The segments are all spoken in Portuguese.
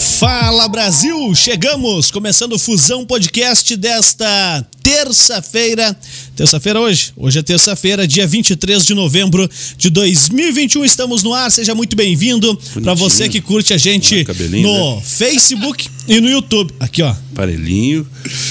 Fala Brasil, chegamos, começando o Fusão Podcast desta terça-feira. Terça-feira hoje? Hoje é terça-feira, dia 23 de novembro de 2021. Estamos no ar, seja muito bem-vindo. Para você que curte a gente no né? Facebook e no YouTube. Aqui, ó. Aparelhinho,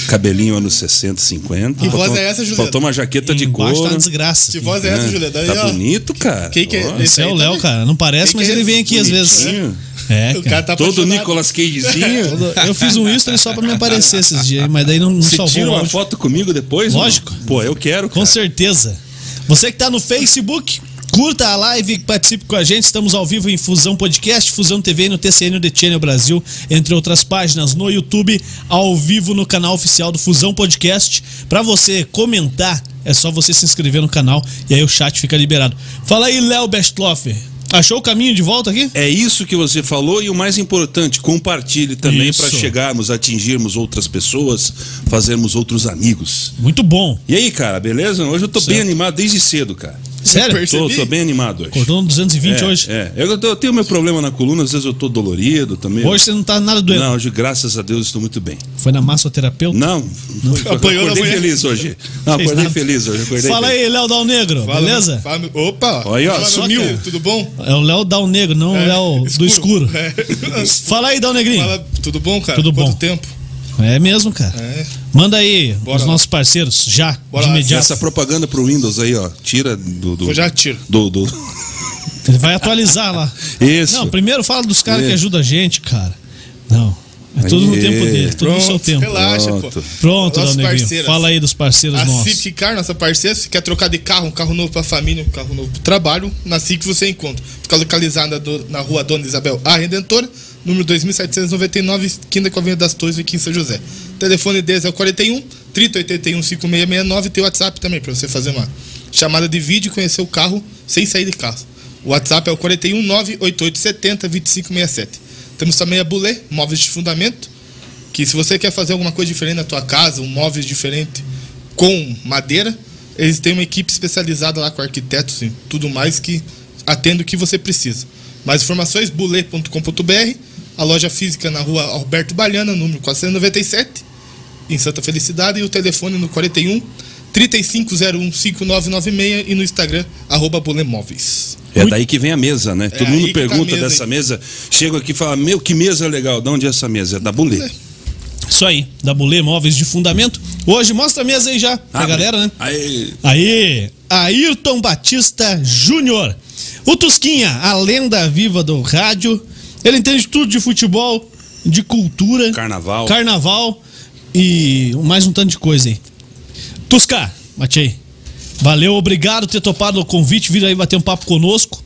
cabelinho anos 60, 50. Que voz é essa, Juliano? Faltou uma jaqueta de couro. Tá desgraça. Que voz é essa, Juliano? Tá bonito, cara. Quem que é? Esse é o Léo, cara. Não parece, mas é ele vem aqui bonitinho. às vezes. É, O cara tá Todo. Nicolas Cagezinho. Eu fiz um history só pra me aparecer esses dias, mas daí não, não Você salvou tira o uma foto comigo depois? Lógico. mano? Pô, eu quero, Com cara. certeza. Você que tá no Facebook, curta a live, participe com a gente. Estamos ao vivo em Fusão Podcast, Fusão TV e no TCN The Channel Brasil, entre outras páginas no YouTube, ao vivo no canal oficial do Fusão Podcast. Pra você comentar, é só você se inscrever no canal e aí o chat fica liberado. Fala aí, Léo Bestloff. Achou o caminho de volta aqui? É isso que você falou e o mais importante, compartilhe também para chegarmos, atingirmos outras pessoas, fazermos outros amigos. Muito bom. E aí, cara, beleza? Hoje eu tô bem Certo. animado desde cedo, cara. Sério? Tô, tô bem animado hoje. Acordou no 220 é, hoje. É, eu, eu tenho meu problema na coluna, às vezes eu tô dolorido também. Hoje você não tá nada doendo. Não, hoje, graças a Deus, estou muito bem. Foi na massoterapeuta? Não, Apanhou na acordei mulher. feliz hoje. Não, Fez acordei nada. feliz hoje. Acordei Fala bem. aí, Léo Dal Negro, Fala, beleza? fala- opa! Olha, ó, sumiu. cara, Tudo bom? É o Léo Dal Negro, não o É, Léo do escuro. É. Fala aí, Dal Negrinho. Fala, tudo bom, cara? Tudo Quanto bom. tempo? É mesmo, cara. É. Manda aí Bora os lá. nossos parceiros, já, Bora de imediato. Essa propaganda pro Windows aí, ó. Tira do. do Eu já tiro. Do, do... Ele vai atualizar lá. Isso. Não, primeiro fala dos caras que ajudam a gente, cara. Não. É tudo no tempo dele, tudo no seu Pronto, tempo. relaxa, pô. Pronto. Pronto, Negrinho. parceiras. Fala aí dos parceiros A nossos. Civic Car, nossa parceira, se quer trocar de carro, um carro novo pra família, um carro novo pro trabalho, na Civic você encontra. Fica localizada na rua Dona Isabel A Redentora, número 2799, quinta com a Avenida das Torres, aqui em São José. O telefone deles é o 41 3081 5669 tem o WhatsApp também, pra você fazer uma chamada de vídeo e conhecer o carro sem sair de casa. O WhatsApp é o 41 98870 2567. Temos também a Bulê, móveis de fundamento, que se você quer fazer alguma coisa diferente na tua casa, um móveis diferente com madeira, eles têm uma equipe especializada lá com arquitetos e tudo mais que atende o que você precisa. Mais informações, bule.com.br, a loja física na rua Alberto Baliana, número 497, em Santa Felicidade, e o telefone no 41 3501 5996 e no Instagram, arroba bulemóveis. É daí que vem a mesa, né? Todo aí mundo que tá pergunta mesa dessa aí. mesa. Chega aqui e fala: Meu, que mesa legal. De onde é essa mesa? É da Bulê. Isso aí, da Bulê Móveis de Fundamento. Hoje, mostra a mesa aí já, pra Abre. galera, né? Aí, Aí, Ayrton Batista Júnior. O Tusquinha, a lenda viva do rádio. Ele entende tudo de futebol, de cultura, Carnaval. carnaval e mais um tanto de coisa aí. Tusca, Matei. Valeu, obrigado por ter topado o convite, vir aí bater um papo conosco.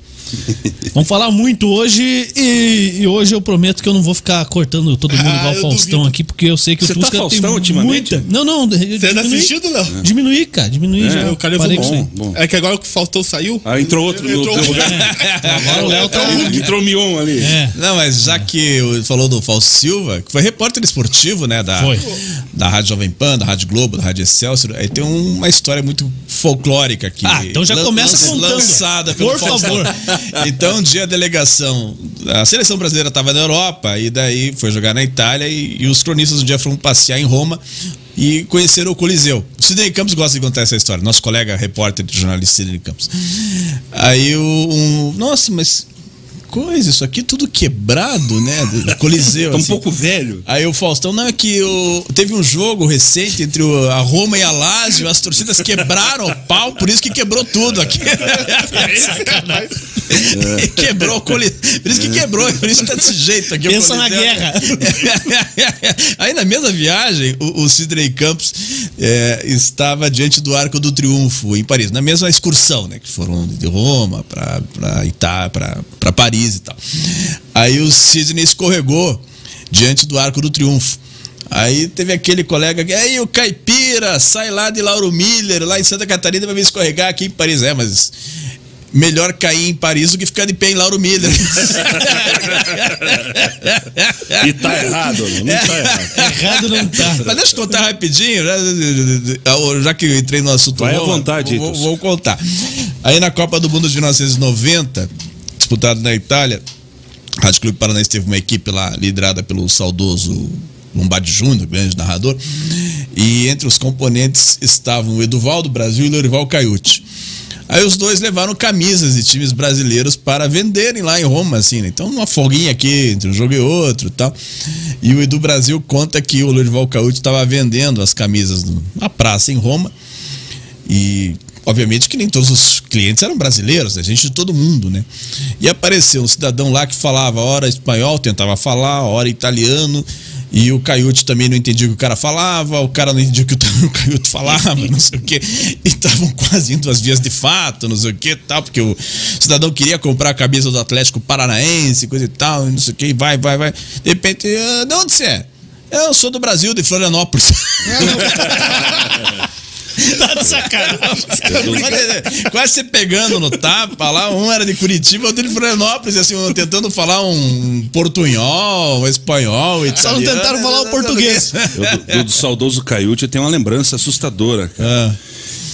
Vamos falar muito hoje e, e hoje eu prometo que eu não vou ficar cortando todo mundo Ah, igual Faustão duvido. aqui, porque eu sei que Você o tá Tusca Faustão tem ultimamente? muita... Não, não, Você diminui- assistindo, Léo? Diminuir, cara, diminuir já. o cara Parei aí. bom, bom. É que agora que o Faustão saiu. Ah, entrou outro no Entrou um. lugar. Agora o Léo tá Entrou o Mion ali. É. Não, mas já que falou do Fausto Silva, que foi repórter esportivo, né? Da, Foi. da Rádio Jovem Pan, da Rádio Globo, da Rádio Excelsior. Aí tem um- uma história muito folclórica aqui. Ah, então já começa lan- contando. Lançada pelo Por Faustão. favor. Então, um dia a delegação, a seleção brasileira estava na Europa e daí foi jogar na Itália e, e os cronistas um dia foram passear em Roma e conheceram o Coliseu. O Sidney Campos gosta de contar essa história, nosso colega repórter jornalista Sidney Campos. Aí o um, nossa, mas coisa, isso aqui tudo quebrado, né? Do Coliseu. Tá um assim. pouco velho. Aí o Faustão, não, é que o, teve um jogo recente entre o- a Roma e a Lazio, as torcidas quebraram o pau, por isso que quebrou tudo aqui. quebrou o Coliseu. Por isso que quebrou, por isso que tá desse jeito aqui. o Pensa na guerra. Aí na mesma viagem, o, o Sidney Campos é, estava diante do Arco do Triunfo em Paris, na mesma excursão, né? Que foram de Roma para Itália, para Paris e tal. Aí o Sidney escorregou diante do Arco do Triunfo. Aí teve aquele colega que, aí o caipira, sai lá de Lauro Miller, lá em Santa Catarina, vai me escorregar aqui em Paris. É, mas melhor cair em Paris do que ficar de pé em Lauro Miller. E tá errado, não, não tá errado. Errado não tá. Mas deixa eu contar rapidinho, né? já que eu entrei no assunto. Vai à vontade, vou, Itus. vou contar. Aí na Copa do Mundo de 1990, disputado na Itália, Rádio Clube Paranaense teve uma equipe lá liderada pelo saudoso Lombardi Júnior, grande narrador. E entre os componentes estavam o Eduvaldo Brasil e Lorival Caiute. Aí os dois levaram camisas de times brasileiros para venderem lá em Roma, assim, né? Então, uma folguinha aqui entre um jogo e outro tal. E o Edu Brasil conta que o Lorival Cauti estava vendendo as camisas na praça em Roma. E, obviamente, que nem todos os clientes eram brasileiros, né? gente de todo mundo, né? E apareceu um cidadão lá que falava hora espanhol, tentava falar, hora italiano. E o Caiute também não entendia o que o cara falava, o cara não entendia o que o Caiute falava, não sei o quê. E estavam quase indo às vias de fato, não sei o que tal, porque o cidadão queria comprar a camisa do Atlético Paranaense, coisa e tal, não sei o que, vai, vai, vai. De repente, ah, de onde você é? Eu sou do Brasil, de Florianópolis. tá de sacanagem. Quase você pegando no tapa lá, um era de Curitiba, outro de Florianópolis, assim, tentando falar um portunhol, um espanhol e Só não tentaram falar o português. Eu, do, do saudoso Caiute, eu tenho uma lembrança assustadora, cara. Ah.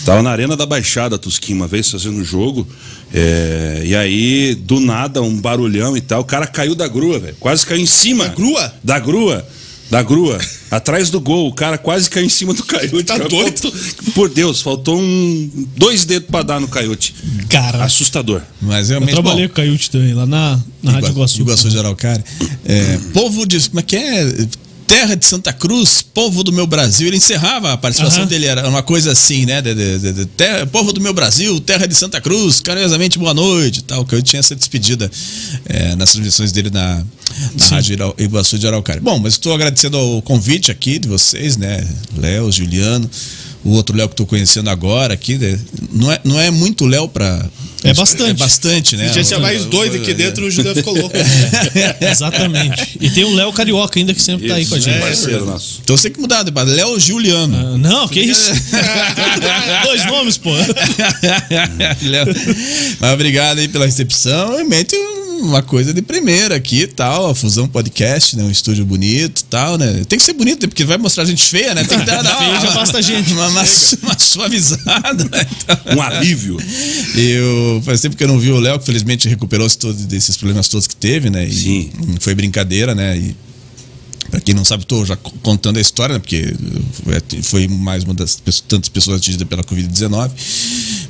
Tava na Arena da Baixada, Tusquim, uma vez fazendo jogo. é, e aí, do nada, um barulhão e tal. O cara caiu da grua, velho. Quase caiu em cima. Da grua? Da grua. Da grua. Atrás do gol. O cara quase caiu em cima do Caiute. Tá cara. doido? Faltou- por Deus, faltou um, dois dedos pra dar no Caiute. Cara, Assustador. Mas eu realmente. trabalhei bom, com o Caiute também, lá na, na Rádio Iguaçu. Iguaçu de Araucária. É, povo de. Como é que é? Terra de Santa Cruz, povo do meu Brasil. Ele encerrava a participação Aham. dele, era uma coisa assim, né? De, de- de- terra- povo do meu Brasil, terra de Santa Cruz, carinhosamente boa noite tal. Que eu tinha essa despedida é, nas transmissões dele na, na Rádio Iguaçu de Araucária. Bom, mas estou agradecendo ao convite aqui de vocês, né? Léo, Juliano. O outro Léo que estou conhecendo agora aqui, né? não, é, não é muito Léo para. É bastante. É bastante, né? Já tinha mais dois aqui dentro, o Judeu ficou louco. Exatamente. E tem o Léo Carioca ainda que sempre tá aí com a Isso, gente. parceiro nosso. Então você tem que mudar, de base. Léo Juliano. Ah, Não, que isso? Dois nomes, pô. Léo. Mas obrigado aí pela recepção. E mete uma coisa de primeira aqui e tal. A Fusão Podcast, né? Um estúdio bonito e tal, né? Tem que ser bonito, né? porque vai mostrar gente feia, né? Tem que dar, Feia uma, já basta gente. Uma, uma, uma suavizada, né? Então, Um alívio. Eu faz tempo que eu não vi o Léo, que felizmente recuperou-se todos desses problemas todos que teve, né? E Sim. Foi brincadeira, né? E Pra quem não sabe, estou já co- contando a história, né? porque foi- mais uma das tantas pessoas atingidas pela Covid-19.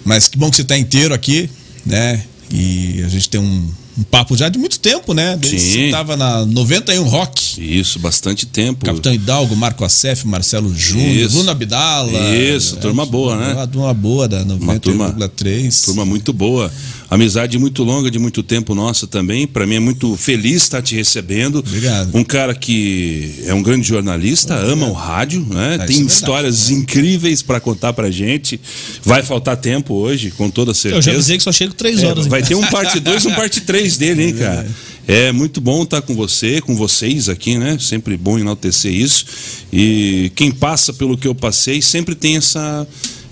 Mas que bom que você está inteiro aqui, né? E a gente tem um, um papo já de muito tempo, né? Desde Sim. Estava na 91 Rock. Isso, bastante tempo. Capitão Hidalgo, Marco Acef, Marcelo Júnior. Bruno Abdala. Isso, turma boa, né? Uma turma boa da turma- 91,3. Turma muito boa. Amizade muito longa, de muito tempo nossa também. Para mim é muito feliz estar te recebendo. Obrigado. Um cara que é um grande jornalista, ama o rádio, né? Ah, Tem é verdade. histórias incríveis para contar pra gente. Vai faltar tempo hoje, com toda certeza. Eu já avisei que só chego três É, horas. vai hein? ter um parte 2 um parte 3 dele, hein, cara? É muito bom estar com você, com vocês aqui, né? Sempre bom enaltecer isso. E quem passa pelo que eu passei sempre tem essa.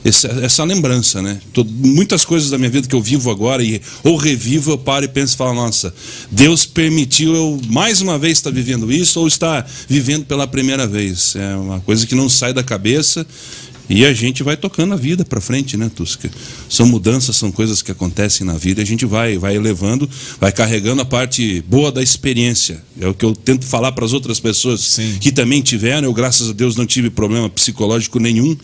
Essa, lembrança, né? Muitas coisas da minha vida que eu vivo agora e ou revivo, eu paro e penso e falo, nossa, Deus permitiu eu mais uma vez estar vivendo isso ou estar vivendo pela primeira vez. É uma coisa que não sai da cabeça e a gente vai tocando a vida para frente, né, Tusca? São mudanças, são coisas que acontecem na vida, a gente vai, vai elevando, vai carregando a parte boa da experiência. É o que eu tento falar para as outras pessoas Sim. que também tiveram. Eu, graças a Deus, não tive problema psicológico nenhum,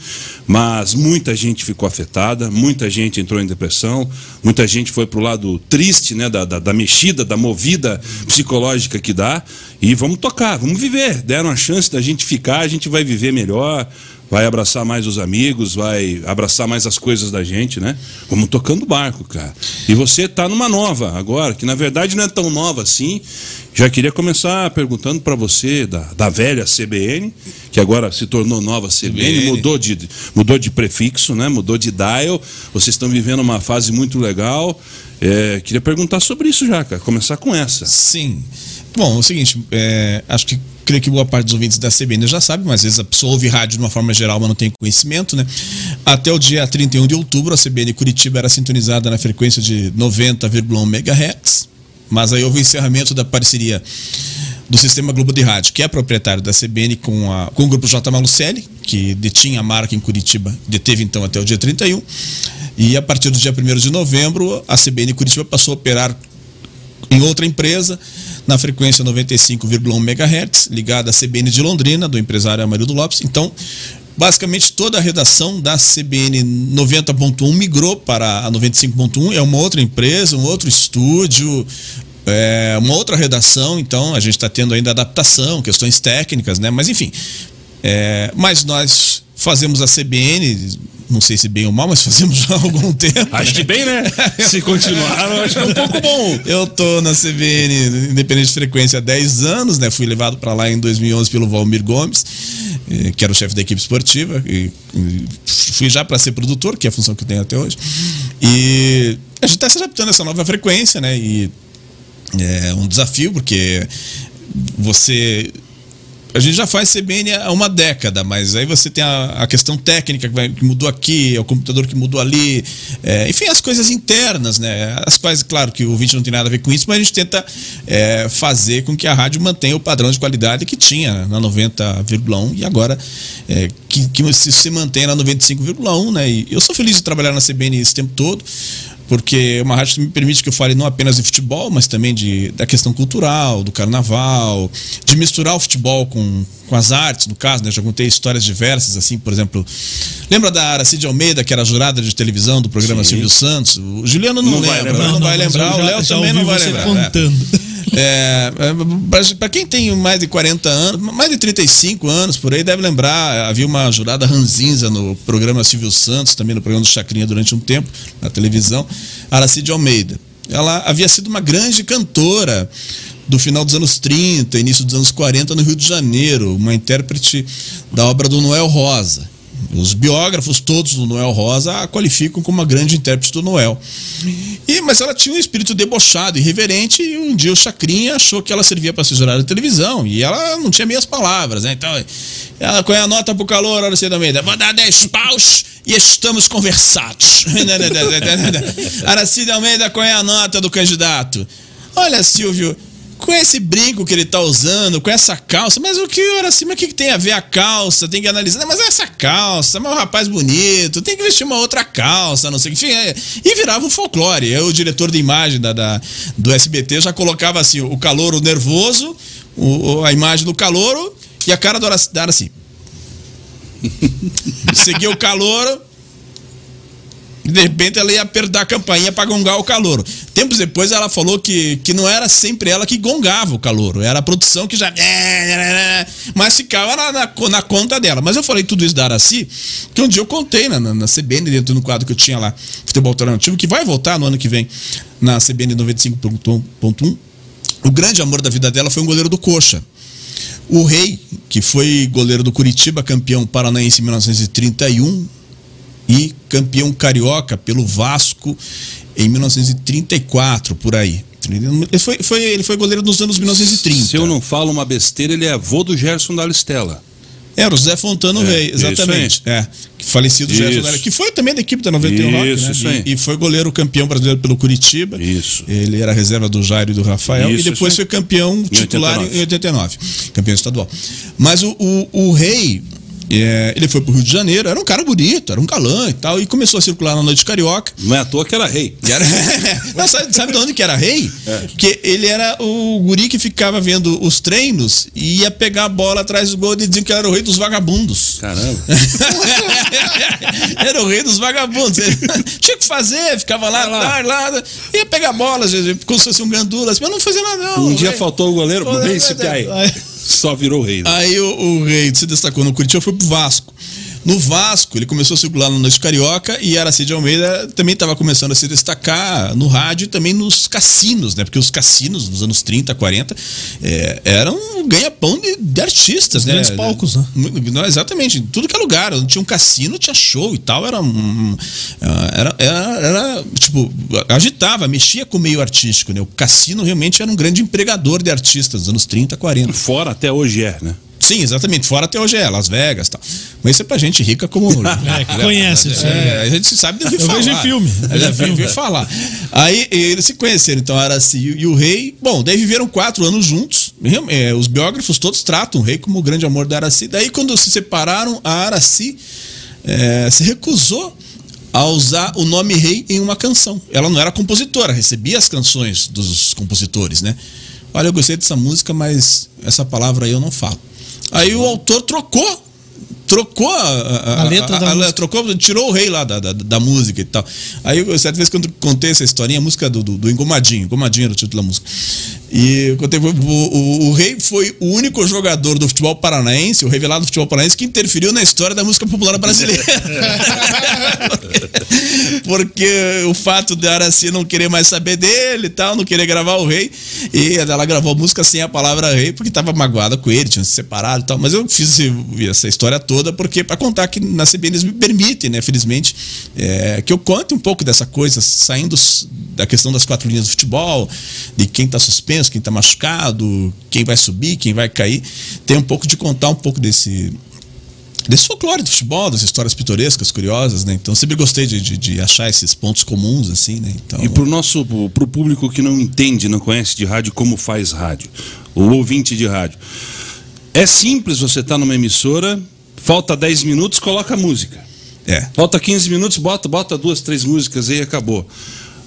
mas muita gente ficou afetada, muita gente entrou em depressão, muita gente foi pro lado triste, né, da, da, da mexida, da movida psicológica que dá. E vamos tocar, vamos viver. Deram a chance da gente ficar, a gente vai viver melhor vai abraçar mais os amigos, vai abraçar mais as coisas da gente, né? Vamos tocando barco, cara. E você tá numa nova agora, que na verdade não é tão nova assim. Já queria começar perguntando para você da, da velha CBN, que agora se tornou nova CBN, CBN. mudou de mudou de prefixo, né? Mudou de dial. Vocês estão vivendo uma fase muito legal. É, queria perguntar sobre isso já, cara. Começar com essa. Sim. Bom, é o seguinte, é, acho que creio que boa parte dos ouvintes da CBN já sabe, mas às vezes a pessoa ouve rádio de uma forma geral, mas não tem conhecimento, né? Até o dia 31 de outubro, a CBN Curitiba era sintonizada na frequência de 90,1 MHz, mas aí houve o encerramento da parceria do Sistema Globo de Rádio, que é proprietário da CBN com, a, com o grupo J. Malucelli, que detinha a marca em Curitiba, deteve então até o dia 31, e a partir do dia 1 de novembro, a CBN Curitiba passou a operar em outra empresa, na frequência 95,1 MHz, ligada à CBN de Londrina, do empresário Amarildo Lopes. Então, basicamente toda a redação da CBN 90.1 migrou para a 95.1, é uma outra empresa, um outro estúdio, é uma outra redação, então a gente está tendo ainda adaptação, questões técnicas, né? Mas enfim, é, mas nós fazemos a CBN, não sei se bem ou mal, mas fazemos já há algum tempo. Acho que bem, né? Se continuar, eu acho que é um pouco bom. Eu tô na CBN, independente de frequência, há 10 anos, né? Fui levado para lá em 2011 pelo Valmir Gomes, eh, que era o chefe da equipe esportiva, e fui já para ser produtor, que é a função que eu tenho até hoje. E a gente está se adaptando a essa nova frequência, né? E é um desafio, porque você a gente já faz CBN há uma década, mas aí você tem a, a questão técnica que, vai, que, mudou aqui, é o computador que mudou ali, é, enfim, as coisas internas, né? As quais, claro, que o ouvinte não tem nada a ver com isso, mas a gente tenta é, fazer com que a rádio mantenha o padrão de qualidade que tinha na 90,1 e agora é, que, que se, se mantém na 95,1, né? E eu sou feliz de trabalhar na CBN esse tempo todo porque é uma rádio que me permite que eu fale não apenas de futebol, mas também de, da questão cultural, do carnaval, de misturar o futebol com, com as artes, no caso, né? Já contei histórias diversas, assim, por exemplo, lembra da Aracide Almeida, que era jurada de televisão do programa Sim. Silvio Santos? O Juliano não, não lembra, vai lembrar, não, não vai lembrar, o Léo também não vai lembrar. Contando. É, é para quem tem mais de 40 anos, mais de 35 anos por aí, deve lembrar, havia uma jurada ranzinza no programa Silvio Santos, também no programa do Chacrinha durante um tempo, na televisão, Aracide Almeida. Ela havia sido uma grande cantora do final dos anos 30, início dos anos 40 no Rio de Janeiro, uma intérprete da obra do Noel Rosa. Os biógrafos todos do Noel Rosa a qualificam como uma grande intérprete do Noel. E, mas ela tinha um espírito debochado, irreverente, e um dia o Chacrinha achou que ela servia para jurar de televisão. E ela não tinha meias palavras, né? Então, ela qual é a nota pro calor, hora cedo Almeida? Vou dar 10 paus e estamos conversados. Aracide Almeida, qual é a nota do candidato? Olha, Silvio, com esse brinco que ele tá usando, com essa calça, mas o que, ora assim, mas o que, que tem a ver a calça? Tem que analisar, mas essa calça, mas é um rapaz bonito, tem que vestir uma outra calça, não sei o que. Enfim, é, e virava um folclore. Eu, o diretor de imagem da, da do SBT já colocava assim, o calouro nervoso, o, a imagem do calouro e a cara do Araci assim. Seguia o calouro, de repente ela ia apertar a campainha para gongar o calouro. Tempos depois ela falou que, que não era sempre ela que gongava o calouro, era a produção que já. Mas ficava na, na, na conta dela. Mas eu falei tudo isso da Araci, que um dia eu contei na, na, na CBN, dentro do quadro que eu tinha lá, Futebol Alternativo, que vai voltar no ano que vem na CBN 95.1. O grande amor da vida dela foi um goleiro do Coxa. O Rei, que foi goleiro do Curitiba, campeão paranaense em 1931 e campeão carioca pelo Vasco em 1934, por aí. Ele foi, foi, ele foi goleiro nos anos 1930. Se eu não falo uma besteira, ele é avô do Gerson da Alistela. Era o Zé Fontano é, Rei, exatamente. É, falecido isso. Gerson que foi também da equipe da 91 Rock, né? Isso e, e, foi goleiro campeão brasileiro pelo Curitiba. Isso. Ele era reserva do Jairo e do Rafael. Isso, e depois foi campeão titular em 89. Campeão estadual. Mas o, o, o Rei é, ele foi pro Rio de Janeiro, era um cara bonito, era um galã e tal, e começou a circular na noite carioca. Não é à toa que era rei. Era... Não, sabe, sabe de onde que era rei? É. Que ele era o guri que ficava vendo os treinos e ia pegar a bola atrás do gol e diziam que era o rei dos vagabundos. Caramba. era o rei dos vagabundos. Tinha que fazer, ficava lá, lá, lá, lá ia pegar a bola, como se fosse um gandula, assim, mas não fazia nada, não. Um dia faltou o goleiro, bem se cai. Só virou rei. Né? Aí o, o, rei se destacou no Curitiba foi pro Vasco. No Vasco, ele começou a circular no Noite Carioca e Aracide Almeida também estava começando a se destacar no rádio e também nos cassinos, né? Porque os cassinos dos anos 30, 40 é, eram um ganha-pão de, de, artistas, os né? Grandes palcos, né? Não, exatamente. Em tudo que é lugar. Tinha um cassino, tinha show e tal. Era, um, era, era, era, tipo, agitava, mexia com o meio artístico, né? O cassino realmente era um grande empregador de artistas dos anos 30, 40. Fora até hoje é, né? Sim, exatamente. Fora até hoje é Las Vegas tal. Mas isso é pra gente rica como. é, que conhece isso. É, a gente sabe de ouvir Eu falar. vejo filme. Eu já vi ouvir falar. Aí eles se conheceram, então, Araci e o rei. Bom, daí viveram quatro anos juntos. É, os biógrafos todos tratam o rei como o grande amor da Araci. Daí, quando se separaram, a Araci é, se recusou a usar o nome rei em uma canção. Ela não era compositora, recebia as canções dos compositores, né? Olha, eu gostei dessa música, mas essa palavra aí eu não falo. Aí o autor trocou. Trocou a, a, A letra da música. trocou, tirou o rei lá da, da, da música e tal. Aí, certa vez, quando contei essa historinha, a música do, do, do Engomadinho, Engomadinho era o título da música. E o, o, o rei foi o único jogador do futebol paranaense, o revelado do futebol paranaense, que interferiu na história da música popular brasileira. Porque o fato de Araci não querer mais saber dele e tal, não querer gravar o rei. E ela gravou a música sem a palavra rei, porque estava magoada com ele, tinham se separado e tal. Mas eu fiz essa história toda porque para contar que na CBN eles me permitem, né, felizmente, é, que eu conte um pouco dessa coisa, saindo da questão das quatro linhas do futebol, de quem está suspenso, quem está machucado, quem vai subir, quem vai cair. Tem um pouco de contar um pouco desse desse folclore do futebol, das histórias pitorescas, curiosas, né? Então sempre gostei de, de, de achar esses pontos comuns, assim, né? Então, E pro nosso, pro público que não entende, não conhece de rádio, como faz rádio, o ouvinte de rádio. É simples você estar numa emissora, falta 10 minutos, coloca música. é. Falta 15 minutos, bota, bota duas, três músicas aí e acabou.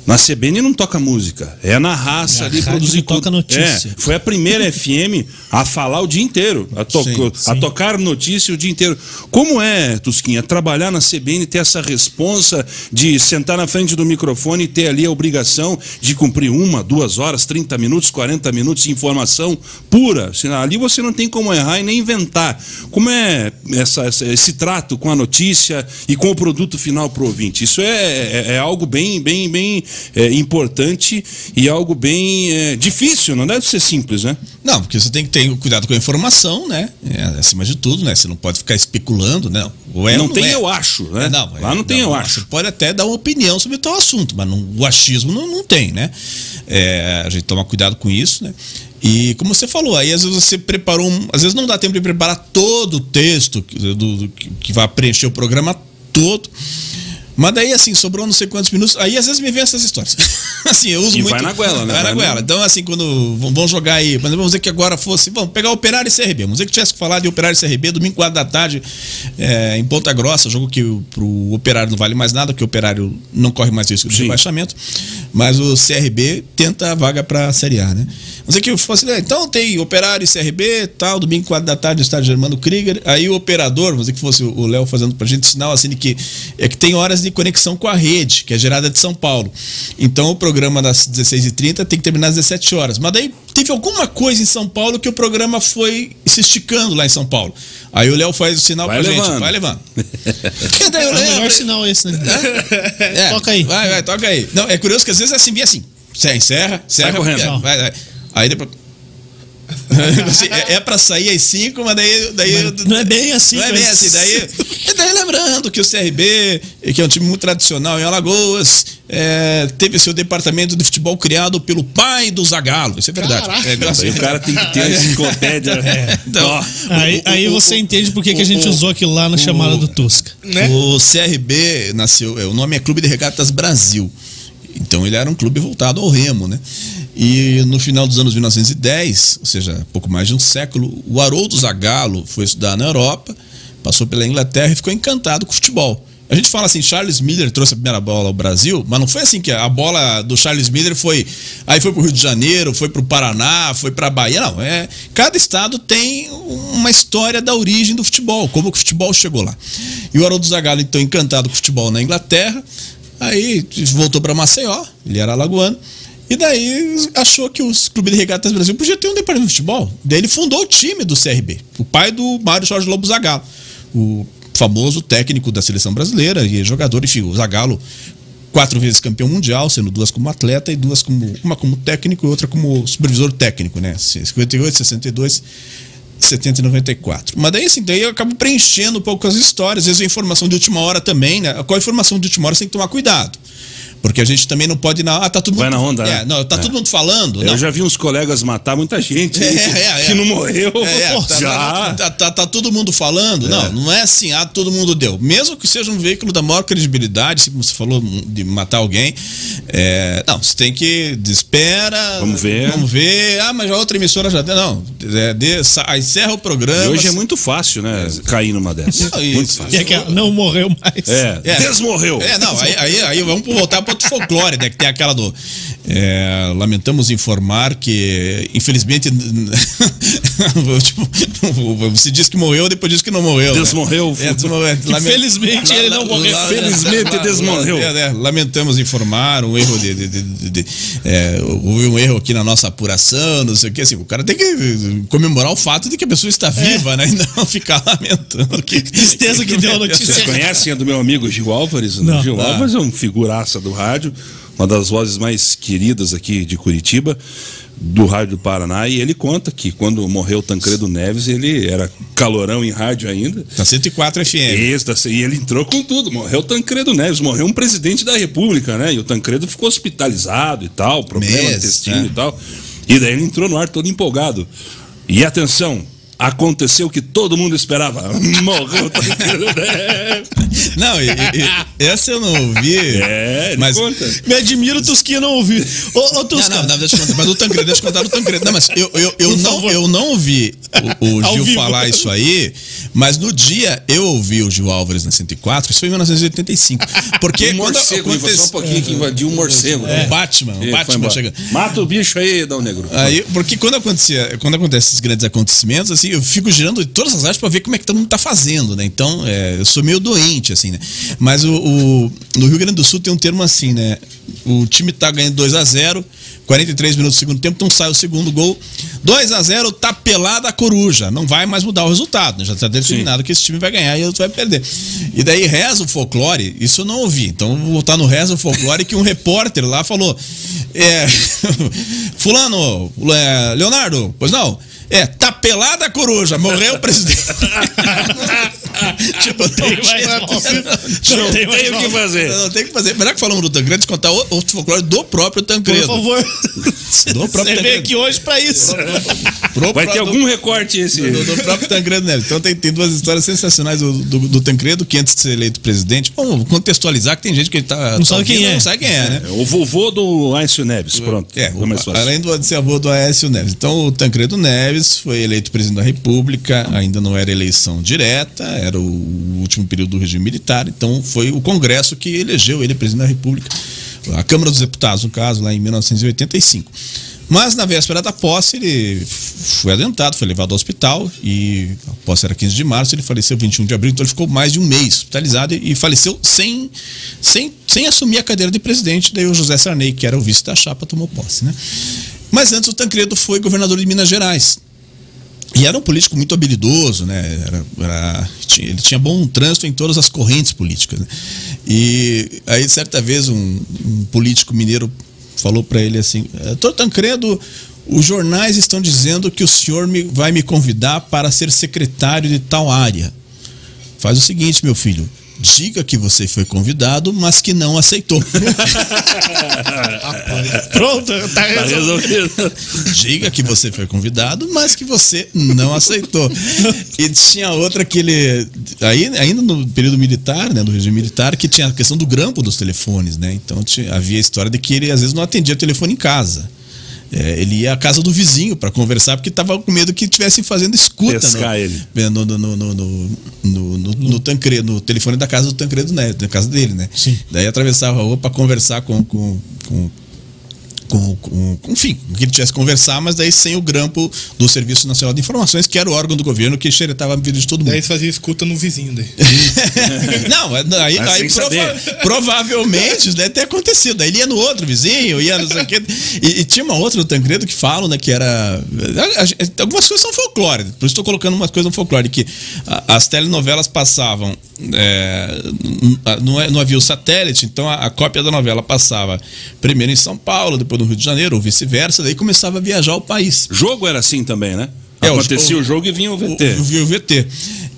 Na CBN não toca música, é na raça a ali produzir toca notícia. É, foi a primeira FM a falar o dia inteiro, a, to- Sim, a sim. tocar notícia o dia inteiro. Como é, Tusquinha, trabalhar na CBN e ter essa responsa de sentar na frente do microfone e ter ali a obrigação de cumprir uma, duas horas, 30 minutos, 40 minutos de informação pura? Ali você não tem como errar e nem inventar. Como é essa- essa- esse trato com a notícia e com o produto final para o ouvinte? Isso é, é- é algo bem, bem, bem é, importante e algo bem é, difícil, não deve ser simples, né? Não, porque você tem que ter cuidado com a informação, né? É, acima de tudo, né? Você não pode ficar especulando, né? Ou é não ou tem é. eu acho, né? É, não, Lá não tem eu acho. Você pode até dar uma opinião sobre tal assunto, mas não- o achismo não, não tem, né? É, a gente toma cuidado com isso, né? E como você falou, aí às vezes você preparou, um, às vezes não dá tempo de preparar todo o texto do- que vai preencher o programa todo. Mas daí, assim, sobrou não sei quantos minutos. Aí, às vezes, me vem essas histórias. assim, eu uso E muito. vai na goela, né? Vai na goela. Então, assim, quando vão jogar aí, exemplo, vamos dizer que agora fosse, vamos pegar Operário e CRB. Vamos dizer que tivesse que falar de Operário e CRB, domingo 4 da tarde, é, em Ponta Grossa, jogo que o- pro Operário não vale mais nada, porque o Operário não corre mais risco de rebaixamento, mas o CRB tenta a vaga pra Série A, né? Vamos dizer que eu fosse, né, então tem Operário e CRB, tal, domingo 4 da tarde, estádio Germano Krieger, aí o operador, vamos dizer que fosse o Léo fazendo pra gente sinal, assim, de que é que tem horas de conexão com a rede, que é gerada de São Paulo. Então o programa das 16h30 tem que terminar às 17 horas. Mas daí teve alguma coisa em São Paulo que o programa foi se esticando lá em São Paulo. Aí o Léo faz o sinal Vai pra levando. gente, vai levando. daí É o melhor lembro. sinal esse, né? É, Toca aí. Vai, vai, toca aí. Não, é curioso que às vezes é assim, via assim. Você encerra, encerra. correndo. é, vai, vai. Aí depois. Assim, é, é pra sair às 5, mas daí. daí Não é bem assim. não é bem mas- assim. Daí, e daí lembrando que o CRB, que é um time muito tradicional em Alagoas, é, teve seu departamento de futebol criado pelo pai do Zagalo. Isso é verdade. É, então, assim, Aí o cara tem que ter a enciclopédia. Então, Ó, Aí, o- aí o- você o- entende por que, a gente o- usou aquilo lá na chamada do Tusca. Né? O CRB nasceu, é, o nome é Clube de Regatas Brasil. Então ele era um clube voltado ao remo, né? E no final dos anos 1910, ou seja, pouco mais de um século, o Haroldo Zagallo foi estudar na Europa, passou pela Inglaterra e ficou encantado com o futebol. A gente fala assim, Charles Miller trouxe a primeira bola ao Brasil, mas não foi assim que a bola do Charles Miller foi, aí foi pro Rio de Janeiro, foi pro Paraná, foi pra Bahia, não, é, cada estado tem uma história da origem do futebol, como o futebol chegou lá. E o Haroldo Zagallo então encantado com o futebol na Inglaterra, aí voltou para Maceió, ele era alagoano, e daí achou que os clubes de regatas Brasil podia ter um departamento de futebol. Daí ele fundou o time do CRB, o pai do Mário Jorge Lobo Zagallo, o famoso técnico da seleção brasileira e jogador, enfim, o Zagallo quatro vezes campeão mundial, sendo duas como atleta e duas como uma como técnico e outra como supervisor técnico, né? 58, 62, 70 e 94. Mas daí assim, daí eu acabo preenchendo um pouco as histórias, às vezes a informação de última hora também, né? Qual a informação de última hora você tem que tomar cuidado. Porque a gente também não pode ir na. Ah, tá todo mundo. Vai na onda, é, né? Não, tá É. todo mundo falando. Eu não. já vi uns colegas matar muita gente É, aí é, é. que não morreu. É, é, tá, já. tá, tá- tá todo mundo falando. Não, não é assim, ah, todo mundo deu. Mesmo que seja um veículo da maior credibilidade, assim como você falou, de matar alguém. é, não, você tem que. Espera. Vamos ver. Vamos ver. Ah, mas a outra emissora já deu. Não, é, sa- encerra o programa. E hoje é muito fácil, né? Cair numa dessas. Não, muito fácil. E é que não morreu mais. É, É. desmorreu. É, não, aí, aí, aí vamos voltar para outro folclore, né? Que tem aquela do. é, lamentamos informar que, infelizmente. tipo, você diz que morreu, depois diz que não morreu. né? Desmorreu. É. Lame- Infelizmente, ele não morreu. Felizmente desmorreu. É, é, lamentamos informar um erro de. de- de- de- de- é, houve um erro aqui na nossa apuração, não sei o que. Assim, o cara tem que comemorar o fato de que a pessoa está viva, né? E não ficar lamentando. Que Tristeza que deu a notícia. Vocês conhecem a do meu amigo Gil Álvares? Não. Gil Ah. Álvares é um figuraça do rádio, uma das vozes mais queridas aqui de Curitiba, do Rádio do Paraná, e ele conta que quando morreu o Tancredo Neves, ele era calorão em rádio ainda. Tá 104 FM. Isso, e ele entrou com tudo. Morreu o Tancredo Neves, morreu um presidente da República, né? E o Tancredo ficou hospitalizado e tal, problema Meses, intestino né? e tal. E daí ele entrou no ar todo empolgado. E atenção, aconteceu o que todo mundo esperava. Morreu o Tancredo Neves. Não, e- e- essa eu não ouvi. É, mas. conta. Me admiro, Tusquinha não ouviu. Ô, ô Não, Tusca, não, não, deixa eu contar. Mas do Tancredo, deixa eu contar do Tancredo. Não, mas eu, eu, eu, Por não, favor. eu não ouvi o, o Gil vivo. falar isso aí, mas no dia eu ouvi o Gil Álvares na 104, isso foi em 1985. Porque Um quando morcego? Foi só um aconteceu. pouquinho que invadiu um morcego. O né? Batman, o Batman embora. chegando. Mata o bicho aí, Dal Negro. Aí, porque quando acontecia, quando acontecem esses grandes acontecimentos, assim, eu fico girando todas as áreas para ver como é que todo mundo tá fazendo, né? Então, é, eu sou meio doente, assim, né? Mas o, o- no Rio Grande do Sul tem um termo assim, né? O time tá ganhando 2 a 0 43 minutos do segundo tempo, então sai o segundo gol. 2 a 0 tá pelada a coruja. Não vai mais mudar o resultado, né? Já tá determinado que esse time vai ganhar e outro vai perder. E daí reza o folclore, isso eu não ouvi. Então vou voltar no reza o folclore que um repórter lá falou: é, Fulano, é, Leonardo, pois não? É, tá pelada a coruja, morreu o presidente. tipo, não tem. Não mais o que fazer. não, tem que fazer. Melhor que falamos do Tancredo, contar o- outro folclore do próprio por Tancredo. favor. Do próprio Você veio aqui hoje pra isso. Pro- Vai ter do- algum recorte esse. do, do próprio Tancredo Neves. Então tem, tem duas histórias sensacionais do, do, do Tancredo, que antes de ser eleito presidente. Vamos contextualizar que tem gente que tá. Não sabe ouvindo, quem é. Não sabe quem é, né? O vovô do Aécio Neves, pronto. É, mais fácil. além do de ser avô do Aécio Neves. Então, o Tancredo Neves foi eleito presidente da República, ainda não era eleição direta, era o último período do regime militar, então foi o Congresso que elegeu ele presidente da República, a Câmara dos Deputados, no caso, lá em 1985. Mas na véspera da posse, ele foi adentado, foi levado ao hospital e a posse era 15 de março, ele faleceu 21 de abril, então ele ficou mais de um mês hospitalizado e faleceu sem, sem, sem assumir a cadeira de presidente. Daí o José Sarney, que era o vice da chapa, tomou posse. Né? Mas antes o Tancredo foi governador de Minas Gerais. E era um político muito habilidoso, né? Era- era- tinha- ele tinha bom trânsito em todas as correntes políticas. né? E aí, certa vez, um, um político mineiro falou para ele assim: Doutor Tancredo, os jornais estão dizendo que o senhor me- vai me convidar para ser secretário de tal área. Faz o seguinte, meu filho. Diga que você foi convidado, mas que não aceitou. Pronto, tá Tá resolvido. resolvido. Diga que você foi convidado, mas que você não aceitou. E tinha outra que ele. Aí, ainda no período militar, né, no regime militar, que tinha a questão do grampo dos telefones, né? Então tinha- havia a história de que ele às vezes não atendia o telefone em casa. É, ele ia à casa do vizinho para conversar, porque estava com medo que estivessem fazendo escuta no, é, no, no, no, no, no, no, no, no Tancredo, no telefone da casa do Tancredo Neto, da casa dele, né? Sim. Daí atravessava a rua para conversar com, com, com, com, com, com- enfim, com que ele tivesse que conversar, mas daí sem o grampo do Serviço Nacional de Informações, que era o órgão do governo que xeretava a vida de todo mundo. Daí eles faziam escuta no vizinho daí. Não, aí, Mas aí prova- provavelmente isso deve ter acontecido. Aí ele ia no outro vizinho, ia não sei o quê. E, e tinha uma outra do Tancredo que falam, né, que era. a- a- Algumas coisas são folclore, por isso estou colocando umas coisas no folclore, que a- as telenovelas passavam. é, não, é- não havia o satélite, então a, a cópia da novela passava primeiro em São Paulo, depois no Rio de Janeiro, ou vice-versa, daí começava a viajar o país. Jogo era assim também, né? É, o- Acontecia o, o- jogo e vinha o VT. Eu vi o VT.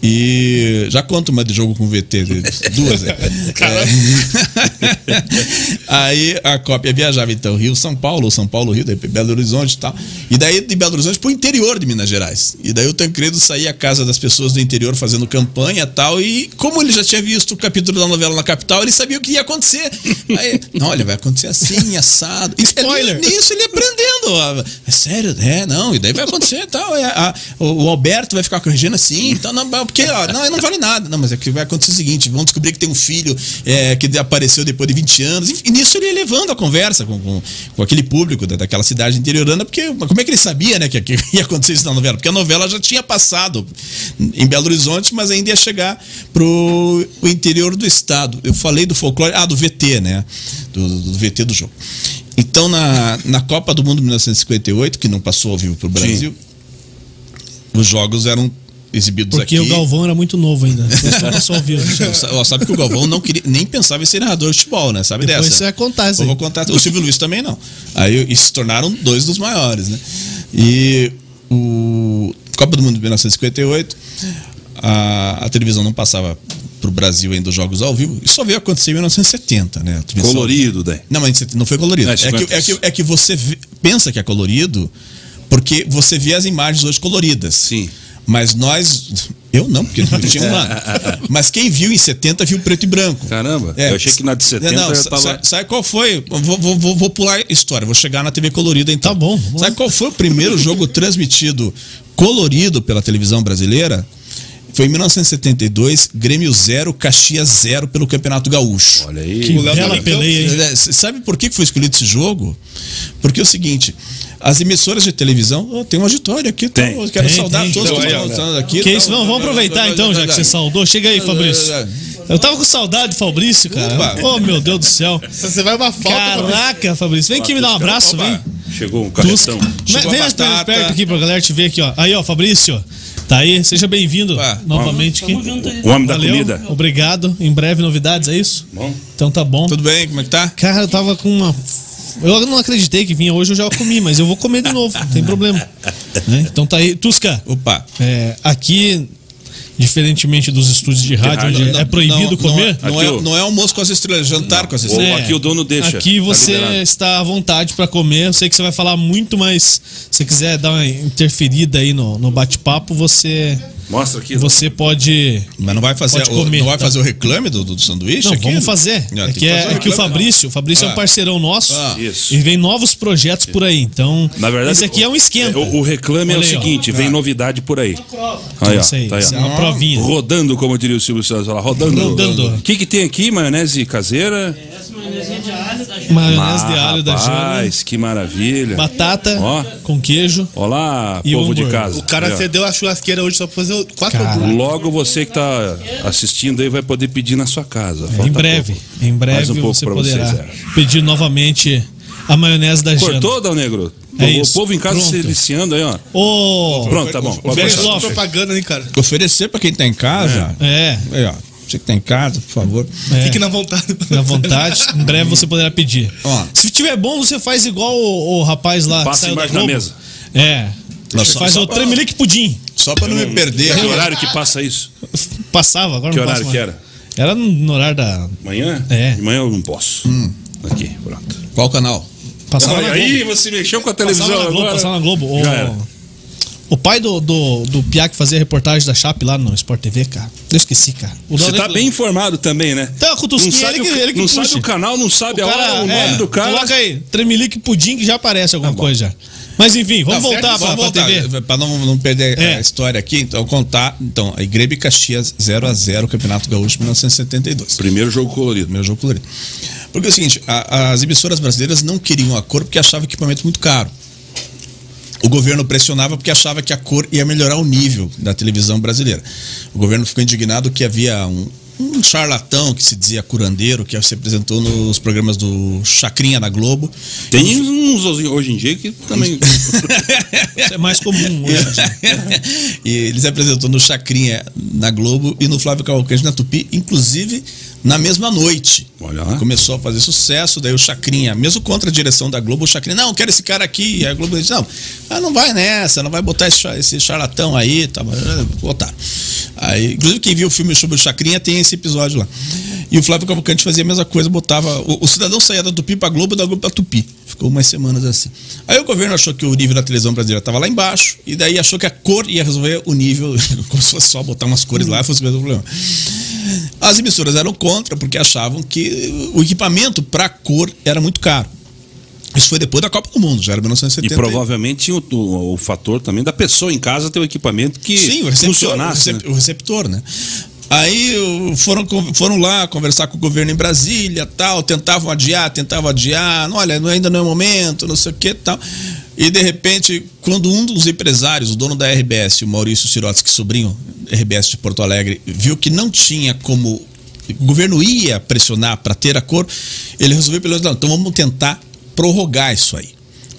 E já conto uma de jogo com VT, duas. né? É. Aí a cópia viajava, então, Rio, São Paulo, São Paulo, Rio, daí Belo Horizonte e tal. E daí de Belo Horizonte pro interior de Minas Gerais. E daí o Tancredo saía à casa das pessoas do interior fazendo campanha e tal. E como ele já tinha visto o capítulo da novela na capital, ele sabia o que ia acontecer. Aí, não, olha, vai acontecer assim, assado. Spoiler. Nisso ele aprendendo. ó. É sério? É, não. E daí vai acontecer e tal. É, a- o, o Alberto vai ficar corrigindo assim. Então, não, porque ó, não, não vale nada. Não, mas é que vai acontecer o seguinte: vão descobrir que tem um filho é, que apareceu depois de 20 anos. E nisso ele ia levando a conversa com, com, com aquele público da, daquela cidade interiorana, porque como é que ele sabia né, que, que ia acontecer isso na novela? Porque a novela já tinha passado em Belo Horizonte, mas ainda ia chegar pro o interior do estado. Eu falei do folclore, ah, do VT, né? Do, do VT do jogo. Então, na, na Copa do Mundo 1958, que não passou ao vivo para o Brasil, os jogos eram exibidos Porque aqui. o Galvão era muito novo ainda. Só passou ao vivo. Ó, Sabe que o Galvão não queria, nem pensava em ser narrador de futebol, né? Sabe Depois dessa? você vai contar isso Eu aí. vou contar. O Silvio Luiz também não. Aí e se tornaram dois dos maiores, né? E o Copa do Mundo de 1958, a, a televisão não passava pro Brasil ainda os jogos ao vivo. Isso só veio acontecer em 1970, né? Colorido, daí. Não, mas não foi colorido. É, É, 50. que, é, que, é que você vê- pensa que é colorido porque você vê as imagens hoje coloridas. Sim. Mas nós. Eu não, porque não tinha um ano. Mas quem viu em 70 viu preto e branco. Caramba, É, eu achei que na de 70 não, eu tava. sa- Sabe qual foi? Vou, vou, vou, pular a história, vou chegar na TV colorida então. Tá bom, vamos Sabe qual foi o primeiro jogo transmitido colorido pela televisão brasileira? Foi em 1972, Grêmio 0, Caxias 0 pelo Campeonato Gaúcho. Olha aí. Que bela peleia, hein? É, Sabe por que que foi escolhido esse jogo? Porque é o seguinte, as emissoras de televisão, oh, tem um auditório aqui, tá? Tem. eu quero Tem, saudar tem. todos que Então, estão ó. voltando aqui. Que tá? isso? Não, vamos aproveitar então, já que você saudou. Chega aí, Fabrício. Eu tava com saudade do Fabrício, cara. Opa. Oh, meu Deus do céu. Você vai uma foto. Caraca, Fabrício. Vem aqui me dar um abraço, Opa, vem. Chegou um carretão. Chegou Vem a mais perto aqui pra galera te ver aqui, ó. Aí, ó, Fabrício. Tá aí, seja bem-vindo novamente aqui. O homem da Valeu, comida. Obrigado. Em breve novidades, é isso? Bom. Então tá bom. Tudo bem? Como é que tá? Cara, eu tava com uma. Eu não acreditei que vinha hoje, eu já comi, mas eu vou comer de novo, não tem problema. Né? Então tá aí. Tusca, Opa. é, aqui, diferentemente dos estúdios de rádio, rádio, onde Não, é proibido não, comer. Não, não é, ó. não é almoço com as estrelas, jantar com as estrelas. É, aqui o dono deixa. Aqui tá você está à vontade para comer. Eu sei que você vai falar muito, mas se você quiser dar uma interferida aí no, no bate-papo, você, Mostra aqui. você pode. Mas não vai fazer, o, comer, não vai tá? fazer o reclame do, do sanduíche? Não, aqui? vamos fazer. Não, É tem que, é, fazer é que o Fabrício, o Fabrício é Ah. um parceirão nosso. Ah. Isso. E vem novos projetos por aí. Então, Na verdade, esse aqui é um esquenta. O, o reclame é o Olha aí, ó. seguinte: vem novidade por aí. Aí, ó, Isso aí, tá aí, isso é ó. uma provinha. Rodando, como diria o Silvio Santos lá, rodando. Rodando. O que, que tem aqui? Maionese caseira? Essa maionezinha de alho da gente. Maionese de alho da Jana. rapaz, que maravilha. Batata Ó. com queijo. Olá, E povo de casa. O cara Aí, cedeu a churrasqueira hoje só pra fazer quatro. Logo você que tá assistindo aí vai poder pedir na sua casa. em Falta breve. pouco. Em breve Mais um pouco você pra poderá vocês, é. pedir novamente a maionese da Jana. Cortou, Dal Negro? É o isso. povo em casa Pronto. se deliciando aí, ó. Ô, Pronto, tá bom. Lopes. propaganda, hein, cara? Oferecer pra quem tá em casa. É, Aí, ó. Você que tá em casa, por favor. é. Fique na vontade. À vontade. Em breve você poderá pedir. Ó. Se tiver bom, você faz igual o, o rapaz lá. que Passa da embaixo da Globo. mesa. É. Nossa, faz só o pra- tremelique pudim. Só pra não me perder. Que horário que passa isso? Passava, agora Que não horário passa que mais. era? Era no horário da. Manhã? É. De manhã eu não posso. Aqui, pronto. Qual canal? Passava na aí você mexeu com a televisão Passava na Globo, agora. passava na Globo. O, o pai do, do, do Piá que fazia reportagem da Chape lá no Sport TV, cara. Eu esqueci, cara. O Você tá bem informado também, né? Então, com o Não sabe, ele que, o, ele que não puxa. sabe o canal, não sabe a hora, o nome é, do cara. Coloca aí, Tremelique Pudim que já aparece alguma Tá coisa já. Mas enfim, vamos Tá voltar pra voltar, TV. Pra não, não perder É. a história aqui, então contar. Então, a Grêmio e Caxias 0x0, Campeonato Gaúcho 1972. Primeiro jogo colorido. Primeiro jogo colorido. Porque é o seguinte, a- as emissoras brasileiras não queriam a cor porque achavam o equipamento muito caro. O governo pressionava porque achava que a cor ia melhorar o nível da televisão brasileira. O governo ficou indignado que havia um, um charlatão que se dizia curandeiro, que se apresentou nos programas do Chacrinha na Globo. Tem uns hoje em dia que também. Isso é mais comum hoje. em dia. e ele se apresentou no Chacrinha na Globo e no Flávio Cavalcante na Tupi, inclusive na mesma noite. Olha lá. Começou a fazer sucesso, daí o Chacrinha, mesmo contra a direção da Globo, o Chacrinha, não, quero esse cara aqui. E a Globo disse, não, ah, não vai nessa, não vai botar esse, esse charlatão aí, tá, botaram. Aí, inclusive, quem viu o filme sobre o Chacrinha tem esse episódio lá. E o Flávio Cavalcante fazia a mesma coisa, botava. O, o cidadão saía da Tupi pra Globo e da Globo pra Tupi. Ficou umas semanas assim. Aí o governo achou que o nível da televisão brasileira estava lá embaixo, e daí achou que a cor ia resolver o nível, como se fosse só botar umas cores lá e fosse resolver o problema. As emissoras eram contra porque achavam que o equipamento para cor era muito caro. Isso foi depois da Copa do Mundo, já era E 1970. provavelmente tinha o, o- o fator também da pessoa em casa ter o equipamento que Sim, o funcionasse. o, né? o receptor, né? Aí foram, foram lá conversar com o governo em Brasília, tal, tentavam adiar, tentavam adiar, olha, ainda não é momento, não sei o que tal. E de repente, quando um dos empresários, o dono da RBS, o Maurício Sirotsky, sobrinho, RBS de Porto Alegre, viu que não tinha como o governo ia pressionar para ter a cor, ele resolveu pelo não, então vamos tentar prorrogar isso aí.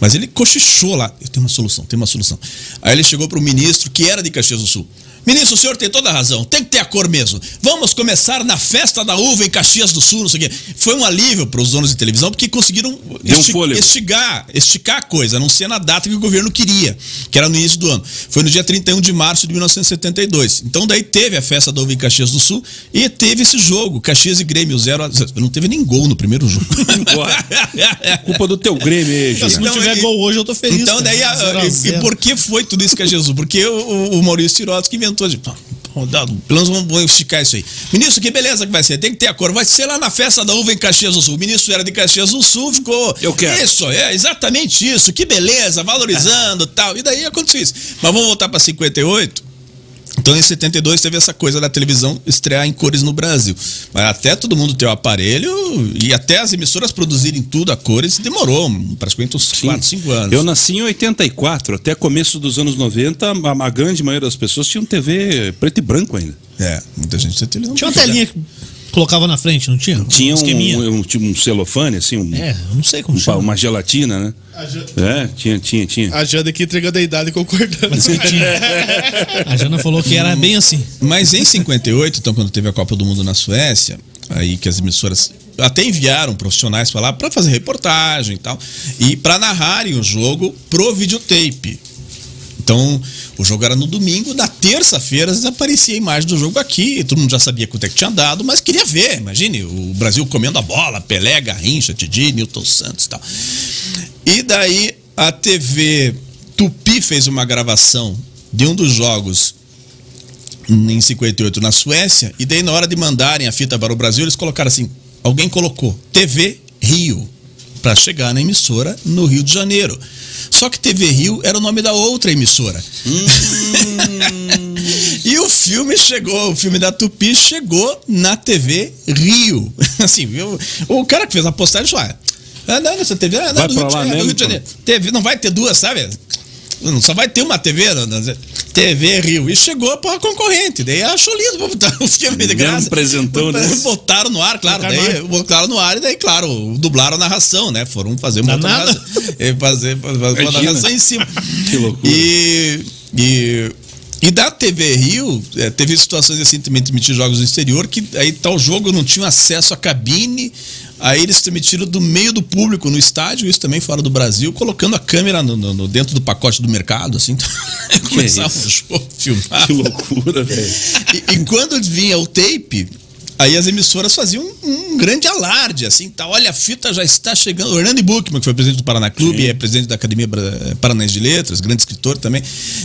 Mas ele cochichou lá. Eu tenho uma solução, tem uma solução. Aí ele chegou para o ministro, que era de Caxias do Sul. Ministro, o senhor tem toda a razão, tem que ter a cor mesmo. Vamos começar na festa da uva em Caxias do Sul, não sei o quê. Foi um alívio para os donos de televisão, porque conseguiram Deu um estigar, esticar a coisa, a não ser na data que o governo queria, que era no início do ano. Foi no dia 31 de março de 1972. Então daí teve a festa da uva em Caxias do Sul e teve esse jogo, Caxias e Grêmio 0 a 0. Não teve nem gol no primeiro jogo. Culpa do teu Grêmio aí, Se gente. não Então, tiver e- gol hoje, eu tô feliz. Então, daí, a- Zero a e- e, por que foi tudo isso que é Jesus? Porque o, o Maurício Tirotsky inventou de. "Pô, pô, dá- Pelo menos vamos, esticar isso aí. Ministro, que beleza que vai ser. Tem que ter a cor. Vai ser lá na festa da uva em Caxias do Sul. O ministro era de Caxias do Sul, ficou. Eu quero. Isso, é exatamente isso. Que beleza, valorizando tal. E daí aconteceu isso. Mas vamos voltar para 58. Então, em 72, teve essa coisa da televisão estrear em cores no Brasil. Mas até todo mundo ter o aparelho e até as emissoras produzirem tudo a cores, demorou praticamente uns 4, 5 anos. Eu nasci em 84, até começo dos anos 90, a, grande maioria das pessoas tinham TV preto e branco ainda. É, muita gente tem televisão. Tinha uma telinha que colocava na frente, não tinha? Tinha um, esqueminha. um, tipo um celofane, assim, um- É, eu não sei como um- chama. uma gelatina, né? É, tinha, tinha, tinha. A Janda aqui entregando a idade concordando. Mas que tinha. A Jana falou que era bem assim. Mas em 58, então, quando teve a Copa do Mundo na Suécia, aí que as emissoras até enviaram profissionais para lá para fazer reportagem e tal, e para narrarem o jogo pro videotape. Então, o jogo era no domingo, na terça-feira aparecia a imagem do jogo aqui, todo mundo já sabia quanto é que tinha dado, mas queria ver, imagine, o Brasil comendo a bola, Pelé, Garrincha, Didi, Newton Santos e tal. E daí a TV Tupi fez uma gravação de um dos jogos em 58 na Suécia, e daí na hora de mandarem a fita para o Brasil, eles colocaram assim, alguém colocou TV Rio para chegar na emissora no Rio de Janeiro. Só que TV Rio era o nome da outra emissora. e o filme chegou, o filme da Tupi chegou na TV Rio. Assim, viu? o cara que fez a postagem falou: ah, não, nessa TV, ah, não, do pra Rio de lá Janeiro, do mesmo, Rio de Janeiro. TV, não vai ter duas, sabe? Não, Só vai ter uma TV, não, não, TV Rio. E chegou para concorrente. Daí achou lindo pra botar o filme de graça. presentão, né? Botaram no ar, claro. Botaram Daí, no botaram no ar e daí, claro, dublaram a narração, né? Foram fazer uma narração. E Fazer, fazer uma narração em cima. Que loucura. E, e, e da TV Rio, eh, teve situações assim também transmitir jogos no exterior, que aí tal jogo não tinha acesso à cabine. Aí eles transmitiram do meio do público no estádio, isso também fora do Brasil, colocando a câmera no, no- dentro do pacote do mercado, assim. Começava o isso? jogo, filmar. Que loucura, velho. E, e quando vinha o tape, aí as emissoras faziam um, um grande alarde, assim, tá, olha, a fita já está chegando. O Hernani Buchmann, que foi presidente do Paraná Clube, é presidente da Academia Paranaense de Letras, grande escritor também,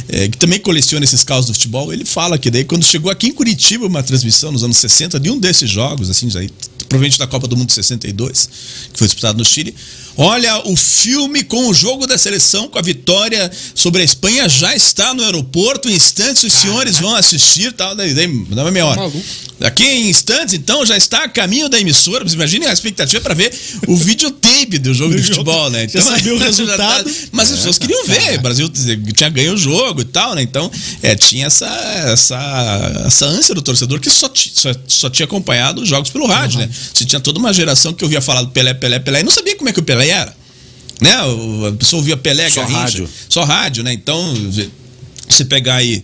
é, que também coleciona esses casos do futebol, ele fala que daí quando chegou aqui em Curitiba uma transmissão nos anos 60 de um desses jogos, assim, já, provavelmente da Copa do Mundo de 62, que foi disputado no Chile, Olha, o filme com o jogo da seleção, com a vitória sobre a Espanha, já está no aeroporto. Em instantes, os senhores vão assistir. Tal, daí, daí, dá meia hora. Maluco. Daqui em instantes, então, já está a caminho da emissora. Vocês imaginem a expectativa para ver o videotape do jogo de futebol, né? Já sabia o já resultado. tá- mas as pessoas queriam ver. O Brasil tinha ganho o jogo e tal, né? Então, é, tinha essa, essa, essa ânsia do torcedor que só, só, só tinha acompanhado os jogos pelo rádio, né? Você tinha toda uma geração que ouvia falar do Pelé, Pelé, Pelé e não sabia como é que o Pelé era. Né? A pessoa ouvia Pelé, Só Garrincha, rádio. Só rádio, né? Então, você pegar aí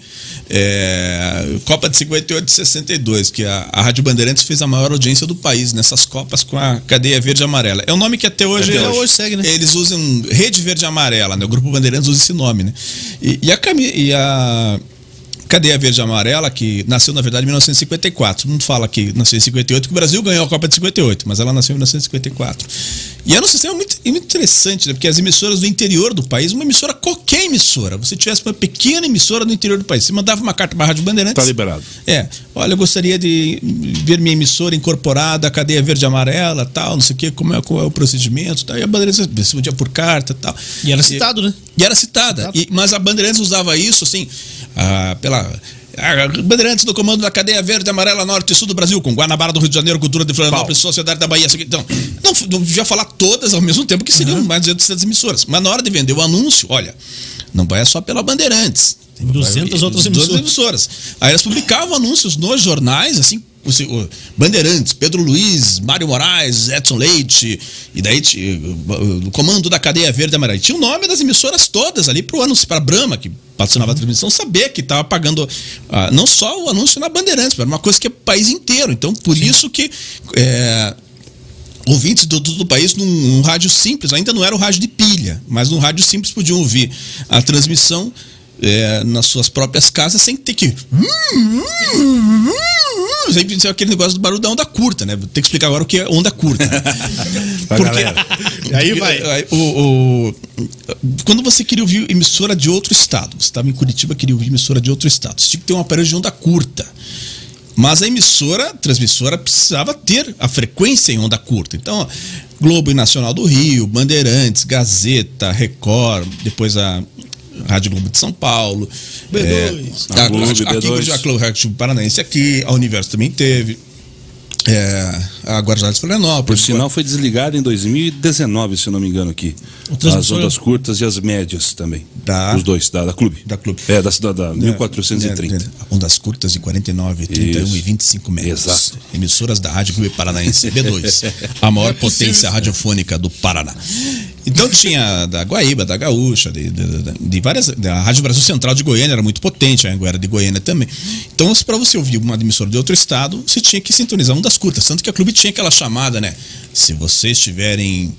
é, Copa de 58 e 62, que a, a Rádio Bandeirantes fez a maior audiência do país nessas Copas com a cadeia verde e amarela. É um nome que até hoje, Até hoje segue, né? eles usam Rede Verde e Amarela, né? O Grupo Bandeirantes usa esse nome, né? E, e a, e a Cadeia Verde e Amarela, que nasceu, na verdade, em 1954. Todo mundo fala que nasceu em 58, que o Brasil ganhou a Copa de 58, mas ela nasceu em 1954. E era um sistema muito, muito interessante, né? Porque as emissoras do interior do país, uma emissora, qualquer emissora, você tivesse uma pequena emissora no interior do país, você mandava uma carta para a Rádio Bandeirantes. Tá liberado. É, olha, eu gostaria de ver minha emissora incorporada à cadeia verde e amarela, tal, não sei o quê, como é, qual é o procedimento, tal. E a Bandeirantes respondia por carta, tal. E era citado, né? E era citada. E- mas a Bandeirantes usava isso, assim, ah, pela. Ah, Bandeirantes do comando da cadeia verde, amarela, norte e sul do Brasil, com Guanabara do Rio de Janeiro, Cultura de Florianópolis, Sociedade da Bahia. Então, não, não devia falar todas ao mesmo tempo, que seriam mais de 200 emissoras. Mas na hora de vender o anúncio, olha, não vai só pela Bandeirantes. Tem 200 outras 200 emissoras. emissoras. Aí elas publicavam anúncios nos jornais, assim, o- o Bandeirantes, Pedro Luiz, Mário Moraes, Edson Leite, e daí o o comando da cadeia verde amarela. Tinha o nome das emissoras todas ali pro anúncio, para Brahma, que patrocinava a transmissão, saber que estava pagando ah, não só o anúncio na Bandeirantes, mas uma coisa que é o país inteiro. Então, por isso que. é, ouvintes do, do, do país num, num rádio simples, ainda não era o rádio de pilha, mas num rádio simples podiam ouvir a transmissão é, nas suas próprias casas sem ter que. Sempre ser aquele negócio do barulho da onda curta, né? Vou ter que explicar agora o que é onda curta. Porque. Aí vai. O, o- quando você queria ouvir emissora de outro estado, você estava em Curitiba queria ouvir emissora de outro estado, você tinha que ter um aparelho de onda curta. Mas a emissora, a transmissora, precisava ter a frequência em onda curta. Então, ó, Globo e Nacional do Rio, Bandeirantes, Gazeta, Record, depois a Rádio Globo de São Paulo. B2. é, a, A Globo, Rádio- aqui, B2. a Globo Rádio Paranaense aqui, a Universo também teve. É, a Guarujá de Por Florianópolis. sinal, foi desligado em 2019, se não me engano, aqui. As ondas curtas e as médias também. Da- Os dois, da, da Clube. Da Clube. É, da cidade da 1430. É, é, Ondas curtas de 49, 31 Isso. e 25 metros. Exato. Emissoras da Rádio Clube Paranaense, B2. a maior potência radiofônica do Paraná. Então tinha da Guaíba, da Gaúcha, de, de, de- várias. A Rádio Brasil Central de Goiânia era muito potente, a Anguera de Goiânia também. Então, para você ouvir uma emissora de outro estado, você tinha que sintonizar ondas curtas. Tanto que a Clube tinha aquela chamada, né? Se você estiver em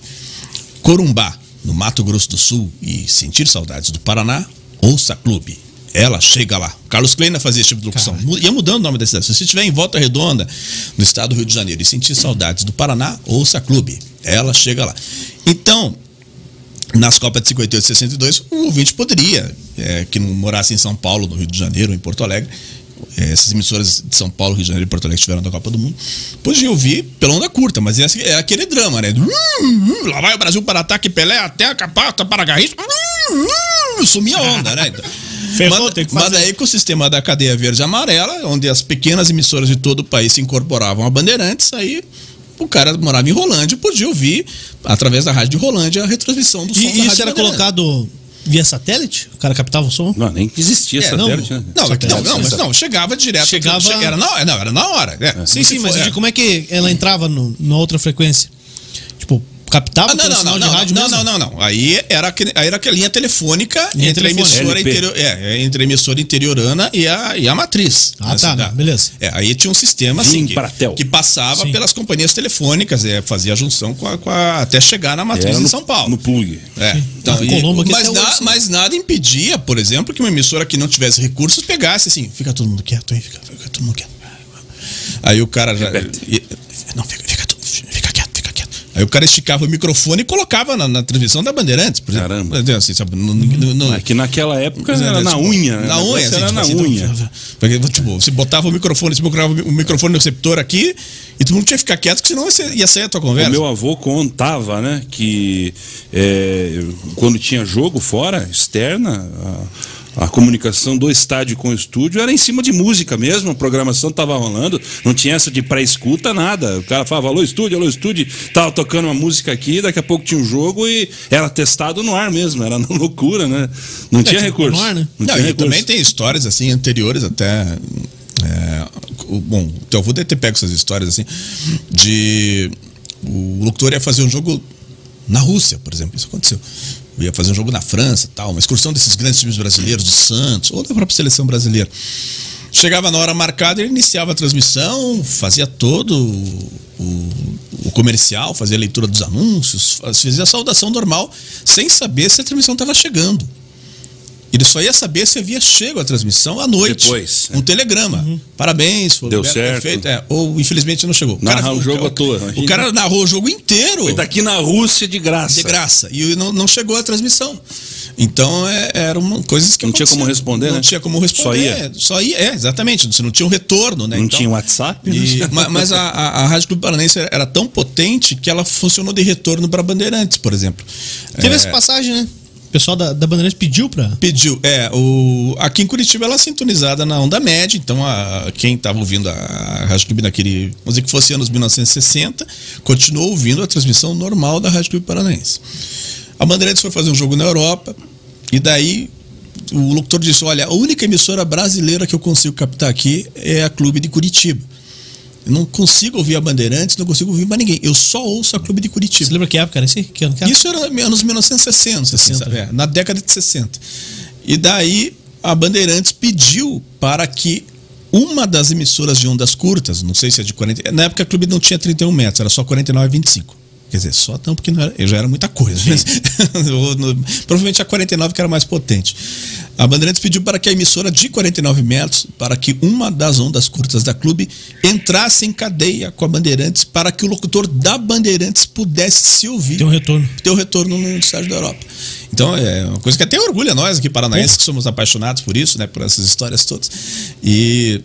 Corumbá, no Mato Grosso do Sul, e sentir saudades do Paraná, ouça a Clube. Ela chega lá. Carlos Kleina fazia esse tipo de locução. Ia mudando o nome da cidade. Se você estiver em Volta Redonda, no estado do Rio de Janeiro, e sentir saudades do Paraná, ouça a Clube. Ela chega lá. Então, nas Copas de 58 e 62, o ouvinte poderia, é, que não morasse em São Paulo, no Rio de Janeiro, ou em Porto Alegre, é, essas emissoras de São Paulo, Rio de Janeiro e Porto Alegre estiveram da Copa do Mundo, podia ouvir pela onda curta, mas é, é aquele drama, né? Hum, lá vai o Brasil para ataque, Pelé, até a capata para Garrincha. Hum, hum, Sumia a onda, né? Então, Ferrou, mas, tem que mas fazer. daí com o sistema da cadeia verde e amarela, onde as pequenas emissoras de todo o país se incorporavam a Bandeirantes, aí o cara morava em Rolândia e podia ouvir, através da rádio de Rolândia, a retransmissão do som da E Rádio isso era colocado via satélite? O cara captava o som? Não, nem existia É, satélite, não, né? Não, Satélite, não, não, mas não, chegava direto. Chegava- che- Era na, não, era na hora. é. Sim, Se sim, mas é. como é que ela entrava no, na outra frequência? Captava Ah, não, não, não, de não, rádio não, mesmo? não, não, não. Aí era, aí era aquela linha telefônica Linha entre, telefônica. A emissora interior, é, é, entre a emissora interiorana e a, e a matriz. Ah, né, tá, cidade. beleza. É, aí tinha um sistema assim que, que passava Sim. pelas companhias telefônicas, é, fazia a junção com a, com a- até chegar na matriz Era em no, São Paulo. No plug. É, então, e- mas, na- hoje, mas nada impedia, por exemplo, que uma emissora que não tivesse recursos pegasse assim, fica todo mundo quieto aí, fica, fica todo mundo quieto. Aí o cara já. e- não, fica, fica. Aí o cara esticava o microfone e colocava na, na transmissão da Bandeirantes, por exemplo. Caramba. Assim, sabe, no- no- no- É que naquela época era né, na tipo, unha. né? Na O unha, assim, era tipo na assim, unha. Porque, tipo, você botava o microfone, você botava o microfone no receptor aqui e todo mundo tinha que ficar quieto, porque senão ia sair a tua O conversa. meu avô contava, né, que é, quando tinha jogo fora, externa, a, a comunicação do estádio com o estúdio era em cima de música mesmo, a programação tava rolando, não tinha essa de pré-escuta, nada. O cara falava, alô estúdio, alô estúdio, tava tocando uma música aqui, daqui a pouco tinha um jogo e era testado no ar mesmo, era loucura, né? Não tinha tipo, recurso. no ar, né? Não, Não, tinha e recurso. também tem histórias assim anteriores até. é, o- bom, o teu avô deve ter pego essas histórias assim de o locutor ia fazer um jogo na Rússia, por exemplo, isso aconteceu. Ia fazer um jogo na França, tal, uma excursão desses grandes times brasileiros, do Santos ou da própria seleção brasileira. Chegava na hora marcada, ele iniciava a transmissão, fazia todo o, o- comercial, fazia a leitura dos anúncios, fazia a saudação normal, sem saber se a transmissão estava chegando. E Ele só ia saber se havia chego a transmissão à noite. Depois, Um telegrama. Parabéns, foi Deu certo. perfeito. É, ou infelizmente não chegou. Narrar o jogo à toa. O cara narrou o jogo inteiro. Foi daqui na Rússia de graça. De graça. E não, não chegou a transmissão. Então, é, eram coisas que Não tinha como responder, Não né? tinha como responder. Só ia. Só ia, é, exatamente. Você não tinha um retorno, né? Não Então- tinha WhatsApp? e- né? ma- mas a, a, a Rádio Clube Paranense era tão potente que ela funcionou de retorno para Bandeirantes, por exemplo. Teve É, essa passagem, né? Pessoal da, da Bandeirantes pediu pra. Pediu, é, o, aqui em Curitiba ela é sintonizada na onda média, então a, quem estava ouvindo a Rádio Clube naquele, vamos dizer que fosse anos 1960, continuou ouvindo a transmissão normal da Rádio Clube Paranaense. A Bandeirantes foi fazer um jogo na Europa, e daí o locutor disse: Olha, a única emissora brasileira que eu consigo captar aqui é a Clube de Curitiba. Eu não consigo ouvir a Bandeirantes, não consigo ouvir mais ninguém. Eu só ouço a Clube de Curitiba. Você lembra que época era esse? Que ano que era? Isso era anos 1960, assim, 60. sabe? É, na década de 60. E daí a Bandeirantes pediu para que uma das emissoras de ondas curtas, não sei se é de 40. Na época a clube não tinha 31 metros, era só 49 e 25. Quer dizer, só não, porque não era, já era muita coisa. no- provavelmente a 49 que era mais potente. A Bandeirantes pediu para que a emissora de 49 metros, para que uma das ondas curtas da clube entrasse em cadeia com a Bandeirantes, para que o locutor da Bandeirantes pudesse se ouvir Tem um retorno. ter o retorno no estádio da Europa. Então é uma coisa que até orgulha nós aqui paranaenses que somos apaixonados por isso, né, por essas histórias todas. E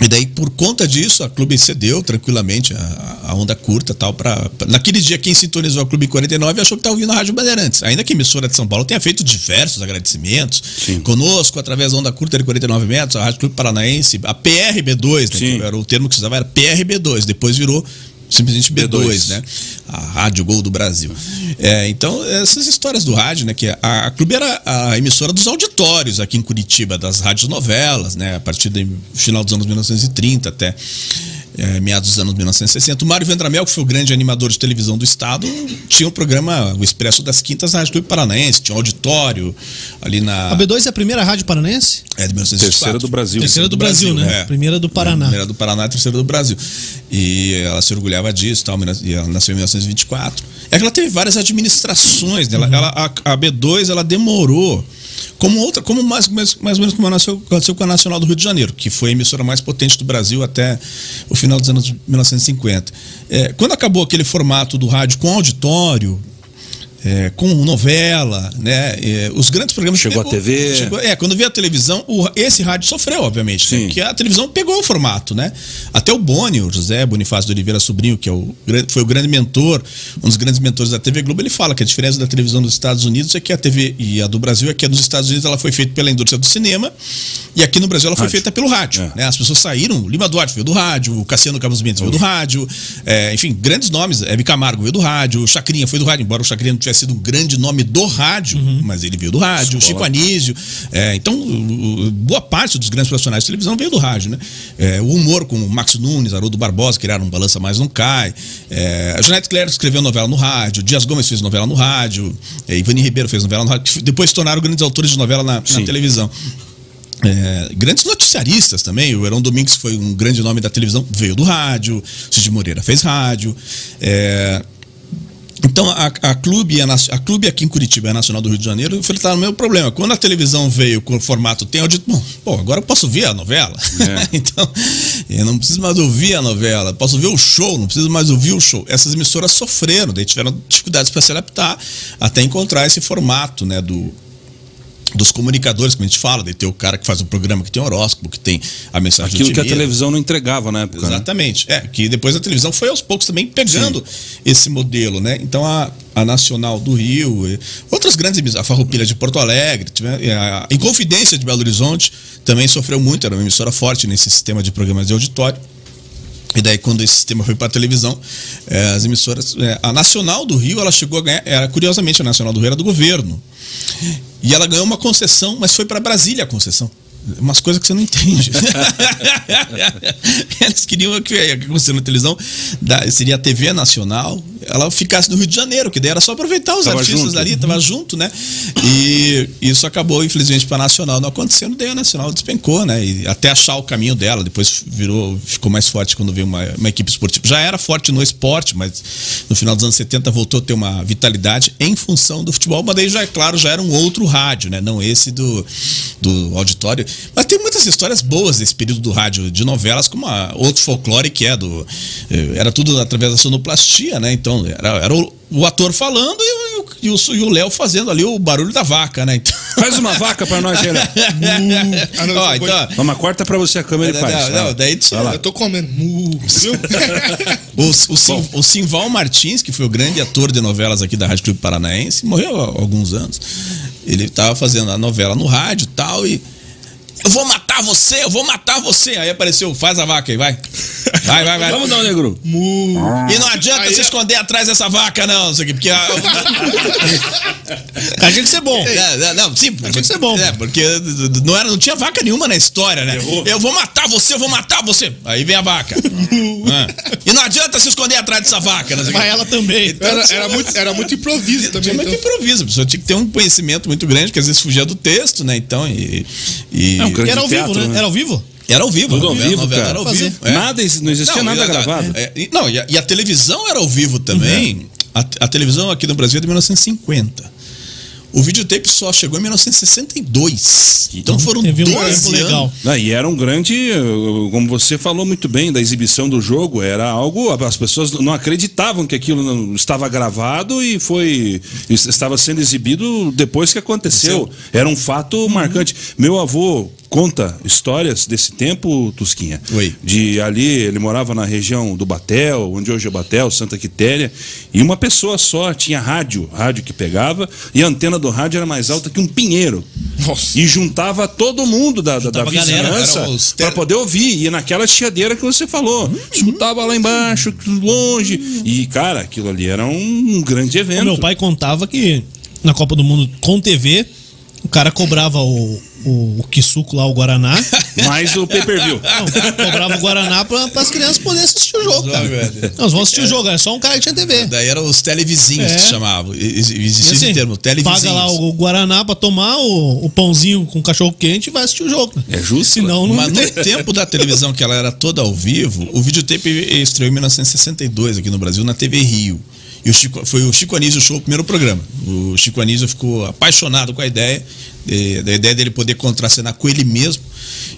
e daí por conta disso a clube cedeu tranquilamente a, a onda curta tal para naquele dia quem sintonizou a clube em 49 achou que estava ouvindo a Rádio Bandeirantes. Ainda que a emissora de São Paulo tenha feito diversos agradecimentos Sim. conosco através da onda curta de 49 metros, a Rádio Clube Paranaense, a PRB2, né, era o termo que se usava era PRB2, depois virou simplesmente B2, B2. né? A Rádio Gol do Brasil. É, então, essas histórias do rádio, né? Que a, a Clube era a emissora dos auditórios aqui em Curitiba, das rádios novelas, né? A partir do final dos anos 1930 até é, meados dos anos 1960. O Mário Vendramel, que foi o grande animador de televisão do estado, tinha o programa O Expresso das Quintas na Rádio Clube Paranaense, tinha um auditório ali na. A B2 é a primeira rádio paranense? É, de 1924. Terceira do Brasil. Terceira do Brasil, né? é. Primeira do Paraná. Primeira do Paraná e terceira do Brasil. E ela se orgulhava disso, tal, e ela nasceu em 1924. É que ela teve várias administrações, né? Ela, ela- a, a B2 ela demorou. Como outra, como mais, mais, mais ou menos como aconteceu com a Nacional do Rio de Janeiro, que foi a emissora mais potente do Brasil até o final dos anos 1950. É, quando acabou aquele formato do rádio com auditório, é, com novela, né? é, os grandes programas Chegou a TV. chegou- é, quando veio a televisão, o- esse rádio sofreu, obviamente, né? Sim. que a televisão pegou o formato, né? Até o Boni, o José Bonifácio de Oliveira Sobrinho, que é o, foi o grande mentor, um dos grandes mentores da TV Globo, ele fala que a diferença da televisão dos Estados Unidos é que a TV e a do Brasil é que a dos Estados Unidos ela foi feita pela indústria do cinema e aqui no Brasil ela foi Rádio. feita pelo rádio. É. né? As pessoas saíram, o Lima Duarte veio do rádio, o Cassiano Carlos Mendes veio do rádio, é, enfim, grandes nomes, Hebe Camargo veio do rádio, o Chacrinha foi do rádio, embora o Chacrinha não tivesse sido um grande nome do rádio, mas ele veio do rádio, Escola. Chico Anísio, é, então boa parte dos grandes profissionais de televisão veio do rádio, né? É, o humor com o Max Nunes, Haroldo Barbosa, criaram um Balança Mais Não Cai, é, a Janete Claire escreveu novela no rádio, Dias Gomes fez novela no rádio, é, Ivani Ribeiro fez novela no rádio, depois se tornaram grandes autores de novela na, na televisão. É, grandes noticiaristas também. O Heron Domingues foi um grande nome da televisão, veio do rádio. Cid Moreira fez rádio. É, então, a, a, clube, a, a clube aqui em Curitiba a Nacional do Rio de Janeiro enfrentaram o mesmo problema. Quando a televisão veio com o formato tem audito, bom, pô, agora eu posso ver a novela. É. então, eu não preciso mais ouvir a novela, posso ver o show, não preciso mais ouvir o show. Essas emissoras sofreram, daí tiveram dificuldades para se adaptar até encontrar esse formato, né, do, dos comunicadores que a gente fala, de ter o cara que faz um programa que tem horóscopo, que tem a mensagem Aquilo que a televisão não entregava na época. né? Exatamente. É, que depois a televisão foi aos poucos também pegando esse modelo, né? Então a, a Nacional do Rio, outras grandes emissoras, a Farroupilha de Porto Alegre, tive- a Inconfidência de Belo Horizonte também sofreu muito, era uma emissora forte nesse sistema de programas de auditório. E daí, quando esse sistema foi para a televisão, eh, as emissoras. eh, a Nacional do Rio, ela chegou a ganhar. Era, curiosamente, a Nacional do Rio era do governo. E ela ganhou uma concessão, mas foi para Brasília a concessão. Umas coisas que você não entende. Eles queriam que aconteceu na televisão, da, seria a TV Nacional, ela ficasse no Rio de Janeiro, que daí era só aproveitar os Tava artistas junto. ali, tava junto, né? E isso acabou, infelizmente, para a Nacional não acontecendo, daí a Nacional despencou, né? E até achar o caminho dela, depois virou, ficou mais forte quando veio uma, uma equipe esportiva. Já era forte no esporte, mas no final dos anos 70 voltou a ter uma vitalidade em função do futebol, mas daí já é claro, já era um outro rádio, né? Não esse do, do auditório. Mas tem muitas histórias boas desse período do rádio de novelas, como a, outro folclore que é do. eh, Era tudo através da sonoplastia, né? Então, era, era o, o ator falando e o- e o e o Léo fazendo ali o barulho da vaca, né? Então, Faz uma vaca pra nós, Helena. Ah, não, Ó, vou- então, Vamos, corta pra você a câmera e faz. não, não, daí tu-. Eu tô comendo. O, o, Sim- o Simval Martins, que foi o grande ator de novelas aqui da Rádio Clube Paranaense, morreu há alguns anos. Ele estava fazendo a novela no rádio e tal, e. Eu vou matar você, eu vou matar você. Aí apareceu, faz a vaca aí, vai. Vai, vai, vai. Vamos dar um negro. Mu. E não adianta Aí se é- esconder atrás dessa vaca, não, isso aqui, porque. A... Tinha que ser bom. É, é, não, sim, Tinha que ser bom. É, porque não, era, não tinha vaca nenhuma na história, né? Eu vou matar você, eu vou matar você. Aí vem a vaca. Ah. E não adianta se esconder atrás dessa vaca. Não quê. Mas ela também. Era, era muito, era muito improviso também. Tinha muito Então. improviso, a pessoa tinha que ter um conhecimento muito grande, que às vezes fugia do texto, né? Então, e. e- Grande Era ao vivo, teatro, né? Era ao vivo? Era ao vivo, Tudo ao vivo, novela cara. Era ao vivo. é. Nada, não existia Não, nada gravado. é, não, e a, e a televisão era ao vivo também. A, a televisão aqui no Brasil é de 1950. O videotape só chegou em 1962. Então foram Teve um 12 tempo anos. legal. Ah, e era um grande, eh, como você falou muito bem, da exibição do jogo, era algo, as pessoas não acreditavam que aquilo não estava gravado e foi, estava sendo exibido depois que aconteceu. Era um fato marcante. Meu avô conta histórias desse tempo, Tusquinha. Oi. De ali, ele morava na região do Batel, onde hoje é Batel, Santa Quitéria, e uma pessoa só tinha rádio, rádio que pegava, e a antena do rádio era mais alta que um pinheiro. Nossa. E juntava todo mundo da, da, da vizinhança tele- poder ouvir. E naquela chiadeira que você falou. Escutava lá embaixo, longe. E, cara, aquilo ali era um, grande O evento. meu pai contava que na Copa do Mundo com TV, o cara cobrava o, o, o Kisuko lá, o Guaraná. Mais o pay-per-view. Não, o cara cobrava o Guaraná pra, as crianças poderem assistir o jogo, cara. É. Nós vamos assistir o jogo, era só um cara que tinha TV. Daí eram os televizinhos É. que se chamavam. Ex- Existia assim, esse termo, televizinhos. paga lá o Guaraná pra tomar o, o pãozinho com cachorro quente e vai assistir o jogo. É justo. Senão não Mas no tem. tempo da televisão, que ela era toda ao vivo, o videotape estreou em 1962 aqui no Brasil, na TV Rio. E o Chico, foi o Chico Anísio Show, o primeiro programa. O Chico Anísio ficou apaixonado com a ideia, eh, da ideia dele poder contracenar com ele mesmo.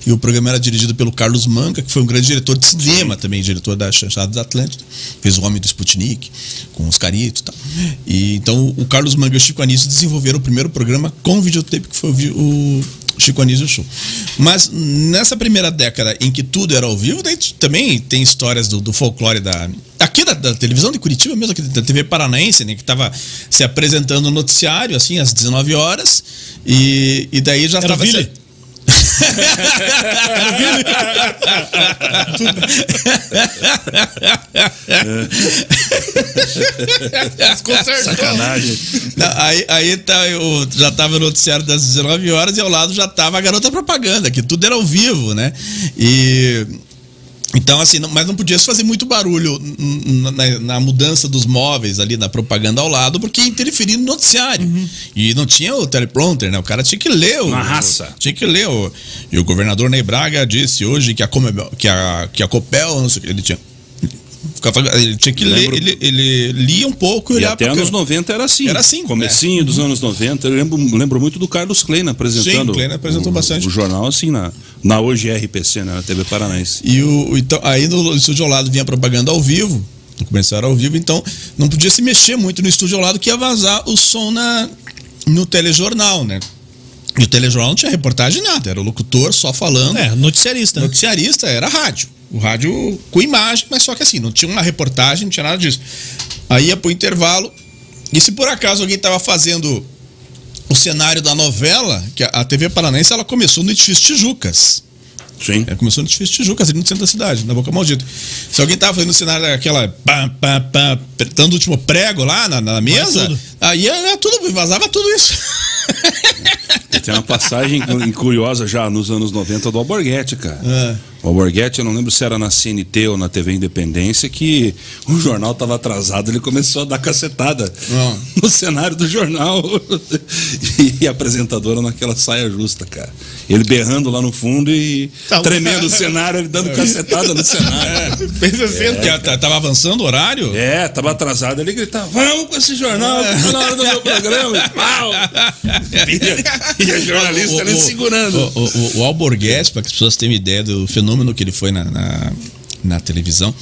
E o programa era dirigido pelo Carlos Manga, que foi um grande diretor de cinema também, diretor da Chanchada da Atlântida. Fez o Homem do Sputnik, com os Caritos e tal. E, então o Carlos Manga e o Chico Anísio desenvolveram o primeiro programa com videotape, que foi o Chico Anísio Show. Mas nessa primeira década em que tudo era ao vivo, também tem histórias do, do folclore da. Aqui da, da televisão de Curitiba mesmo, aqui da TV Paranaense, né? Que estava se apresentando no noticiário, assim, às 19 horas. E, e daí já estava. Sacanagem. Não, aí aí tá, eu já tava no noticiário das 19 horas e ao lado já tava a garota propaganda, que tudo era ao vivo, né? E. Então, assim, não- mas não podia se fazer muito barulho na, na mudança dos móveis ali, na propaganda ao lado, porque ia interferir no noticiário. E não tinha o teleprompter, né? O cara tinha que ler. O, Na raça. Tinha que ler. O, e o governador Ney Braga disse hoje que a, Comebol- que a, que a Copel, não sei o que, ele tinha. Ficava- Ele tinha que ler, Lembro- ele, ele lia um pouco e E olhava até anos câmera. 90 era assim. Era assim, Comecinho dos anos 90. Eu lembro, lembro muito do Carlos Kleina apresentando. Sim, Kleina apresentou o, bastante. O jornal, assim, na, na hoje RPC, né? Na TV Paranaense. E o, o- então, aí no estúdio ao lado vinha propaganda ao vivo, era ao vivo, então não podia se mexer muito no estúdio ao lado que ia vazar o som na, no telejornal, né? E o telejornal não tinha reportagem nada, era o locutor só falando. É, noticiarista. Noticiarista era rádio. O rádio com imagem, mas só que assim, não tinha uma reportagem, não tinha nada disso. Aí ia pro intervalo, e se por acaso alguém tava fazendo o cenário da novela, que a, TV Paranaense ela começou no edifício Tijucas. Sim. É, começou no edifício Tijucas, ali no centro da cidade, na Boca Maldita. Se alguém tava fazendo o cenário daquela. Pá, pá, pá, apertando o último prego lá na, na mesa. Aí era tudo, vazava tudo isso. Tem uma passagem cu- curiosa já nos anos 90 do Alborguete, cara. É. O Alborguete, eu não lembro se era na CNT ou na TV Independência, que o jornal estava atrasado, ele começou a dar cacetada no cenário do jornal. e a apresentadora naquela saia justa, cara. Ele berrando lá no fundo e Tá tremendo o cenário, ele dando cacetada no cenário. Pensa assim, Que tá- tava avançando o horário? É, tava atrasado, ele gritava, vamos com esse jornal, que na hora do meu programa, e pau! E, a jornalista ali segurando. O, o, o Alborguete, para que as pessoas tenham ideia do fenômeno que ele foi na, na, na televisão,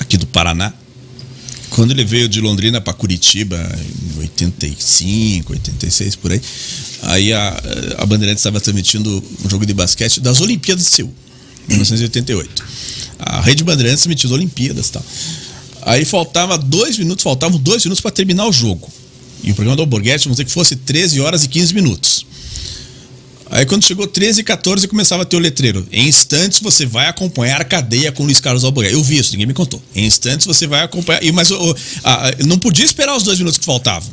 aqui do Paraná, quando ele veio de Londrina para Curitiba, em 85, 86, por aí, aí a, a Bandeirantes estava transmitindo um jogo de basquete das Olimpíadas de Seul, 1988. A Rede Bandeirantes transmitindo Olimpíadas e tal. Aí faltava dois minutos, faltavam dois minutos para terminar o jogo. E o programa do Alborguete, vamos dizer que fosse 13 horas e 15 minutos. Aí quando chegou 13 e 14 começava a ter o letreiro. Em instantes você vai acompanhar a cadeia com Luiz Carlos Alborguete. Eu vi isso, ninguém me contou. Em instantes você vai acompanhar. E, mas o- o- a- não podia esperar os dois minutos que faltavam.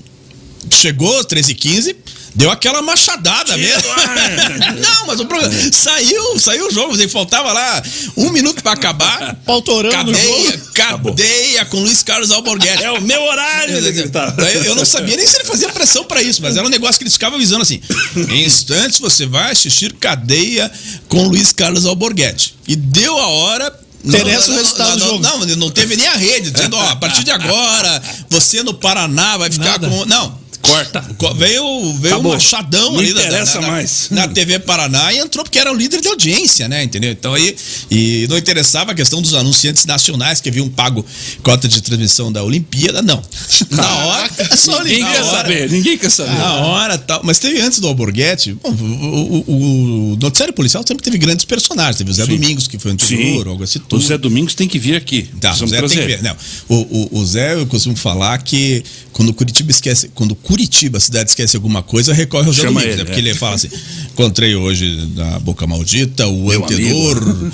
Chegou 13 e 15, deu aquela machadada mesmo. não, mas o programa. Saiu, saiu o jogo. Você faltava lá um minuto para acabar. Pautorando Cadeia, cadeia com Luiz Carlos Alborguete. É o meu horário! Eu, eu não sabia nem se ele fazia pressão pra isso, mas era um negócio que eles ficavam avisando assim: em instantes você vai assistir cadeia com Luiz Carlos Alborguete. E deu a hora. Interessa não, o resultado não, do não, jogo. Não, não, não teve nem a rede, dizendo, ó, a partir de agora, você no Paraná vai ficar Nada. com. Não. Corta. Co- Veio, veio Acabou. um machadão ali da- interessa da, da- mais. na TV Paraná e entrou porque era o líder de audiência, né? Entendeu? Então aí. E não interessava a questão dos anunciantes nacionais que haviam pago cota de transmissão da Olimpíada, não. Na hora. só Ninguém na quer hora. saber, ninguém quer saber. Na hora tal. Mas teve antes do Alborguete. Bom, o, o, o noticiário policial sempre teve grandes personagens. Teve o Zé Sim. Domingos, que foi anterior, algo assim. O. Zé Domingos tem que vir aqui. Tá, o Zé tem trazer. que ver. Não, o, o, o Zé, eu costumo falar que quando Curitiba esquece, quando Curitiba, a cidade esquece alguma coisa, recorre ao Zé Chama Domingos, ele, né? Porque é. ele fala assim: encontrei hoje na Boca Maldita o Meu antenor.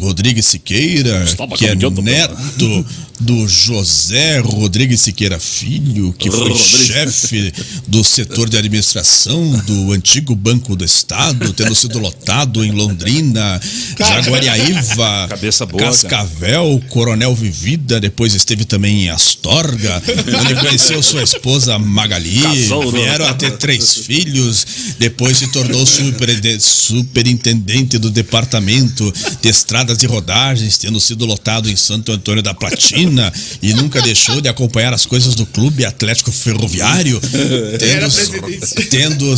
Rodrigues Siqueira, Estava que é neto do José Rodrigues Siqueira Filho, que foi chefe do setor de administração do antigo Banco do Estado, tendo sido lotado em Londrina, Jaguariaíva. Cascavel, Coronel Vivida, depois esteve também em Astorga, onde conheceu sua esposa Magali, Casou, né? vieram a ter três filhos, depois se tornou superintendente do departamento de estradas e rodagens, tendo sido lotado em Santo Antônio da Platina e nunca deixou de acompanhar as coisas do Clube Atlético Ferroviário, tendo, tendo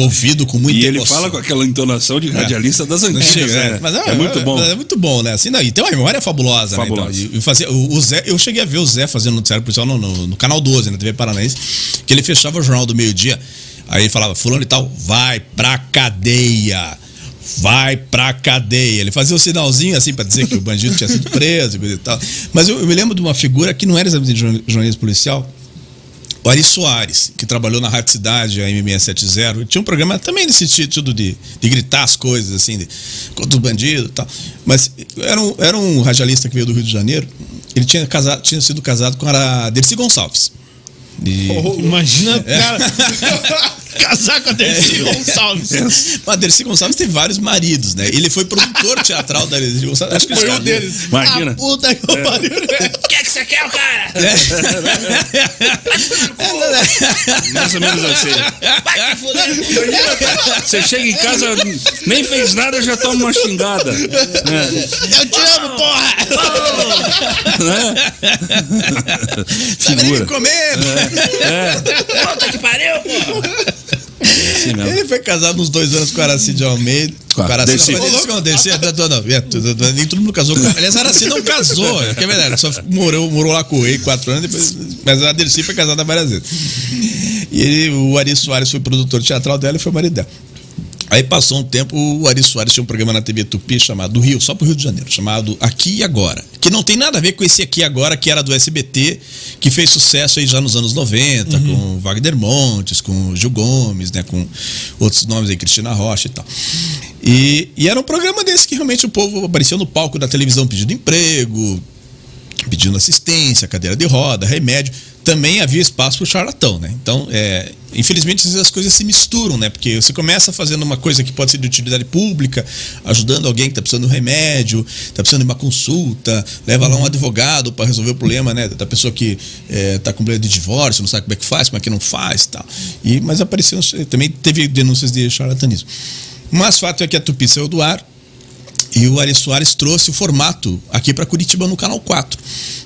ouvido com muita E ele emoção. fala com aquela entonação de radialista das Não antigas. chega, né? é. Mas é, muito bom. É muito bom, né? Assim, não, e tem uma memória fabulosa, Fabulosa. né? Então, e, e fazer, o, o Zé, eu cheguei a ver o Zé fazendo noticiário policial no, no, no canal 12, na TV Paranaense, que ele fechava o jornal do meio-dia, aí ele falava, fulano e tal, vai pra cadeia. Vai pra cadeia. Ele fazia o sinalzinho assim pra dizer que o bandido tinha sido preso e tal. Mas eu, eu me lembro de uma figura que não era exatamente jorna- jornalismo policial, o Ari Soares, que trabalhou na Rádio Cidade, a M670, ele tinha um programa também nesse sentido de, de gritar as coisas, assim, de, contra os bandidos e tal. Mas era um, era um radialista que veio do Rio de Janeiro, ele tinha, casado, tinha sido casado com a Dercy Gonçalves. E- Imagina, É. cara, casar com a Dercy Gonçalves. Mas a Dercy Gonçalves tem vários maridos, né? Ele foi produtor teatral da Dercy Gonçalves. Acho que Foi um deles. Imagina. Ah, puta que pariu. O que é que você quer, cara? Mais ou menos assim. Vai te fuder. Você chega em casa, nem fez nada, já toma uma xingada. Eu te amo, porra! Sabe nem o comer? Puta que pariu, pô. Assim mesmo. Ele foi casado uns dois anos com a Araci de Almeida. Com a Araci, Dercy. não, não, Dercy, não, não, é, tudo- nem todo mundo casou com Aliás, a Araci não casou, é que é verdade. Só morou, morou lá com o rei quatro anos, depois, mas a Dercy foi casada várias vezes. E ele, o Ari Soares foi produtor teatral dela e foi o marido dela. Aí passou um tempo, o Ari Soares tinha um programa na TV Tupi chamado do Rio, só pro Rio de Janeiro, chamado Aqui e Agora. Que não tem nada a ver com esse Aqui e Agora, que era do SBT, que fez sucesso aí já nos anos 90, com o Wagner Montes, com o Gil Gomes, né? Com outros nomes aí, Cristina Rocha e tal. E, e era um programa desse que realmente o povo aparecia no palco da televisão pedindo emprego, pedindo assistência, cadeira de roda, remédio. Também havia espaço para o charlatão, né? Então, é, infelizmente, as coisas se misturam, né? Porque você começa fazendo uma coisa que pode ser de utilidade pública, ajudando alguém que está precisando de um remédio, está precisando de uma consulta, leva lá um advogado para resolver o problema, né? Da pessoa que está com problema de divórcio, não sabe como é que faz, como é que não faz tal. E Mas apareceu, também teve denúncias de charlatanismo. Mas fato é que a Tupi saiu do ar, e o Ari Soares trouxe o formato aqui para Curitiba no Canal 4.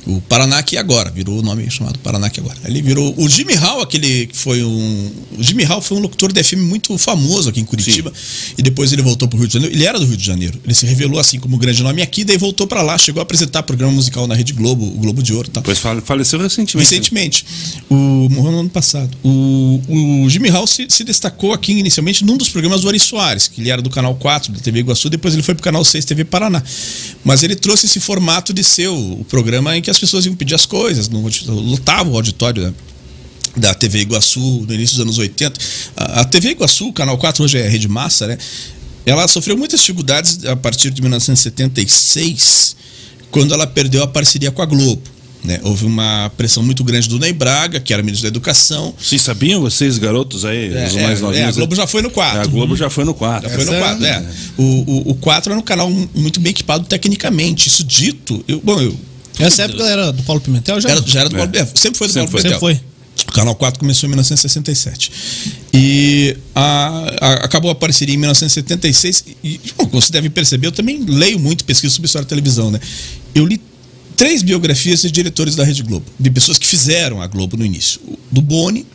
O Paraná aqui agora, virou o nome chamado Paraná aqui agora. Ele virou o Jimmy Hall, aquele que foi um. O Jimmy Hall foi um locutor de FM muito famoso aqui em Curitiba. Sim. E depois ele voltou para o Rio de Janeiro. Ele era do Rio de Janeiro. Ele se revelou assim como grande nome aqui, daí voltou para lá, chegou a apresentar programa musical na Rede Globo, o Globo de Ouro. Tal. Pois faleceu recentemente. né? Recentemente. O, morreu no ano passado. O, o Jimmy Hall se, se, destacou aqui inicialmente num dos programas do Ari Soares, que ele era do Canal 4 da TV Iguaçu, depois ele foi para o Canal 6 TV Paraná. Mas ele trouxe esse formato de ser o, o programa em que as pessoas iam pedir as coisas, no, lotava o auditório né? da TV Iguaçu no início dos anos 80. A, a TV Iguaçu, Canal 4 hoje é Rede Massa, né? Ela sofreu muitas dificuldades a partir de 1976, quando ela perdeu a parceria com a Globo. Né? Houve uma pressão muito grande do Ney Braga, que era ministro da Educação. Vocês sabiam, vocês, garotos aí, é, os mais é, novinhos? É, a Globo já foi no 4. a Globo já foi no 4. Já foi no 4, é. O, o, o 4 era um canal muito bem equipado tecnicamente. Isso dito, eu, bom, eu. Essa época era do Paulo Pimentel já? Era, já era do Paulo Pimentel. Sempre foi do sempre Paulo foi. Pimentel. Sempre foi. O Canal 4 começou em 1967. E a, a, acabou a parceria em 1976. E, bom, como você deve perceber, eu também leio muito pesquisa sobre história da televisão, né? Eu li três biografias de diretores da Rede Globo, de pessoas que fizeram a Globo no início: do Boni,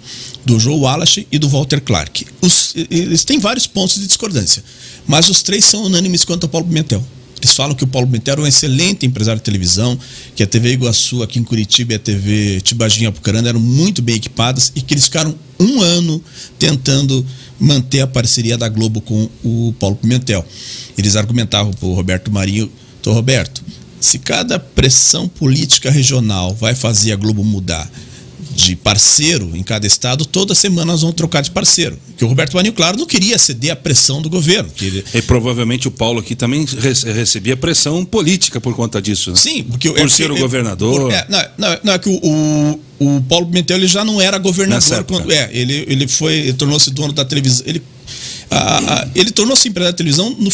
do Joe Wallace e do Walter Clark. Os, eles têm vários pontos de discordância, mas os três são unânimes quanto ao Paulo Pimentel. Eles falam que o Paulo Pimentel era um excelente empresário de televisão, que a TV Iguaçu aqui em Curitiba e a TV Tibagim Apucarana eram muito bem equipadas e que eles ficaram um ano tentando manter a parceria da Globo com o Paulo Pimentel. Eles argumentavam para o Roberto Marinho, Tô Roberto, se cada pressão política regional vai fazer a Globo mudar de parceiro em cada estado, toda semana nós vamos trocar de parceiro. Que o Roberto Marinho, claro, não queria ceder à pressão do governo. Ele... E provavelmente o Paulo aqui também recebia pressão política por conta disso. Né? Sim, porque por é, ser o é, governador. Por, é, não, não, não, é que o, o, o, Paulo Pimentel ele já não era governador quando é, ele, ele foi, tornou-se dono da televisão. Ele ele tornou-se empresário da televisão no,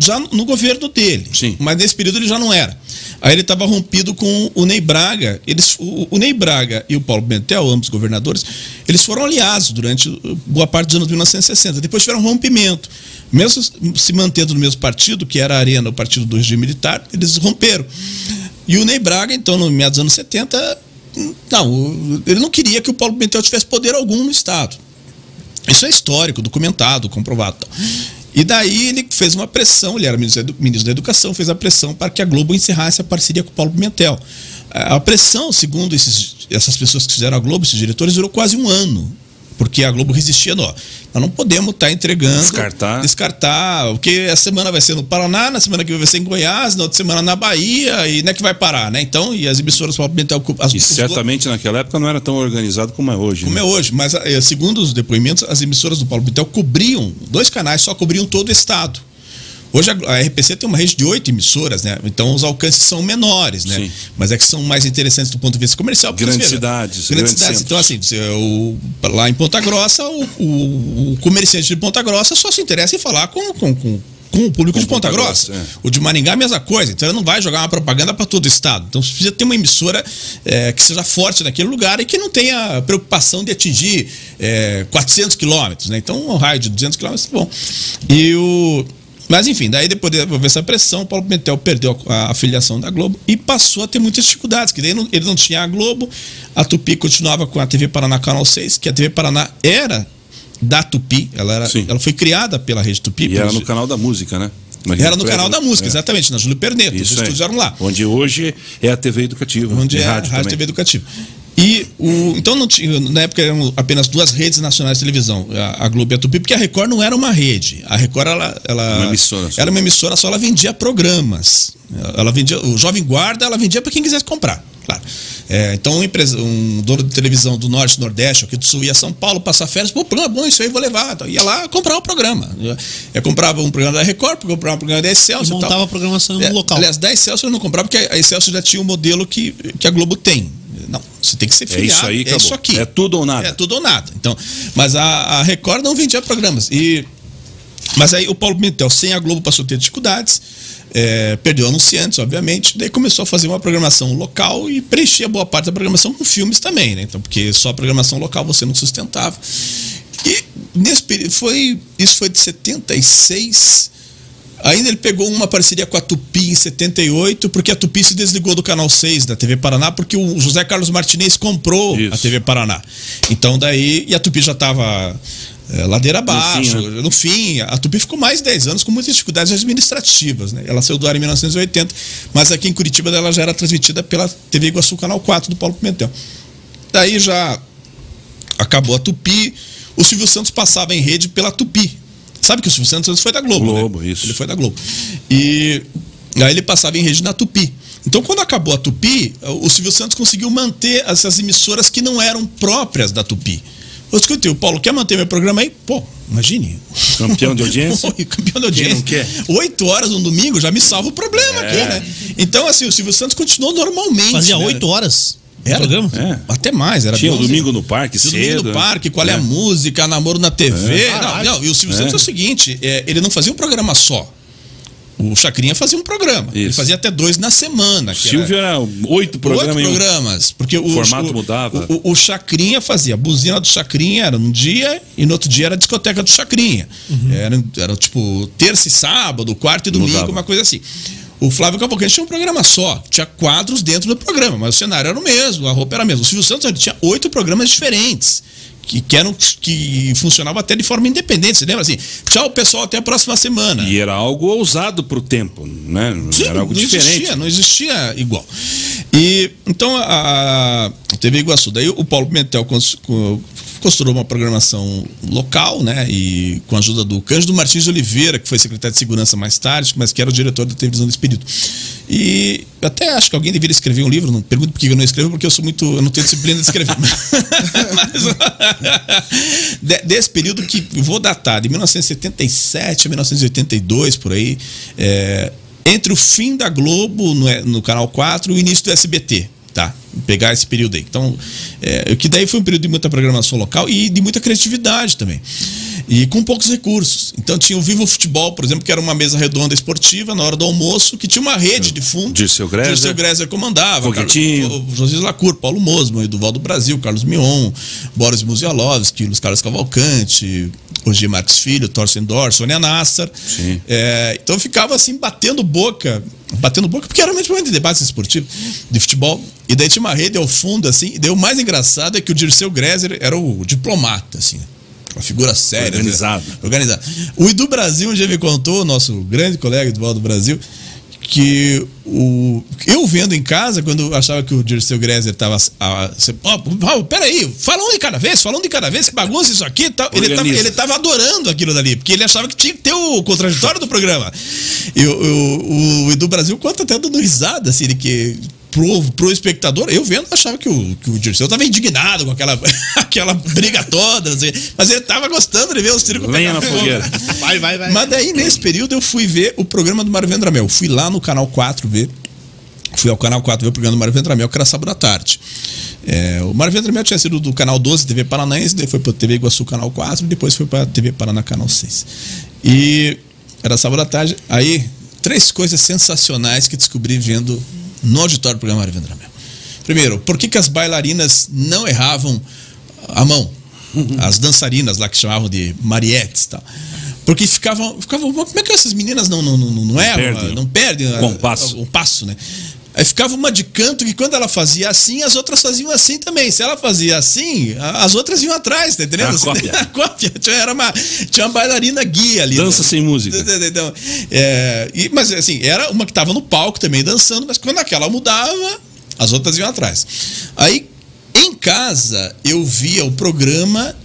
já no governo dele. Sim. Mas nesse período ele já não era. Aí ele estava rompido com o Ney Braga. Eles, o, o, Ney Braga e o Paulo Pimentel, ambos governadores, eles foram aliados durante boa parte dos anos de 1960. Depois tiveram um rompimento. Mesmo se mantendo no mesmo partido, que era a Arena, o partido do regime militar, eles romperam. E o Ney Braga, então, no meados dos anos 70, não, ele não queria que o Paulo Pimentel tivesse poder algum no Estado. Isso é histórico, documentado, comprovado. E daí ele fez uma pressão, ele era ministro da Educação, fez a pressão para que a Globo encerrasse a parceria com o Paulo Pimentel. A pressão, segundo esses, essas pessoas que fizeram a Globo, esses diretores, durou quase um ano. Porque a Globo resistia, não. Nós não podemos estar tá entregando. Descartar. Descartar. Porque a semana vai ser no Paraná, na semana que vem vai ser em Goiás, na outra semana na Bahia, e não é que vai parar, né? Então, e as emissoras Paulo Pimentel. As, e certamente naquela época não era tão organizado como é hoje. Como né? é hoje, mas segundo os depoimentos, as emissoras do Paulo Pimentel cobriam, dois canais só cobriam todo o estado. Hoje a RPC tem uma rede de oito emissoras, né? Então os alcances são menores, né? Sim. Mas é que são mais interessantes do ponto de vista comercial. Grandes cidades. Grandes cidades. Então, assim, o, lá em Ponta Grossa, o, o, o, comerciante de Ponta Grossa só se interessa em falar com, com, com com o público com de Ponta, Ponta Grossa. Grossa é. O de Maringá é a mesma coisa. Então ele não vai jogar uma propaganda para todo o estado. Então você precisa ter uma emissora é, que seja forte naquele lugar e que não tenha preocupação de atingir é, 400 quilômetros. Né? Então um raio de 200 quilômetros é bom. E o. Mas enfim, daí depois de haver essa pressão, o Paulo Pimentel perdeu a, a filiação da Globo e passou a ter muitas dificuldades, que daí não, ele não tinha a Globo, a Tupi continuava com a TV Paraná Canal 6, que a TV Paraná era da Tupi, ela, era, ela foi criada pela rede Tupi. E era no canal da música, né? Era no canal da música, é. exatamente, na Júlio Perneto, Isso os estúdios eram lá. Onde hoje é a TV Educativa. Onde é rádio a Rádio TV Educativa. E o, então não tinha, na época eram apenas duas redes nacionais de televisão, a, a Globo e a Tupi, porque a Record não era uma rede. A Record ela, ela uma emissora só. era uma emissora só, ela vendia programas. Ela vendia o Jovem Guarda, ela vendia para quem quisesse comprar. Claro. É, então, um, empresa, um dono de televisão do Norte, Nordeste, aqui do Sul, ia a São Paulo passar férias, pô, programa bom, isso aí eu vou levar. Então, ia lá comprar o programa. Eu, eu comprava um programa da Record, comprava um programa da E Excelsior. e tal. montava a programação É, local. Aliás, da Excelsior eu não comprava porque a Excelsior já tinha o modelo que, que a Globo tem. Não, você tem que ser É filiado. isso aí, é acabou. isso aqui. É tudo ou nada. É tudo ou nada. Então, mas a, a Record não vendia programas. E, mas aí o Paulo Pimentel, sem a Globo, passou a ter dificuldades. É, perdeu anunciantes, obviamente. Daí começou a fazer uma programação local e preenchia boa parte da programação com filmes também, né? Então, porque só a programação local você não sustentava. E nesse período, foi, isso foi de 76. Ainda ele pegou uma parceria com a Tupi em 78, porque a Tupi se desligou do Canal 6 da TV Paraná, porque o José Carlos Martinez comprou Isso. a TV Paraná. Então daí, e a Tupi já estava ladeira abaixo, fim, né? no fim, a Tupi ficou mais de 10 anos com muitas dificuldades administrativas, né? Ela saiu do ar em 1980, mas aqui em Curitiba ela já era transmitida pela TV Iguaçu Canal 4 do Paulo Pimentel. Daí já acabou a Tupi, o Silvio Santos passava em rede pela Tupi. Sabe que o Silvio Santos foi da Globo, Globo, né? isso. Ele foi da Globo. E aí ele passava em rede na Tupi. Então, quando acabou a Tupi, o Silvio Santos conseguiu manter essas emissoras que não eram próprias da Tupi. Eu escutei, o Paulo quer manter meu programa aí? Pô, imagine. Campeão de audiência? Oi, campeão de Quem audiência. não quer? Oito horas no domingo já me salva o problema É. aqui, né? Então, assim, o Silvio Santos continuou normalmente. Fazia né? oito horas o Era? programa? É. Até mais, era Tinha o 12. domingo no parque, Tinha o cedo. domingo no né? parque, qual é, a É. música, namoro na TV. Não, Caralho. não, e o Silvio É. Santos é o seguinte: é, ele não fazia um programa só. O Chacrinha fazia um programa. Ele Isso. fazia até dois na semana. Silvio era oito programas. Oito programas. Porque o, formato o, mudava. O, o Chacrinha fazia. A buzina do Chacrinha era num dia e no outro dia era a discoteca do Chacrinha. Era, era tipo terça e sábado, quarto e domingo, Mudava. uma coisa assim. O Flávio Cavalcante tinha um programa só. Tinha quadros dentro do programa, mas o cenário era o mesmo, a roupa era a mesma. O Silvio Santos ele tinha oito programas diferentes. Que, que eram que funcionavam até de forma independente. Você lembra assim? Tchau, pessoal, até a próxima semana. E era algo ousado pro tempo, né? Sim, era algo não diferente. Existia, não existia igual. E então a, a TV Iguaçu, daí o Paulo Pimentel costurou uma programação local, né? E com a ajuda do Cândido Martins de Oliveira, que foi secretário de segurança mais tarde, mas que era o diretor da televisão nesse período. E até acho que alguém deveria escrever um livro, não pergunto por que eu não escrevo, porque eu sou muito. eu não tenho disciplina de escrever. Mas, de- desse período que vou datar, de 1977 a 1982, por aí, é, entre o fim da Globo no, no Canal 4 e o início do SBT. Tá, pegar esse período aí. Então, é, que daí foi um período de muita programação local e de muita criatividade também. E com poucos recursos. Então tinha o Vivo Futebol, por exemplo, que era uma mesa redonda esportiva na hora do almoço, que tinha uma rede de fundo. Dirceu Greser. Dirceu Greser comandava. Foguetinho. Carlos- José Lacour, Paulo Mosman, Eduval do Brasil, Carlos Mion, Boris Muzialovski, Luiz Carlos Cavalcante, Roger Marques Filho, Thorsten Dor, Sônia Nassar. É, então eu ficava assim, batendo boca, batendo boca, porque era um momento de debate esportivo, de futebol. E daí tinha uma rede ao fundo, assim, e daí o mais engraçado é que o Dirceu Greser era o diplomata, assim. Uma figura séria. Organizado. né? Organizado. O Edu Brasil um dia me contou, nosso grande colega Eduardo Brasil, que o, eu vendo em casa, quando achava que o Dirceu Greser estava. Oh, peraí, fala um de cada vez, fala um de cada vez, que bagunça isso aqui tal. Ele tava, ele tava adorando aquilo dali, porque ele achava que tinha que ter o contraditório do programa. E o, o, o Edu Brasil conta até dando risada, assim, de que. Pro, pro espectador, eu vendo, achava que o, que o Dirceu tava indignado com aquela, aquela briga toda, sei, mas ele tava gostando de ver os tricos Lenha na fogueira. Vai, vai, vai. Mas daí, nesse período, eu fui ver o programa do Mário Vendramel. Fui lá no canal 4 ver. Fui ao canal 4 ver o programa do Mário Vendramel, que era sábado à tarde. É, o Mário Vendramel tinha sido do canal 12, TV Paranaense, daí foi para TV Iguaçu, canal 4, depois foi para TV Paraná, canal 6. E era sábado à tarde. Aí, três coisas sensacionais que descobri vendo no auditório do programa Mário Vendramel. Primeiro, por que, que as bailarinas não erravam a mão? As dançarinas lá que chamavam de marietes e tal. Porque ficavam, ficavam. Como é que essas meninas não, não, não, não erram? perdem. Não perdem a- Compasso. a- o passo, né? Aí ficava uma de canto que quando ela fazia assim, as outras faziam assim também. Se ela fazia assim, as outras iam atrás, tá entendendo? A cópia. A cópia. Tinha, era uma, tinha uma bailarina guia ali. Dança né? sem música. Então, é, e- mas assim, era uma que estava no palco também dançando, mas quando aquela mudava, as outras iam atrás. Aí, em casa, eu via o programa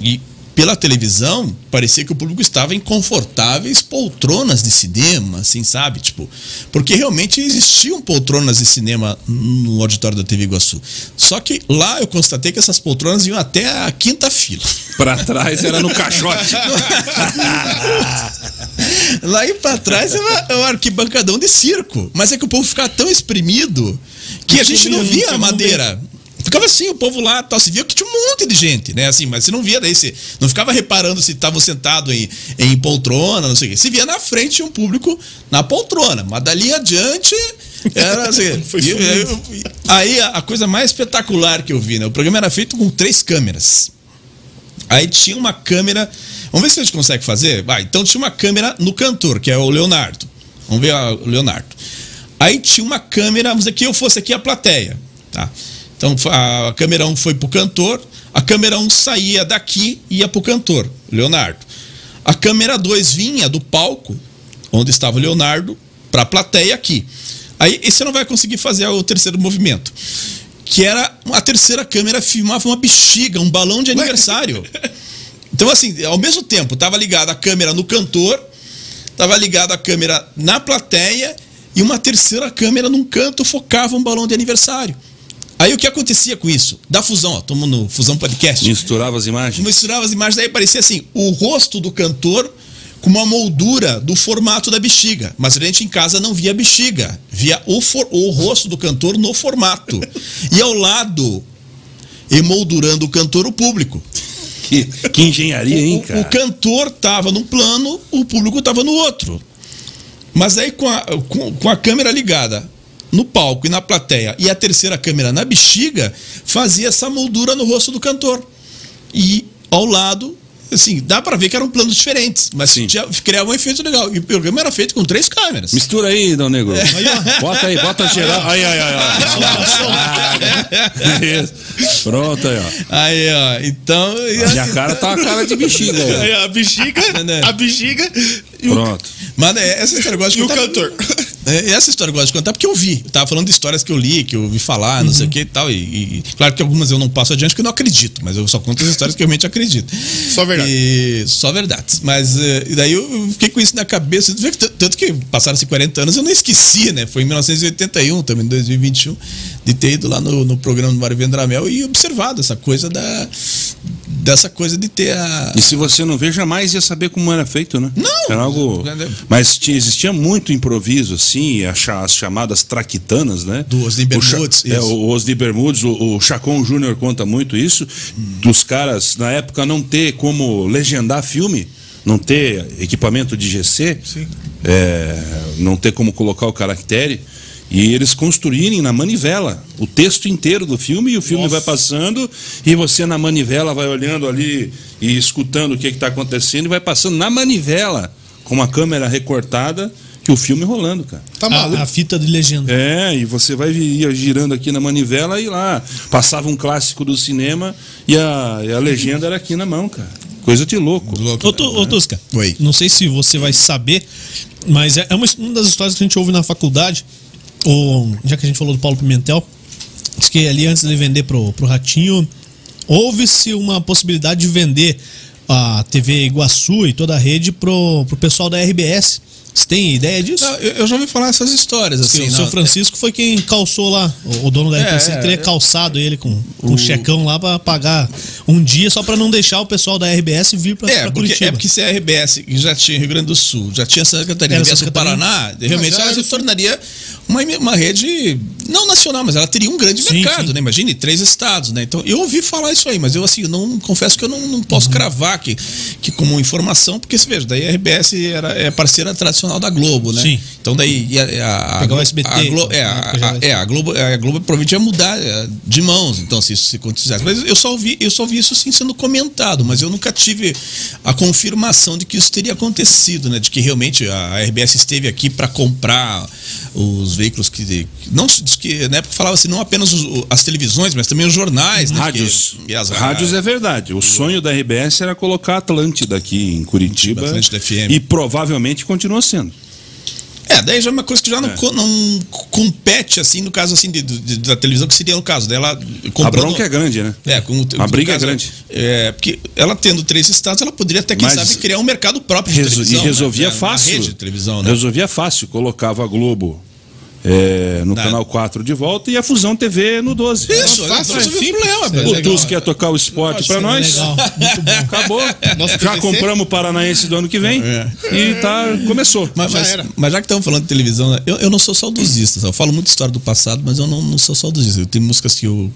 e pela televisão, parecia que o público estava em confortáveis poltronas de cinema, assim, sabe? Tipo, porque realmente existiam poltronas de cinema no auditório da TV Iguaçu. Só que lá eu constatei que essas poltronas iam até a quinta fila. Pra trás era no caixote. Lá e pra trás é, uma- é um arquibancadão de circo. Mas é que o povo ficava tão exprimido que a gente não via a madeira. Ficava assim, o povo lá, tal, se via que tinha um monte de gente, né? Assim, mas você não via daí, você não ficava reparando se estavam sentados em, em poltrona, não sei o quê. Se via na frente um público na poltrona, mas dali adiante era assim. Foi e- sumindo. e- aí a, a coisa mais espetacular que eu vi, né? O programa era feito com três câmeras. Aí tinha uma câmera. Vamos ver se a gente consegue fazer? Vai, então tinha uma câmera no cantor, que é o Leonardo. Vamos ver a- o Leonardo. Aí tinha uma câmera, vamos dizer que eu fosse aqui a plateia. Tá? Então a câmera 1 foi pro cantor, a câmera 1 saía daqui e ia pro cantor, o Leonardo. A câmera 2 vinha do palco, onde estava o Leonardo, para a plateia aqui. Aí você não vai conseguir fazer o terceiro movimento. Que era a terceira câmera filmava uma bexiga, um balão de aniversário. Então, assim, ao mesmo tempo, estava ligada a câmera no cantor, estava ligada a câmera na plateia e uma terceira câmera num canto focava um balão de aniversário. Aí o que acontecia com isso? Da fusão, ó, no Fusão Podcast. Misturava as imagens. Misturava as imagens, daí parecia assim, o rosto do cantor com uma moldura do formato da bexiga. Mas a gente em casa não via a bexiga, via o, for- o rosto do cantor no formato. E ao lado, emoldurando o cantor, o público. Que, que engenharia, hein, O- cara? O, cantor tava num plano, o público tava no outro. Mas aí com a, com, com a câmera ligada no palco e na plateia e a terceira câmera na bexiga, fazia essa moldura no rosto do cantor. E ao lado, assim, dá pra ver que eram planos diferentes, mas Sim. tinha, criava um efeito legal. E o programa era feito com três câmeras. Mistura aí, Dom Negro. É. Bota aí, bota geral. Aí, aí, aí. aí. Isso. Pronto aí, ó. Aí, ó, então. Minha cara tá uma cara de bexiga. ó. Aí a bexiga, Né? a bexiga e Pronto. Mas é, essa história eu gosto de e o contar- cantor. É, essa história eu gosto de contar porque eu vi. Eu tava falando de histórias que eu li, que eu ouvi falar, não sei o que e tal. E, e- claro que algumas eu não passo adiante porque eu não acredito, mas eu só conto as histórias que eu realmente acredito. Só verdade. E, só verdades. Mas eh, e daí eu fiquei com isso na cabeça. Tanto que passaram-se 40 anos, eu não esqueci, né? Foi em 1981, também em 2021, de ter ido lá no, no programa do Mário Vendramel e observado essa coisa da. Dessa coisa de ter a. E se você não vê, jamais ia saber como era feito, né? Não. Era algo. Mas existia muito improviso, assim, as chamadas traquitanas, né? Do Osni O Bermudes, É, isso. o Osni Bermudes, o, o Chacon Júnior conta muito isso, dos caras, na época, não ter como legendar filme, não ter equipamento de GC, é, não ter como colocar o caractere. E eles construírem na manivela o texto inteiro do filme e o filme vai passando e você na manivela vai olhando ali e escutando o que está acontecendo e vai passando na manivela com uma câmera recortada e o filme rolando, cara. Tá A, maluco. a fita de legenda. É, e você vai ia girando aqui na manivela e lá passava um clássico do cinema e a, e a legenda era aqui na mão, cara. Coisa de louco. Ô, Tu- ô, Tusca, Oi. não sei se você vai saber, mas é é uma, uma das histórias que a gente ouve na faculdade, ou, já que a gente falou do Paulo Pimentel, diz que ali antes de vender pro, pro Ratinho, houve-se uma possibilidade de vender a TV Iguaçu e toda a rede pro, pro pessoal da RBS. Você tem ideia disso? Não, eu, eu já ouvi falar essas histórias, assim. o seu não, Francisco foi quem calçou lá. O, o dono da É, RBS é, teria é. calçado ele com, com um checão lá pra pagar um dia só pra não deixar o pessoal da RBS vir pra, É Curitiba. é porque se a RBS já tinha Rio Grande do Sul, já tinha Santa Catarina, Santa o Paraná, realmente ela se tornaria uma, uma rede não nacional, mas ela teria um grande Sim, mercado, sim. né? Imagine três estados, né? Então eu ouvi falar isso aí, mas eu assim, não confesso que eu não, não Uhum. posso cravar que, que como informação, porque se veja, daí a RBS era, é parceira tradicional da Globo, né? Sim. Então daí a, a, a, Pegar o SBT, a Glo- é, na a, época já a- é, a Globo, a Globo provavelmente ia mudar é, de mãos, então se isso se acontecesse. Mas eu só ouvi, eu só ouvi isso sim sendo comentado, mas eu nunca tive a confirmação de que isso teria acontecido, né? De que realmente a RBS esteve aqui para comprar os veículos que não diz que na época falava assim não apenas os- as televisões, mas também os jornais, né? Rádios. Que- e as Rádios é verdade. O sonho da RBS era colocar a Atlântida aqui em Curitiba. Atlântida FM. E provavelmente continua sendo. É, É, daí já é uma coisa que já não, co- não compete, assim, no caso assim, de, de- da televisão, que seria no caso dela. A bronca é grande, né? É, com, A briga é caso, grande. É, porque ela tendo três estados, ela poderia até, quem Mas sabe, criar um mercado próprio de Reso- televisão. e resolvia né? Fácil. rede de televisão, né? Resolvia fácil. Colocava a Globo é, no Não. canal 4 de volta e a Fusão TV no 12. Isso, fácil, não é o problema. O Tusk ia tocar o esporte pra seria nós. legal, muito bom. Acabou. Nosso Já PVC. compramos o Paranaense do ano que vem. É. E tá, começou. Mas, Já mas, era. mas já que estamos falando de televisão, né, eu, eu não sou saudosista. Eu falo muito história do passado, mas eu não, não sou saudosista. Eu tenho músicas que eu,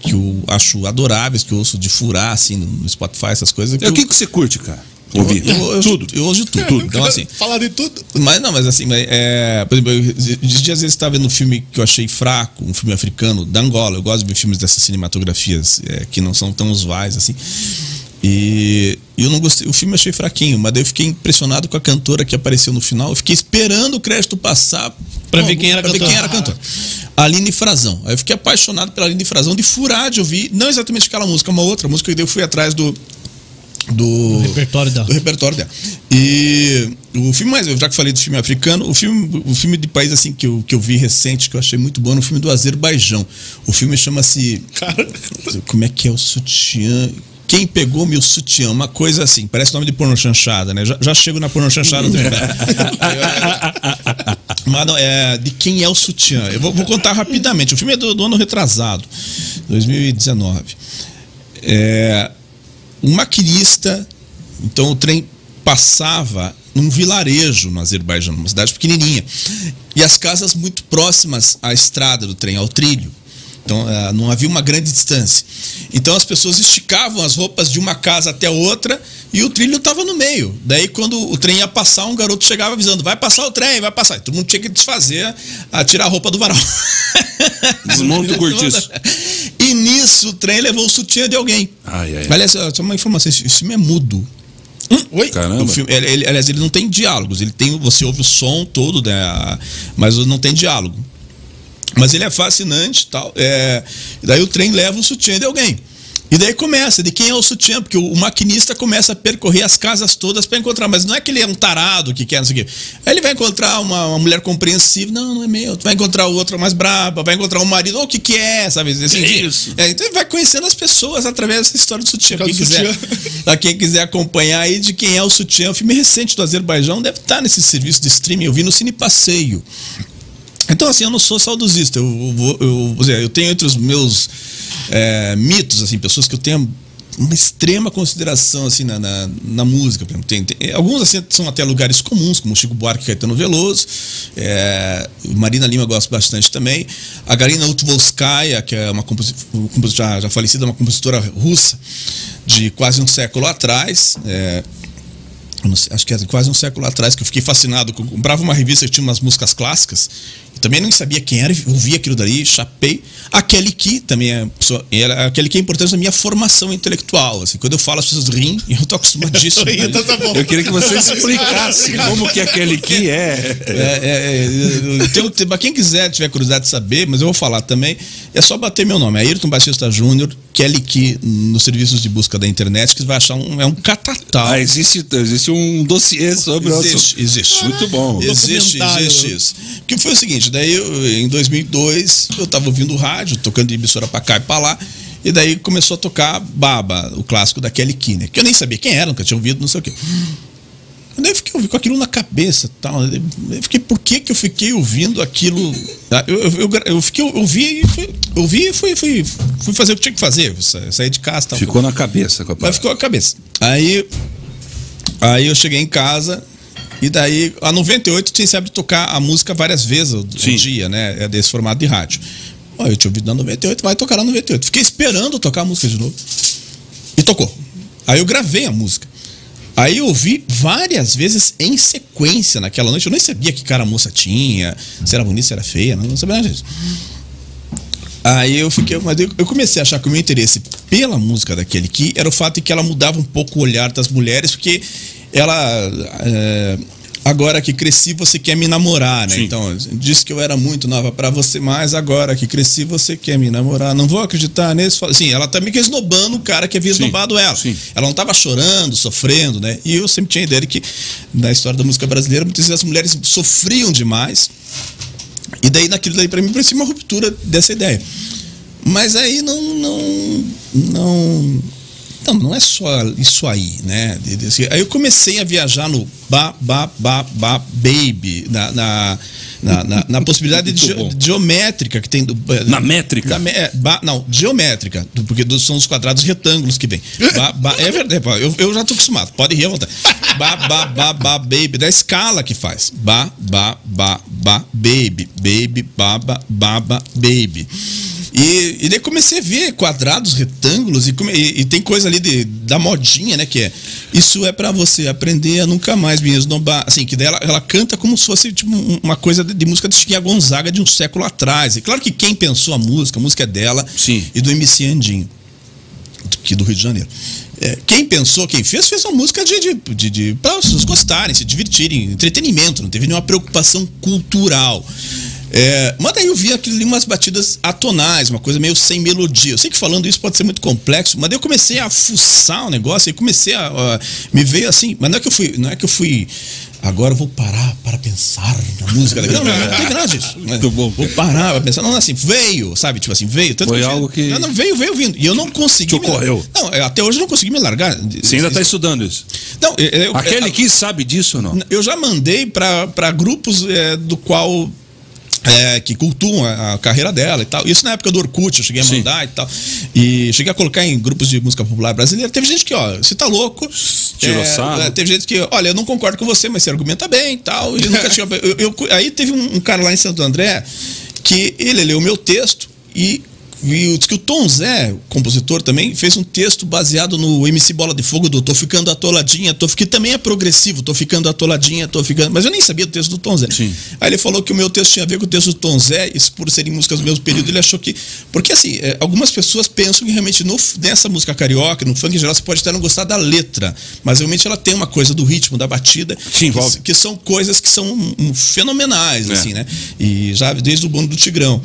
que eu acho adoráveis, que eu ouço de furar, assim, no, Spotify, essas coisas. que É, O eu- que, que você curte, cara? Ouvir? eu, eu, Tudo. Eu ouço de tudo. tudo. Então, assim. Falar de tudo. Mas não, mas assim, mas, é, por exemplo, esses dias eu estava vendo um filme que eu achei fraco, um filme africano, da Angola. Eu gosto de ver filmes dessas cinematografias é, que não são tão usuais, assim. E eu não gostei, o filme eu achei fraquinho, mas daí eu fiquei impressionado com a cantora que apareceu no final. Eu fiquei esperando o crédito passar Pra ver quem era a pra ver cantora. quem era a cantora. Aline Frazão. Aí eu fiquei apaixonado pela Aline Frazão, de furar de ouvir, não exatamente aquela música, uma outra música, e daí eu fui atrás do. Do, repertório dela. do repertório dela. E o filme mais, já que falei do filme africano, o filme, o filme de país assim que eu, que eu vi recente, que eu achei muito bom, é o filme do Azerbaijão. O filme chama-se. Como é que é o sutiã? Quem pegou meu sutiã? Uma coisa assim, parece nome de porno chanchada, né? Já, já chego na porno chanchada também. Mas não, é de quem é o sutiã. Eu vou, vou contar rapidamente. O filme é do, do ano retrasado, 2019. É, um maquinista, então o trem passava num vilarejo no Azerbaijão, numa cidade pequenininha. E as casas muito próximas à estrada do trem, ao trilho. Então eh, não havia uma grande distância. Então as pessoas esticavam as roupas de uma casa até outra e o trilho estava no meio. Daí quando o trem ia passar, um garoto chegava avisando: vai passar o trem, vai passar. E todo mundo tinha que desfazer, a tirar a roupa do varal. Desmonta o cortiço. E nisso o trem levou o sutiã de alguém. Ai, ai. Aliás, só uma informação: esse filme é mudo. Oi? Caramba. Filme, ele- ele- aliás, ele não tem diálogos. Ele tem, você ouve o som todo, né? Mas não tem diálogo. Mas ele é fascinante e tal. É, daí o trem leva o sutiã de alguém. E daí começa, de quem é o sutiã? Porque o, o maquinista começa a percorrer as casas todas para encontrar, mas não é que ele é um tarado que quer, não sei o quê. Aí ele vai encontrar uma, uma mulher compreensiva, não, não é meu. Vai encontrar outra mais braba, vai encontrar um marido, "Ô, o que que é, sabe? Assim, isso? É, então ele vai conhecendo as pessoas através dessa história do sutiã. Quem quiser, sutiã. Quem quiser acompanhar aí de quem é o sutiã, o filme recente do Azerbaijão deve estar nesse serviço de streaming. Eu vi no Cine Passeio. Então, assim, eu não sou saudosista. Eu, eu, dizer, eu tenho entre os meus é, mitos, assim, pessoas que eu tenho uma extrema consideração assim na, na, na música. Tem, tem- alguns assim, são até lugares comuns, como Chico Buarque e Caetano Veloso. É, Marina Lima eu gosto bastante também. A Galina Utvolskaya, que é uma composi- composi- já, já falecida, uma compositora russa de quase um século atrás. É, eu acho que é quase um século atrás que eu fiquei fascinado. com- Comprava uma revista que tinha umas músicas clássicas. E também não sabia quem era, ouvi aquilo dali, chapei. A Kelly Key também é. pessoa- ela- A Kelly Key é importante na minha formação intelectual. Assim, quando eu falo, as pessoas riem e eu tô acostumadíssimo. Então tá bom. Eu queria que você explicasse como que aquele que é. É, é, é, tem, tem, pra quem quiser, tiver curiosidade de saber, mas eu vou falar também, é só bater meu nome, Ayrton Batista Júnior, Kelly Key, nos serviços de busca da internet, que você vai achar um, é um catatal. Ah, existe, existe um dossiê sobre o Existe, assunto. existe. Muito bom. Existe, existe isso. Que foi o seguinte, daí eu, em 2002 eu tava ouvindo rádio, tocando de emissora pra cá e pra lá, e daí começou a tocar Baba, o clássico da Kelly né? Que eu nem sabia quem era, nunca tinha ouvido, não sei o quê. Daí eu fiquei ouvindo com aquilo na cabeça tal. Eu fiquei, por que que eu fiquei ouvindo aquilo? Ah, Eu, eu, eu, eu fiquei, ouvi e fui, e fui, fui, fui fazer o que tinha que fazer, sa- sair de casa e tal. Ficou na cabeça com a Mas ficou a cabeça. Aí, aí eu cheguei em casa e daí, a 98 tinha sempre tocar a música várias vezes o, o Sim. dia, né? É desse formato de rádio. Ó, eu tinha ouvido na 98, vai tocar na 98. Fiquei esperando tocar a música de novo. E tocou. Aí eu gravei a música. Aí eu ouvi várias vezes em sequência naquela noite. Eu nem sabia que cara a moça tinha, se era bonita, se era feia, não, não sabia nada disso. Aí eu fiquei, mas eu comecei a achar que o meu interesse pela música daquele que era o fato de que ela mudava um pouco o olhar das mulheres, porque ela é, Agora que cresci, você quer me namorar, né? Sim. Então, disse que eu era muito nova pra você, mas agora que cresci, você quer me namorar. Não vou acreditar nesse. Sim, ela também que esnobando o cara que havia esnobado ela. sim. Ela não tava chorando, sofrendo, né? E eu sempre tinha a ideia de que, na história da música brasileira, muitas vezes as mulheres sofriam demais. E daí, naquilo daí, pra mim, parecia uma ruptura dessa ideia. Mas aí não. Não. Não. Não, não é só isso aí, né? Assim, Aí eu comecei a viajar no ba, ba, ba, ba, baby, na, na, na, na- na possibilidade de, geométrica que tem do. Na métrica? Na é, ba- não, geométrica, porque são os quadrados retângulos que vem. Ba- ba- é verdade, eu, eu já tô acostumado, pode rir à vontade. Ba, ba, ba, ba, baby, da escala que faz. Ba, ba, ba, ba, baby, baby, baba, baba, baby. E, e daí comecei a ver quadrados, retângulos, e, come- e- e tem coisa ali de, da modinha, né? Que é isso é pra você aprender a nunca mais me esnobar. Assim, que ela, ela canta como se fosse tipo, um- uma coisa de, de música de Chiquinha Gonzaga de um século atrás. E claro que quem pensou a música, a música é dela Sim. e do MC Andinho, aqui do Rio de Janeiro. É, quem pensou, quem fez, fez uma música de, de, de, de para as pessoas gostarem, se divertirem, entretenimento, não teve nenhuma preocupação cultural. É, mas daí eu vi aquilo ali umas batidas atonais, uma coisa meio sem melodia. Eu sei que falando isso pode ser muito complexo, mas daí eu comecei a fuçar o negócio e comecei a, a- me veio assim, mas não é que eu fui, não é que eu fui agora eu vou parar para pensar na música. Não, não, não teve nada disso. Muito bom. Vou parar para pensar. Não, assim, veio, sabe? Tipo assim, veio. Tanto Foi eu- algo que- Não, não, veio, veio vindo. E eu não consegui. te ocorreu. Me... Não, eu- até hoje eu não consegui me largar. Você ainda está estudando isso? Não, eu, eu- Aquele eu- que sabe disso ou não? eu já mandei para grupos é, do qual. É, que cultuam a, a carreira dela e tal. Isso na época do Orkut, eu cheguei a Sim. mandar e tal. E cheguei a colocar em grupos de música popular brasileira. Teve gente que, ó, você tá louco. Tirou É, é, teve gente que, olha, eu não concordo com você, mas você argumenta bem e tal. E nunca tinha, eu- eu- aí teve um, um cara lá em Santo André que ele leu o meu texto e. E que o Tom Zé, compositor também, fez um texto baseado no MC Bola de Fogo do Tô Ficando Atoladinha, tô, que também é progressivo, tô ficando atoladinha, tô ficando. Mas eu nem sabia do texto do Tom Zé. Sim. Aí ele falou que o meu texto tinha a ver com o texto do Tom Zé, isso por serem músicas do mesmo período, ele achou que. Porque assim, é, algumas pessoas pensam que realmente no, nessa música carioca, no funk em geral, você pode até não gostar da letra, mas realmente ela tem uma coisa do ritmo, da batida, envolve. que, que são coisas que são hum, fenomenais, É. assim, né? E já desde o bonde do Tigrão.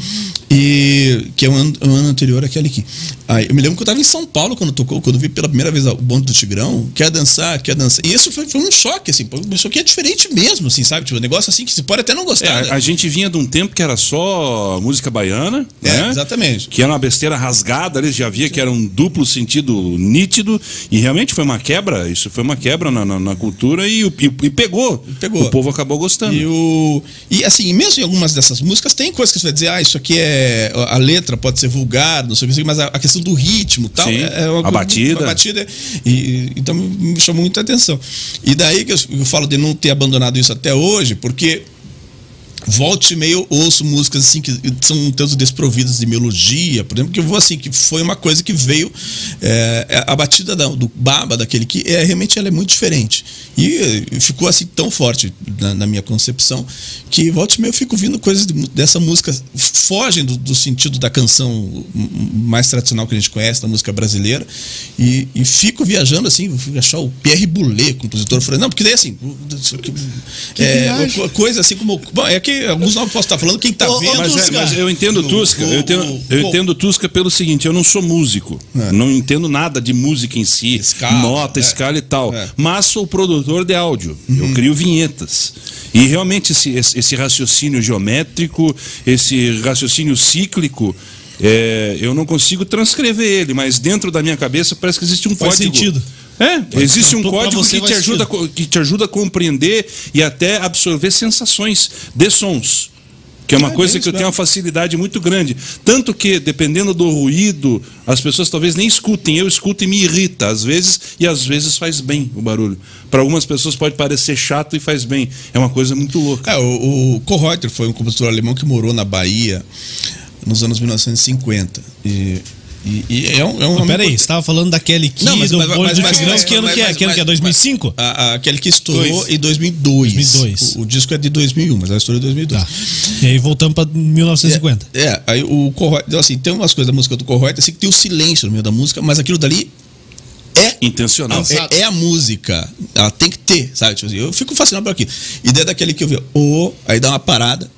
E que é o ano, o ano anterior àquele aqui. Aí, eu me lembro que eu estava em São Paulo quando tocou, quando vi pela primeira vez o bonde do Tigrão, quer dançar, quer dançar. E isso foi, foi um choque, assim, isso aqui é diferente mesmo, assim, sabe? Tipo, um negócio assim que você pode até não É, gostar. a, gente vinha de um tempo que era só música baiana, É, né? exatamente. Que era uma besteira rasgada, ali já via que era um duplo sentido nítido, e realmente foi uma quebra, isso foi uma quebra na, na- na cultura e, e- e pegou. Pegou. O povo acabou gostando. E, o, e assim, mesmo em algumas dessas músicas, tem coisas que você vai dizer, ah, isso aqui é. A letra pode ser vulgar, não sei o que, mas a, a questão do ritmo tal. Sim, é, é uma, a batida. Uma batida. E, então me chamou muita atenção. E daí que eu, eu falo de não ter abandonado isso até hoje, porque. Volte e eu ouço músicas assim que são um tanto desprovidas de melodia, por exemplo, que eu vou assim, que foi uma coisa que veio. é, a batida da- do baba, daquele que é realmente ela é muito diferente. E eh, ficou assim tão forte na, na minha concepção que volte e meio eu fico ouvindo coisas de- dessa música, fogem do, do sentido da canção mais tradicional que a gente conhece, da música brasileira, e, e fico viajando assim, fui achar o Pierre Boulez, compositor, falei, não, porque daí assim. é, coisa assim como. Bom, é que alguns não posso estar falando, quem está vendo. Mas, é, mas eu entendo Tusca, eu entendo, eu entendo Tusca pelo seguinte, eu não sou músico, É. não entendo nada de música em si, Escala, nota, é. escala e tal, É. mas sou produtor de áudio, eu crio vinhetas. E realmente esse, esse, esse raciocínio geométrico, esse raciocínio cíclico, é, eu não consigo transcrever ele, mas dentro da minha cabeça parece que existe um Faz código. sentido. É, existe um código que te, ajuda, que te ajuda a compreender e até absorver sensações de sons. Que é uma É, coisa é que eu tenho uma facilidade muito grande. Tanto que, dependendo do ruído, as pessoas talvez nem escutem. Eu escuto e me irrita, às vezes, e às vezes faz bem o barulho. Para algumas pessoas pode parecer chato e faz bem. É uma coisa muito louca. É, o, o Kohreuter foi um compositor alemão que morou na Bahia nos anos 1950. E, e, e é um. É um Mas peraí, você estava falando da Kelly Key, Não, mas- do mas- que ano que é? Que ano que é? mas- 2005? A, a- aquele que estourou Dois. em 2002. 2002. O, o disco é de 2001, mas a história é de 2002. Tá. E aí voltamos pra 1950. É, é, aí o Kohreuter, assim, tem umas coisas da música do Kohreuter assim que tem o silêncio no meio da música, mas aquilo dali é Intencional. É, é a música. Ela tem que ter, sabe? Tipo assim, eu fico fascinado por aquilo. E daí daquele que eu vi, ô, aí dá uma parada.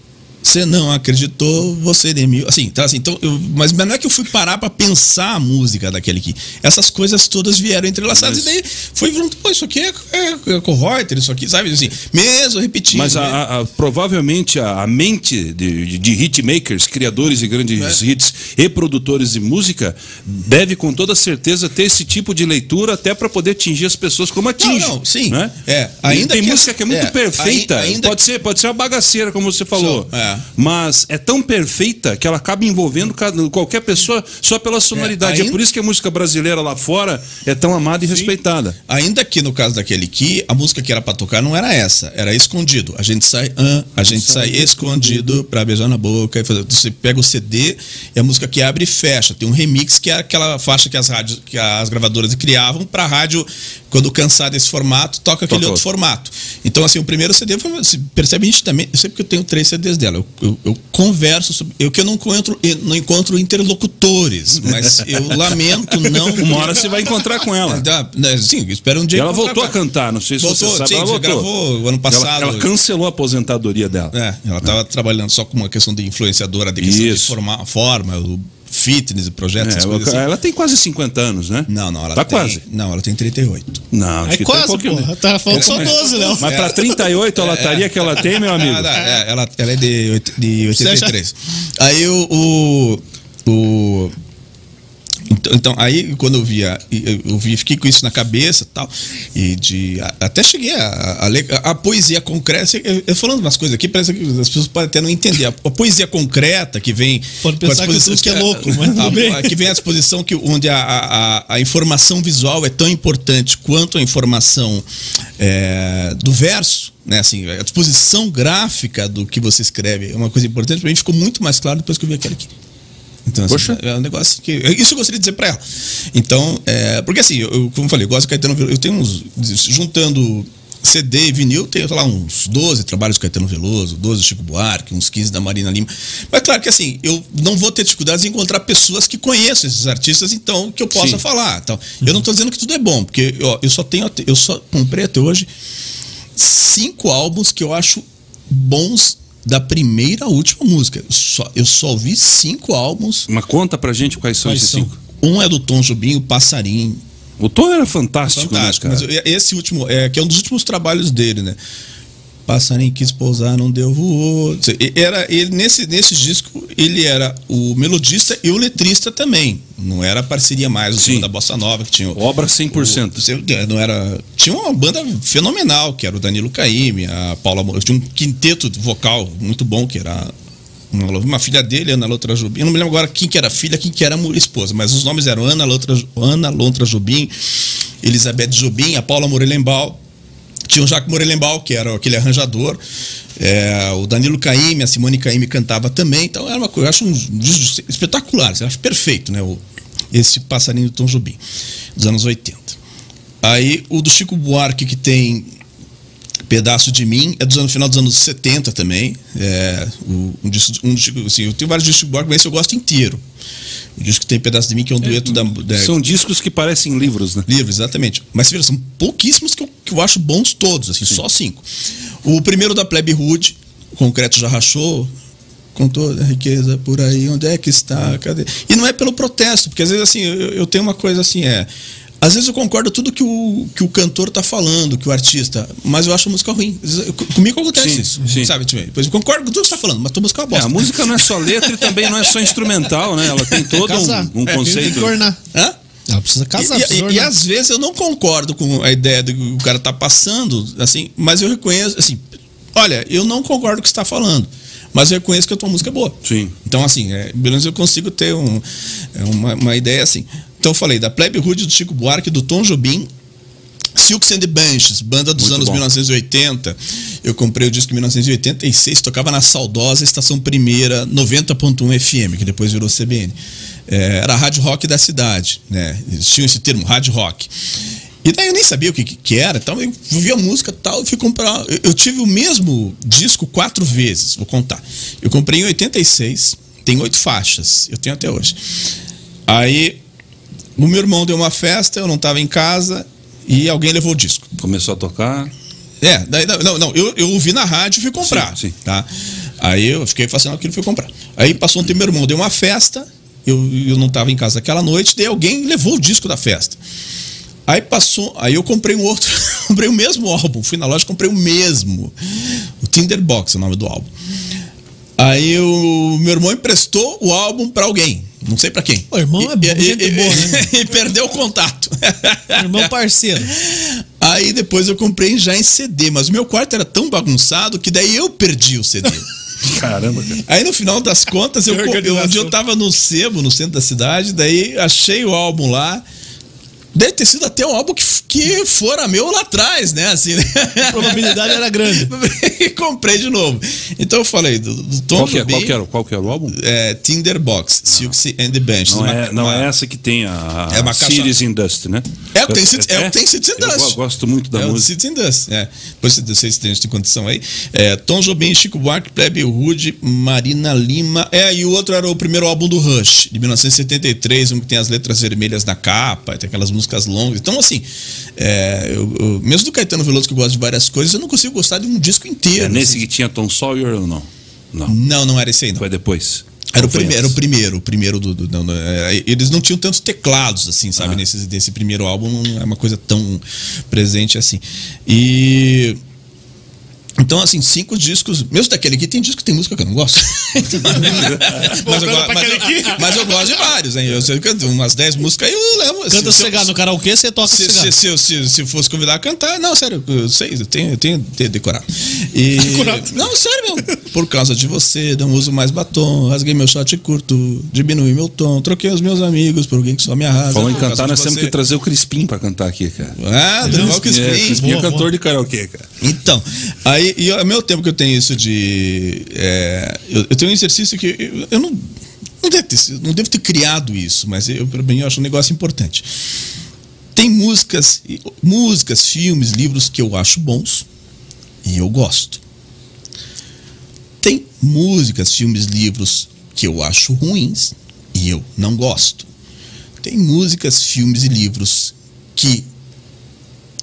Você não acreditou, você demiu. Assim, então, assim, então eu- mas não é que eu fui parar pra pensar a música daquele aqui. Essas coisas todas vieram entrelaçadas. Mas- E daí foi junto, pô, isso aqui é, é, é com Reuter, isso aqui, sabe? Assim, mesmo repetindo. Mas a- né? a- a- provavelmente a, mente de, de, hitmakers, criadores de grandes É. hits e produtores de música, deve com toda certeza ter esse tipo de leitura até para poder atingir as pessoas como atinge. Não, não, sim. Né? É, E ainda tem que música que é muito é, perfeita. ai- ainda pode, ser, pode ser uma bagaceira, como você falou. Só, é. Mas é tão perfeita que ela acaba envolvendo cada- qualquer pessoa só pela sonoridade. É, ainda- por isso que a música brasileira lá fora é tão amada e respeitada. Ainda que no caso daquele que a música que era pra tocar não era essa, era escondido. A gente sai, ah, a gente sai escondido pra beijar na boca e fazer. Você pega o CD e a música que abre e fecha. Tem um remix que é aquela faixa que as rádios, que as gravadoras criavam pra rádio quando cansar desse formato, toca aquele Toca outro outro. formato. Então assim, o primeiro CD foi, você percebe nitidamente, eu sei porque eu tenho três CDs dela. Eu, eu- eu converso sobre, eu que eu não encontro, eu não encontro interlocutores, mas eu lamento não Uma hora você vai encontrar com ela. Dá, né, sim, espero um dia E ela voltou a cantar, não sei se Voltou, você sabe, sim, ela voltou. gravou ano passado. Ela, ela cancelou a aposentadoria dela. É, ela estava trabalhando só com uma questão de influenciadora, de questão de Isso. formar, forma, o fitness, projetos, É, essas coisas assim. ela tem quase 50 anos, né? Não, não, ela Tá tem, quase. Não, ela tem 38. Não, acho É que quase, tem um pouquinho. porra. Tá falando só 12, Léo. Mas pra 38 a lataria que ela tem, meu amigo. Ah, é, ela, ela é de, de 83. Aí o. o, o então, então, aí quando eu via, eu vi, fiquei com isso na cabeça tal, e de. a- Até cheguei a, a ler a, a poesia concreta. Eu, eu falando umas coisas aqui, parece que as pessoas podem até não entender. A, a poesia concreta que vem. Pode a pensar que tudo que é louco, mas a- a- que vem à disposição que, onde a, a, a- a informação visual é tão importante quanto a informação é, do verso, né? Assim, a disposição gráfica do que você escreve é uma coisa importante. Para mim ficou muito mais claro depois que eu vi aquele aqui. Então, assim, Poxa. é um negócio que. Isso eu gostaria de dizer para ela. Então, é, porque assim, eu, como eu falei, eu gosto de Caetano Veloso. Eu tenho uns. Juntando CD e vinil, tenho, sei lá, uns 12 trabalhos de Caetano Veloso, 12 de Chico Buarque, uns 15 da Marina Lima. Mas claro que assim, eu não vou ter dificuldades em encontrar pessoas que conheçam esses artistas, então, que eu possa Sim. falar. Então, eu não estou dizendo que tudo é bom, porque ó, eu só tenho. Eu só comprei até hoje cinco álbuns que eu acho bons da primeira à última música. Eu só, eu só ouvi cinco álbuns. Mas conta pra gente quais são Quais esses são? cinco. Um é do Tom Jobim, o Passarinho. O Tom era fantástico, Fantástico. né, Mas cara? esse último, é, que é um dos últimos trabalhos dele, né? Passarinho quis pousar, não deu voou. Era, ele, nesse, nesse disco, ele era o melodista e o letrista também. Não era parceria mais, o da Bossa Nova, que tinha Obra 100%. o- você- não era, tinha uma banda fenomenal, que era o Danilo Caymmi, a Paula Moura. Tinha um quinteto vocal muito bom, que era uma, uma filha dele, Ana Lontra Jobim. Eu não me lembro agora quem que era filha, quem que era esposa, mas os nomes eram Ana Lontra, Ana Lontra Jobim, Elizabeth Jobim, a Paula Morelenbaum. Tinha o Jacques Morelenbaum, que era aquele arranjador. É, o Danilo Caymmi, a Simone Caymmi cantava também. Então era uma coisa, eu acho um disco espetacular, eu acho perfeito, né? O, esse passarinho do Tom Jobim, dos anos 80. Aí o do Chico Buarque, que tem Pedaço de Mim, é anos, final dos anos 70 também. É, o- um disco, um disco- assim, eu tenho vários discos de Chico Buarque, mas esse eu gosto inteiro. O disco que tem Pedaço de Mim, que é um dueto da, da, São discos que parecem livros, né? Livros, exatamente. Mas veja, são pouquíssimos que eu, que eu acho bons todos, assim, só cinco. O primeiro da Plebe Rude, o Concreto já rachou, com toda a riqueza por aí, onde é que está? Cadê? E não é pelo protesto, porque às vezes assim, eu, eu tenho uma coisa assim, é. Às vezes eu concordo tudo que o, que o cantor tá falando, que o artista, mas eu acho a música ruim. Comigo acontece Sim, isso, sim. sabe? Tipo, Depois eu concordo com tudo que você tá falando, mas tua música é uma É, bosta. a música não é só letra e também não é só instrumental, né? Ela tem todo Casar. um, um É, Tem conceito. que? Ela precisa casar, E- precisa e, e, às vezes eu não concordo com a ideia do que o cara tá passando, assim, mas eu reconheço, assim, olha, eu não concordo com o que você está falando, mas eu reconheço que a tua música é boa. Sim. Então, assim, é, pelo menos eu consigo ter um- é, uma, uma ideia assim. Então, eu falei da Plebe Rude do Chico Buarque, do Tom Jobim, Silks and the Benches, banda dos Muito anos bom. 1980. Eu comprei o disco em 1986, tocava na saudosa Estação Primeira 90.1 FM, que depois virou CBN. É, era a rádio rock da cidade, né? Eles tinham esse termo, rádio rock. E daí eu nem sabia o que, que era, então eu vi a música tal, e fui comprar. Eu, eu tive o mesmo disco quatro vezes, vou contar. Eu comprei em 86, tem oito faixas, eu tenho até hoje. Aí o meu irmão deu uma festa, eu não tava em casa e alguém levou o disco. Começou a tocar. É, daí, não, não, eu, eu ouvi na rádio e fui comprar. Sim, sim. Tá? Aí eu fiquei fazendo aquilo e fui comprar. Aí passou um tempo, meu irmão deu uma festa, eu, eu não estava em casa aquela noite, daí alguém levou o disco da festa. Aí passou, aí eu comprei um outro, comprei o mesmo álbum, fui na loja e comprei o mesmo. O Tinderbox é o nome do álbum. Aí o meu irmão emprestou o álbum pra alguém, não sei pra quem. O irmão é bom, E- gente e- boa, né? e perdeu o contato. Irmão parceiro. Aí depois eu comprei já em CD, mas o meu quarto era tão bagunçado que daí eu perdi o CD. Caramba, cara. Aí no final das contas, eu, eu, um dia eu tava no sebo, no centro da cidade, daí achei o álbum lá. Deve ter sido até um álbum que, que fora meu lá atrás, né? Assim, né? A probabilidade era grande. e comprei de novo. Então eu falei, do, do Tom Qual que, é, Jobim, qual, que era, qual que era o álbum? é, Tinderbox, Silksy and the Bench. Não é, não é essa que tem a, É uma a caixa- Cities in Dust, né? É o que tem Cities- é o que tem Cities in Eu Dust. go- gosto muito da é o música. City and Dust, é. Depois vocês têm tem condição aí. É, Tom Jobim, Chico Buarque, Plebe Rude, Marina Lima. É, e o outro era o primeiro álbum do Rush, de 1973, um que tem as letras vermelhas na capa, tem aquelas músicas longas. Então, assim, é, eu- eu- mesmo do Caetano Veloso, que eu gosto de várias coisas, eu não consigo gostar de um disco inteiro. É nesse assim. que tinha Tom Sawyer ou não? Não. Não, não era esse aí, não. Foi depois. Era o primeiro, era o primeiro, o primeiro do. do- não, não, é, eles não tinham tantos teclados, assim, sabe? Ah. Nesse, nesse primeiro álbum não é uma coisa tão presente assim. E. Então, assim, cinco discos. Mesmo daquele aqui, tem disco que tem música que eu não gosto. mas, eu, mas, eu, mas eu gosto de vários, hein? Eu sei que umas 10 músicas aí eu levo. Canta se- se- sossegado no karaokê, você toca se, se, se, se, se fosse convidar a cantar, não, sério, eu sei, eu tenho, eu tenho de- decorado. E, Decorado. Não, sério mesmo. Por causa de você, não uso mais batom, rasguei meu short curto, diminui meu tom, troquei os meus amigos por alguém que só me arrasa. Falou em cantar, nós temos que trazer o Crispim pra cantar aqui, cara. Ah, do Igual É, Crispim. Crispim é Boa, cantor boa. de karaokê, cara. Então, aí, e ao meu tempo que eu tenho isso de. é, eu, eu tenho um exercício que eu, eu não. Não devo, ter, não devo ter criado isso, mas eu, para mim, eu acho um negócio importante. Tem músicas, músicas, filmes, livros que eu acho bons e eu gosto. Tem músicas, filmes, livros que eu acho ruins e eu não gosto. Tem músicas, filmes e livros que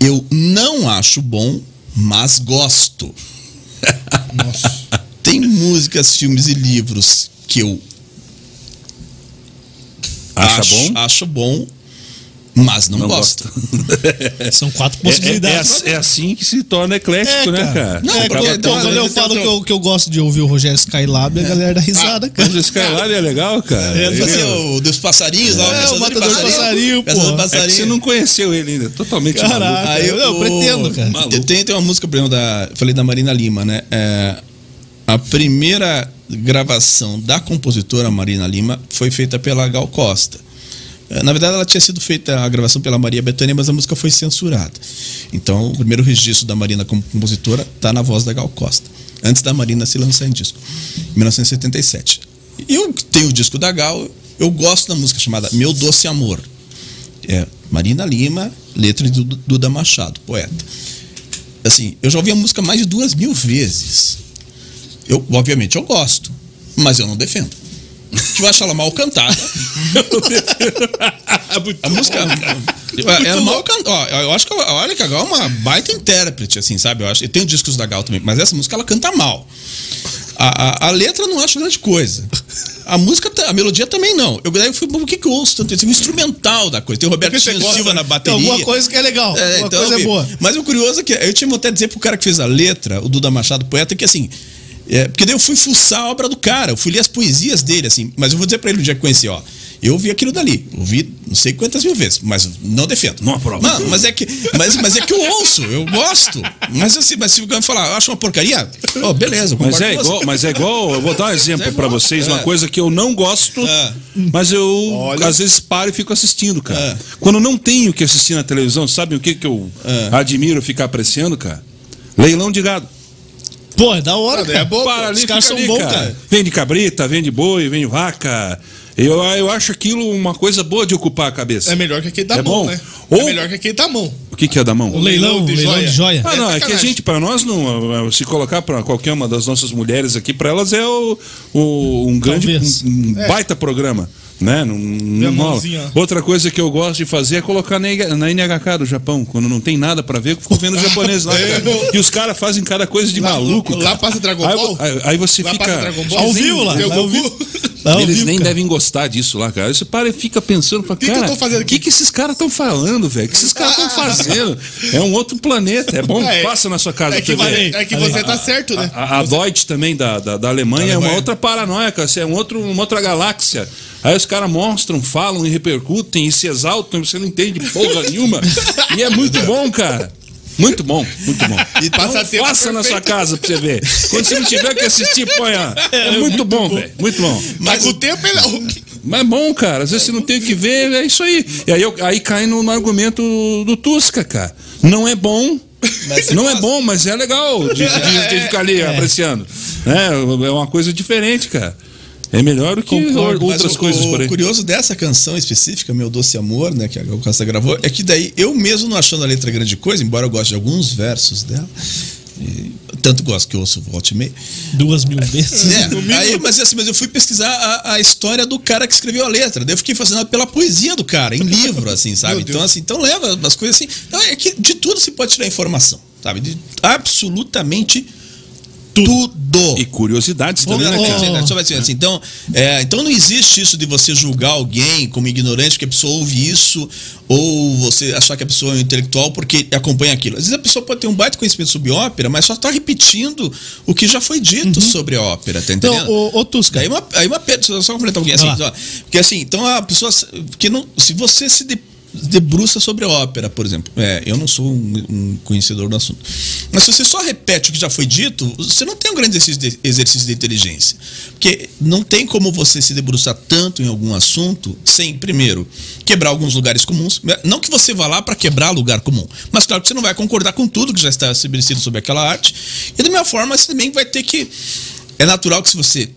eu não acho bom, mas gosto. Tem músicas, filmes e livros que eu Acha acho, bom? acho bom, mas não, Não gosto. São quatro É, é, é, possibilidades. ass- é assim que se torna eclético, né, cara? Não, É, quando, então, quando eu então, falo então- que eu, que eu gosto de ouvir o Rogério Skylab, a galera dá risada, cara. Mas o Skylab é legal, cara. É, Ele- Fazer o dos passarinhos lá, É, o de matador de passarinho, pô. É que passarinho. você não conheceu ele ainda, totalmente Caraca. maluco. Aí eu- eu pretendo, cara. Maluco. Tem, tem uma música, por exemplo, da. Falei da Marina Lima, né? É, a primeira gravação da compositora Marina Lima foi feita pela Gal Costa. É, Na verdade, ela tinha sido feita a gravação pela Maria Bethânia, mas a música foi censurada. Então, o primeiro registro da Marina como compositora está na voz da Gal Costa, antes da Marina se lançar em disco, em 1977. E eu tenho o disco da Gal, eu gosto da música chamada Meu Doce Amor. É Marina Lima, letra de Duda Machado, poeta. Assim, eu já ouvi a música mais de duas mil vezes. Eu, obviamente, eu gosto, mas eu não defendo. Eu acho ela mal cantada. a música. é mal cantada. Eu acho que olha que a Gal é uma baita intérprete, assim, sabe? Eu, acho, eu tenho discos da Gal também, mas essa música ela canta mal. A, a, a letra não acho grande coisa. A música, a melodia também não. Eu, eu fui, "Mas por que, que eu ouço tanto isso? O instrumental da coisa. Tem o Roberto Silva na né? bateria. Tem alguma coisa que é legal. É, alguma então, coisa é boa. Mas o curioso é que eu tinha até dizer pro cara que fez a letra, o Duda Machado, poeta, que assim. É, porque daí eu fui fuçar a obra do cara, eu fui ler as poesias dele, assim. Mas eu vou dizer pra ele no dia que conheci, ó. Eu vi aquilo dali, eu vi não sei quantas mil vezes, mas não defendo. Não aprova. Não, mas é que, mas, mas é que eu ouço, eu gosto. Mas assim, mas se alguém falar, eu acho uma porcaria, ó, beleza, eu Mas é, igual, mas é igual, eu vou dar um exemplo É pra igual, vocês, uma é. coisa que eu não gosto, É. mas eu Olha. às vezes paro e fico assistindo, cara. É. Quando não tenho que assistir na televisão, sabe o que, que eu É. admiro ficar apreciando, cara? Leilão de gado. Pô, é da hora, daí cara. é bom, Para ali, Os caras são bons, cara. cara. Vende cabrita, vende boi, vende vaca. Eu, eu acho aquilo uma coisa boa de ocupar a cabeça. É melhor que aquele da É mão, bom. né? Ou- É melhor que aquele da mão. O que, que é da mão? O leilão, leilão de leilão de joia. Ah, não, é que a gente, para nós, não, se colocar para qualquer uma das nossas mulheres aqui, para elas é o, o- um grande, um, um É. baita programa. Né? Não, não a rola. Outra coisa que eu gosto de fazer é colocar na na NHK do Japão. Quando não tem nada pra ver, eu fico vendo japonês lá. cara. E os caras fazem cada coisa de Lá- maluco. lá cara. passa Dragon Ball? Aí, aí você Lá fica. Ao vivo lá. lá ao vivo. Lá ao Eles nem cara. devem gostar disso lá, cara. Você para e fica pensando, fala, que cara, o que, que esses caras estão falando, velho? O que esses caras estão fazendo? É um outro planeta. É bom, É, passa na sua casa É que, pra você vai- é que você tá certo, né? A, a Deutsche também, da, da, da Alemanha, é uma outra paranoia, cara. Você É um outro, uma outra galáxia. Aí os caras mostram, falam e repercutem e se exaltam e você não entende porra nenhuma. E é muito bom, cara. Muito bom, muito bom. E passa tempo Faça na sua casa pra você ver. Quando você não tiver que assistir, põe a... É, muito, bom, velho. Muito bom. Mas com o tempo ele não. Mas é bom, cara. Às vezes você não tem o que ver, é isso aí. E aí, eu- aí cai no, no argumento do Tusca, cara. Não é bom. não é bom, mas é legal de, de- de ficar ali apreciando. É, é uma coisa diferente, cara. É melhor do que Concordo, outras Mas o- coisas o, por aí. curioso dessa canção específica, Meu Doce Amor, né, que a Gal Costa gravou, é que daí eu mesmo não achando a letra grande coisa, embora eu goste de alguns versos dela, e tanto gosto que eu ouço volte e meio. Duas mil vezes. É, aí, mas, assim, mas eu fui pesquisar a, a história do cara que escreveu a letra. Daí eu fiquei fascinado pela poesia do cara, em livro, assim, sabe? Então, assim, então leva as coisas assim. Então, é que de tudo se pode tirar informação, sabe? De absolutamente tudo. E curiosidades também, né, cara? assim. Então, é, então não existe isso de você julgar alguém como ignorante, porque a pessoa ouve isso, ou você achar que a pessoa é um intelectual porque acompanha aquilo. Às vezes a pessoa pode ter um baita conhecimento sobre ópera, mas só está repetindo o que já foi dito sobre a ópera, tá entendendo? Então, ô, ô Tusca, Aí uma, aí uma só completar um pouquinho assim, porque assim, então a pessoa, porque não, se você se de- debruça sobre a ópera, por exemplo, é, eu não sou um, um conhecedor do assunto, mas se você só repete o que já foi dito, você não tem um grande exercício de, exercício de inteligência, porque não tem como você se debruçar tanto em algum assunto sem, primeiro, quebrar alguns lugares comuns, não que você vá lá para quebrar lugar comum, mas claro que você não vai concordar com tudo que já está estabelecido sobre aquela arte, e da mesma forma você também vai ter que é natural que se você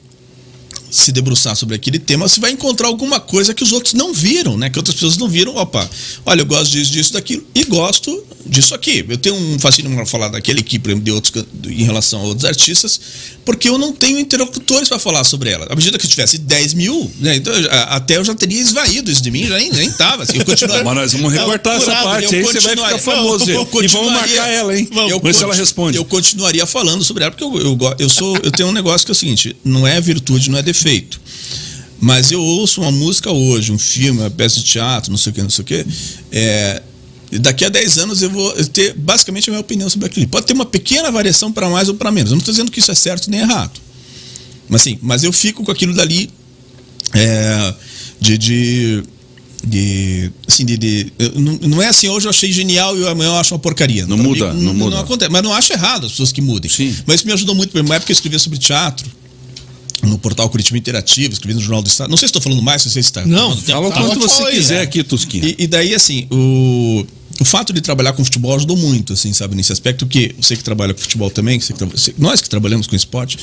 se debruçar sobre aquele tema, você vai encontrar alguma coisa que os outros não viram, né? Que outras pessoas não viram. Opa, olha, eu gosto disso, disso, daquilo e gosto disso aqui. Eu tenho um fascínio para falar daquele aqui, por exemplo, de outros em relação a outros artistas, porque eu não tenho interlocutores para falar sobre ela. À medida que eu tivesse 10 mil, né? Então, até eu já teria esvaído isso de mim, já nem, nem tava. Assim, eu continuaria. Mas nós vamos recortar essa parte aí, você vai ficar famoso. eu e vamos marcar ela, hein? Vamos ver se ela responde. Eu continuaria falando sobre ela, porque eu, eu, eu sou, eu tenho um negócio que é o seguinte: não é virtude, não é defeito. Mas eu ouço uma música hoje, um filme, uma peça de teatro, não sei o que, não sei o que. É, daqui a 10 anos eu vou ter basicamente a minha opinião sobre aquilo. Pode ter uma pequena variação para mais ou para menos. Eu não estou dizendo que isso é certo nem errado. Mas assim, mas eu fico com aquilo dali é, de, de, de, assim, de, de- não, não é assim, hoje eu achei genial e amanhã eu acho uma porcaria. Não Pra muda, não muda. acontece, mas não acho errado as pessoas que mudem. Sim. Mas isso me ajudou muito, uma época eu escrevia sobre teatro, no portal Curitiba Interativo, escrevi no Jornal do Estado. Não sei se estou falando mais, se está. Não, Fala o Tá, quanto você aí, quiser né? aqui, Tusquinha. E, e daí, assim, o, o fato de trabalhar com futebol ajudou muito, assim, sabe, nesse aspecto, que você que trabalha com futebol também, que você você- nós que trabalhamos com esporte,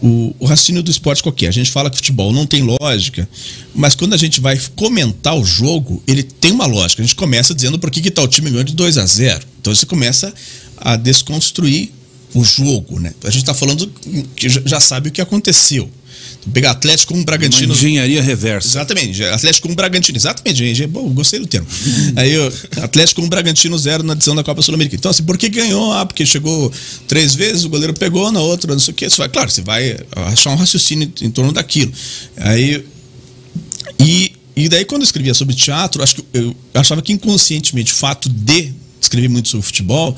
o, o raciocínio do esporte qualquer. A gente fala que futebol não tem lógica, mas quando a gente vai comentar o jogo, ele tem uma lógica. A gente começa dizendo por que, que tal time ganhou de 2 a 0 Então você começa a desconstruir o jogo, né? A gente está falando que já- sabe o que aconteceu. Pegar Atlético com Uma Bragantino. engenharia reversa. Exatamente, Atlético com Bragantino, exatamente, gente. Bom, gostei do termo. Aí, Atlético com Bragantino zero na edição da Copa Sul-Americana. Então, assim, por que ganhou? Ah, porque chegou três vezes, o goleiro pegou, na outra, não sei o quê. Você vai, claro, você vai achar um raciocínio em torno daquilo. Aí, e, e daí, quando eu escrevia sobre teatro, acho que eu achava que inconscientemente o fato de escrever muito sobre futebol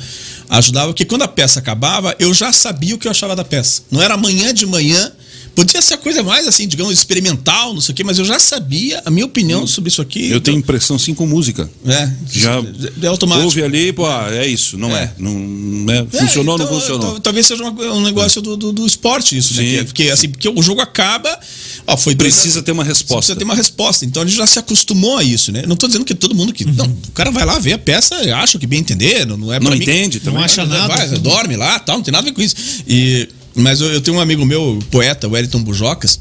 ajudava, porque quando a peça acabava, eu já sabia o que eu achava da peça. Não era amanhã de manhã. Podia ser a coisa mais assim, digamos, experimental, não sei o quê, mas eu já sabia a minha opinião sobre isso aqui. Eu tenho impressão sim com música. É, Já é automático. ouve ali, pô, ah, é isso, não é. É. Não, não é. É, Funcionou ou não então, funcionou? tal- Talvez seja um negócio do, do, do esporte isso, né? Sim. Que é- Porque, assim, porque o jogo acaba, ó, foi Precisa ter uma resposta. Precisa ter uma resposta. Então a gente já se acostumou a isso, né? Não tô dizendo que todo mundo que. Não, o cara vai lá ver a peça, acha que bem entender, não, não é pra Não mim. entende também. Não acha nada. Vai, dorme lá, tal, não tem nada a ver com isso. E, mas eu, eu tenho um amigo meu, poeta, Wellington Bujocas,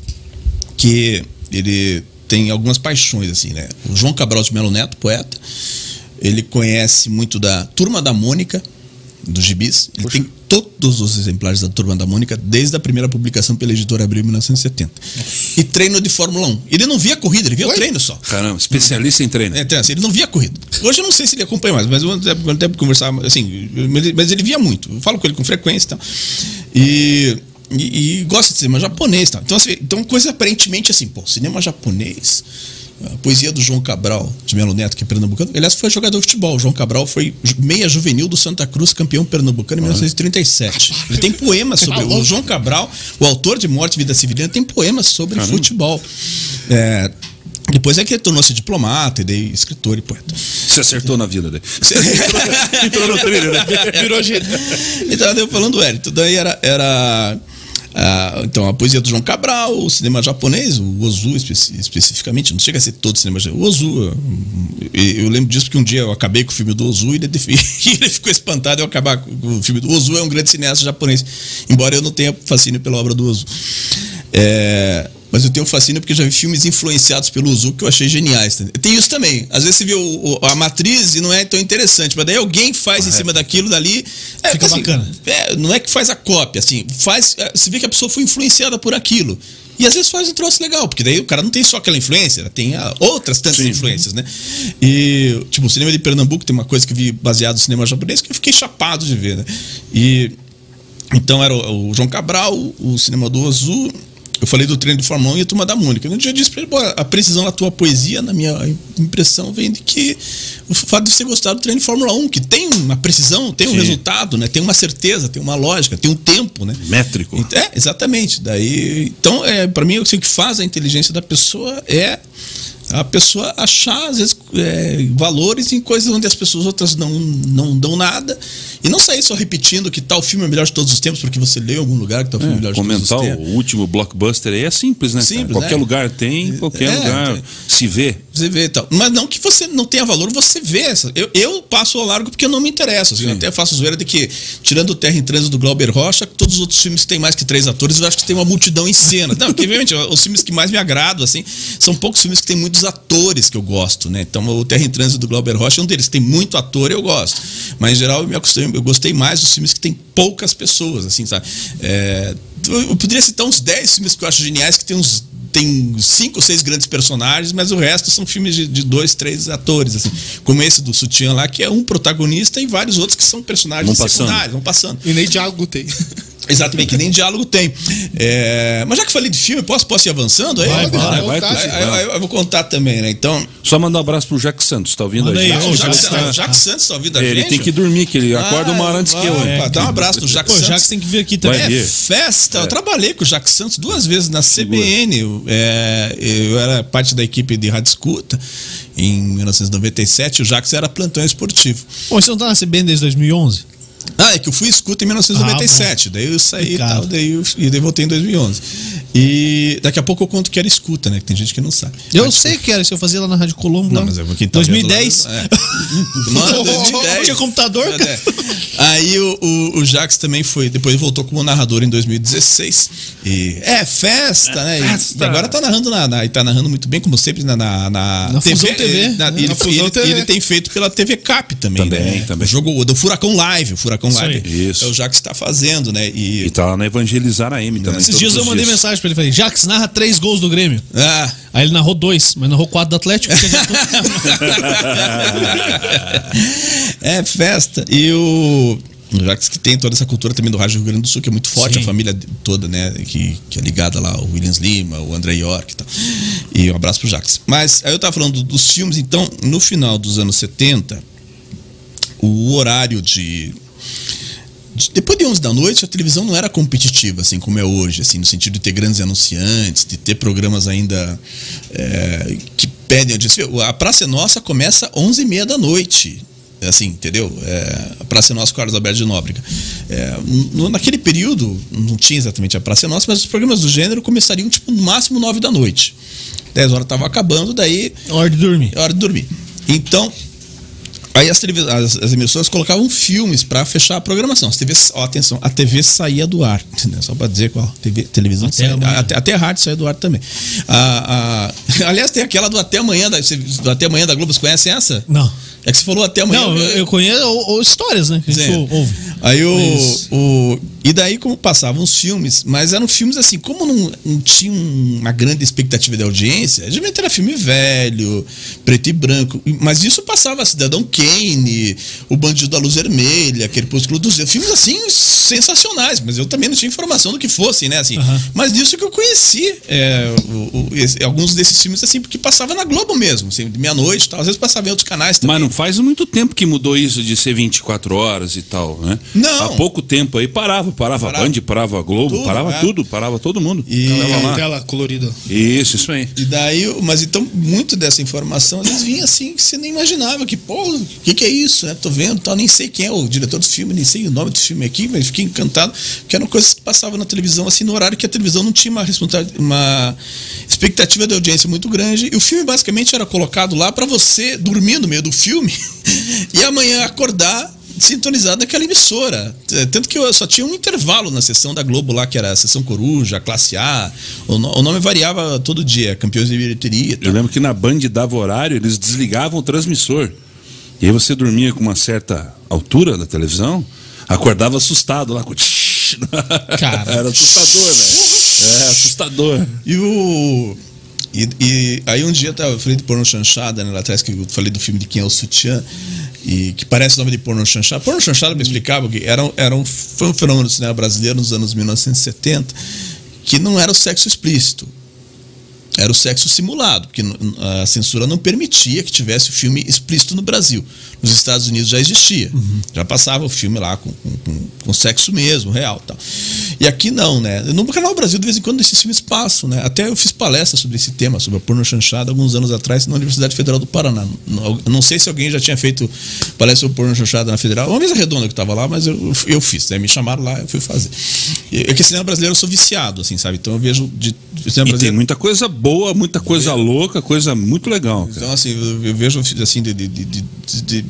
que ele tem algumas paixões, assim, né? O João Cabral de Melo Neto, poeta, ele conhece muito da Turma da Mônica, dos gibis. Ele tem todos os exemplares da Turma da Mônica, desde a primeira publicação pela editora Abril em 1970. E treino de Fórmula 1. Ele não via corrida, ele via o treino só. Caramba, especialista em treino. É, então, assim, ele não via corrida. Hoje eu não sei se ele acompanha mais, mas eu até, até conversar, assim, mas ele- mas ele via muito. Eu falo com ele com frequência e tal. E, e, e gosta de cinema japonês e tal. Então, assim, então, coisa aparentemente assim, pô, cinema japonês. A poesia do João Cabral, de Melo Neto, que é pernambucano. Aliás, foi jogador de futebol. O João Cabral foi meia juvenil do Santa Cruz, campeão pernambucano em 1937. Ele tem poemas sobre. O João Cabral, o autor de Morte e Vida Civilina, tem poemas sobre futebol. É, depois é que ele tornou-se diplomata e daí escritor e poeta. Você acertou na vida dele. Entrou no trilho, né? Virou jeito. Então, eu falando do Hélito, daí era. era ah, então, a poesia do João Cabral, o cinema japonês, o Ozu espe- especificamente, não chega a ser todo cinema japonês. O Ozu, eu, eu lembro disso porque um dia eu acabei com o filme do Ozu e ele, ele ficou espantado eu acabar com o filme do Ozu. É um grande cineasta japonês, embora eu não tenha fascínio pela obra do Ozu. É, mas eu tenho fascínio porque já vi filmes influenciados pelo Ozu que eu achei geniais. tá? Tem isso também. Às vezes você vê o- o- a matriz e não é tão interessante, mas daí alguém faz em cima daquilo dali. É, Fica bacana. é, não é que faz a cópia, assim, faz. é, Você vê que a pessoa foi influenciada por aquilo. E às vezes faz um troço legal, porque daí o cara não tem só aquela influência, tem ah, outras tantas Sim. influências, né? E, tipo, o cinema de Pernambuco tem uma coisa que eu vi baseado no cinema japonês que eu fiquei chapado de ver, né? E. Então era o, o João Cabral, o cinema do Ozu. Eu falei do treino de Fórmula 1 e a turma da Mônica. Um dia eu disse pra ele, "Pô, a precisão da tua poesia, na minha impressão, vem de que o fato de você gostar do treino de Fórmula 1, que tem uma precisão, tem um Sim. resultado, né? Tem uma certeza, tem uma lógica, tem um tempo, né? Métrico. Ent- É, exatamente. Daí, então, é, para mim, o que faz a inteligência da pessoa é a pessoa achar, às vezes, é, valores em coisas onde as pessoas outras não, não dão nada. E não sair só repetindo que tal filme é o melhor de todos os tempos, porque você leu em algum lugar que tal filme é o melhor de Comentar todos os o tempos. último blockbuster aí é simples, né? Simples, qualquer né? lugar tem, qualquer É, lugar tem. se vê. Você vê e tal. Mas não que você não tenha valor, você vê. Essa. Eu, eu passo ao largo porque eu não me interessa. Assim, eu até faço zoeira de que, tirando o Terra em Trânsito do Glauber Rocha, todos os outros filmes que tem mais que três atores, eu acho que tem uma multidão em cena. Não, porque, obviamente, os filmes que mais me agradam, assim, são poucos filmes que tem muitos atores que eu gosto, né? Então, o Terra em Trânsito do Glauber Rocha é um deles. Tem muito ator, eu gosto. Mas, em geral, eu, me acostumei, eu gostei mais dos filmes que tem poucas pessoas, assim, sabe? É, eu poderia citar uns 10 filmes que eu acho geniais, que tem uns tem cinco ou seis grandes personagens, mas o resto são filmes de, de dois, três atores, assim. Como esse do Sutiã lá, que é um protagonista e vários outros que são personagens Vão passando. secundários, vão passando. E nem diálogo tem. Exatamente, que nem diálogo tem. É, mas já que falei de filme, posso, posso ir avançando aí? Vai, vai, vai, tá, aí- aí- aí eu vou contar também, né? Então, Só mandar um abraço pro Jack Santos, tá ouvindo Manda aí? o ô, Jacques, Jack Santos- tá ouvindo a Ele gente? tem que dormir, que ele acorda uma hora antes que eu. vai, pá, Dá um abraço pro Jacques Pô, Santos. que você tem que vir aqui Vai também. vir. É festa. Eu trabalhei com o Jacques Santos duas vezes na CBN. Eu, é, eu era parte da equipe de Rádio Escuta em 1997. O Jacques era plantão esportivo. Pô, você não tá na CBN desde 2011? Ah, é que eu fui escuta em 1997. daí eu saí e tal, daí eu, e daí voltei em 2011. E daqui a pouco eu conto que era escuta, né? Que tem gente que não sabe. Eu Mas- sei que era, isso eu fazia lá na Rádio Colombo. Não, lá. mas é tá vendo 2010. lá- é. Mano, 2010. Tinha computador, cara? É. Aí o, o, o Jax também foi, depois voltou como narrador em 2016. E é festa, né? E- festa. E agora tá narrando na, na- e tá narrando muito bem, como sempre, na, na, na, Na Fusão TV, ele- na- né? ele, Na Fusão ele- TV. ele tem feito pela TV Cap também. Também, né? também. O jogo do Furacão Live, o Furacão Isso Live. aí. Isso. É o Jax tá fazendo, né? E, E tá lá na Evangelizar a M também. Esses dias eu mandei dias. mensagem pra ele. Falei, Jax, narra três gols do Grêmio. ah, Aí ele narrou dois, mas narrou quatro do Atlético. que é festa. E o. o Jax que tem toda essa cultura também do Rádio Rio Grande do Sul, que é muito forte, Sim. a família toda, né? Que, que é ligada lá, o Williams Lima, o André York e tal. E um abraço pro Jax. Mas aí eu tava falando dos filmes, então, no final dos anos 70, o horário de. De- Depois de 11 da noite, a televisão não era competitiva, assim como é hoje, assim, no sentido de ter grandes anunciantes, de ter programas ainda é, que pedem audiência. A Praça é Nossa começa às 11h30 da noite. Assim, entendeu? É, a Praça é Nossa, Carlos Alberto de Nóbrega. É, no- naquele período, não tinha exatamente a Praça é Nossa, mas os programas do gênero começariam, tipo, no máximo 9 da noite. 10 horas estava acabando, daí Hora de dormir. é hora de dormir. Então, aí as, televis- as, as emissoras colocavam filmes para fechar a programação. As TVs, ó, atenção, a TV saía do ar, entendeu? Só para dizer qual TV, televisão Até saía, amanhã. até, até a rádio saía do ar também. Aliás, tem aquela do Até Amanhã da, do Até Amanhã da Globo, você conhece essa? Não. É que você falou Até Amanhã. Não, eu, eu conheço ou, ou histórias, né? Que ouve. Aí o, o. E daí, como passavam os filmes, mas eram filmes assim, como não, não tinha um- uma grande expectativa de audiência, geralmente era filme velho, preto e branco. Mas isso passava Cidadão Kane, O Bandido da Luz Vermelha, Crepúsculo dos Dedos, filmes assim sensacionais, mas eu também não tinha informação do que fossem, né? Assim, Aham. Mas disso que eu conheci é, o- o- esse- alguns desses filmes assim, porque passava na Globo mesmo, assim, de meia-noite tal, às vezes passava em outros canais também. Mas não faz muito tempo que mudou isso de ser 24 horas e tal, né? Não. Há pouco tempo aí parava, parava, Parava. a Band, parava a Globo, Tudo, parava é. tudo, parava todo mundo. E- Aquela tela colorida. Isso, isso aí. E daí, mas então, muito dessa informação, às vezes vinha assim, que você nem imaginava, que, pô, o que, que é isso, né? Tô vendo, tal, nem sei quem é o diretor do filme, nem sei o nome do filme aqui, mas fiquei encantado, porque eram coisas que passavam na televisão, assim, no horário que a televisão não tinha uma, uma expectativa de audiência muito grande, e o filme basicamente era colocado lá para você dormir no meio do filme e amanhã acordar sintonizado naquela emissora. É, Tanto que eu só tinha um intervalo na sessão da Globo lá, que era a sessão Coruja, Classe A. O, o nome variava todo dia, campeões de bilheteria. Eu lembro que na Band dava horário, eles desligavam o transmissor. E aí você dormia com uma certa altura da televisão, acordava assustado lá com. Cara. Era assustador, velho. É, assustador. E o. E, e aí um dia eu falei de porno chanchada, né, lá atrás que eu falei do filme de quem é o sutiã, e que parece o nome de porno chanchada. Porno chanchada me explicava que era, era um, foi um fenômeno do cinema brasileiro nos anos 1970 que não era o sexo explícito. Era o sexo simulado, porque a censura não permitia que tivesse o filme explícito no Brasil. Nos Estados Unidos já existia. Já passava o filme lá com, com, com- sexo mesmo, real. Tal. E aqui não, né? No Canal Brasil, de vez em quando, esses filmes passam, né? Até eu fiz palestra sobre esse tema, sobre a porno chanchada, alguns anos atrás, na Universidade Federal do Paraná. Não, não sei se alguém já tinha feito palestra sobre porno chanchada na Federal. Uma mesa redonda que estava lá, mas eu, eu fiz. Né? Me chamaram lá, eu fui fazer. É que cinema brasileiro eu sou viciado, assim, sabe? Então eu vejo de, de cinema E tem brasileiro. muita coisa boa, muita coisa louca, coisa muito legal. cara. Então, assim, eu, vejo assim, de, de, de, de-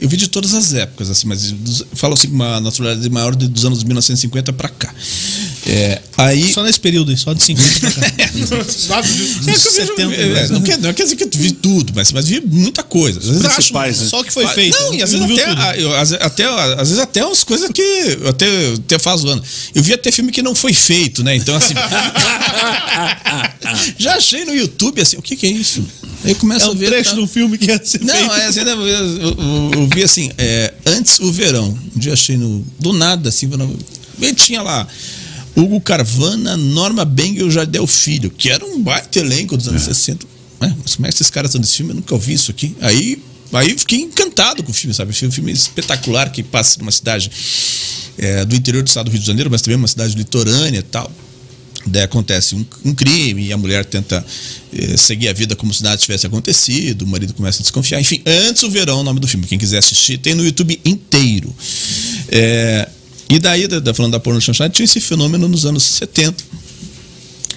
eu vi de todas as épocas, assim, mas falo assim com uma naturalidade maior dos anos 1950 para cá. É, aí. Só nesse período aí, só de 50 pra cá. É eu 70, é, não, quer, não quer dizer que eu vi tudo, mas, mas vi muita coisa. Às vezes acho- principais, né? Só o que foi feito. Não, e às vezes não até, ah, eu, às, até, às vezes até umas coisas que eu até, até faz o ano. Eu vi até filme que não foi feito, né? Então, assim. já achei no YouTube assim, o que, que é isso? Aí começa É a um ver. trecho tá- do filme que ia ser Não, feito. é assim, né, eu, eu- eu vi assim, é, antes o verão. Um dia achei no. Do nada, assim, eu tinha lá. Hugo Carvana, Norma Bengel Jardel Filho, que era um baita elenco dos anos 60. Ué, mas como é que esses caras estão nesse filme? Eu nunca ouvi isso aqui. Aí, aí fiquei encantado com o filme, sabe? Um filme espetacular que passa numa cidade é, do interior do estado do Rio de Janeiro, mas também uma cidade litorânea e tal. Daí acontece um, um crime e a mulher tenta eh, seguir a vida como se nada tivesse acontecido, o marido começa a desconfiar. Enfim, antes o verão, é o nome do filme. Quem quiser assistir, tem no YouTube inteiro. É, e daí, da, da- falando da porno chanchada, tinha esse fenômeno nos anos 70,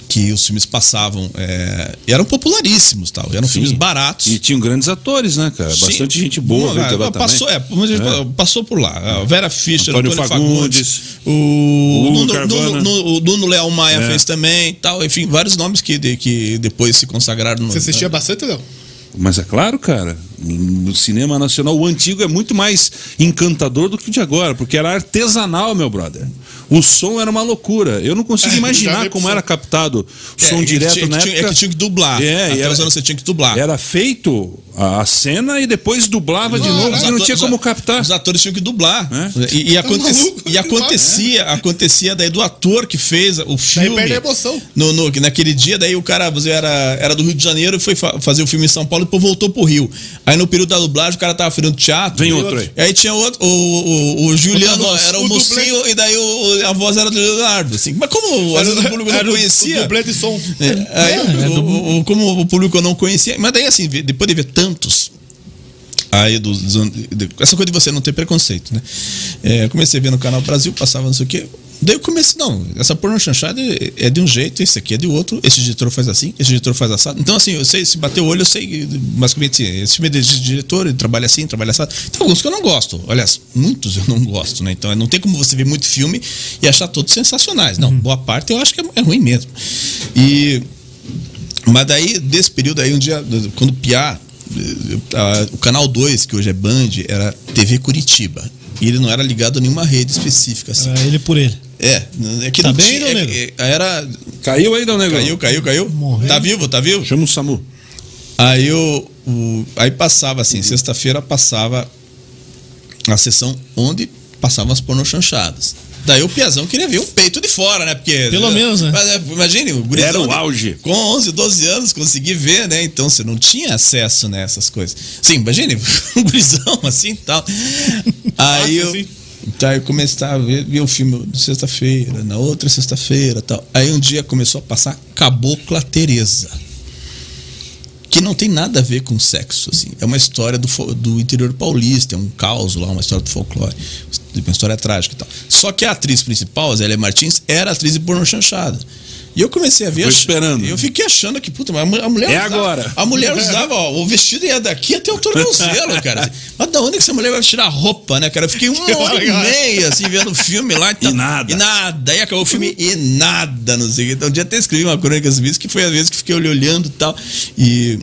que os filmes passavam, é, e eram popularíssimos, tal, eram filmes baratos. E tinham grandes atores, né, cara? Sim. Bastante gente boa. Não, lá é, passou, é, gente passou por lá. A Vera Fischer, Antônio Antônio, Fagundes, Fagundes, o, Hugo Nuno, Carvana. Nuno- o Nuno Leal Maia É. fez também, tal, enfim, vários nomes que, de- que depois se consagraram. No, Você assistia bastante, Léo? Mas é claro, cara, no cinema nacional, o antigo é muito mais encantador do que o de agora, porque era artesanal, meu brother. O som era uma loucura. Eu não consigo É, imaginar como som. era captado É, som é que direto tinha, na que tinha- época. É que tinha que dublar. É, Até e era- você tinha que dublar. Era feito a, a cena e depois dublava de novo, Os porque não tinha como captar. Os atores tinham que dublar. É? E, e aconte- maluco, e acontecia, acontecia daí do ator que fez o filme. perde a emoção. No, no- naquele dia, daí o cara você era, era do Rio de Janeiro e foi fa- fazer o filme em São Paulo e depois voltou pro Rio. Aí no período da dublagem o cara tava fazendo teatro. Vem outro aí. E aí tinha outro, o, o, o Juliano voz, era o, o mocinho e daí o- a voz era do Leonardo. Assim. Mas como às vezes o público não o- conhecia. O dublê de som. É, aí, o- o- o- como o público não conhecia, mas daí assim, depois de ver tantos, aí dos, dos anos- de- essa coisa de você não ter preconceito, né? É, eu comecei a ver no canal Brasil, passava não sei o quê. Daí eu comecei, não, essa porno chanchada é, é de um jeito, esse aqui é de outro, esse diretor faz assim, esse diretor faz assado. Então, assim, eu sei, se bater o olho, eu sei, basicamente, esse filme é de diretor, ele trabalha assim, trabalha assado. Tem alguns que eu não gosto, aliás, muitos eu não gosto, né? Então, não tem como você ver muito filme e achar todos sensacionais. Não, boa parte eu acho que é, é ruim mesmo. E. Mas daí, desse período aí, um dia, quando o Piá, eh, o canal 2, que hoje é Band, era TV Curitiba. E ele não era ligado a nenhuma rede específica, assim. Era ele por ele. É, é que Tá não bem, tinha- é- é- era. Caiu aí, Negão? Caiu, caiu, caiu. Morreu. Tá vivo, tá vivo? Chama o Samu. Aí eu, o- aí passava assim, sexta-feira passava a sessão onde passavam as pornochanchadas. Daí o Piazão queria ver um peito de fora, né? Porque. Pelo menos, né? Mas, é, Imagine, o gurizão Era o auge. Com 11, 12 anos, consegui ver, né? Então você não tinha acesso nessas coisas. Sim, imagine, um gurizão assim e tal. Aí eu. assim. Tá, eu comecei a ver, o filme de sexta-feira, na outra sexta-feira tal. Aí um dia começou a passar Cabocla Teresa. Que não tem nada a ver com sexo, assim. É uma história do, do interior paulista, é um caos lá, uma história do folclore. Uma história trágica e tal. Só que a atriz principal, a Zélia Martins, era atriz de porno chanchada. E eu comecei a ver. Ach- esperando. Eu fiquei achando que, puta, mas a mu- a mulher. É usava- agora. A mulher usava, ó, o vestido ia daqui até o tornozelo, cara. Mas da onde que essa mulher vai tirar a roupa, né, cara? Eu fiquei uma hora e meia, assim, vendo o filme lá e tal. E nada. E nada. Aí acabou o filme e nada, não sei o que. Então, um dia até escrevi uma crônica sobre isso, que foi a vez que fiquei olhando e tal. E.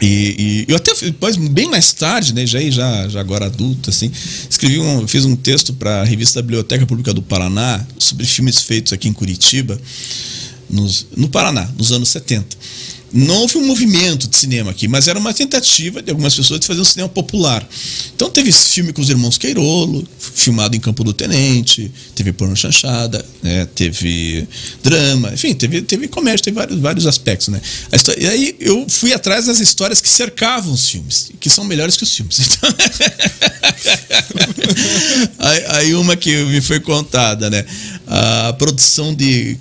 E, e eu até depois, bem mais tarde, né, já, já, já agora adulto, assim, escrevi um, fiz um texto para a revista da Biblioteca Pública do Paraná sobre filmes feitos aqui em Curitiba, nos, no Paraná, nos anos 70. Não houve um movimento de cinema aqui, mas era uma tentativa de algumas pessoas de fazer um cinema popular. Então teve esse filme com os irmãos Queirolo, filmado em Campo do Tenente, teve porno chanchada, né, teve drama, enfim, teve, teve comédia, teve vários, vários aspectos. Né? História- e aí eu fui atrás das histórias que cercavam os filmes, que são melhores que os filmes. Então, aí, aí uma que me foi contada, né? A produção de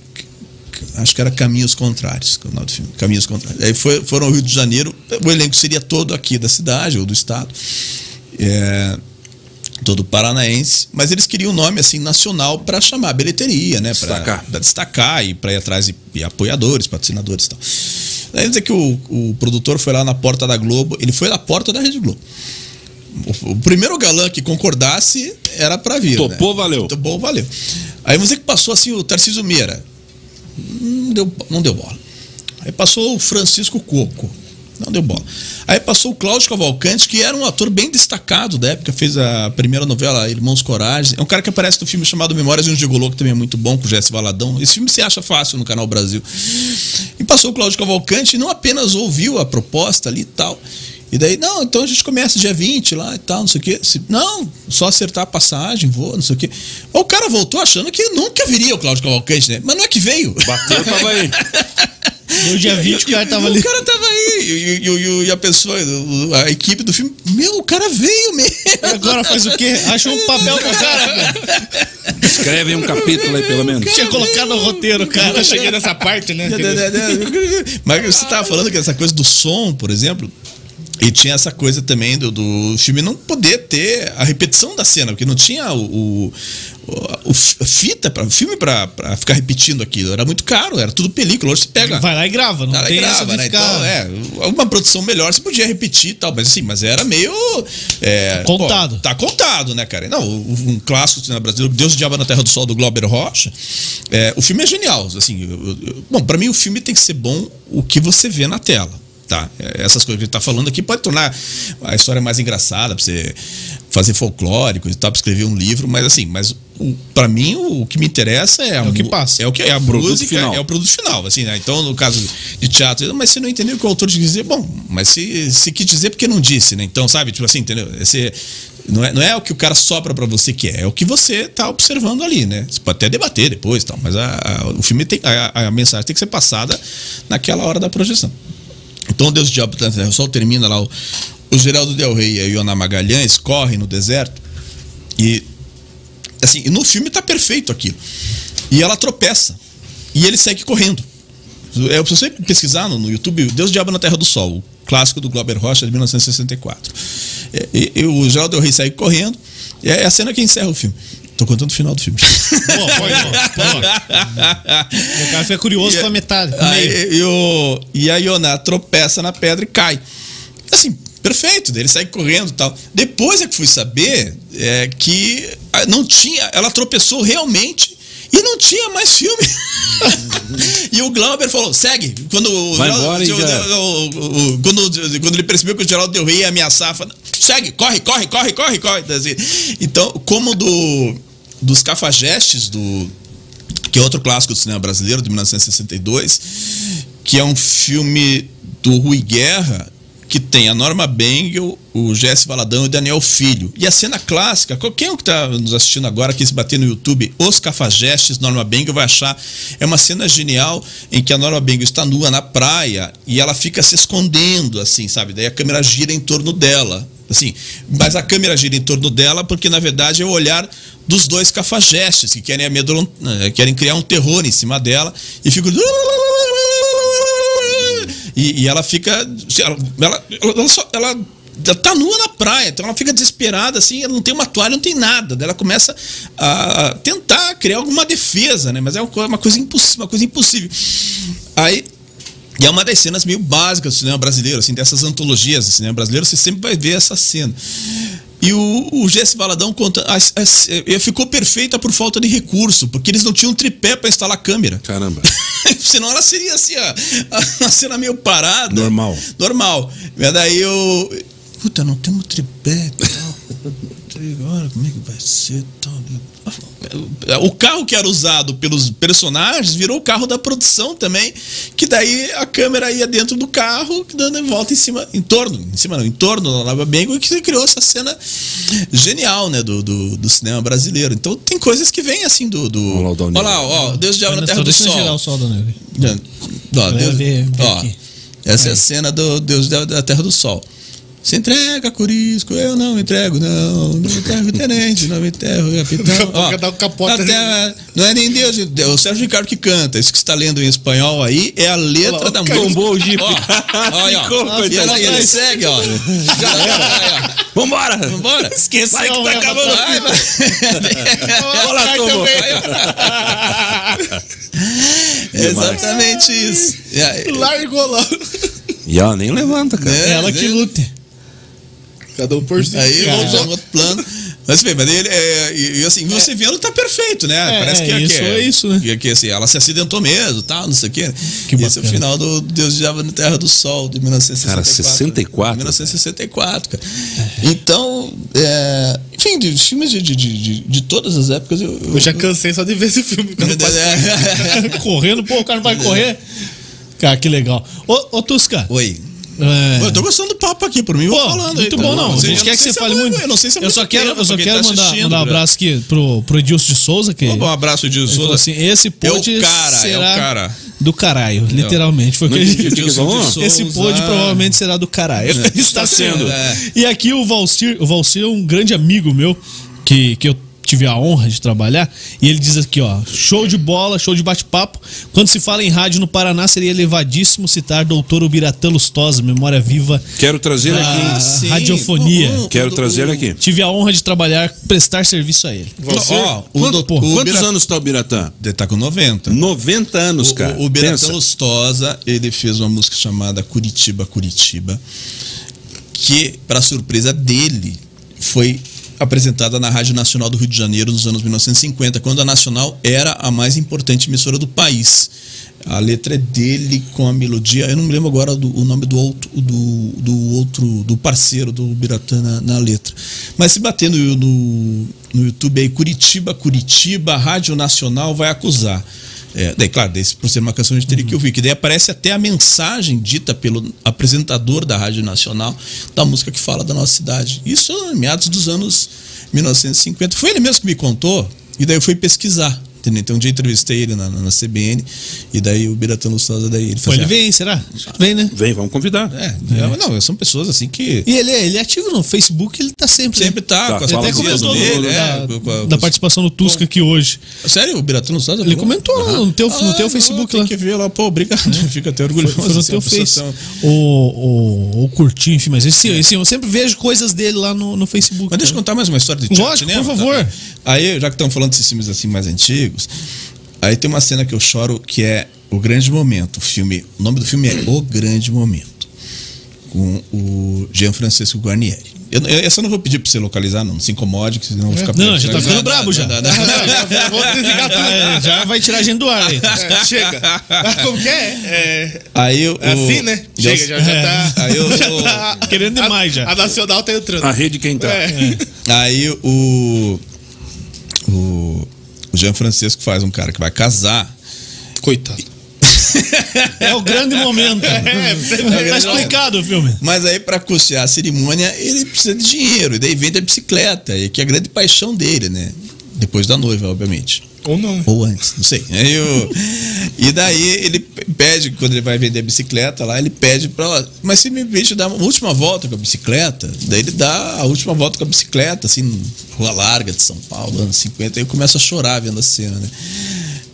acho que era Caminhos Contrários, que é o nome do filme, Caminhos Contrários. Aí foi, foram ao Rio de Janeiro, o elenco seria todo aqui da cidade ou do estado, é, todo paranaense, mas eles queriam um nome assim nacional para chamar a bilheteria, né, para Destacar. destacar e para ir atrás de, de apoiadores, patrocinadores e tal. Daí dizer que o, o produtor foi lá na porta da Globo, ele foi na porta da Rede Globo. O, o primeiro galã que concordasse era para vir. Topou, né? valeu. Topou, valeu. Aí você que passou assim o Tarcísio Meira, não deu, não deu bola. Aí passou o Francisco Coco, não deu bola. Aí passou o Cláudio Cavalcante, que era um ator bem destacado da época, fez a primeira novela Irmãos Coragem. É um cara que aparece no filme chamado Memórias de um Gigolô, que também é muito bom, com o Jesse Valadão. Esse filme se acha fácil no Canal Brasil. E passou o Cláudio Cavalcante não apenas ouviu a proposta ali e tal. E daí, não, então a gente começa dia 20 lá e tal, não sei o quê. Se- não, só acertar a passagem, vou, não sei o quê. O cara voltou achando que nunca viria o Cláudio Cavalcante, né? Mas não é que veio. Bateu, tava aí. No dia 20 o cara tava ali. O cara tava aí. E, e- e- a pessoa, a equipe do filme, meu, o cara veio mesmo. E agora faz o quê? Acha um papel pro cara. Escreve um capítulo aí, pelo menos. Tinha colocado no roteiro, cara. Nunca cheguei nessa parte, né? Mas você tava falando que essa coisa do som, por exemplo. E tinha essa coisa também do, do filme não poder ter a repetição da cena, porque não tinha o, o, o- o fita, pra, o filme pra, pra ficar repetindo aquilo. Era muito caro, era tudo película. Hoje você pega. Vai lá e grava, não tem grava, essa de né? ficar... Então, é, uma produção melhor você podia repetir e tal, mas assim, mas era meio. é, Contado. pô, tá contado, né, cara? Não, um clássico do cinema brasileiro, Deus e Diabo na Terra do Sol, do Glauber Rocha. é, o filme é genial. Assim, eu- eu- eu- bom, pra mim o filme tem que ser bom o que você vê na tela. Tá, é, essas coisas que ele tá falando aqui pode tornar a história mais engraçada, pra você fazer folclórico e tal, pra escrever um livro, mas assim, mas o, pra mim o, que me interessa é, a o que passa. É o que é a Produto música, final. é o produto final, assim, né? Então, no caso de teatro, mas você não entendeu o que o autor quis dizer, bom, mas se, se quis dizer, porque não disse, né? Então, sabe, tipo assim, entendeu? Esse, não, é, não é o que o cara sopra pra você que é, é o que você tá observando ali, né? Você pode até debater depois, tal, mas a, a- o filme tem, a, a mensagem tem que ser passada naquela hora da projeção. Então, Deus Diabo Terra do Sol termina lá, o, o Geraldo Del Rey e a Iona Magalhães correm no deserto e assim, no filme tá perfeito aquilo. E ela tropeça. E ele segue correndo. É, se você pesquisar no, no YouTube, Deus Diabo na Terra do Sol, o clássico do Glauber Rocha de 1964. É, e, e o Geraldo Del Rey segue correndo. É a cena que encerra o filme. Tô contando o final do filme. Boa, foi, boa. O cara fica curioso E- com a metade, com. Aí, e, o, e a Ioná tropeça na pedra e cai. Assim, perfeito, ele sai correndo e tal. Depois é que fui saber é, que não tinha, ela tropeçou realmente e não tinha mais filme. e o Glauber falou, segue. Quando o Geraldo- e o- o- quando, quando ele percebeu que o Geraldo Del Rey ia ameaçar, falou, segue, corre, corre, corre, corre, corre. Então, como do dos cafajestes do que é outro clássico do cinema brasileiro de 1962, que é um filme do Rui Guerra que tem a Norma Bengel, o Jesse Valadão e o Daniel Filho. E a cena clássica, qualquer um que está nos assistindo agora, que se bater no YouTube, Os Cafajestes, Norma Bengel, vai achar. É uma cena genial em que a Norma Bengel está nua na praia e ela fica se escondendo, assim, sabe? Daí a câmera gira em torno dela. Assim, mas a câmera gira em torno dela porque, na verdade, é o olhar dos dois cafajestes que querem amedrontar, querem criar um terror em cima dela e ficam. E, e ela fica. Ela, ela, ela, só- ela tá nua na praia, então ela fica desesperada, assim, ela não tem uma toalha, não tem nada. Daí ela começa a tentar criar alguma defesa, né? Mas é uma co- uma coisa uma coisa impossível. Aí. E é uma das cenas meio básicas do cinema brasileiro, assim, dessas antologias do cinema brasileiro, você sempre vai ver essa cena. E o, o Jesse Valadão conta. as- as- eh, ficou perfeita por falta de recurso, porque eles não tinham tripé para instalar câmera. Caramba. Senão ela seria assim, ó, uma cena meio parada. Normal. Normal. Mas daí eu. Puta, não temos tripé e tal. Agora, como é que vai ser tal? O carro que era usado pelos personagens virou o carro da produção também. Que daí a câmera ia dentro do carro, dando volta em cima, em torno, em cima não, em torno da Lava Bengo, e que criou essa cena genial, né, do, do, do cinema brasileiro. Então tem coisas que vêm assim do. do... Olha lá ó, Deus de Diabo na Terra do Sol. girar o sol. Ó, Deus- ver- ver ó, aqui. essa é a cena do Deus da Terra do Sol. Se entrega, Corisco, eu não me entrego, não. Não me entrego, tenente, não me entrego, capitão. Ó, dá um capote terra- não é nem Deus, é o Sérgio Ricardo que canta. Isso que você está lendo em espanhol aí é a letra Olha lá, da música. Tombou o Jeep. Ó, olha, ó. E coitado. ela- e ele segue, ó. Já era, ó. Vambora! Vambora. Esqueceu, Vai que tá né, acabando? Vai, vai. Olha lá, também. Exatamente isso. Largou lá. E ela nem levanta, cara. É, Ela que lute. Cada um por si. Aí Cara. voltou um outro plano. Mas, bem, mas ele, é, e, e assim, você vendo tá perfeito, né? É, Parece que é, que isso é isso, né? Que, que, assim, ela se acidentou mesmo, tal, não sei o quê. Que Esse é o bacana. final do Deus Diabo na Terra do Sol, de 1964. Cara, 64? 1964, cara. Então, é, enfim, de filmes de, de, de, de- de todas as épocas, eu, Eu já cansei só de ver esse filme. Correndo, pô, o cara não vai correr. Cara, que legal. Ô, ô Tusca. Oi. É, Eu tô gostando do papo aqui, por mim, eu Pô, vou falando muito aí. bom, tá não. A sei- gente quer não que você é fale muito. Eu não sei se é Eu só muito quero, eu só quero tá mandar, mandar um abraço aqui pro, pro Edilson de Souza, que um abraço de ele falou Souza. assim, esse pod É o cara, é o será cara. do caralho, literalmente. Foi o que Não ele disse. Esse Souza. pod provavelmente será do caralho. Está sendo. É. E aqui o Valcir, o Valcir é um grande amigo meu que, que eu tive a honra de trabalhar. E ele diz aqui, ó, show de bola, show de bate-papo. Quando se fala em rádio no Paraná, seria elevadíssimo citar doutor Ubiratã Lustosa, memória viva Quero trazer Ah, aqui. sim. radiofonia. Quero trazer aqui. Tive a honra de trabalhar, prestar serviço a ele. Você? Ó, o Quanto- doutor. quantos anos está o Biratã? Ele tá com 90. 90 anos, cara. O, o Biratã Pensa. Lustosa, ele fez uma música chamada Curitiba, Curitiba, que, para surpresa dele, foi apresentada na Rádio Nacional do Rio de Janeiro nos anos 1950, quando a Nacional era a mais importante emissora do país. A letra é dele com a melodia. Eu não me lembro agora do, o nome do outro, do, do outro, do parceiro do Biratã na, na letra. Mas se bater no, no, no YouTube aí, Curitiba, Curitiba, Rádio Nacional vai acusar. É, daí, claro, daí, por ser uma canção a gente teria que ouvir, que daí aparece até a mensagem dita pelo apresentador da Rádio Nacional da música que fala da nossa cidade. Isso em meados dos anos 1950. Foi ele mesmo que me contou, e daí eu fui pesquisar. Entendeu? Então um dia eu entrevistei ele na, na, na CBN, e daí o Biratã Lustosa daí ele Pô, fazia, ele vem, será? Vem, né? Vem, vamos convidar. É, é, não, são pessoas assim que E ele, é- ele é ativo no Facebook, ele tá sempre. sempre né? tá, Tá, com as até comentou dele, no- dele, da, é, com a- da participação do Tusca aqui hoje. Sério, o Biratã Lustosa? Ele falou? comentou no teu, no Ah, teu não, Facebook tem lá. que ver lá, pô, obrigado. Fico até orgulhoso. Foi no assim, teu Face. tão- O, o, o curtir, enfim, mas esse, esse, eu sempre vejo coisas dele lá no, no Facebook. Mas deixa eu né? contar mais uma história de Lógico, por favor. tá? Aí, já que estamos falando desses filmes assim mais antigos, aí tem uma cena que eu choro que é O Grande Momento. O filme, o nome do filme é O Grande Momento, com o Jean Francisco Guarnieri. Eu, eu, essa eu não vou pedir pra você localizar, não. Não se incomode, que senão eu vou ficar Não, já tá ficando brabo já. não, não, não. Vou desligar tudo. É, já vai tirar a gente do ar aí. É, chega. Como que é? É, Aí o. é assim, né? Chega, já, já É. tá. Aí eu- já tá- Querendo demais já. A, a Nacional tá entrando. A rede quem tá. É. Aí o. O. O Jean Francisco faz um cara que vai casar. Coitado. É o grande momento. tá explicado o filme. Mas aí, pra custear a cerimônia, ele precisa de dinheiro. E daí vende a bicicleta, e que é a grande paixão dele, né? Depois da noiva, obviamente. Ou não. Ou antes, não sei. Aí o- e daí ele pede, quando ele vai vender a bicicleta lá, ele pede pra ela, mas se me permite dar uma última volta com a bicicleta, daí ele dá a última volta com a bicicleta, assim, rua larga de São Paulo, anos 50, aí eu começo a chorar vendo a cena, né?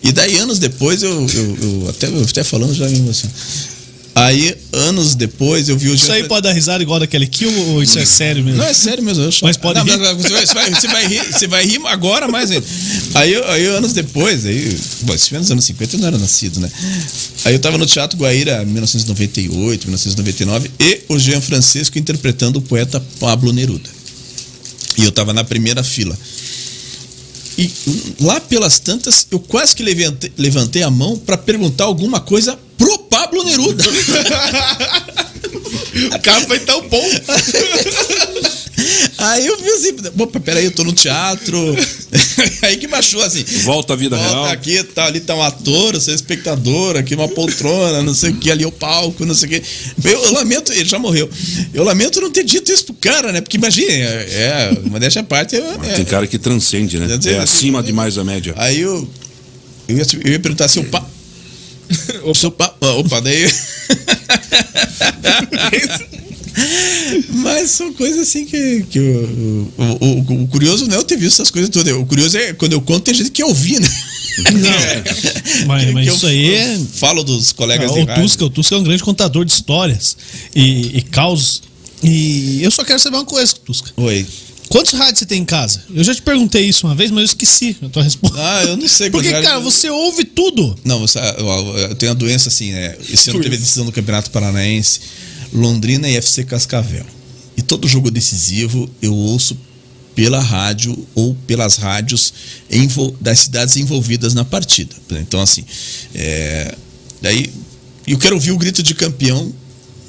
E daí, anos depois, eu, eu, eu até, eu até falando já mesmo assim. Aí, anos depois, eu vi o Isso aí pode dar risada igual daquele kill ou isso é sério mesmo? não, é sério mesmo. Eu choro. Mas pode Não, rir? não, Você vai, você, vai, você vai rir, você vai rir agora mais ainda. Aí, aí anos depois, aí, bom, isso foi nos anos 50, eu não era nascido, né? Aí eu tava no Teatro Guaíra em 1998, 1999, e o Jean Francisco interpretando o poeta Pablo Neruda. E eu tava na primeira fila. E lá pelas tantas, eu quase que levantei, levantei a mão para perguntar alguma coisa pro Pablo Neruda. O cara foi tão bom. Aí eu vi assim, opa, peraí, eu tô no teatro. Aí que baixou assim. Volta à vida Volta real. aqui, tá, ali tá um ator, você é espectador, aqui uma poltrona, não sei o que, ali é o palco, não sei o que. Eu, eu lamento, ele já morreu. Eu lamento não ter dito isso pro cara, né? Porque imagina, é, é uma dessa parte. É, é- Tem cara que transcende, né? É acima demais da média. Aí eu, eu, ia, eu ia perguntar pa. Seu pa. ah, Opa, daí. Mas são coisas assim que, que o, o, o- o curioso não é eu ter visto essas coisas todas. O curioso é quando eu conto, tem gente que ouvi, né? Mas, Que- mas que eu isso aí é. Falo dos colegas de o rádio. Tusca, o Tusca é um grande contador de histórias e, e causos. E eu só quero saber uma coisa, Tusca. Oi. Quantos rádios você tem em casa? Eu já te perguntei isso uma vez, mas eu esqueci a tua resposta. Ah, eu não sei. Porque, cara, você ouve tudo. Não, você, eu, eu tenho a doença assim, né? Esse ano teve a decisão do Campeonato Paranaense, Londrina e FC Cascavel. E todo jogo decisivo eu ouço pela rádio ou pelas rádios das cidades envolvidas na partida. Então, assim, é, daí eu quero ouvir o grito de campeão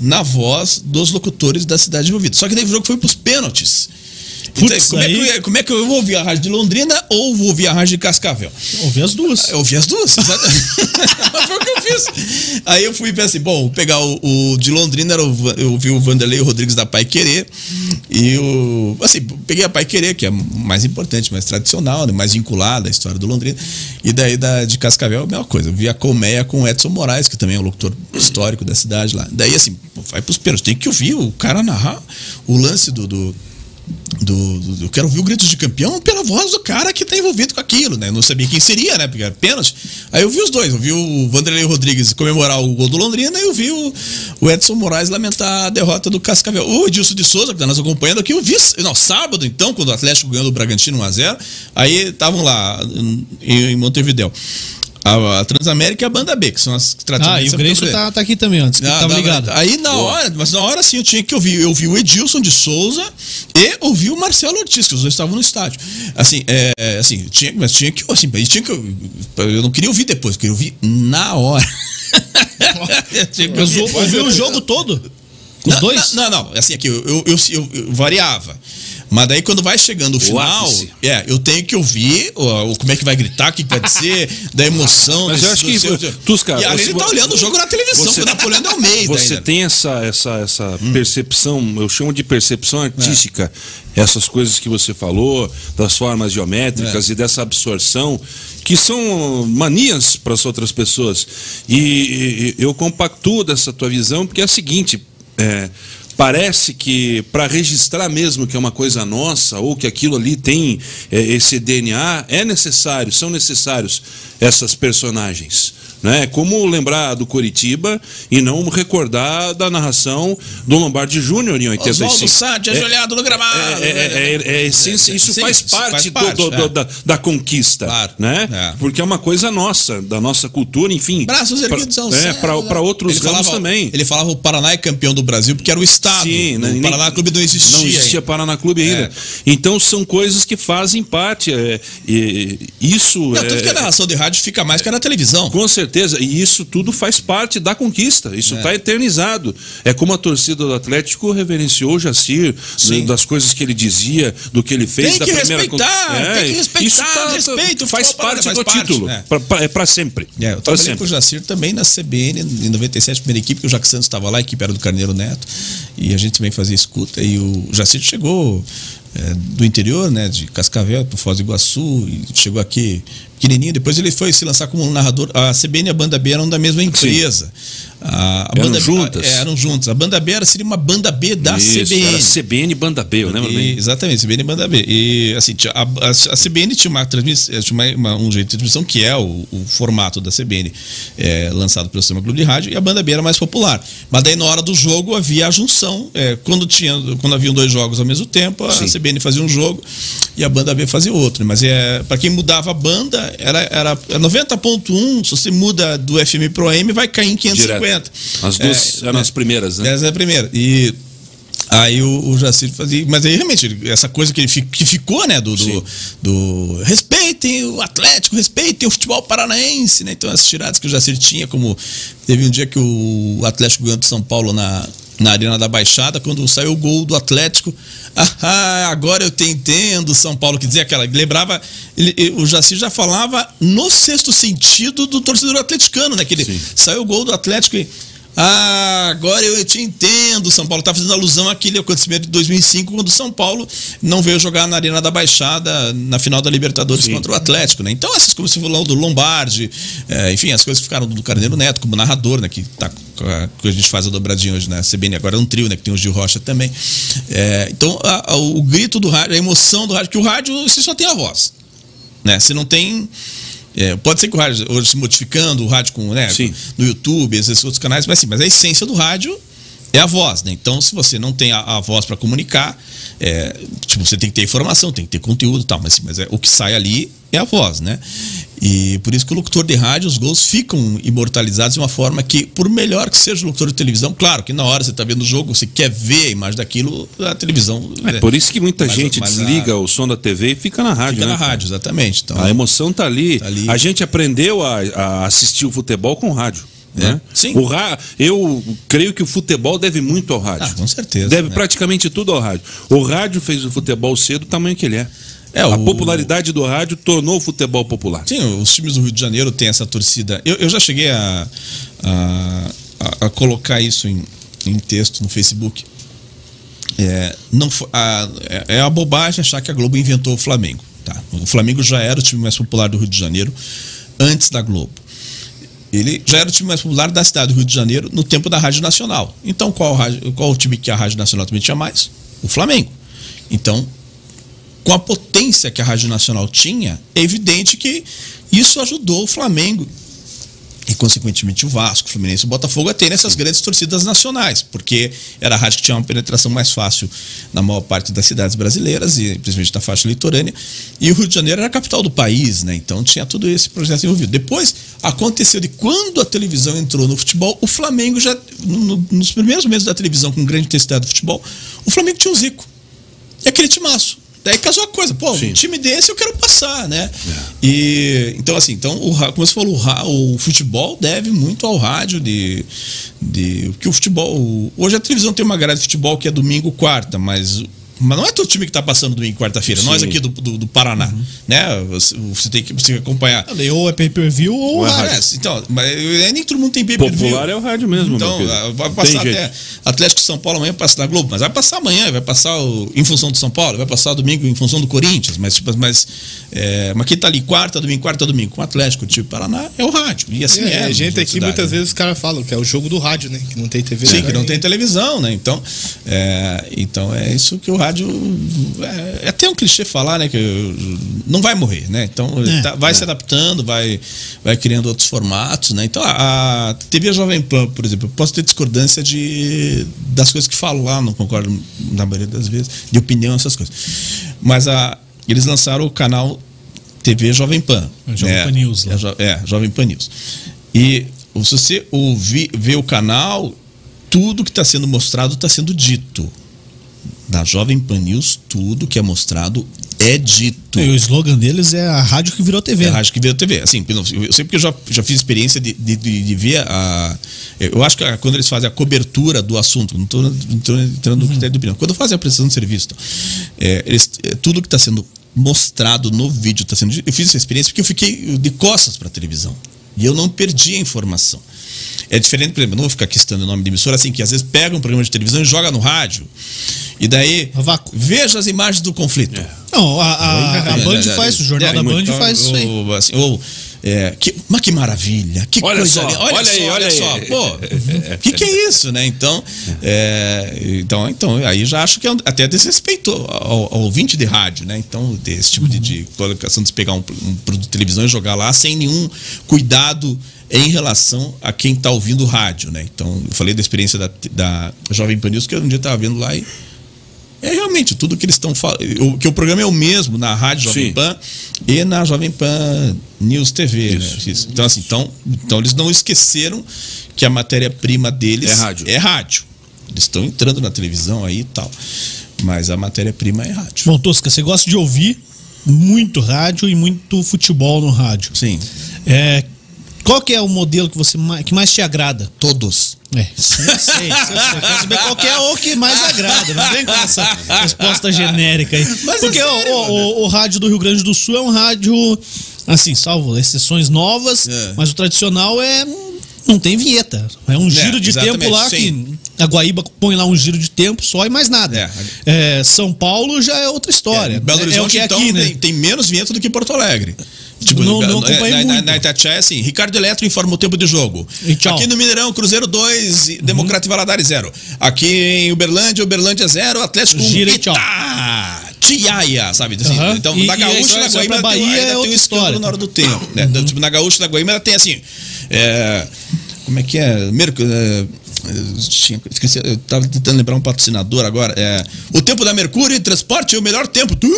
na voz dos locutores da cidade envolvida. Só que daí o jogo foi para os pênaltis. Então, Putz, como, é que eu, aí- ia- como é que eu vou ouvir a rádio de Londrina ou vou ouvir a rádio de Cascavel? Ouvi as duas. Eu ouvi as duas, exatamente. Foi o que eu fiz. Aí eu fui e pensei, bom, pegar o, o de Londrina, era o eu ouvi o Vanderlei Rodrigues da Pai Querer. E o. Assim, peguei a Pai Querer, que é mais importante, mais tradicional, né, mais vinculada à história do Londrina. E daí da, de Cascavel, a mesma coisa. Eu vi a Colmeia com o Edson Moraes, que também é um locutor histórico da cidade lá. Daí, assim, vai pros pênaltis. Tem que ouvir o cara narrar o lance do- do, do, do- eu quero ouvir o grito de campeão pela voz do cara que tá envolvido com aquilo, né? Não sabia quem seria, né? Porque era pênalti. Aí eu vi os dois, eu vi o Vanderlei Rodrigues comemorar o gol do Londrina e eu vi o, o Edson Moraes lamentar a derrota do Cascavel. O Edilson de Souza, que tá nos acompanhando aqui, eu vi, não, sábado então, quando o Atlético ganhou do Bragantino 1x0, aí estavam lá em, em Montevideo. A, a Transamérica e a Banda B, que são as Ah, e o Grayson tá, tá aqui também antes, que Não, tava ligado. Aí na hora, mas na hora sim eu tinha que ouvir. Eu ouvi o Edilson de Souza e ouvi o Marcelo Ortiz, que os dois estavam no estádio. Assim, é, é, assim, tinha, mas tinha que, assim, mas tinha que eu não queria ouvir depois, eu queria ouvir na hora. Eu que ouviu o jogo todo? Os Não, dois? Não, não, não, assim, aqui eu, eu, eu, eu- eu variava. Mas daí quando vai chegando o final, ápice. é, eu tenho que ouvir o, o- como é que vai gritar, o que vai dizer, da emoção. Mas eu acho que, seu- Tusca, E você- ele tá olhando o jogo na televisão, você- com o Napoleão Almeida. Você ainda. tem essa, essa, essa percepção, eu chamo de percepção artística, essas coisas que você falou, das formas geométricas e dessa absorção, que são manias para as outras pessoas. E, e- eu compactuo dessa tua visão, porque é a seguinte. é, Parece que para registrar mesmo que é uma coisa nossa ou que aquilo ali tem é, esse DNA, é necessário, são necessários essas personagens. Né? Como lembrar do Coritiba e não recordar da narração do Lombardi Júnior em 85. Oswaldo Sá tinha ajoelhado no gramado. É, é, é, é, é essência, É, isso sim, faz isso faz parte, do- é. do- da, da conquista, Claro, né? é. Porque é uma coisa nossa, da nossa cultura, enfim. Braços erguidos ao é, céu. pra- pra outros Ele ramos falava- também. Ele falava o Paraná é campeão do Brasil porque era o Estado. Sim, né, o Paraná Clube não existia. Não existia ainda. Paraná Clube ainda. É. Então são coisas que fazem parte. é, isso Não, é, tanto que a narração de rádio fica mais que a na televisão. Com certeza, e isso tudo faz parte da conquista, isso está eternizado. É como a torcida do Atlético reverenciou o Jacir, Sim. das coisas que ele dizia, do que ele fez Tem da que primeira con- respeitar, tem que respeitar, isso tá- respeito, faz parte faz do parte, título, é. pra- pra- é para sempre. É, eu trabalhei sempre. com o Jacir também na CBN, em 97, primeira equipe, que o Jacques Santos estava lá, a equipe era do Carneiro Neto, e a gente também fazia escuta. E o Jacir chegou é, do interior, né, de Cascavel para Foz do Iguaçu, chegou aqui pequenininho. Depois ele foi se lançar como narrador. A CBN e a Banda B eram da mesma empresa. A, a Eram banda, juntas? é, eram juntas. A Banda B era, seria uma Banda B da Isso, CBN. Era CBN Banda B, eu lembro E- bem. Exatamente, CBN e Banda B. E assim, a, a- a CBN tinha, uma transmissão, tinha uma- uma- um jeito de transmissão que é o, o formato da CBN, é, lançado pelo Sistema Clube de Rádio, e a Banda B era mais popular. Mas daí na hora do jogo havia a junção. é, quando, tinha, quando haviam dois jogos ao mesmo tempo, a Sim. CBN fazia um jogo e a Banda B fazia outro. Mas é, para quem mudava a banda, era, era, era 90.1, se você muda do FM pro AM, vai cair em 550. Direto. As duas É, eram as primeiras, né? Essa é a primeira. E aí o, o Jacir fazia. Mas aí realmente, essa coisa que, ele, fi- que ficou, né? Do, do, do respeitem o Atlético, respeitem o futebol paranaense, né? Então essas tiradas que o Jacir tinha, como teve um dia que o Atlético ganhou de São Paulo na. Na Arena da Baixada, quando saiu o gol do Atlético, ah, agora eu te entendo, São Paulo, que dizia aquela. Lembrava, ele- ele- o Jacir já falava no sexto sentido do torcedor atleticano, né? Que ele Sim. saiu o gol do Atlético e. Ah, agora eu te entendo. São Paulo está fazendo alusão àquele acontecimento de 2005, quando o São Paulo não veio jogar na Arena da Baixada na final da Libertadores Sim. contra o Atlético, né? Então, essas coisas falou do Lombardi, é, enfim, as coisas que ficaram do Carneiro Neto como narrador, né? Que, tá, que a gente faz a dobradinha hoje na CBN, agora é um trio, né? Que tem o Gil Rocha também. É, então, a- a- o grito do rádio, a emoção do rádio, que o rádio você só tem a voz, né? Você não tem. É, pode ser que o rádio hoje se modificando, o rádio com, né, Sim. no YouTube, esses outros canais, mas, assim, mas a essência do rádio é a voz, né? Então, se você não tem a, a voz para comunicar, é, tipo, você tem que ter informação, tem que ter conteúdo e tal, mas, mas é, o que sai ali é a voz, né? E por isso que o locutor de rádio, os gols ficam imortalizados de uma forma que, por melhor que seja o locutor de televisão, claro que na hora você está vendo o jogo, você quer ver a imagem daquilo, a televisão. É por isso que muita Mas- gente mas a- desliga o som da TV e fica na rádio, Fica né? na rádio, exatamente. Então, A emoção tá ali. Tá ali. A gente aprendeu a, a assistir o futebol com rádio. É. Né? Sim. O ra... Eu creio que o futebol deve muito ao rádio. Ah, com certeza, Deve né? praticamente tudo ao rádio. O rádio fez o futebol ser do tamanho que ele é. É, a o- popularidade do rádio tornou o futebol popular. Sim, os times do Rio de Janeiro têm essa torcida. Eu, eu já cheguei a, a, a- colocar isso em, em texto no Facebook. É, não, a, é, é a bobagem achar que a Globo inventou o Flamengo. Tá? O Flamengo já era o time mais popular do Rio de Janeiro antes da Globo. Ele já era o time mais popular da cidade do Rio de Janeiro no tempo da Rádio Nacional. Então, qual, qual o time que a Rádio Nacional também tinha mais? O Flamengo. Então, com a potência que a Rádio Nacional tinha, é evidente que isso ajudou o Flamengo e, consequentemente, o Vasco, o Fluminense e o Botafogo a terem essas grandes torcidas nacionais, porque era a rádio que tinha uma penetração mais fácil na maior parte das cidades brasileiras, e principalmente na faixa litorânea, e o Rio de Janeiro era a capital do país, né? então tinha todo esse projeto envolvido. Depois aconteceu de quando a televisão entrou no futebol, o Flamengo já, no- nos primeiros meses da televisão, com grande intensidade do futebol, o Flamengo tinha um Zico. E aquele timaço. Daí casou a coisa, pô, Sim. um time desse eu quero passar, né? E então assim, então o, como você falou, o, o futebol deve muito ao rádio de, de que o futebol, hoje a televisão tem uma grade de futebol que é domingo, quarta, mas mas não é todo time que tá passando domingo e quarta-feira, nós aqui do, do, do Paraná, né? Você, você tem que você acompanhar. Ou é pay-per-view ou é rádio. É, então, mas é, nem todo mundo tem pay per view. Popular é o rádio mesmo, Então, ah, vai Tem passar jeito. até Atlético de São Paulo amanhã passa na Globo, mas vai passar amanhã, vai passar o- em função do São Paulo, vai passar domingo em função do Corinthians, mas tipo, mas, é, mas quem tá ali quarta, domingo, quarta, domingo, com o Atlético, tipo Paraná, é o rádio. E assim é. É, a gente aqui cidades, muitas né? vezes os caras falam que é o jogo do rádio, né? Que não tem TV. Sim, né? que não tem televisão, né? Então é, então é isso que o rádio rádio é, é até um clichê falar, né? Que não vai morrer, né? Então É, tá- vai se adaptando, vai, vai criando outros formatos, né? Então a, a TV Jovem Pan, por exemplo, eu posso ter discordância de, das coisas que falo lá, não concordo na maioria das vezes, de opinião, essas coisas. Mas a, eles lançaram o canal TV Jovem Pan. Jovem né? Pan News. É, é, Jovem Pan News. E se você ouvir, ver o canal, tudo que está sendo mostrado está sendo dito. Na Jovem Pan News, tudo que é mostrado é dito. E o slogan deles é a rádio que virou TV. É a né? rádio que veio TV. Assim, eu sei porque eu já, já fiz experiência de, de, de- de ver a. Eu acho que quando eles fazem a cobertura do assunto, não estou entrando no critério de opinião, quando fazem a prestação de serviço, então, é, eles, é, tudo que está sendo mostrado no vídeo está sendo. Eu fiz essa experiência porque eu fiquei de costas para a televisão. E eu não perdi a informação. É diferente, por exemplo, não vou ficar aqui citando o nome de emissora, assim, que às vezes pega um programa de televisão e joga no rádio. E daí, A vácuo. veja as imagens do conflito. Não, a, a, a É, Band é, é, faz, o é, Jornal é, da Band faz isso aí. Ou, assim, ou, é, que, mas que maravilha, que Olha coisa só, linda. olha aí, olha aí. só. Pô, o que, que é isso, né? Então, é, então, então, aí já acho que é um- até desrespeito ao, ao ouvinte de rádio, né? Então, desse tipo de, de colocação de pegar um, um produto de televisão e jogar lá sem nenhum cuidado em relação a quem está ouvindo rádio, né? Então, eu falei da experiência da, da Jovem Pan News, que eu um dia estava vendo lá e é realmente tudo que eles estão falando. Que o programa é o mesmo na Rádio Jovem Sim. Pan e na Jovem Pan News TV. né? Isso. Então, assim, então, então eles não esqueceram que a matéria-prima deles É rádio. É rádio. Eles estão entrando na televisão aí e tal. Mas a matéria-prima é rádio. Bom, Tosca, você gosta de ouvir muito rádio e muito futebol no rádio. Sim. É, qual que é o modelo que você mais, que mais te agrada? Todos. É, eu sei, eu sei. Quero saber qual que é o que mais agrada. Não vem com essa resposta genérica aí. Mas é Porque o- sério, o, o- o rádio do Rio Grande do Sul é um rádio, assim, salvo exceções novas, É. mas o tradicional é. Não tem vinheta. É um giro de exatamente, tempo lá sim. que a Guaíba põe lá um giro de tempo só e mais nada. É, São Paulo já é outra história. É, Belo é, é o Horizonte, que é então, aqui, né? tem, tem menos vento do que Porto Alegre. Tipo, Não- na- não na, acompanhei na, muito. na Itatiaia é assim, Ricardo Eletro informa o tempo de jogo. E. Uhum. Aqui no Mineirão, Cruzeiro 2, Democrata e Valadares 0. Aqui em Uberlândia, Uberlândia 0, Atlético 1. Gira e. Tiaia, sabe? Assim, Aham. Então, E- na e Gaúcha, aí, na Guaíba, tem, Bahia ainda é tem um escândalo na hora do tempo. Né? Tipo, na Gaúcha, na Guaíba, ela tem assim. é, como é que é? Merc, é, tinha- esqueci, eu tava tentando lembrar um patrocinador agora. É, o tempo da Mercúrio transporte é o melhor tempo. Tum.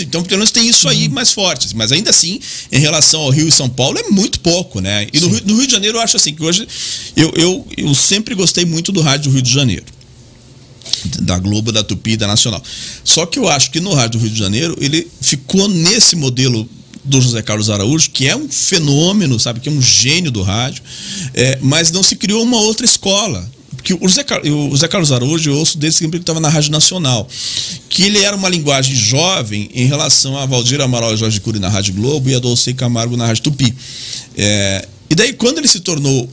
Então, pelo menos tem isso aí mais forte. Mas ainda assim, em relação ao Rio e São Paulo, é muito pouco, né? E no Rio, no Rio de Janeiro, eu acho assim, que hoje eu, eu, eu sempre gostei muito do rádio do Rio de Janeiro da Globo, da Tupi, da Nacional. Só que eu acho que no Rádio do Rio de Janeiro ele ficou nesse modelo do José Carlos Araújo, que é um fenômeno, sabe, que é um gênio do rádio, é, mas não se criou uma outra escola. Porque o Car- o José Carlos Araújo, eu ouço desde sempre que estava na Rádio Nacional, que ele era uma linguagem jovem em relação a Valdir Amaral e Jorge Cury na Rádio Globo e a Dolce Camargo na Rádio Tupi. É, e daí, quando ele se tornou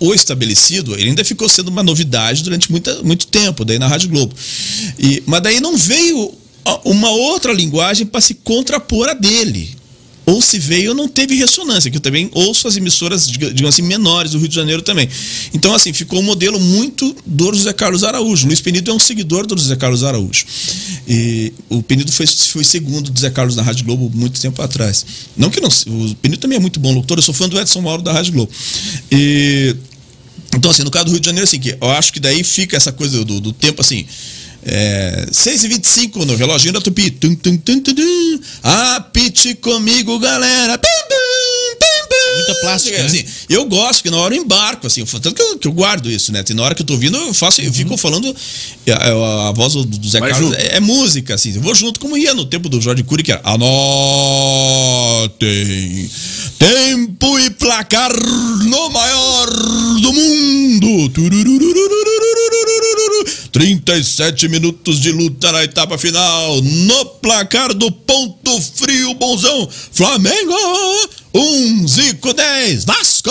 o estabelecido, ele ainda ficou sendo uma novidade durante muita, muito tempo, daí na Rádio Globo. E, mas daí não veio uma outra linguagem para se contrapor a dele. Ou se veio, não teve ressonância, que eu também ouço as emissoras, diga- digamos assim, menores do Rio de Janeiro também. Então, assim, ficou um modelo muito do José Carlos Araújo. Luiz Penido é um seguidor do José Carlos Araújo. E o Penido foi, foi segundo do José Carlos na Rádio Globo muito tempo atrás. Não que não. O Penido também é muito bom locutor, eu sou fã do Edson Mauro da Rádio Globo. E. Então, assim, no caso do Rio de Janeiro, assim, que eu acho que daí fica essa coisa do, do tempo, assim. É, 6h25 no reloginho da Tupi. Tum, tum, tum, tum, tum. Apite comigo, galera. Pim, pim muita plástica. Assim, eu gosto, que na hora eu embarco, assim, tanto que eu, que eu guardo isso, né? Tem na hora que eu tô ouvindo, eu faço, eu fico uhum. falando. É, é, a, a voz do, do Zé Vai Carlos é, é, música, assim. Eu vou junto, como ia no tempo do Jorge Cury, que era. Anotem! Tempo e placar no maior do mundo! 37 minutos de luta na etapa final. No placar do ponto frio, bonzão. Flamengo! Um, cinco, dez, Vasco!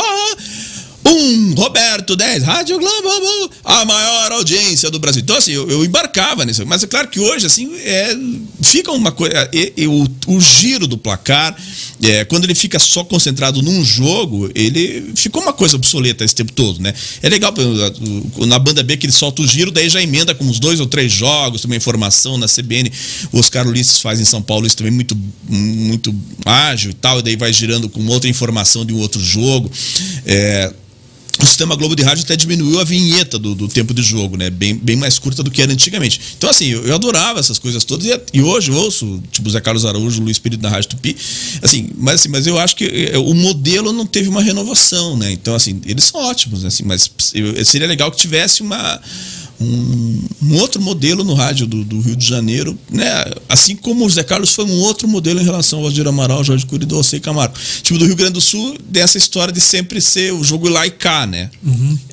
Um, Roberto 10, Rádio Globo, a maior audiência do Brasil. Então, assim, eu, eu embarcava nisso. Mas é claro que hoje, assim, é, fica uma coisa. e o, o giro do placar, é, quando ele fica só concentrado num jogo, ele ficou uma coisa obsoleta esse tempo todo, né? É legal na banda B que ele solta o giro, daí já emenda com uns dois ou três jogos, uma informação na CBN. O Oscar Ulisses faz em São Paulo isso também muito, muito ágil e tal, e daí vai girando com outra informação de um outro jogo. É, o sistema Globo de Rádio até diminuiu a vinheta do, do tempo de jogo, né? Bem, bem mais curta do que era antigamente. Então, assim, eu, eu adorava essas coisas todas e, e hoje ouço, tipo, Zé Carlos Araújo, Luiz Espírito na Rádio Tupi. Assim, mas, assim, mas eu acho que eh, o modelo não teve uma renovação, né? Então, assim, eles são ótimos, né? Assim, mas eu- seria legal que tivesse uma. Um, um outro modelo no rádio do, do Rio de Janeiro, né? Assim como o Zé Carlos foi um outro modelo em relação ao Valdir Amaral, Jorge Curidor, Alcei Camargo. Tipo, do Rio Grande do Sul, dessa história de sempre ser o jogo lá e cá, né?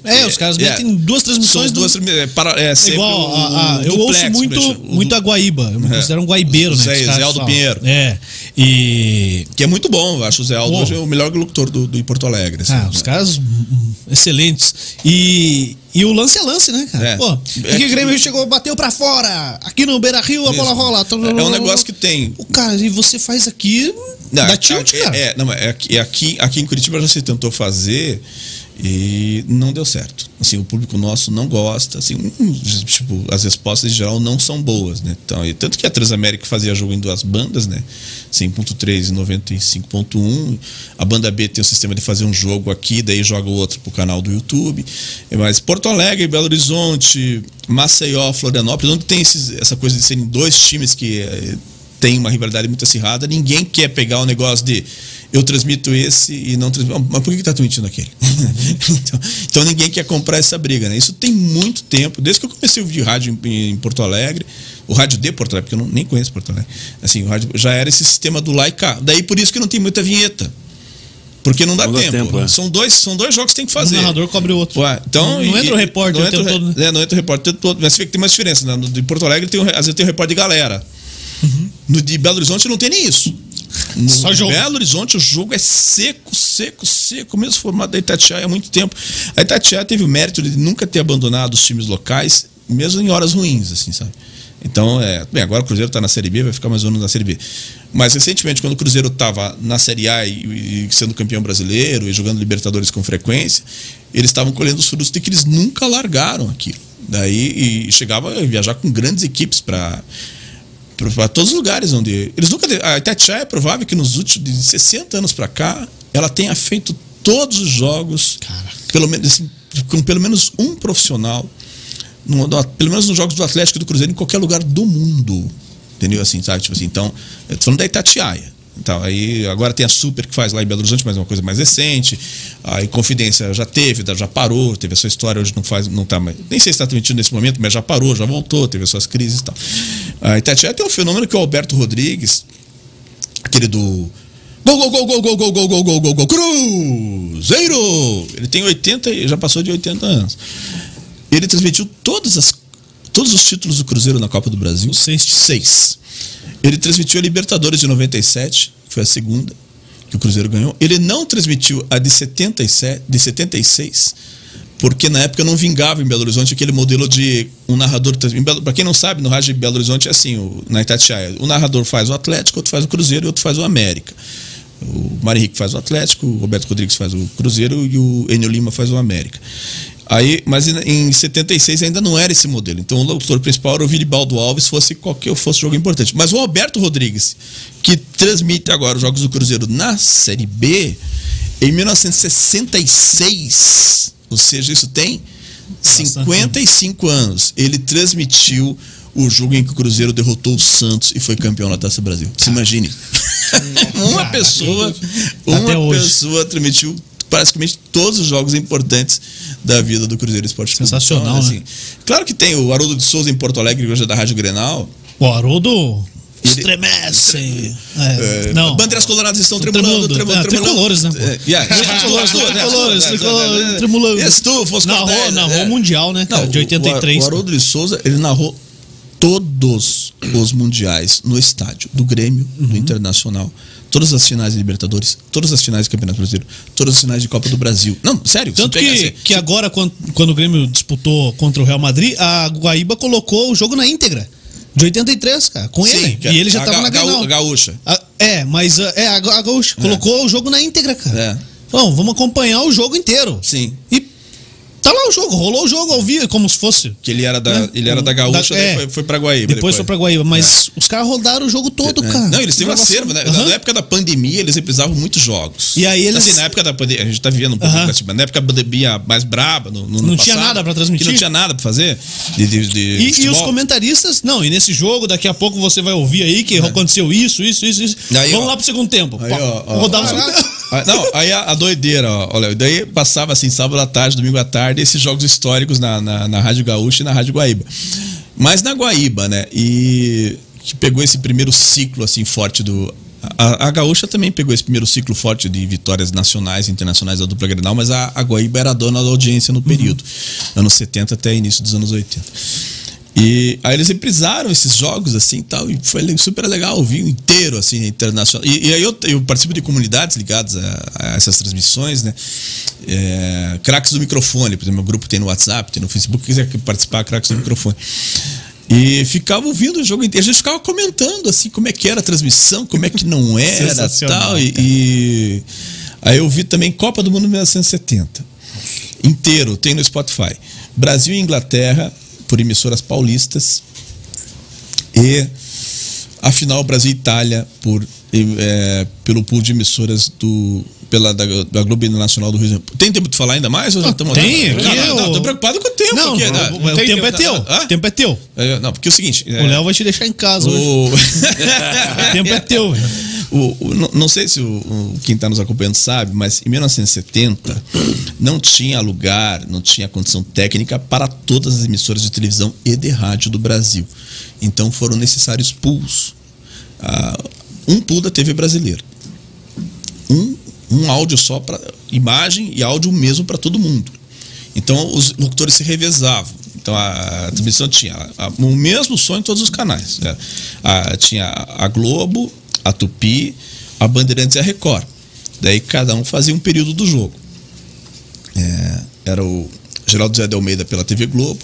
É, os caras metem duas transmissões São do- duas é, para, é, É sempre igual, o- a- a- eu duplex, ouço muito. O muito a Guaíba. Eu me É. considero um guaibeiro, né? Zé- os caras Zé Aldo falam. Pinheiro. É. E. Que é muito bom, eu acho o Zé Aldo Pô. hoje é o melhor locutor do, do Porto Alegre. assim, Ah, né? os caras hum, excelentes. E, e o lance é lance, né, cara? É. Pô, É que o Grêmio chegou, bateu pra fora. Aqui no Beira Rio a Isso. bola rola. É um negócio que tem. O cara, e você faz aqui. Não, dá é- tilt, é, cara. É, não, é aqui, é aqui, aqui em Curitiba já se tentou fazer e não deu certo. Assim, o público nosso não gosta, assim, hum, tipo, as respostas em geral não são boas, né? Então, e tanto que a Transamérica fazia jogo em duas bandas, né? 100.3 e 95.1. A banda B tem o sistema de fazer um jogo aqui, daí joga o outro pro canal do YouTube. Mas Porto Alegre, Belo Horizonte, Maceió, Florianópolis, onde tem esses- essa coisa de serem dois times que eh, tem uma rivalidade muito acirrada, ninguém quer pegar o negócio de eu transmito esse e não transmito. Mas por que, que tá transmitindo aquele? então, então ninguém quer comprar essa briga, né? Isso tem muito tempo, desde que eu comecei a ouvir rádio em, em Porto Alegre, o rádio de Porto Alegre, porque eu não, nem conheço Porto Alegre. Assim, o rádio já era esse sistema do lá e cá. Daí por isso que não tem muita vinheta. Porque não dá Não dá tempo. tempo, é. São dois, são dois jogos que tem que O fazer. narrador cobre o outro. Ué, então, não, não e- entra o repórter não o tempo entra todo, né? É, não entra o repórter o tempo todo. Mas você vê que tem uma diferença. Né? No de Porto Alegre, tem, o- às vezes tem o repórter de galera. No de Belo Horizonte não tem nem isso. No Só jogo. Belo Horizonte o jogo é seco, seco, seco, mesmo formato da Itatiaia há muito tempo. A Itatiaia teve o mérito de nunca ter abandonado os times locais, mesmo em horas ruins, assim, sabe? Então, é, bem, agora o Cruzeiro está na Série B, vai ficar mais ou menos na Série B. Mas recentemente, quando o Cruzeiro estava na Série A e, e sendo campeão brasileiro e jogando Libertadores com frequência, eles estavam colhendo os frutos de que eles nunca largaram aquilo. Daí e chegava a viajar com grandes equipes para para todos os lugares onde eles nunca a Itatiaia é provável que nos últimos de 60 anos para cá ela tenha feito todos os jogos pelo menos assim, com pelo menos um profissional no- no- pelo menos nos jogos do Atlético e do Cruzeiro em qualquer lugar do mundo. Entendeu? Assim sabe? Tipo assim então eu tô falando da Itatiaia então, aí agora tem a Super que faz lá em Belo Horizonte, mas é uma coisa mais recente. Aí Confidência já teve, já parou, teve a sua história, hoje não faz, não tá mais. Nem sei se está transmitindo nesse momento, mas já parou, já voltou, teve as suas crises e tal. A Itatiaia tem um fenômeno que o Alberto Rodrigues, aquele do Gol, gol, gol, gol, gol, gol, gol, gol, gol, gol, gol, Cruzeiro! Ele tem 80, e já passou de 80 anos. Ele transmitiu todas as, todos os títulos do Cruzeiro na Copa do Brasil. Seis. Seis. Ele transmitiu a Libertadores de 97, que foi a segunda que o Cruzeiro ganhou. Ele não transmitiu a de 77, de 76, porque na época não vingava em Belo Horizonte aquele modelo de um narrador. Para quem não sabe, no rádio de Belo Horizonte é assim, o, na Itatiaia, o narrador faz o Atlético, outro faz o Cruzeiro e outro faz o América. O Mário Henrique faz o Atlético, o Roberto Rodrigues faz o Cruzeiro e o Enio Lima faz o América. Aí, mas em- em 76 ainda não era esse modelo. Então o locutor principal era o Vilibaldo Alves, fosse qualquer fosse jogo importante. Mas o Alberto Rodrigues, que transmite agora os jogos do Cruzeiro na Série B, em 1966, ou seja, isso tem 55 anos, ele transmitiu o jogo em que o Cruzeiro derrotou o Santos e foi campeão na Taça Brasil. Se imagine. uma pessoa, uma pessoa transmitiu praticamente todos os jogos importantes da vida do Cruzeiro Esporte Clube. Sensacional, Então, né? Claro que tem o Haroldo de Souza em Porto Alegre, hoje é da Rádio Grenal. O Haroldo Ele- estremece. É, É, não. Bandeiras coloradas estão tremulando, tremulando. tremulando, É, tricolores, né, pô? É, yeah. Tricolores, Tudo, né? tricolores, tricolores, tremulando. Esse tu, fosse Narrou, narrou o Mundial, né, cara, Não, de o- 83. O, Haroldo de Souza, ele narrou todos os mundiais no estádio do Grêmio, Uhum. do Internacional, todas as finais de Libertadores, todas as finais de Campeonato Brasileiro, todas as finais de Copa do Brasil. Não, sério. Tanto que, assim, que agora, quando, quando o Grêmio disputou contra o Real Madrid, a Guaíba colocou o jogo na íntegra. De 83, cara, com Sim, ele. que E ele já a tava ga- na Grenal. gaúcha. A- É, mas a- é, a, a Gaúcha colocou o jogo na íntegra, cara. É. Falou, vamos acompanhar o jogo inteiro. Sim. E tá lá o jogo, rolou o jogo ao vivo, como se fosse. Que ele era da, É. ele era da Gaúcha, Da- é. foi, foi pra Guaíba. Depois, foi pra Guaíba. Mas os caras rodaram o jogo todo, É. cara. Não, eles têm um acervo, né? Aham. Na época da pandemia, eles reprisavam muitos jogos. E aí eles- Assim, na época da pandemia, a gente tá vivendo um pouco mas na época da pandemia mais braba, no, no Não tinha passado, nada pra transmitir? Não tinha nada pra fazer. De, de, de E, e os comentaristas, não, e nesse jogo, daqui a pouco você vai ouvir aí que aconteceu isso, isso, isso, isso. É. Aí, Vamos ó. lá pro segundo tempo. Aí, Pá, ó, ó. rodar o segundo tempo. Não, aí a, a doideira, ó, olha, daí passava assim, sábado à tarde, domingo à tarde, esses jogos históricos na, na, na Rádio Gaúcha e na Rádio Guaíba. Mas na Guaíba, né? E que pegou esse primeiro ciclo assim forte do. A, a Gaúcha também pegou esse primeiro ciclo forte de vitórias nacionais e internacionais da dupla Grenal, mas a, a Guaíba era a dona da audiência no período, anos 70 até início dos anos 80. E aí eles reprisaram esses jogos assim e tal, e foi super legal ouvir o inteiro, assim, internacional. E, e aí eu, eu participo de comunidades ligadas a, a essas transmissões, né? É, craques do microfone, por exemplo, meu grupo tem no WhatsApp, tem no Facebook, quem quiser participar, craques do microfone. E ficava ouvindo o jogo inteiro, a gente ficava comentando assim como é que era a transmissão, como é que não era tal. E, e aí eu vi também Copa do Mundo 1970 inteiro, tem no Spotify. Brasil e Inglaterra, por emissoras paulistas. E a final Brasil e Itália, por, eh, pelo pool de emissoras do. Pela, da, da Globo Nacional do Rio de Janeiro. Tem tempo de falar ainda mais? Ou já estamos tem, não, aqui não, é não, tô preocupado com o tempo. Não, aqui, o, né? o- o Tem tempo é teu. O tempo é teu. É, Não, porque é o seguinte. O Léo vai te deixar em casa hoje. o... O tempo é teu. O- o- não- sei se o, quem está nos acompanhando sabe, mas em 1970 não tinha lugar, não tinha condição técnica para todas as emissoras de televisão e de rádio do Brasil. Então foram necessários pools. Ah, um pool da TV brasileira. Um, um áudio só para imagem e áudio mesmo para todo mundo. Então os locutores se revezavam. Então a, transmissão tinha a- o mesmo som em todos os canais. né? Tinha a Globo, a Tupi, a Bandeirantes e a Record. Daí cada um fazia um período do jogo. É, era o Geraldo Zé de Almeida pela TV Globo,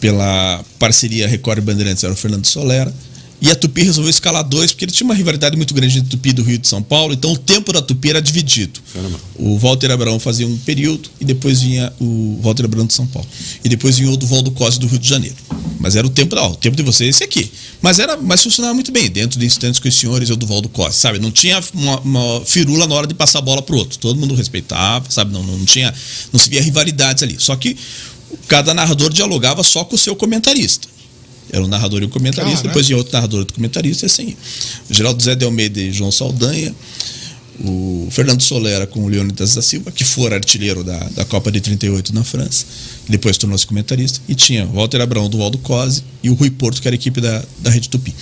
pela parceria Record e Bandeirantes era o Fernando Solera. E a Tupi resolveu escalar dois, porque ele tinha uma rivalidade muito grande entre Tupi do Rio e de São Paulo, então o tempo da Tupi era dividido. O Walter Abraão fazia um período e depois vinha o Walter Abraão de São Paulo. E depois vinha o do Valdo Cosi do Rio de Janeiro. Mas era o tempo, ó, o tempo de vocês é esse aqui. Mas era, mas funcionava muito bem, dentro de instantes com os senhores e o do Valdo Cosi, sabe? Não tinha uma, uma firula na hora de passar a bola pro outro. Todo mundo respeitava, sabe? Não, não tinha, não se via rivalidades ali. Só que cada narrador dialogava só com o seu comentarista. Era o narrador e o comentarista, Caraca. depois tinha outro narrador e outro comentarista, e assim. O Geraldo Zé de Almeida e João Saldanha, o Fernando Solera com o Leônidas da Silva, que fora artilheiro da, da Copa de 38 na França, depois tornou-se comentarista, e tinha Walter Abraão do Valdo Cosi e o Rui Porto, que era a equipe da, da Rede Tupi.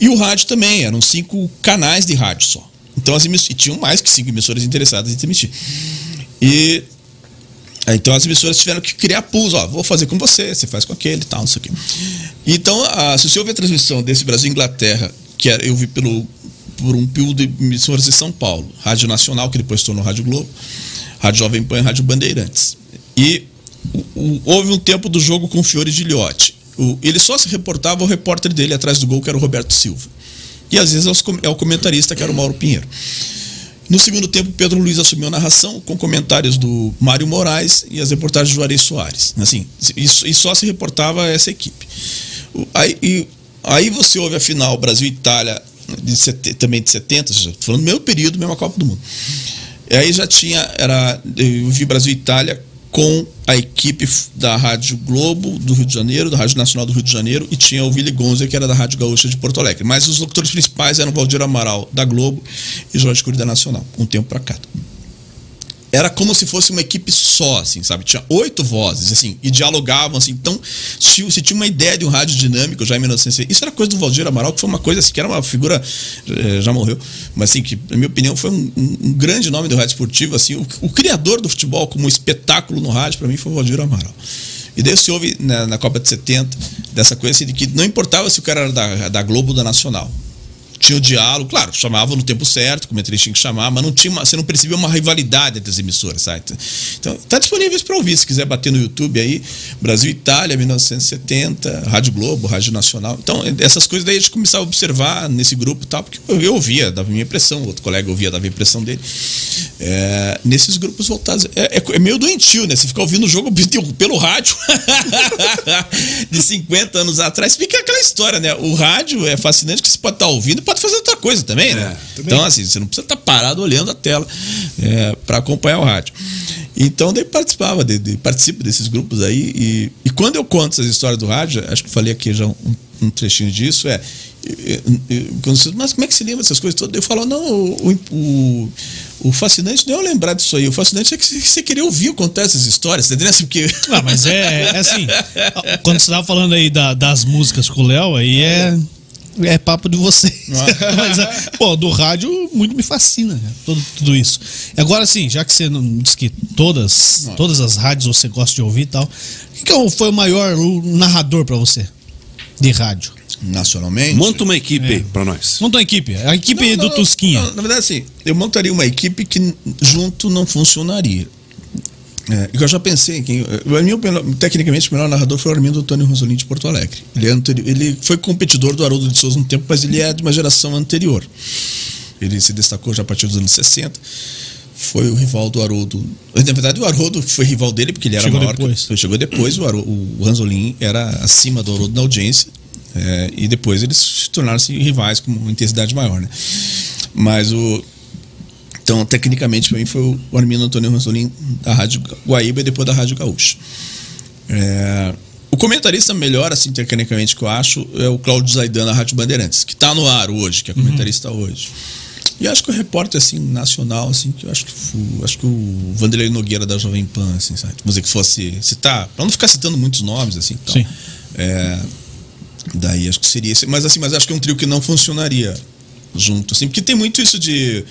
E o rádio também, eram cinco canais de rádio só. Então as emiss- e tinham mais que cinco emissoras interessadas em transmitir. E Então as emissoras tiveram que criar pools, ó, vou fazer com você, você faz com aquele e tal, não sei o quê. Então, a, se você ouvir a transmissão desse Brasil Inglaterra, que era, eu vi pelo, por um pool de emissoras de São Paulo, Rádio Nacional, que depois tornou Rádio Globo, Rádio Jovem Pan e Rádio Bandeirantes. E o- o- houve um tempo do jogo com o Fiore Giliotti. O, ele só se reportava o repórter dele atrás do gol, que era o Roberto Silva. E às vezes é é o comentarista, que era o Mauro Pinheiro. No segundo tempo, Pedro Luiz assumiu a narração com comentários do Mário Moraes e as reportagens do Juarez Soares. Assim, e, só se reportava essa equipe. Aí, e- aí você ouve a final Brasil e Itália de também de 70, já tô falando do mesmo período, mesma Copa do Mundo. E aí já tinha, era, eu vi Brasil e Itália com a equipe da Rádio Globo do Rio de Janeiro, da Rádio Nacional do Rio de Janeiro, e tinha o Willy Gonza, que era da Rádio Gaúcha de Porto Alegre. Mas os locutores principais eram Valdir Amaral, da Globo, e Jorge Cury, da Nacional, um tempo pra cá. Era como se fosse uma equipe só, assim, sabe? Tinha oito vozes, assim, e dialogavam, assim. Então, se, se tinha uma ideia de um rádio dinâmico já em 1960, isso era coisa do Valdir Amaral, que foi uma coisa, assim, que era uma figura, eh, já morreu, mas, assim, que, na minha opinião, foi um, um- grande nome do rádio esportivo, assim. O, o criador do futebol como espetáculo no rádio, para mim, foi o Valdir Amaral. E daí se houve na, na Copa de 70, dessa coisa assim, de que não importava se o cara era da, da Globo ou da Nacional tinha o diálogo, claro, chamava no tempo certo, como ele tinha que chamar, mas não tinha uma, você não percebia uma rivalidade entre as emissoras, sabe? Então, tá disponível para ouvir, se quiser bater no YouTube aí, Brasil Itália, 1970, Rádio Globo, Rádio Nacional. Então, essas coisas daí a gente começava a observar nesse grupo e tal, porque eu, ouvia, dava minha impressão, outro colega ouvia, dava a impressão dele. É, nesses grupos voltados. É, é, é meio doentio, né? Você ficar ouvindo o jogo pelo rádio de 50 anos atrás, fica aquela história, né? O rádio é fascinante que você pode estar ouvindo e pode fazer outra coisa também, né? Então, assim, você não precisa estar parado olhando a tela é, para acompanhar o rádio. Então, daí participava, de, de, participo desses grupos aí. E, e quando eu conto essas histórias do rádio, acho que falei aqui já um, um trechinho disso, é. Mas como é que se lembra dessas coisas todas? Eu falo, não, o, o, o fascinante não é eu lembrar disso aí. O fascinante é que você queria ouvir contar essas histórias, entendeu? Assim, porque... Ah, mas é, é assim. Quando você estava falando aí da, das músicas com o Léo, aí é. É papo de você. Mas, é, pô, do rádio muito me fascina, né? tudo, tudo isso. Agora sim, já que você não disse que todas, todas as rádios você gosta de ouvir e tal, quem que é foi o maior narrador para você de rádio? Nacionalmente? Monta uma equipe É. pra nós. Monta uma equipe, a equipe Não, do não, Tusquinha. não, na verdade, assim, eu montaria uma equipe que junto não funcionaria. É, eu já pensei que o meu, tecnicamente o melhor narrador foi o Armindo Antônio Rosolin de Porto Alegre. Ele, é anteri- ele foi competidor do Haroldo de Souza um tempo, mas ele é de uma geração anterior. Ele se destacou já a partir dos anos 60. Foi o rival do Haroldo. Na verdade, o Haroldo foi rival dele, porque ele era Chegou maior. depois. Que, chegou depois, o, Haroldo, o Ranzolin era acima do Haroldo na audiência. é, e depois eles se tornaram-se rivais com uma intensidade maior, né? Mas o. Então, tecnicamente, para mim, foi o Armindo Antônio Ranzolin da Rádio Guaíba e depois da Rádio Gaúcha. É, o comentarista melhor, assim, tecnicamente, que eu acho, é o Cláudio Zaidan da Rádio Bandeirantes, que está no ar hoje, que é comentarista hoje. E acho que o repórter, assim, nacional, assim, que eu acho que, o- acho que o Vanderlei Nogueira da Jovem Pan, assim, sabe? Vamos dizer que fosse citar, para não ficar citando muitos nomes, assim, então, Sim. é, daí acho que seria esse. Mas assim, mas acho que é um trio que não funcionaria junto, assim, porque tem muito isso de.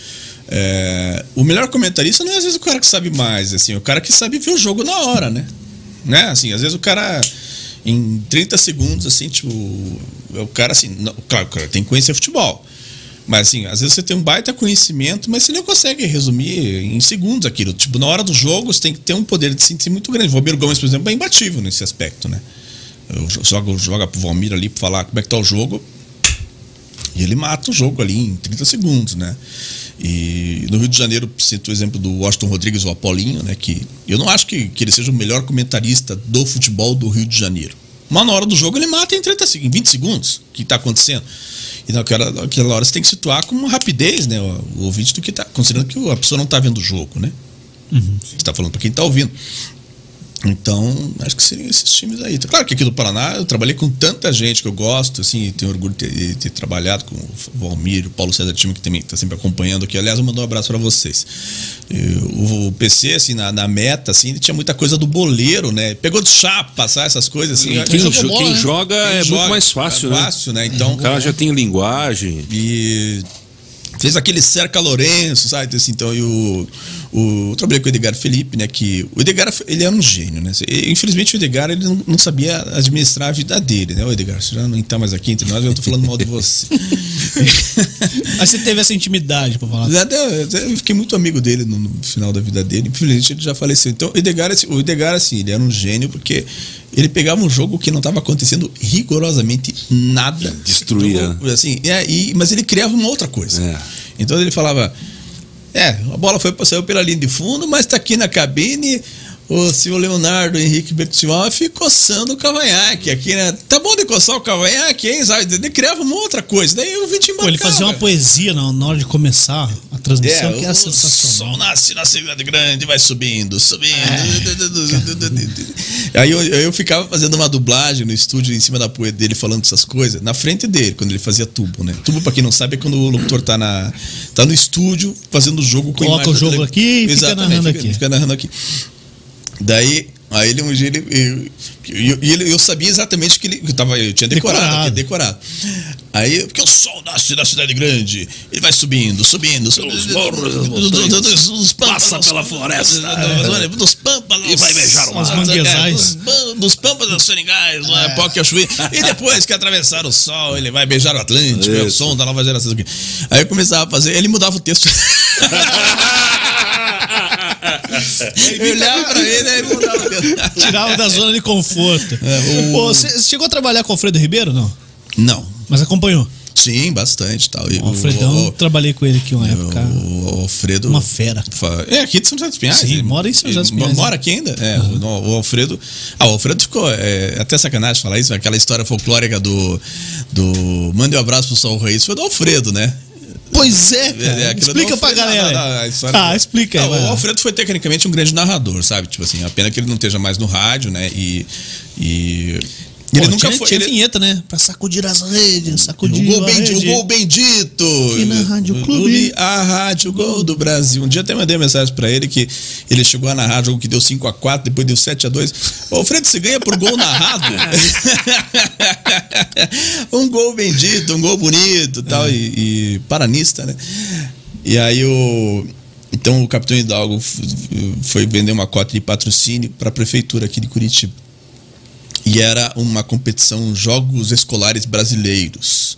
É, o melhor comentarista não é às vezes o cara que sabe mais, assim, é o cara que sabe ver o jogo na hora, né? Né? Assim, às vezes o cara em 30 segundos, assim, tipo, é o cara assim, não, claro, o cara tem que conhecer futebol. Mas assim, às vezes você tem um baita conhecimento, mas você não consegue resumir em segundos aquilo. Tipo, na hora do jogo, você tem que ter um poder de síntese muito grande. O Valmir Gomes, por exemplo, é imbatível nesse aspecto, né? Eu jo- jogo, joga pro Valmir ali pra falar como é que tá o jogo. E ele mata o jogo ali em 30 segundos, né? E no Rio de Janeiro, cito o exemplo do Washington Rodrigues, o Apolinho, né? Que eu não acho que, que ele seja o melhor comentarista do futebol do Rio de Janeiro. Mas na hora do jogo ele mata em, 30, seg- em 20 segundos o que está acontecendo. E naquela, naquela hora você tem que situar com rapidez, né? O, o ouvinte do que está. Considerando que a pessoa não está vendo o jogo, né? Você está falando para quem está ouvindo. Então, acho que seriam esses times aí. Claro que aqui do Paraná eu trabalhei com tanta gente que eu gosto, assim, e tenho orgulho de ter, de ter trabalhado com o Valmir, o Paulo César Time, que também está sempre acompanhando aqui. Aliás, eu mando um abraço para vocês. Eu- o PC, assim, na, na meta, assim, ele tinha muita coisa do boleiro, né? Pegou de chapa, sabe? Essas coisas assim. Quem, jo- bola, quem né? joga Quem é joga, muito mais fácil, é né? fácil, né? Então, O cara já tem linguagem. e fez aquele cerca Lourenço, sabe? Assim, então, e o, o, eu trabalhei com o Edgar Felipe, né? Que o Edgar, ele era um gênio, né? Infelizmente, o Edgar, ele não, não sabia administrar a vida dele, né? O Edgar, você já não está mais aqui entre nós, eu tô falando mal de você. Aí você teve essa intimidade pra falar. Eu fiquei muito amigo dele no, no final da vida dele. Infelizmente, ele já faleceu. Então, o Edgar, assim, o Edgar, assim, ele era um gênio porque ele pegava um jogo que não estava acontecendo rigorosamente nada. Destruía. Assim, é, e- mas ele criava uma outra coisa. É. Então ele falava: É, a bola foi, saiu pela linha de fundo, mas está aqui na cabine. O senhor Leonardo Henrique Bertioff coçando o cavanhaque aqui, né? Tá bom de coçar o cavanhaque, hein? Sabe? Ele criava uma outra coisa. Daí o Vitinho Pô, ele fazia uma poesia na, hora de começar a transmissão, que era É, o sensacional. sol nasce na cidade grande, vai subindo, subindo. Aí eu, eu ficava fazendo uma dublagem no estúdio em cima da poeira dele falando essas coisas, na frente dele, quando ele fazia tubo, né? Tubo, pra quem não sabe, é quando o locutor tá, na, tá no estúdio fazendo o jogo com Coloca o jogo aqui e fica narrando fica- aqui. Fica narrando aqui. Daí Aí ele um dia ele. E eu, ele, eu sabia exatamente que ele que eu tava, eu tinha decorado, Decorado. decorado. Aí, porque o sol nasce da cidade grande, ele vai subindo, subindo, subindo. Pelos morros, dos- dos- dos- dos passa dos- pela floresta. dos- Dos pampas. E vai beijar o dos- mar. manguezais. Dos, pam- dos pampas das Seringais, lá, pó que eu chuí. E depois que atravessar o sol, ele vai beijar o Atlântico, é o som da nova geração. aqui. Aí eu começava a fazer, ele mudava o texto. eu olhava pra ele, ele mudava o. Tirava da zona de conforto. É, o- Pô, você chegou a trabalhar com o Alfredo Ribeiro, não? Não. Mas acompanhou. Sim, bastante tal. E O Alfredão, o- o- trabalhei com ele aqui uma época. O, Alfredo. Uma fera. É, aqui de São José dos Pinhais. Sim, Ele- mora em São José dos Pinhais, Mora né? aqui ainda? É, o, o Alfredo. Ah, o Alfredo ficou. É, até sacanagem falar isso, aquela história folclórica do. do Mande um abraço pro Sol Reis foi do Alfredo, né? Pois é, É, aquilo Explica pra galera. não, não, a história- ah, explica aí. Não, o. Alfredo foi tecnicamente um grande narrador, sabe? Tipo assim, a pena que ele não esteja mais no rádio, né? E. e ele Pô, nunca tinha, foi. Tinha ele- vinheta, né? Pra sacudir as redes, o sacudir gol, a bendi- o gol bendito. Aqui na Rádio Clube. A Rádio Gol do Brasil. Um dia até mandei uma mensagem pra ele que ele chegou a narrar jogo que deu 5x4, depois deu 7x2. Ô, Alfredo, você ganha por gol narrado? um gol bendito, um gol bonito É. tal, e, e paranista, né? E aí o. Então o Capitão Hidalgo foi vender uma cota de patrocínio para a prefeitura aqui de Curitiba. E era uma competição Jogos Escolares Brasileiros.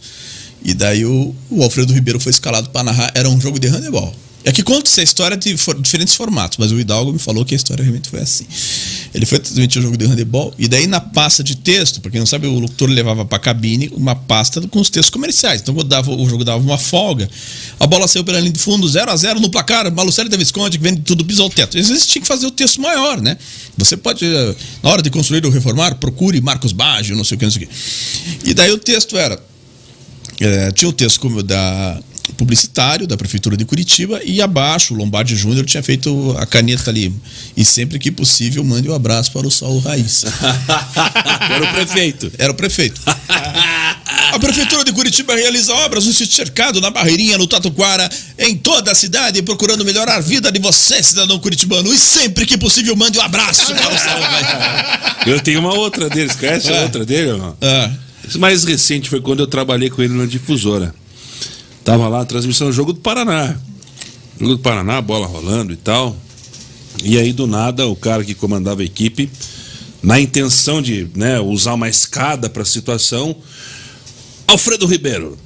E daí o, o Alfredo Ribeiro foi escalado para narrar. Era um jogo de handebol. É que conta essa história de for- diferentes formatos, mas o Hidalgo me falou que a história realmente foi assim. Ele foi transmitir o jogo de handebol, e daí na pasta de texto, pra quem não sabe, o locutor levava pra cabine uma pasta com os textos comerciais. Então quando dava, o jogo dava uma folga, a bola saiu pela linha de fundo, 0 a 0 no placar, Malucelli da Visconde, que vende tudo, pisou teto. Às vezes tinha que fazer o texto maior, né? Você pode, eh, na hora de construir ou reformar, procure Marcos Baggio, não sei o que, não sei o que. E daí o texto era é, tinha o texto como da publicitário da prefeitura de Curitiba e abaixo o Lombardi Júnior tinha feito a caneta ali e sempre que possível mande um abraço para o Saulo Raiz Era o prefeito. era o prefeito a prefeitura de Curitiba realiza obras no sítio cercado na Barreirinha no Tatuquara em toda a cidade procurando melhorar a vida de você cidadão curitibano e sempre que possível mande um abraço para o Saulo Raiz Eu tenho uma outra deles. Conhece a É. outra dele? Ah, Esse mais recente foi quando eu trabalhei com ele na difusora. Tava lá a transmissão do jogo do Paraná. Jogo do Paraná, bola rolando e tal. E aí, do nada, o cara que comandava a equipe, na intenção de né, usar uma escada para a situação, Alfredo Ribeiro,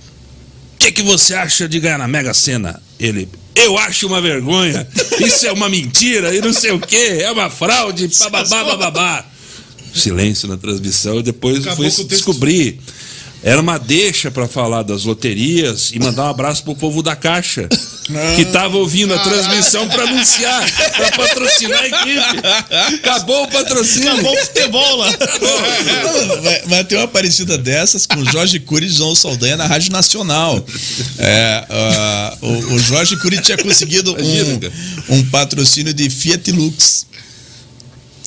o que, que você acha de ganhar na Mega Sena? Ele, eu acho uma vergonha, isso é uma mentira e não sei o que, é uma fraude, bababá, bababá. Silêncio na transmissão e depois Acabou fui descobrir. Era uma deixa para falar das loterias e mandar um abraço pro povo da Caixa, que tava ouvindo a transmissão para anunciar, para patrocinar a equipe. Acabou o patrocínio. Acabou o futebol lá. Vai, vai ter uma parecida dessas com o Jorge Cury e João Saldanha na Rádio Nacional. É, ah, o, o Jorge Cury tinha conseguido um, um patrocínio de Fiat Lux.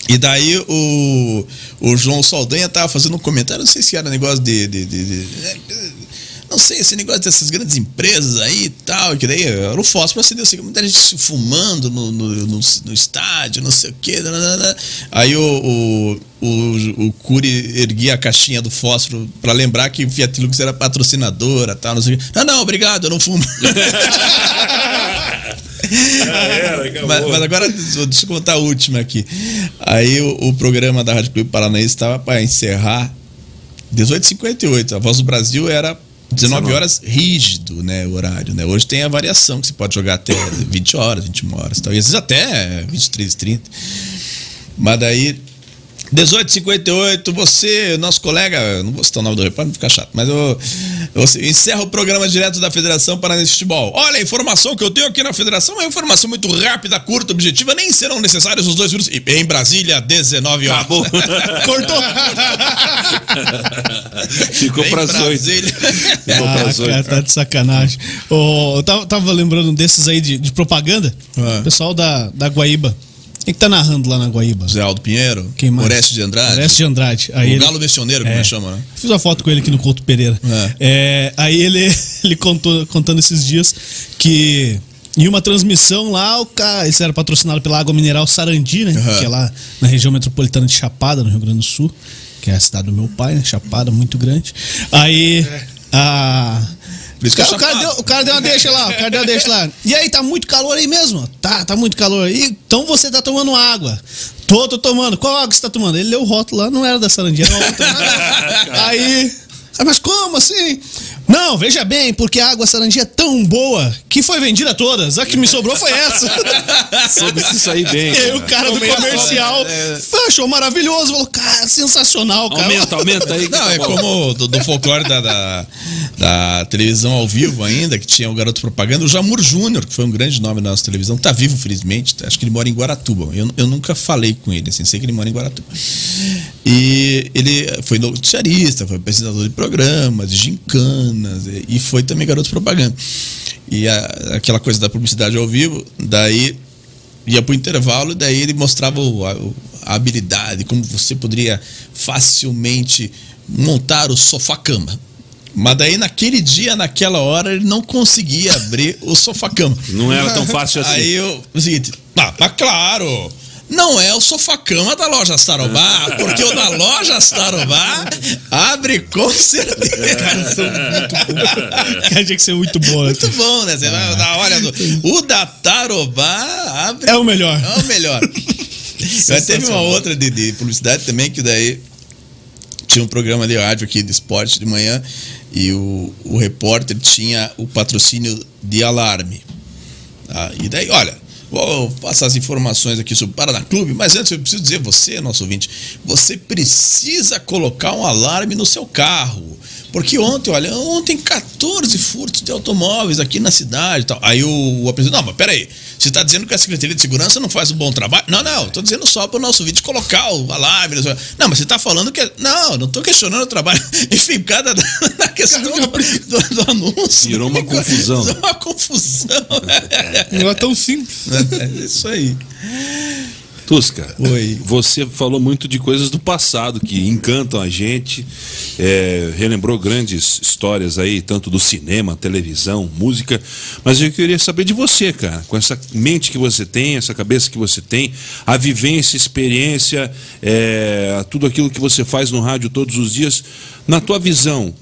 E daí o, o João Saldanha tava fazendo um comentário, não sei se era negócio de. de- de- de- não sei, esse negócio dessas grandes empresas aí e tal, que daí era o fósforo acendeu assim, muita gente se fumando no, no, no, no estádio, não sei o quê. Aí o, o, o, o Cury erguia a caixinha do fósforo pra lembrar que Fiat Lux era patrocinadora tal, não sei o quê. Não, não, obrigado, eu não fumo. mas, mas agora, deixa eu contar a última aqui. Aí o, o programa da Rádio Clube Paranaense estava para encerrar 18h58. A Voz do Brasil era 19 horas rígido, né, o horário, né? Hoje tem a variação que você pode jogar até 20 horas, 21 horas, tal. e às vezes até 23 30. Mas daí 1858, você, nosso colega, não vou citar o nome do repórter, não ficar chato, mas eu, eu encerro o programa direto da Federação Paranaense de Futebol. Olha, a informação que eu tenho aqui na Federação é uma informação muito rápida, curta, objetiva, nem serão necessários os dois minutos. E em Brasília, 19 horas. Acabou. Cortou. Ficou para as oito. Ficou Ah, pras oito. cara, tá de sacanagem. Ô, eu tava, tava lembrando um desses aí de, de propaganda. Ah. O pessoal da, da Guaíba. Quem que tá narrando lá na Guaíba? Zé Aldo Pinheiro, Quem mais? Oreste de Andrade, Oreste de Andrade. Aí o ele- Galo Missioneiro, como É. chama, né? Fiz uma foto com ele aqui no Couto Pereira. É. É, aí ele, ele contou, contando esses dias que E uma transmissão lá, o cara, esse era patrocinado pela Água Mineral Sarandi, né? Aham. Que é lá na região metropolitana de Chapada, no Rio Grande do Sul, que é a cidade do meu pai, né? Chapada, muito grande. Aí, a. Isso que o, cara deu, o cara deu uma deixa lá, o cara deu uma deixa lá. E aí, tá muito calor aí mesmo? Tá, tá muito calor aí. Então você tá tomando água. Tô, tô tomando. Qual água você tá tomando? Ele leu o rótulo lá, não era da Sarandi, era outra. aí. "Ah, Mas como assim? Não, veja bem, porque a água Sarandi é tão boa que foi vendida todas. A que me sobrou foi essa. Soube se sair bem. E aí o cara. do comercial achou maravilhoso. Falou, cara, sensacional, cara. Aumenta, aumenta aí. Não, tá é bom. como do, do folclore da, da, da televisão ao vivo ainda, que tinha o garoto propaganda, o Jamur Júnior, que foi um grande nome da nossa televisão, tá vivo, felizmente. Acho que ele mora em Guaratuba. Eu, eu nunca falei com ele, assim, sei que ele mora em Guaratuba. E ele foi noticiarista, foi apresentador de programas, de gincanas, e, e foi também garoto propaganda. E a- aquela coisa da publicidade ao vivo, daí ia pro intervalo e daí ele mostrava o- a, a habilidade, como você poderia facilmente montar o sofá-cama. Mas daí naquele dia, naquela hora, ele não conseguia abrir o sofá-cama. Não era tão fácil assim. Aí eu, o seguinte, ah, mas claro, não é o sofá-cama da loja Starobá, porque o da loja Starobá abre com certeza. Cara, são muito. Cara, tinha que ser muito bom. né? Muito bom, né? Você vai o da Tarobá abre É o melhor. é o melhor. Mas teve uma outra de, de publicidade também, que daí tinha um programa de rádio aqui de esporte de manhã e o, o repórter tinha o patrocínio de alarme. Tá? E daí, olha, vou passar as informações aqui sobre o Paraná Clube, mas antes eu preciso dizer, você, nosso ouvinte, você precisa colocar um alarme no seu carro. Porque ontem, olha, ontem 14 furtos de automóveis aqui na cidade e tal. Aí o, o apresentador, não, mas peraí, você está dizendo que a Secretaria de Segurança não faz um bom trabalho? Não, não, estou dizendo só para o nosso vídeo colocar o alarme. não mas você está falando que. é- Não, não estou questionando o trabalho. Enfim, cada na questão do, do- do anúncio. Virou uma confusão. Virou uma confusão. Não é tão simples. É isso aí. Tusca, Oi. você falou muito de coisas do passado que encantam a gente, é, relembrou grandes histórias aí, tanto do cinema, televisão, música, mas eu queria saber de você, cara, com essa mente que você tem, essa cabeça que você tem, a vivência, experiência, é, tudo aquilo que você faz no rádio todos os dias, na tua visão,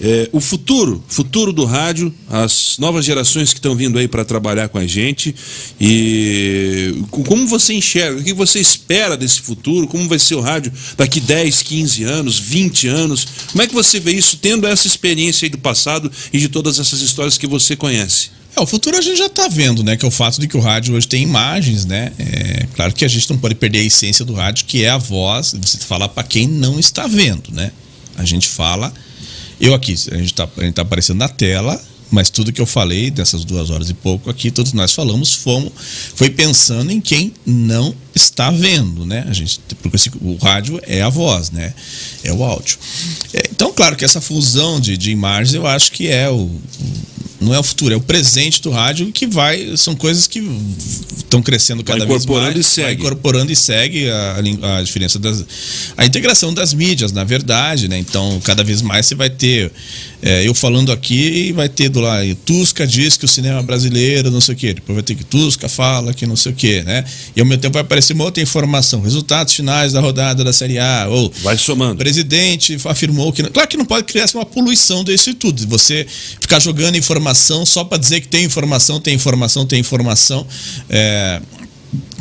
é, o futuro, futuro do rádio, as novas gerações que estão vindo aí para trabalhar com a gente e co- como você enxerga, o que você espera desse futuro, como vai ser o rádio daqui 10, 15 anos, 20 anos, como é que você vê isso tendo essa experiência aí do passado e de todas essas histórias que você conhece? É, o futuro a gente já está vendo, né? Que é o fato de que o rádio hoje tem imagens, né? É, claro que a gente não pode perder a essência do rádio, que é a voz, você falar para quem não está vendo, né? A gente fala. Eu aqui, a gente está tá aparecendo na tela, mas tudo que eu falei dessas duas horas e pouco aqui, todos nós falamos, fomos, foi pensando em quem não está vendo, né? A gente, porque o rádio é a voz, né? É o áudio. É, então, claro que essa fusão de, de imagens eu acho que é o, o- não é o futuro, é o presente do rádio que vai. São coisas que estão crescendo Vai cada vez incorporando mais. e segue. Vai incorporando e segue a, a diferença das. A integração das mídias, na verdade, né? Então, cada vez mais você vai ter. É, eu falando aqui, vai ter do lá, Tusca diz que o cinema brasileiro, não sei o quê. Depois vai ter que Tusca fala que não sei o quê, né? E ao mesmo tempo vai aparecer uma outra informação. Resultados finais da rodada da Série A. Ou Vai o somando. presidente afirmou que. não- Claro que não pode criar uma poluição disso e tudo. Você ficar jogando informação só para dizer que tem informação, tem informação, tem informação. é,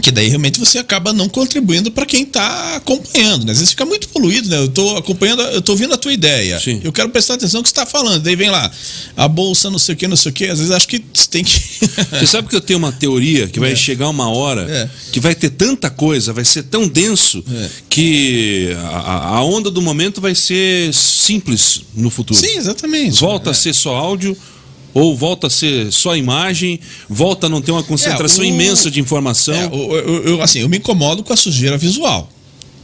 que daí realmente você acaba não contribuindo para quem está acompanhando, né? Às vezes fica muito poluído, né? Eu estou acompanhando, eu estou ouvindo a tua ideia. Sim. Eu quero prestar atenção no que você está falando. Daí vem lá, a bolsa, não sei o que, não sei o que. Às vezes acho que você tem que. Você sabe que eu tenho uma teoria que vai chegar uma hora É. que vai ter tanta coisa, vai ser tão denso É. que a, a onda do momento vai ser simples no futuro. Sim, exatamente. Volta É. a ser só áudio, ou volta a ser só imagem, volta a não ter uma concentração É, o- imensa de informação. É, eu, eu- eu, assim, eu me incomodo com a sujeira visual.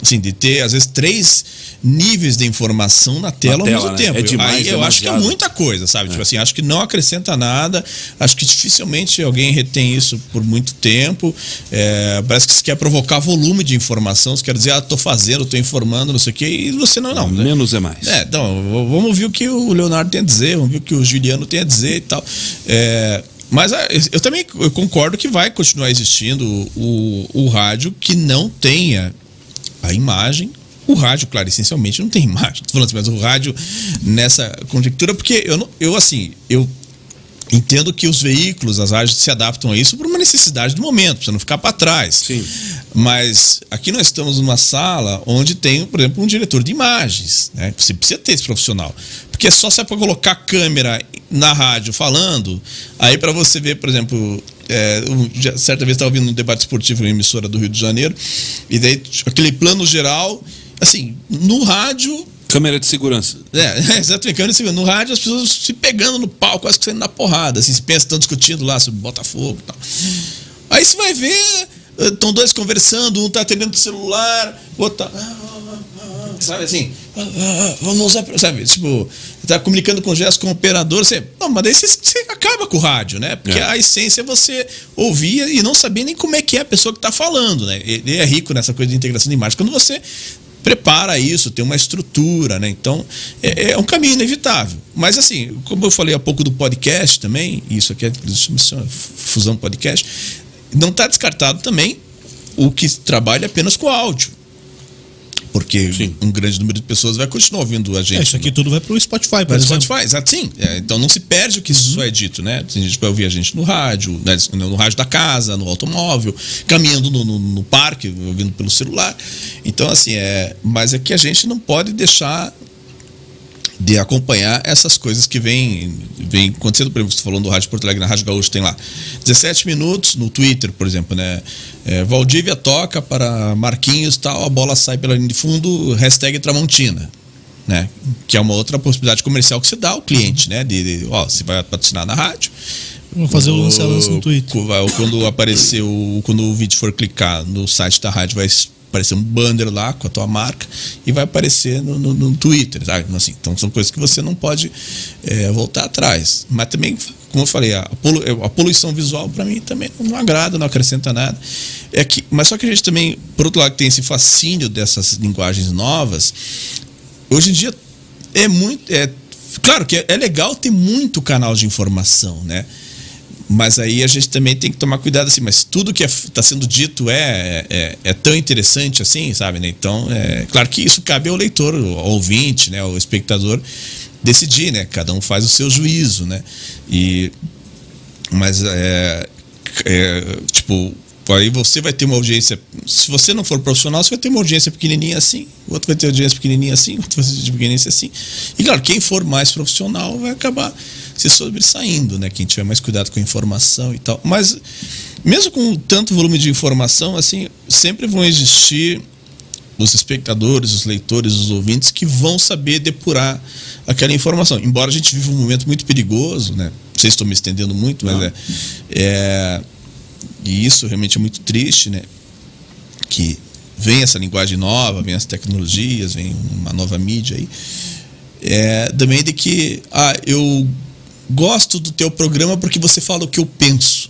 Assim, de ter, às vezes, três níveis de informação na tela ao tela, mesmo né? tempo. É demais, Aí eu acho que é demasiado. muita coisa, sabe? Tipo assim, acho que não acrescenta nada. Acho que dificilmente alguém retém isso por muito tempo. É, parece que se quer provocar volume de informação. Você quer dizer, ah, tô fazendo, tô informando, não sei o quê. E você não, não. né? Menos é mais. É, então, vamos ouvir o que o Leonardo tem a dizer, vamos ver o que o Juliano tem a dizer e tal. É, Mas ah, eu também eu concordo que vai continuar existindo o, o rádio que não tenha a imagem. O rádio, claro, essencialmente não tem imagem. Tô falando assim, mas o rádio nessa conjectura, porque eu, não, eu assim, eu entendo que os veículos, as rádios se adaptam a isso por uma necessidade do momento, para não ficar para trás. Sim. Mas aqui nós estamos numa sala onde tem, por exemplo, um diretor de imagens. Né? Você precisa ter esse profissional. Porque só se é para colocar câmera na rádio falando, aí para você ver, por exemplo, é, eu certa vez estava ouvindo um debate esportivo em uma emissora do Rio de Janeiro, e daí tipo, aquele plano geral, assim, no rádio Câmera de segurança. é, exatamente. câmera de segurança. No rádio, as pessoas se pegando no pau, quase que saindo na porrada. Assim, se pensa, estão discutindo lá sobre Botafogo e tal. Aí você vai ver, estão dois conversando, um tá atendendo o celular, o outro tá. ah, ah, ah, Sabe assim? Vamos usar. Sabe? Tipo, tá comunicando com gestos com o operador. Você, não, mas daí você, você acaba com o rádio, né? Porque É. a essência é você ouvir e não saber nem como é que é a pessoa que tá falando, né? Ele é rico nessa coisa de integração de imagem. Quando você prepara isso, tem uma estrutura, né? Então, é, é um caminho inevitável. Mas assim, como eu falei há pouco do podcast também, isso aqui é chama fusão podcast, não está descartado também o que trabalha apenas com áudio. Porque Sim. um grande número de pessoas vai continuar ouvindo a gente. É, isso aqui né? tudo vai pro Spotify, por exemplo. Spotify, exato, sim. É, então não se perde o que isso é dito, né? Tem gente que vai ouvir a gente no rádio, né, no rádio da casa, no automóvel, caminhando no, no- no parque, ouvindo pelo celular. Então, assim, é. Mas é que a gente não pode deixar de acompanhar essas coisas que vem, vem acontecendo. Por exemplo, você falando do Rádio Porto Alegre, na Rádio Gaúcho tem lá 17 minutos no Twitter, por exemplo, né? É, Valdívia toca para Marquinhos tal, a bola sai pela linha de fundo, hashtag Tramontina. Né? Que é uma outra possibilidade comercial que você dá ao cliente, né? De, de, ó, você vai patrocinar na rádio. Vamos fazer o lance a lance no Twitter. Quando aparecer o. Quando o vídeo for clicar no site da rádio, vai aparecer um banner lá com a tua marca e vai aparecer no, no- no Twitter. Sabe? Assim, então são coisas que você não pode é, voltar atrás. Mas também, como eu falei, a, a poluição visual para mim também não agrada, não acrescenta nada. É que, mas só que a gente também, por outro lado, tem esse fascínio dessas linguagens novas. Hoje em dia é muito. É, claro que é, é legal ter muito canal de informação, né? Mas aí a gente também tem que tomar cuidado assim, mas tudo que está sendo dito é, é, é tão interessante assim, sabe? Né? Então, é claro que isso cabe ao leitor, ao ouvinte, né? ao espectador decidir, né? Cada um faz o seu juízo, né? E, mas é, é, tipo, aí você vai ter uma audiência. Se você não for profissional, você vai ter uma audiência pequenininha assim, o outro vai ter audiência pequenininha assim, outro vai ter pequenininha assim. E claro, quem for mais profissional vai acabar se sobressaindo, né? Quem tiver mais cuidado com a informação e tal. Mas mesmo com tanto volume de informação, assim, sempre vão existir os espectadores, os leitores, os ouvintes que vão saber depurar aquela informação. Embora a gente viva um momento muito perigoso, né? Não sei se estou me estendendo muito, mas é, é. E isso realmente é muito triste, né? Que vem essa linguagem nova, vem as tecnologias, vem uma nova mídia aí. É, também de que, ah, eu gosto do teu programa porque você fala o que eu penso.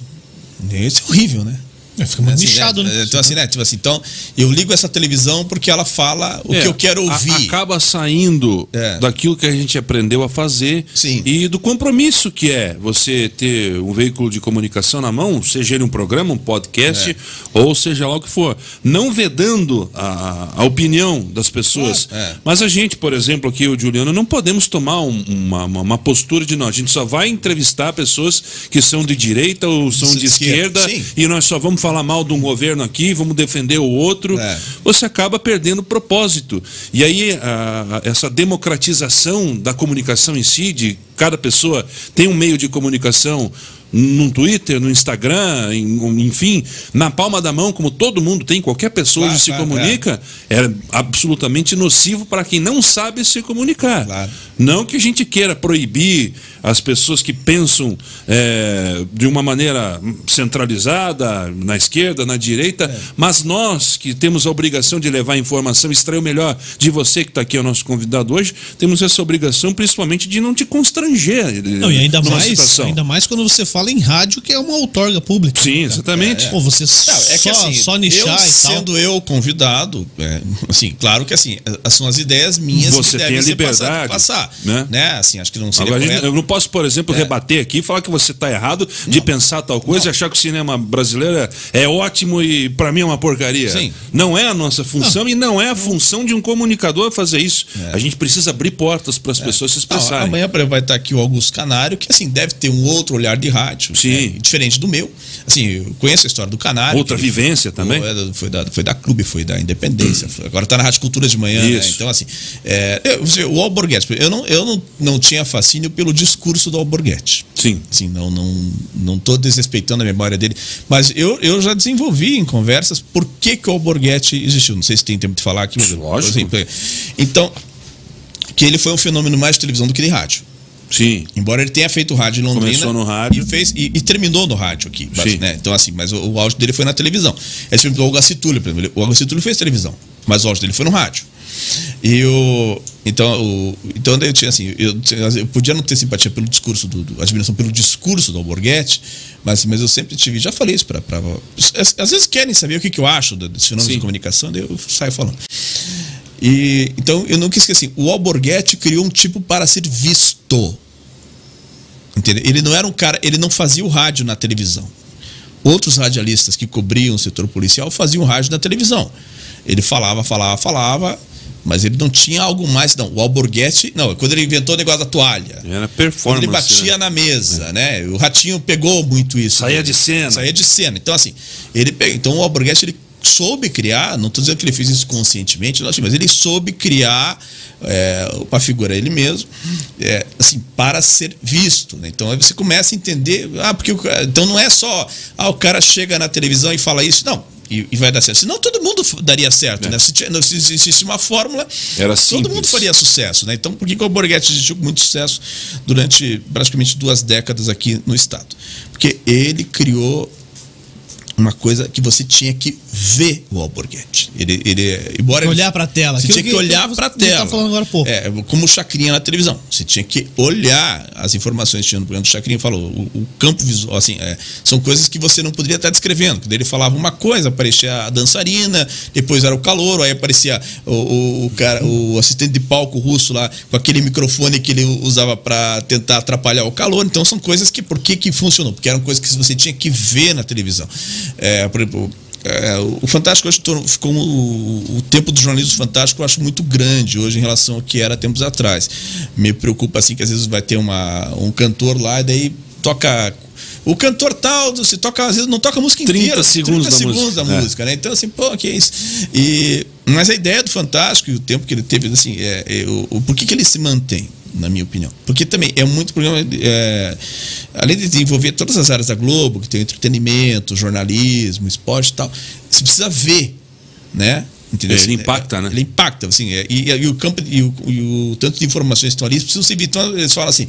Isso é horrível, né? É, fica muito Assim, bichado, né? Então, assim, né? Tipo assim, então, eu ligo essa televisão porque ela fala o É, que eu quero a- ouvir. acaba saindo É. daquilo que a gente aprendeu a fazer Sim. e do compromisso que é você ter um veículo de comunicação na mão, seja ele um programa, um podcast, É. ou seja lá o que for. Não vedando a, a opinião das pessoas. É. Mas a gente, por exemplo, aqui, o Juliano, não podemos tomar um- uma, uma, postura de não. A gente só vai entrevistar pessoas que são de direita ou são de De esquerda, esquerda, e nós só vamos falar mal de um governo aqui, vamos defender o outro É. você acaba perdendo o propósito. E aí, a- a- essa democratização da comunicação em si, de cada pessoa tem um meio de comunicação no Twitter, no Instagram, em- enfim, na palma da mão, como todo mundo tem, qualquer pessoa Claro, hoje se claro, comunica, é. absolutamente nocivo para quem não sabe se comunicar. Não que a gente queira proibir as pessoas que pensam é, de uma maneira centralizada, na esquerda, na direita, É. mas nós que temos a obrigação de levar a informação, extrair o melhor de você que está aqui, é o nosso convidado hoje, temos essa obrigação principalmente de não te constranger. constranger. Não, e ainda mais, situação. ainda mais quando você fala em rádio, que é uma outorga pública. Sim, exatamente. Pô, você Não, é que só, assim, só nichar eu e tal. sendo eu convidado, é, assim, claro que assim, as- são as ideias minhas Você que tem a liberdade, passar, né? né? Assim, acho que não seria Agora, gente- eu não posso, por exemplo, rebater aqui e falar que você está errado de pensar tal coisa e achar que o cinema brasileiro é, é ótimo e para mim é uma porcaria. Sim. Não é a nossa função e não é a função de um comunicador fazer isso. A gente precisa abrir portas para as pessoas se Não, expressarem. amanhã vai estar aqui o Augusto Canário, que assim, deve ter um outro olhar de rádio, Sim. né, diferente do meu. Assim, eu conheço a história do Canário. Outra ele- vivência também. Foi da, foi da, Clube, foi da Independência. foi- agora está na Rádio Cultura de manhã, né? Então, assim, é, eu- você- o Alborguete, eu, não, eu não, não tinha fascínio pelo discurso do Alborguete. Sim. Assim, não não não tô desrespeitando a memória dele, mas eu, eu já desenvolvi em conversas por que, que o Alborguete existiu. Não sei se tem tempo de falar aqui, mas Lógico. assim, então que ele foi um fenômeno mais de televisão do que de rádio. Sim. Embora ele tenha feito rádio em Londrina. Começou no rádio. E, fez, e, e terminou no rádio aqui. mas, né? Então, assim, mas o, o auge dele foi na televisão. Ele se o Gacitulli, por exemplo. O Gacitulli fez televisão, mas o auge dele foi no rádio. E o. Então, o, então eu tinha assim, eu, eu podia não ter simpatia pelo discurso, do, do- admiração pelo discurso do Alborguete, mas, mas eu sempre tive, já falei isso para. Às, às vezes querem saber o que, que eu acho do- desse fenômeno Sim. de comunicação, daí eu saio falando. E, então eu nunca esqueci, o Alborguete criou um tipo para ser visto. Entendeu? Ele não era um cara, ele não fazia o rádio na televisão. Outros radialistas que cobriam o setor policial faziam rádio na televisão. Ele falava, falava, falava, mas ele não tinha algo mais. Não, o Alborguete, não, quando ele inventou o negócio da toalha. Era Quando performance. ele batia né? na mesa, né? O Ratinho pegou muito isso. Saía dele. de cena. Saía de cena. Então, assim, ele então o Alborguete ele soube criar, não estou dizendo que ele fez isso conscientemente, mas ele soube criar é, uma figura ele mesmo, é, assim, para ser visto. Né? Então aí você começa a entender, ah, porque então não é só, ah, o cara chega na televisão e fala isso, não. E, e vai dar certo. Senão todo mundo daria certo, né? Se, se existisse uma fórmula, É. Era todo mundo faria sucesso, né? Então, por que, que o Alborguete existiu com muito sucesso durante praticamente duas décadas aqui no estado? Porque ele criou uma coisa que você tinha que ver o Alborguete. Ele, ele, embora ele- Olhar pra tela. Você Aquilo tinha que, olhar para a tá tela. falando agora. É, como o Chacrinha na televisão. Você tinha que olhar as informações que tinha no programa do Chacrinha falou. O, o campo visual, assim, é, são coisas que você não poderia estar descrevendo. Daí Ele falava uma coisa, aparecia a dançarina, depois era o calor, aí aparecia o, o, o cara, o assistente de palco russo lá com aquele microfone que ele usava para tentar atrapalhar o calor. Então são coisas que por que que funcionou? Porque eram coisas que você tinha que ver na televisão. É, por exemplo, é, o Fantástico ficou o, o tempo do jornalismo fantástico eu acho muito grande hoje em relação ao que era tempos atrás. Me preocupa assim que às vezes vai ter uma, um cantor lá e daí toca o cantor tal, se toca às vezes não toca a música 30 inteira, segundos da segundos música. da É. música, né? Então assim, pô, que é isso. E mas a ideia do Fantástico e o tempo que ele teve assim, é, é, o, o- por que que ele se mantém? Na minha opinião. Porque também é muito programa. é, além de desenvolver todas as áreas da Globo, que tem entretenimento, jornalismo, esporte e tal, você precisa ver, né? Entendeu? É, ele impacta, né? Ele impacta, assim, é, e, e o campo e o, e o tanto de informações que estão ali precisam ser então eles falam assim,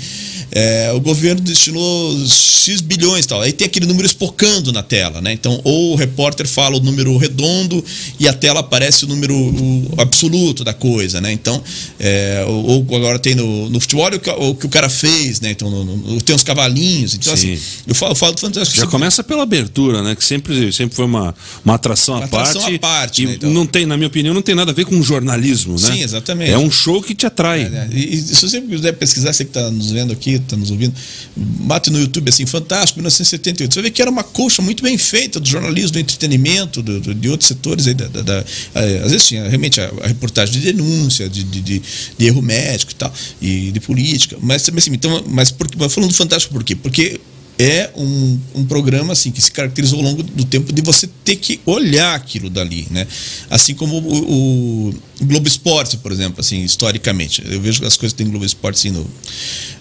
é, o governo destinou x bilhões e tal, aí tem aquele número espocando na tela, né? Então, ou o repórter fala o número redondo e a tela aparece o número o absoluto da coisa, né? Então, é, ou, ou agora tem no, no futebol o que, o que o cara fez, né? Então, no- no- tem os cavalinhos, então Sim. assim, eu falo, eu falo do fantástico. Já começa pela abertura, né? Que sempre, sempre foi uma, uma atração Uma à atração parte. à parte, e né, então. não tem, na minha opinião, não tem nada a ver com jornalismo, né? Sim, exatamente. É um show que te atrai. É, E, e se você quiser pesquisar, você que está nos vendo aqui, está nos ouvindo, bate no YouTube assim, fantástico, 1978. Você ver que era uma colcha muito bem feita do jornalismo, do entretenimento, do- do- de outros setores. Aí, da, da- da- eh, às vezes tinha realmente a, a reportagem de denúncia, de, de, de- de erro médico e tal, e de política. Mas também assim, então, mas, por, mas falando do Fantástico por quê? Porque é um, um programa assim que se caracterizou ao longo do tempo de você ter que olhar aquilo dali, né? Assim como o, o Globo Esporte, por exemplo, assim, historicamente. Eu vejo as coisas que tem Globo Esporte assim, no,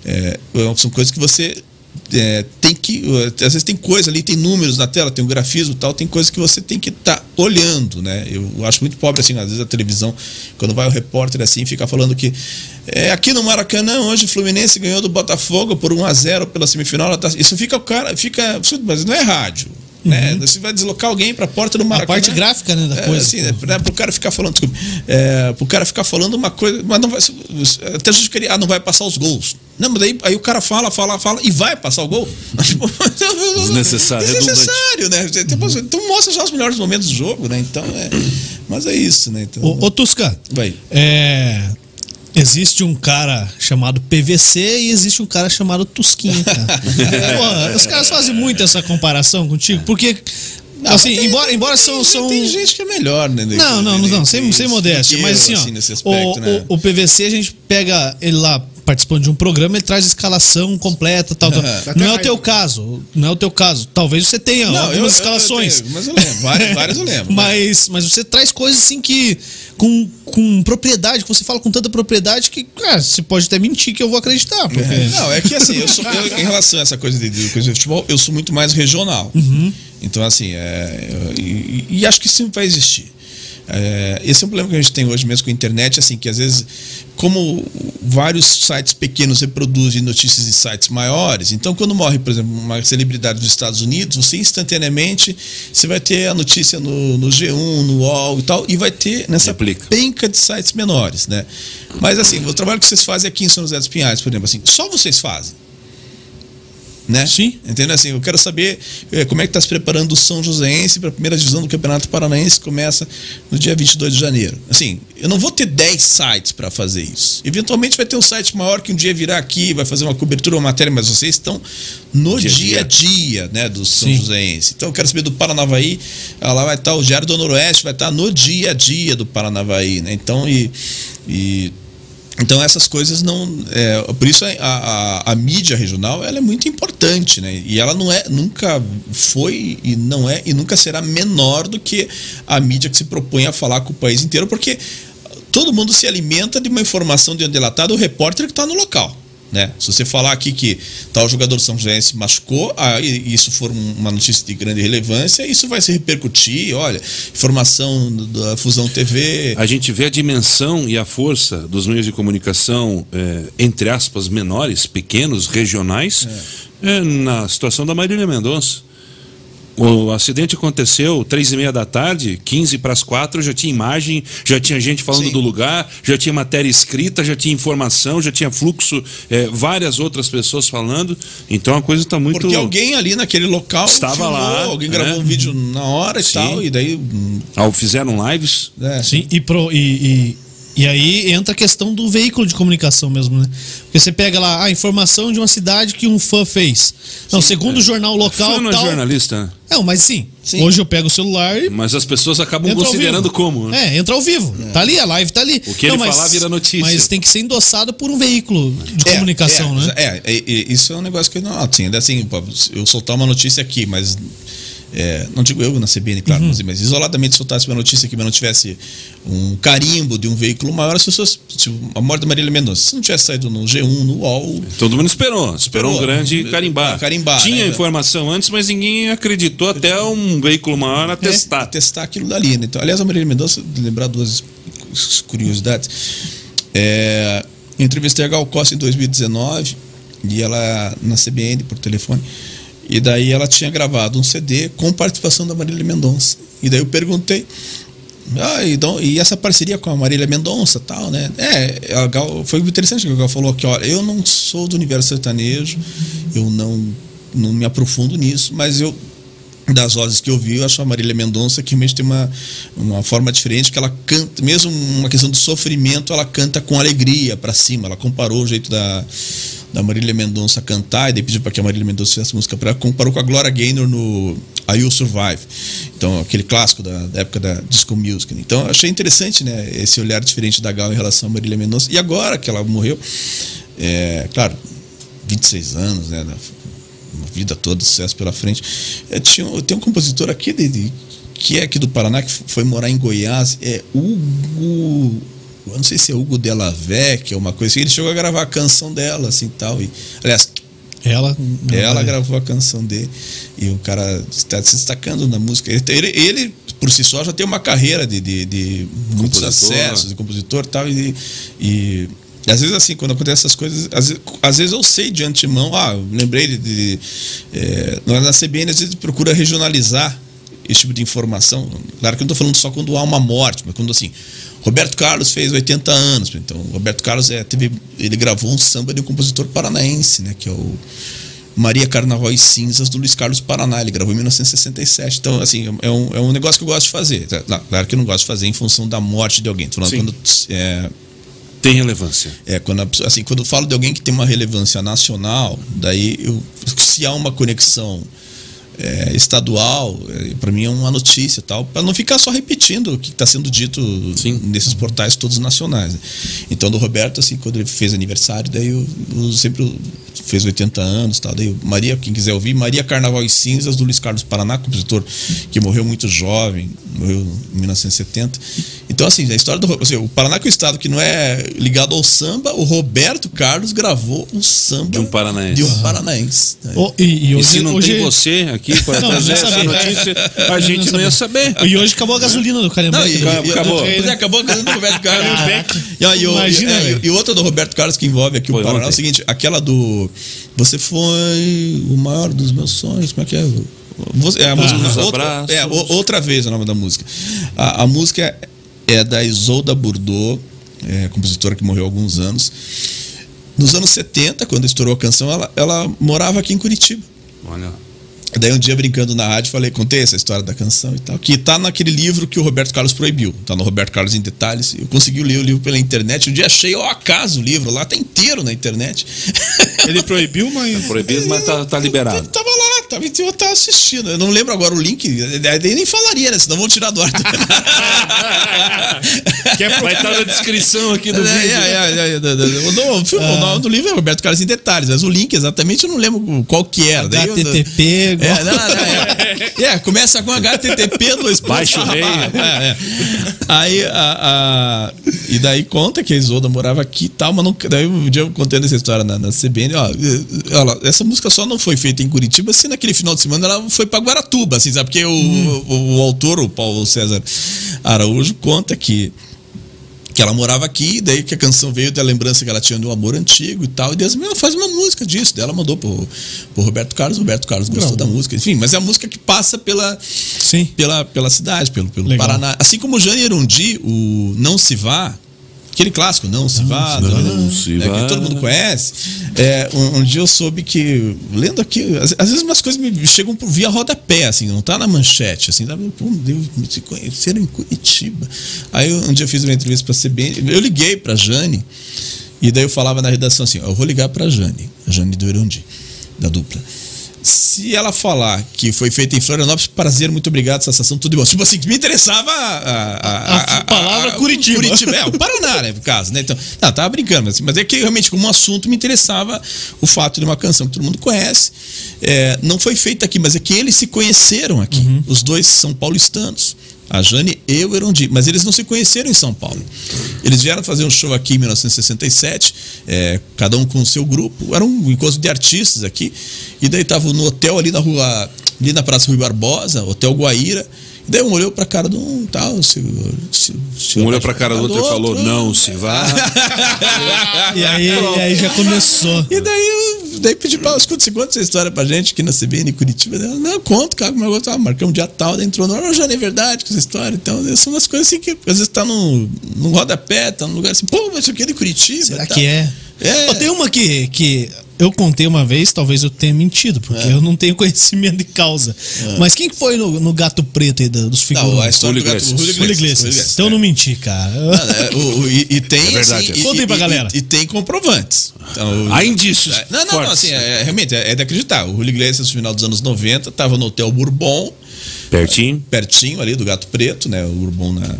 é, são coisas que você é, tem que. Às vezes tem coisa ali, tem números na tela, tem um grafismo tal, tem coisas que você tem que estar olhando, né? Eu acho muito pobre, assim, às vezes a televisão, quando vai o repórter assim, fica falando que é, aqui no Maracanã, hoje o Fluminense ganhou do Botafogo por 1 a 0 pela semifinal. tá- Isso fica o cara, fica. Mas não é rádio. Né? Você vai deslocar alguém para a porta do A Maracanã. parte gráfica, né, da É, coisa. assim, né, né, pro cara ficar falando, desculpa, é, pro cara ficar falando uma coisa, mas não vai até justificaria, ah, não vai passar os gols. Não, mas daí aí o cara fala, fala, fala e vai passar o gol. Tipo, Desnecessário, Desnecessário, né? Tipo, Então mostra já os melhores momentos do jogo, né? Então é, mas é isso, né? Então, Ô, ô Tusca, vai. é, existe um cara chamado PVC e existe um cara chamado Tusquinha, cara. Porra, os caras fazem muito essa comparação contigo, porque, assim, tem- embora, embora são... são... Tem gente que é melhor, né? Não, não, não, não, sem, sem modéstia, mas assim, ó, nesse aspecto, o, né? o, o PVC a gente pega ele lá participando de um programa, ele traz escalação completa, tal, tal. Dá Não é o teu caso, não é o teu caso. Talvez você tenha algumas escalações. tenho, mas eu lembro, várias, várias eu lembro. né? Mas, mas você traz coisas assim que. Com, com propriedade, que você fala com tanta propriedade que, cara, você pode até mentir que eu vou acreditar. Porque... Não, é que assim, eu sou, eu- em relação a essa coisa de, de, coisa de futebol, eu sou muito mais regional. Então, assim, é, eu- e, e acho que isso vai existir. É, esse é um problema que a gente tem hoje mesmo com a internet, assim, que às vezes, como vários sites pequenos reproduzem notícias de sites maiores, então quando morre, por exemplo, uma celebridade dos Estados Unidos, você instantaneamente você vai ter a notícia no, no G1, no UOL e tal, e vai ter nessa Replica. penca de sites menores, né? Mas assim, o trabalho que vocês fazem aqui em São José dos Pinhais, por exemplo, assim, só vocês fazem. Né? Sim. Entendeu? Assim, eu quero saber eh, como é que está se preparando o São Joséense para a primeira divisão do Campeonato Paranaense que começa no dia 22 de janeiro. Assim, eu não vou ter 10 sites para fazer isso. Eventualmente vai ter um site maior que um dia virá aqui, vai fazer uma cobertura, uma matéria, mas vocês estão no Dia dia a dia, né, do São Sim. Joséense. Então eu quero saber do Paranavaí, ah, lá vai estar o Diário do Noroeste, vai estar no dia a dia do Paranavaí, né? Então e, e então essas coisas não. é, por isso a, a, a mídia regional ela é muito importante, né? E ela não é, nunca foi e não é e nunca será menor do que a mídia que se propõe a falar com o país inteiro, porque todo mundo se alimenta de uma informação de onde ela está do repórter que está no local. Né? Se você falar aqui que tal jogador São José se machucou, e isso for um- uma notícia de grande relevância, isso vai se repercutir. Olha, informação da Fusão TV. A gente vê a dimensão e a força dos meios de comunicação, eh, entre aspas, menores, pequenos, regionais, eh, na situação da Marília Mendonça. O acidente aconteceu três e meia da tarde, 15 para as quatro, já tinha imagem, já tinha gente falando Sim. do lugar, já tinha matéria escrita, já tinha informação, já tinha fluxo, eh, várias outras pessoas falando. Então a coisa está muito. Porque alguém ali naquele local Estava lá, alguém né? gravou um vídeo na hora e Sim. tal, e daí. Ah, fizeram lives. é. Sim, e, pro, e, e, e aí entra a questão do veículo de comunicação mesmo, né? Porque você pega lá a informação de uma cidade que um fã fez. Não, segundo o jornal local. Fã não é tal, jornalista, né? Não, mas sim, Sim. Hoje eu pego o celular e. Mas as pessoas acabam considerando como. né? É, entra ao vivo. Tá ali, a live tá ali. O que ele falar vira notícia. Mas tem que ser endossado por um veículo de É, comunicação, é, né? É, é, é, isso é um negócio que eu não. Assim, assim, eu soltar uma notícia aqui, mas. É, não digo eu na CBN, Uhum. claro, mas, mas isoladamente soltasse uma notícia que não tivesse um carimbo de um veículo maior, as pessoas. Tipo, a morte da Marília Mendonça, se não tivesse saído no G1, no UOL, Todo mundo esperou. Esperou um Esperou. grande carimbar. Carimbar, Tinha né? informação antes, mas ninguém acreditou até um veículo maior É, atestar. testar aquilo dali. Né? Então, aliás, a Marília Mendonça, lembrar duas curiosidades. É, eu entrevistei a Gal Costa em 2019 e ela na CBN por telefone. E daí ela tinha gravado um CD com participação da Marília Mendonça. E daí eu perguntei. Ah, e essa parceria com a Marília Mendonça tal, né? É, a Gal, foi interessante que a Gal falou que, olha, eu não sou do universo sertanejo, eu não, não me aprofundo nisso, mas eu das vozes que eu vi, eu acho a Marília Mendonça que realmente tem uma, uma forma diferente, que ela canta, mesmo uma questão de sofrimento, ela canta com alegria para cima. Ela comparou o jeito da, da Marília Mendonça cantar e daí pediu para que a Marília Mendonça fizesse música para comparou com a Gloria Gaynor no I Will Survive. Então, aquele clássico da, da época da disco music. Então, achei interessante, né, esse olhar diferente da Gal em relação a Marília Mendonça. E agora que ela morreu, é, claro, 26 anos, né, uma vida toda, sucesso pela frente. Eu, tinha, eu tenho um compositor aqui, de, de- que é aqui do Paraná, que foi morar em Goiás, é Hugo. Eu não sei se é Hugo Della Vecchia, uma coisa assim. Ele chegou a gravar a canção dela, assim tal. E, aliás, Ela. ela gravou a canção dele. E o cara está se destacando na música. Ele, ele, ele, por si só, já tem uma carreira de, de, de muitos Compositor. acessos, de compositor e tal. E, e, às vezes, assim, quando acontecem essas coisas, às vezes, às vezes eu sei de antemão, ah, lembrei de. de é, na CBN às vezes procura regionalizar esse tipo de informação. Claro que eu não estou falando só quando há uma morte, mas quando assim. Roberto Carlos fez 80 anos, então Roberto Carlos é, teve, ele gravou um samba de um compositor paranaense, né, que é o Maria Carnaval e Cinzas do Luiz Carlos Paraná. Ele gravou em 1967. Então, assim, é um, é um negócio que eu gosto de fazer. Não, claro que eu não gosto de fazer em função da morte de alguém. Tô falando Sim. quando é, Tem relevância. é, quando, a assim, quando eu falo de alguém que tem uma relevância nacional, daí eu, se há uma conexão é, estadual, para mim é uma notícia e tal, para não ficar só repetindo o que está sendo dito Sim. nesses portais todos nacionais. né? Então, do Roberto, assim, quando ele fez aniversário, daí eu, eu sempre fez 80 anos, tal, daí eu- Maria, quem quiser ouvir, Maria Carnaval e Cinzas do Luiz Carlos Paraná, compositor que morreu muito jovem, morreu em 1970. Então, assim, a história do assim, o Paraná que é o estado que não é ligado ao samba, o Roberto Carlos gravou um samba De um paranaense. de um paranaense. né? Ô, e, e E hoje, se não hoje- tem você aqui para Não, trazer não essa sabia. notícia, a gente não ia saber. E hoje acabou a gasolina do Não, Carimbeque. e, né? e- acabou. Pois é, acabou a coisa do Roberto Carlos. E, ó, e, o- Imagina, e- é, e outra do Roberto Carlos que envolve aqui Foi o Paraná é o seguinte: aquela do. Você foi o maior dos meus sonhos. Como é que é? Você, é a música. Nos outra, é, outra vez o nome da música. A, a música é da Isolda Bordeaux, é, compositora que morreu há alguns anos. Nos anos 70, quando estourou a canção, ela, ela morava aqui em Curitiba. Olha. Daí um dia brincando na rádio, falei, contei essa história da canção e tal, que tá naquele livro que o Roberto Carlos proibiu. Tá no Roberto Carlos em detalhes. Eu consegui ler o livro pela internet. Um dia achei ao acaso o livro lá, tá inteiro na internet. Ele proibiu, mas. Proibido, mas tá, tá liberado. Tava lá, tava, eu tava assistindo. Eu não lembro agora o link, daí nem falaria, né? Senão vão tirar do ar. Vai estar na descrição aqui do É, vídeo. é, é, é, é, é, O filme- o nome do livro é Roberto Carlos em detalhes, mas o link exatamente eu não lembro qual que era. Daí eu- HTTP, É, não, não, é. É, começa com HTTP, dois pontos. Baixa o rei. É, é. Aí, a, a- e daí conta que a Isolda morava aqui e tal, mas não, daí um dia eu contando essa história na, na CBN, ó, olha, essa música só não foi feita em Curitiba, assim, naquele final de semana ela foi pra Guaratuba, assim, sabe? Porque o, o, o autor, o Paulo César Araújo, conta que que ela morava aqui, daí que a canção veio da lembrança que ela tinha do amor antigo e tal, e Deus, meu, faz uma música disso. Daí ela mandou pro, pro Roberto Carlos, Roberto Carlos gostou da música, enfim, mas é a música que passa pela, Sim. pela, pela cidade, pelo, pelo Legal. Paraná. Assim como o Jane Erundi, o Não Se Vá, aquele clássico, Não Se Vá, Não né, Se né, Vá. que todo mundo conhece. É, um, um dia eu soube que, lendo aqui, às, às vezes umas coisas me chegam por via rodapé, assim, não tá na manchete, assim, tá, pô, Deus, me se conheceram em Curitiba. Aí um dia eu fiz uma entrevista pra CBN, eu liguei pra Jane, e daí eu falava na redação assim, ó, eu vou ligar pra Jane, a Jane do Erundi, da dupla. Se ela falar que foi feita em Florianópolis, prazer, muito obrigado, sensação, tudo igual. Tipo assim, me interessava a, a, A palavra Curitiba. Curitiba, é, o Paraná, né, no caso, né? Então, não, tava brincando, mas, mas é que realmente, como assunto, me interessava o fato de uma canção que todo mundo conhece. É, não foi feita aqui, mas é que eles se conheceram aqui. Uhum. Os dois são paulistanos. A Jane e o Erondi, mas eles não se conheceram em São Paulo. Eles vieram fazer um show aqui em 1967, é, cada um com o seu grupo. Era um encontro de artistas aqui. E daí estavam no hotel ali na rua, ali na Praça Rui Barbosa, Hotel Guaíra. Daí um olhou pra cara de um tal. Se, se, se Um olhou pra cara do outro e falou, não se vá. E aí, e aí já começou. E daí eu daí pedi pra ela, escuta, você conta essa história pra gente aqui na CBN em Curitiba. Ela, não, conto, cara, como eu gosto. Ah, marcamos um dia tal, daí entrou no ar, já não é verdade com essa história. Então, são umas coisas assim que às vezes tá num, num rodapé, tá num lugar assim, pô, mas isso aqui é de Curitiba. Será tal. que é? É. Ó, tem uma que, que eu contei uma vez, talvez eu tenha mentido, porque É. eu não tenho conhecimento de causa. Mas quem que foi no, no Gato Preto aí da- dos Não, a história do gato Julio Julio Julio Iglesias, Iglesias. Então eu não é. menti, cara. Ah, é, o- o- e, e tem. É verdade. assim, e- Conta aí pra galera. E, e tem comprovantes. Então, Há indícios. Não, não, não, assim, é, é- realmente, é, é de acreditar. O Julio Iglesias, no final dos anos 90, estava no Hotel Bourbon, Pertinho. pertinho ali do Gato Preto, né? O Bourbon na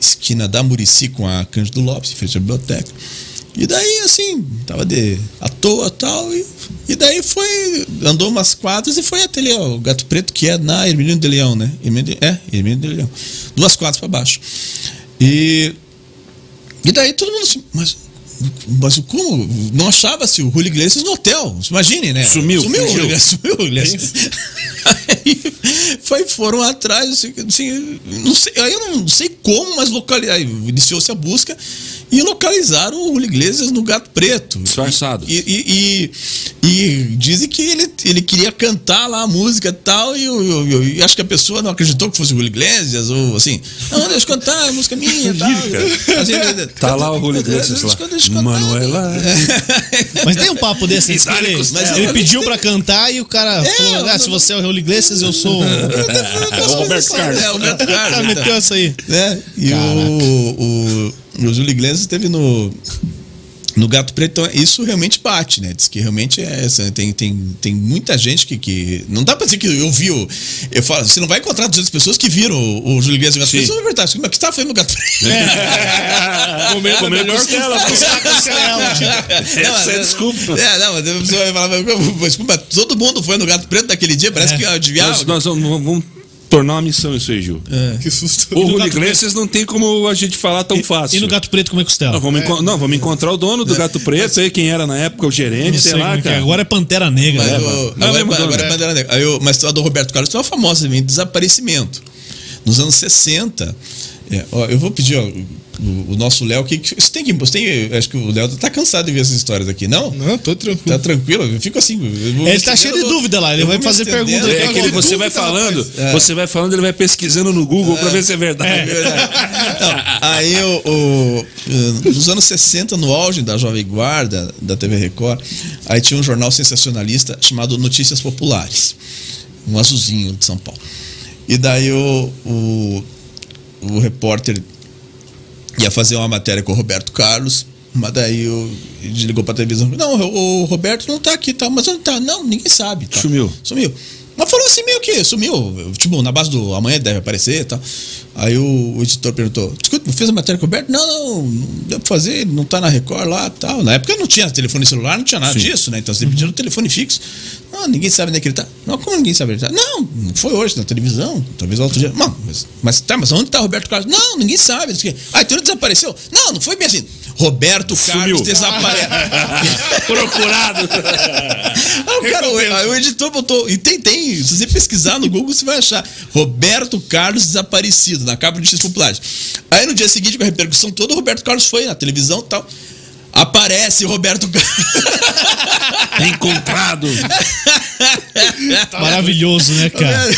esquina da Murici com a Cândido Lopes, em frente à biblioteca. E daí, assim, tava de à toa tal, e, e daí foi, andou umas quadras e foi até ali, ó, o Gato Preto, que é na Hermínio de Leão, né? Hermínio de, é, Hermínio de Leão. Duas quadras para baixo. E, e daí todo mundo assim, mas mas como? Não achava-se o Julio Iglesias no hotel. Imagine, né? Sumiu, Sumiu fugiu. Julio Iglesias. Sumiu o Iglesias. Aí foi, foram atrás, assim, assim, não sei, aí eu não sei como, mas. Iniciou-se a busca e localizaram o Julio Iglesias no Gato Preto. Disfarçado. E, e, e, e dizem que ele, ele queria cantar lá a música e tal, e eu, eu- eu- e acho que a pessoa não acreditou que fosse o Julio Iglesias, ou assim, não, deixa eu cantar, a música é minha e tal. Assim, Tá lá o Julio Iglesias lá. Deixa Manuela. Mas tem um papo desse, que ele, ele pediu pra cantar e o cara É, falou: ah, se você é o Raul Iglesias, eu sou. o Roberto Carlos. É, o Roberto Carlos. cara então. meteu essa aí. né? E o, o, o Júlio Iglesias esteve no, no Gato Preto. Então, isso realmente bate, né? Diz que realmente é essa. Tem, tem, tem muita gente que, que. Não dá pra dizer que eu vi o. Eu falo, você não vai encontrar 200 pessoas que viram o, o Júlio Iglesias no Gato Sim. Preto. Isso é verdade. Mas o que você tava fazendo no Gato Preto? Comendo, Comendo costela. Essa é a desculpa. É, não, mas a pessoa vai falar, mas, todo mundo foi no Gato Preto naquele dia, parece que adivinhava. Nós, nós vamos tornar uma missão isso aí, Gil. Que susto. O Julio Iglesias não tem como a gente falar tão fácil. E no Gato Preto, como é costela? Nós vamos, enco- não, vamos encontrar o dono do Gato Preto aí, quem era na época, o gerente, Não sei, sei lá, é que é. cara. Agora é Pantera Negra. Mas, né? o- agora, É agora dono. é Bandeira Negra. Aí o- mas a do Roberto Carlos tem uma famosa também, desaparecimento. Nos anos 60. é, ó, eu vou pedir, ó, o, o nosso Léo, que, que- você tem que. Você tem, acho que o Léo tá cansado de ver essas histórias aqui, não? Não, tô tranquilo. Tá tranquilo? Eu fico assim. eu Ele tá cheio de dúvida lá, ele vai fazer estendendo. pergunta É aquele você vai falando. É. você vai falando, ele vai pesquisando no Google pra ver se é verdade. Não, aí o, o- eh, nos anos 60, no auge da Jovem Guarda, da TV Record, aí tinha um jornal sensacionalista chamado Notícias Populares. Um azulzinho de São Paulo. E daí o, o, o repórter ia fazer uma matéria com o Roberto Carlos, mas daí o, ele ligou pra televisão. Não, o, Roberto não tá aqui, tá? Mas onde tá? Não, ninguém sabe. Tá? Sumiu. Sumiu. Mas falou assim meio que sumiu. Tipo, na base do amanhã deve aparecer e tal. Aí o, o editor perguntou: Escuta, fez a matéria Roberto? Não, não, não deu pra fazer, não tá na Record lá e tal. Na época não tinha telefone celular, não tinha nada Sim. disso, né? Então você pediu o telefone fixo. Não, ninguém sabe onde é que ele tá. Não, como ninguém sabe onde ele tá? Não, não foi hoje na televisão, talvez outro dia. Não, mas, mas tá, mas onde tá Roberto Carlos? Não, ninguém sabe. Ah, então ele desapareceu? Não, não foi bem assim. Roberto Carlos Sumiu. desaparece. Procurado. Ah, o, cara, aí o editor botou. E tem, tem. Se você pesquisar no Google, você vai achar. Roberto Carlos desaparecido, na capa de X Populares. Aí no dia seguinte, com a repercussão toda, o Roberto Carlos foi na televisão e tal. Aparece o Roberto Carlos. Encontrado. Maravilhoso, né, cara?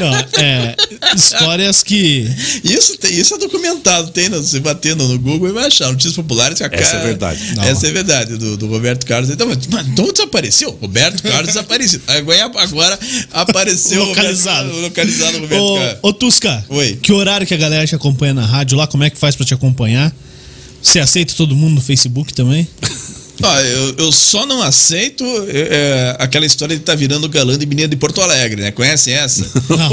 Não, é, histórias que. Isso, tem, isso é documentado, tem, né? você bater no, Google e vai achar. Notícias populares. com a Essa cara- é verdade. Essa é verdade, do, do Roberto Carlos. Então, mas, mas então desapareceu? Roberto Carlos desaparecido. Agora, agora apareceu Localizado. Roberto- localizado o Roberto Ô, Carlos. ô Tusca, Oi. que horário que a galera te acompanha na rádio lá? Como é que faz pra te acompanhar? Você aceita todo mundo no Facebook também? Ó, eu, eu só não aceito é, é, aquela história de estar virando galã de menina de Porto Alegre, né? Conhece essa? Não.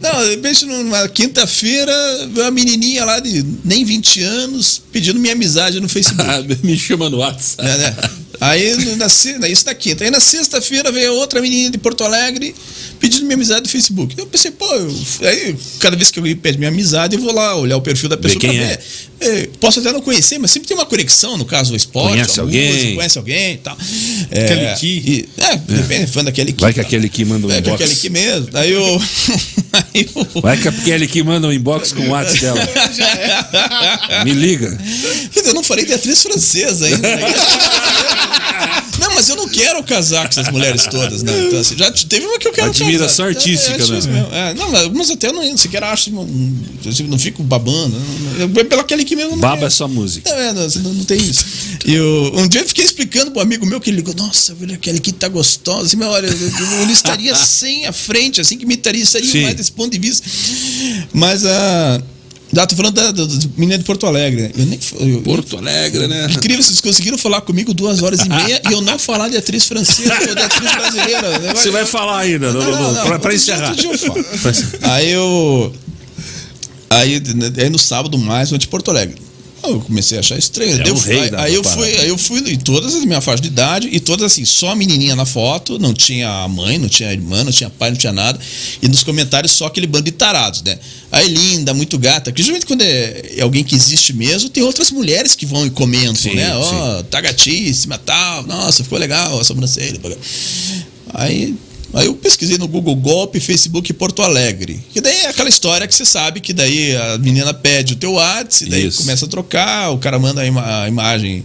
não, de repente numa quinta-feira, uma menininha lá de nem 20 anos pedindo minha amizade no Facebook. Ah, Me chama no WhatsApp. né, né? Aí, na, isso na quinta. Aí na sexta-feira veio outra menina de Porto Alegre pedindo minha amizade no Facebook. Eu pensei, pô, eu- aí cada vez que alguém pede minha amizade, eu vou lá olhar o perfil da pessoa quem pra é. ver. É, Posso até não conhecer, mas sempre tem uma conexão, no caso, o esporte, Conhece alguém. música, conhece alguém e tal. É, Kelly Key. e- É, depende, é fã da Kelly Key. Vai que aquele que manda um É que inbox. aquele Key mesmo. Aí eu. aí eu Vai que aquele que manda um inbox com o WhatsApp dela. Me liga. Eu não falei de atriz francesa ainda. Não, quero casar com essas mulheres todas, né? Então, assim, já teve uma que eu quero Admiração casar. artística, é, é, né? mesmo. É, não, mas algumas até eu não sequer acho, não, não, fico babando. Não, não, pela aquele que mesmo. Baba é só música. Não, é, não, não, não tem isso. E eu, um dia eu fiquei explicando pro amigo meu que ele ligou, nossa, velho, aquele aqui tá gostosa. Assim, mas olha, eu, eu, estaria sem a frente, assim, que me estaria, mais desse ponto de vista. Mas a. Ah, tô falando da, da, da menina de Porto Alegre. né? Eu nem, eu, Porto Alegre, né? Incrível, vocês conseguiram falar comigo duas horas e meia e eu não falar de atriz francesa ou de atriz brasileira. Você vai falar ainda, Não, não, não. pra, pra encerrar. eu falo. Aí eu. Aí, aí no sábado mais, eu de Porto Alegre. Eu comecei a achar estranho. É eu fui- rei aí, aí eu parada. fui, aí eu fui em todas as minhas faixas de idade e todas assim, só a menininha na foto, não tinha a mãe, não tinha a irmã, não tinha pai, não tinha nada. E nos comentários só aquele bando de tarados, né? Aí linda, muito gata. Porque geralmente quando é, é alguém que existe mesmo, tem outras mulheres que vão e comentam, Sim, né? Ó, tá gatíssima, tal, nossa, ficou legal a sobrancelha. Aí Aí eu pesquisei no Google Golpe, Facebook Porto Alegre. Que daí é aquela história que você sabe que daí a menina pede o teu WhatsApp, daí Isso. começa a trocar, o cara manda a, ima- a imagem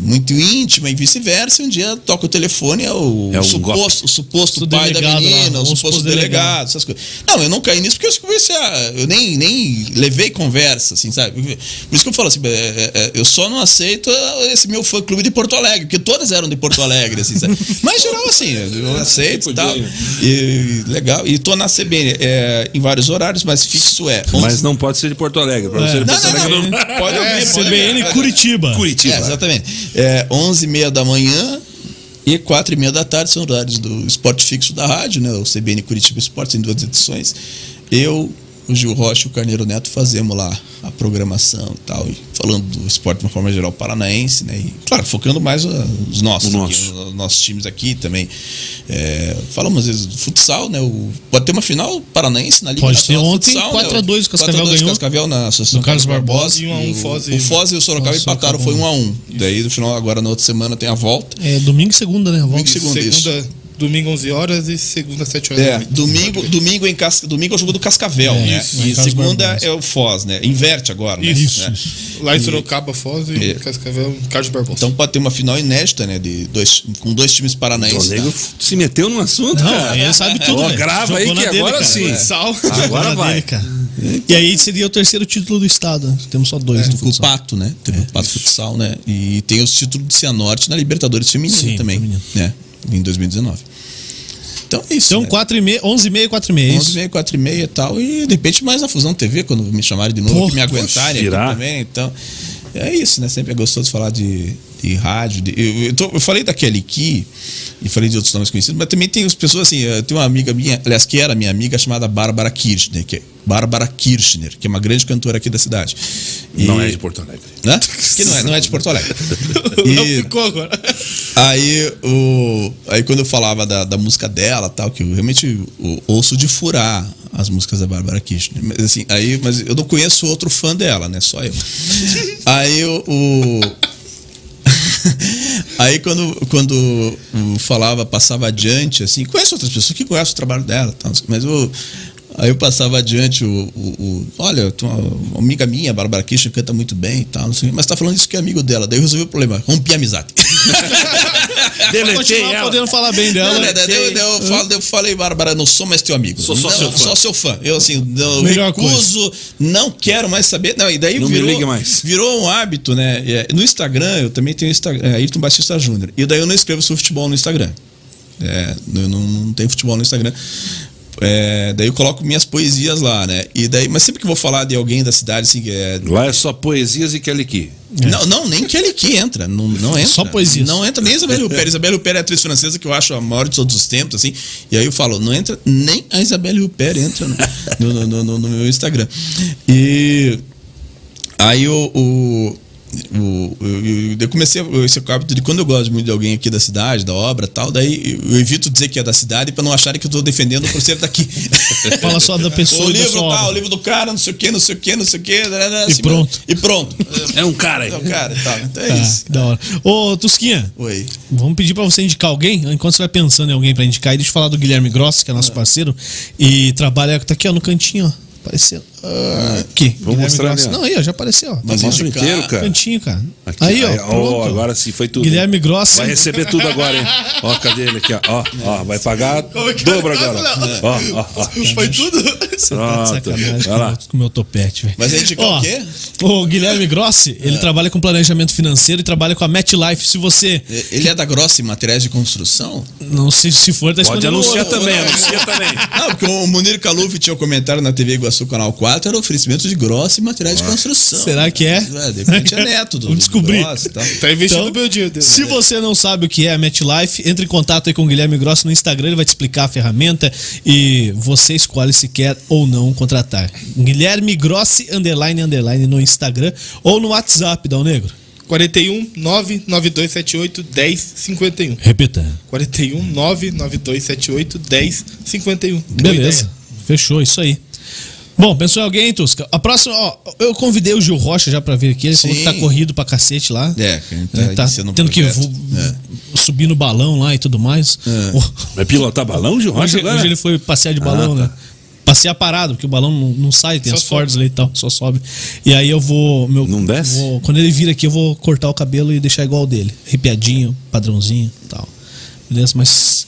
muito íntima e vice-versa, e um dia toca o telefone, é o, É um suposto, o suposto O pai da delegado lá, menina, o o suposto suposto delegado, delegado. essas coisas. Não, eu não caí nisso porque eu comecei a, eu nem, nem levei conversa, assim, sabe? Por isso que eu falo assim, é, é, é, eu só não aceito esse meu fã clube de Porto Alegre, porque todas eram de Porto Alegre, assim, sabe? Mas em geral, assim, eu aceito e tal. E, legal. E tô na CBN é, em vários horários, mas fixo é. 11 Mas não pode ser de Porto Alegre. Pra você de Não, Porto não, Alegre, não. Pode ouvir, pode CBN ouvir. Curitiba. Curitiba. É, exatamente. É, 11 e meia da manhã e 4 e meia da tarde são horários do esporte fixo da rádio, né? O CBN Curitiba Esporte, tem duas edições. Eu, o Gil Rocha e o Carneiro Neto fazemos lá a programação e tal, e falando do esporte de uma forma geral paranaense, né? E, claro, focando mais os nossos, O aqui, nosso. os nossos times aqui também. É, falamos às vezes do futsal, né? O, pode ter uma final paranaense na Liga Pode ter. Ontem, Futsal, 4 a 2 o Cascavel 4 a 2 ganhou. Cascavel na Associação Do Carlos Barbosa. E um a um o- Foz e- O Foz e o Sorocaba empataram, foi um a um. Daí no final, agora na outra semana tem a volta. É domingo e segunda, né? Volta. Domingo e segunda. isso. Domingo 11 horas e segunda 7 horas. da É, domingo, domingo, em Casca, domingo é o jogo do Cascavel, É, né? isso, e segunda Barbosa. é o Foz, né? Inverte agora, né? Isso, Né? isso. Lá em Sorocaba, Foz e É. Cascavel, Carlos Barbosa. Então pode ter uma final inédita, né? De dois, com dois times O paranaenses. nego tá? se meteu no assunto, Não, cara. ele sabe tudo, Ó, grava aí que dele, agora cara. sim. Sal. Agora vai. dele, cara. E aí seria o terceiro título do estado. Temos só dois no Com o futsal. Pato, né? Teve o Pato Futsal, né? E tem os títulos do Cianorte na Libertadores Feminino Sim, também, feminino. né? Em 2019. Então é isso. Então, né? 4 e meia, 11 e meia, 4 e meia. é 11 Isso. e meia, 4 e meia e tal. E de repente mais na Fusão TV, quando me chamarem de novo, Pô, que me aguentarem aqui também. Então, é isso, né? Sempre é gostoso falar de, de rádio. de- eu, eu, tô- eu falei da Kelly Key e falei de outros nomes conhecidos, mas também tem as pessoas assim. Eu tenho uma amiga minha, aliás, que era minha amiga, chamada Bárbara Kirchner, que é Bárbara Kirchner, que é uma grande cantora aqui da cidade. E- Não é de Porto Alegre. Hã? Que não é, não é de Porto Alegre. Não E- ficou agora. Aí, o, aí quando eu falava da, da música dela tal, que eu realmente o- ouço de furar as músicas da Bárbara Kirchner. Mas, assim, aí, mas eu não conheço outro fã dela, né? Só eu. aí o. o- aí quando, quando eu falava, passava adiante, assim, conheço outras pessoas que conhecem o trabalho dela, mas eu. Aí eu passava adiante o. o- o- olha, uma, amiga minha, a Bárbara Kirchner, canta muito bem e tal, mas tá falando isso que é amigo dela. Daí eu resolvi o problema, rompi a amizade. Deletei continuar ela. podendo falar bem dela. Não, né, daí eu, eu, falo- eu falei, Bárbara, não sou mais teu amigo. Sou só não, seu fã. Só seu fã. Eu, assim, não, Melhor recuso, não quero mais saber. Não, e daí Não me virou, ligue mais. virou um hábito, né? É, No Instagram, eu também tenho Instagram, é, Ayrton Batista Júnior. E daí eu não escrevo sobre futebol no Instagram. É, eu não, não tenho futebol no Instagram. É, daí eu coloco minhas poesias lá, né? E daí, mas sempre que eu vou falar de alguém da cidade, assim, que é, Lá é só poesias e Kelly Key. não, não, nem Kelly Key entra. Não, não entra. Só poesias. Não entra nem Isabelle Huppert. Isabelle Huppert é a atriz francesa que eu acho a maior de todos os tempos, assim. E aí eu falo, não entra, nem a Isabelle Huppert entra no, no, no- no- no meu Instagram. E aí o. o o- eu, eu- comecei esse hábito de quando eu gosto muito de alguém aqui da cidade, da obra tal, daí eu evito dizer que é da cidade para não acharem que eu estou defendendo por ser daqui. Fala só da pessoa o e da livro tal, obra. o livro do cara, não sei o que, não sei o que, não sei o que. E pronto. E pronto. É um cara aí. É o cara e tal. Então é Ah, isso. que da hora. Ô, Tusquinha, Oi. vamos pedir pra você indicar alguém. Enquanto você vai pensando em alguém pra indicar, aí deixa eu falar do Guilherme Gross, que é nosso parceiro, e trabalha. Tá aqui, ó, no cantinho, ó. Apareceu. Aqui. Vou mostrar ali, ó. Não, aí, ó, já apareceu, ó. Mas Mostra inteiro, cara. Cantinho, cara. Aqui, aí, ó. ó, pronto. agora sim, foi tudo. Guilherme Gross. Vai receber tudo agora, hein? Ó, cadê ele aqui, ó? Ó, ó vai pagar é é o dobro agora. Ó, ó, ó. Foi tudo? Você tá de Pronto. sacanagem Vai lá. com o meu topete, velho. Mas aí indicar Ó, o quê? O Guilherme Grossi, ele trabalha com planejamento financeiro e trabalha com a MetLife. Se você Ele é da Grossa em Materiais de Construção? não se, se for, tá Pode anunciar também, anuncia também. Não, porque o Munir Caluf tinha um comentário na TV Iguaçu Canal 4 4 era oferecimento de grossa e materiais de construção. Será que é? É, de repente é neto do, Vamos descobrir. Gross e tal. Tá investindo Então, meu dia. Deus. Se você não sabe o que é a MetLife, entre em contato aí com o Guilherme Grosso no Instagram, ele vai te explicar a ferramenta e você escolhe se quer ou não contratar. Guilherme Grossi, underline, underline no Instagram ou no WhatsApp, Dal Negro. 41 99278 1051. Repita. 41 99278 1051. Beleza. Fechou, isso aí. Bom, pensou em alguém, Tusca? A próxima, ó, eu convidei o Gil Rocha já pra vir aqui. Ele falou que tá Sim. corrido pra cacete lá. É, que tá tá iniciando um tendo que projeto. vo- É. subir no balão lá e tudo mais. Vai pilotar balão, Gil Rocha, Hoje, agora? hoje ele foi passear de balão, Ah, tá. né? Passear parado, porque o balão não, não sai, tem Só as cordas ali e tal, só sobe. E aí eu vou. Meu, Não desce? vou- quando ele vir aqui, eu vou cortar o cabelo e deixar igual o dele. Arrepiadinho, padrãozinho e tal. Beleza? Mas.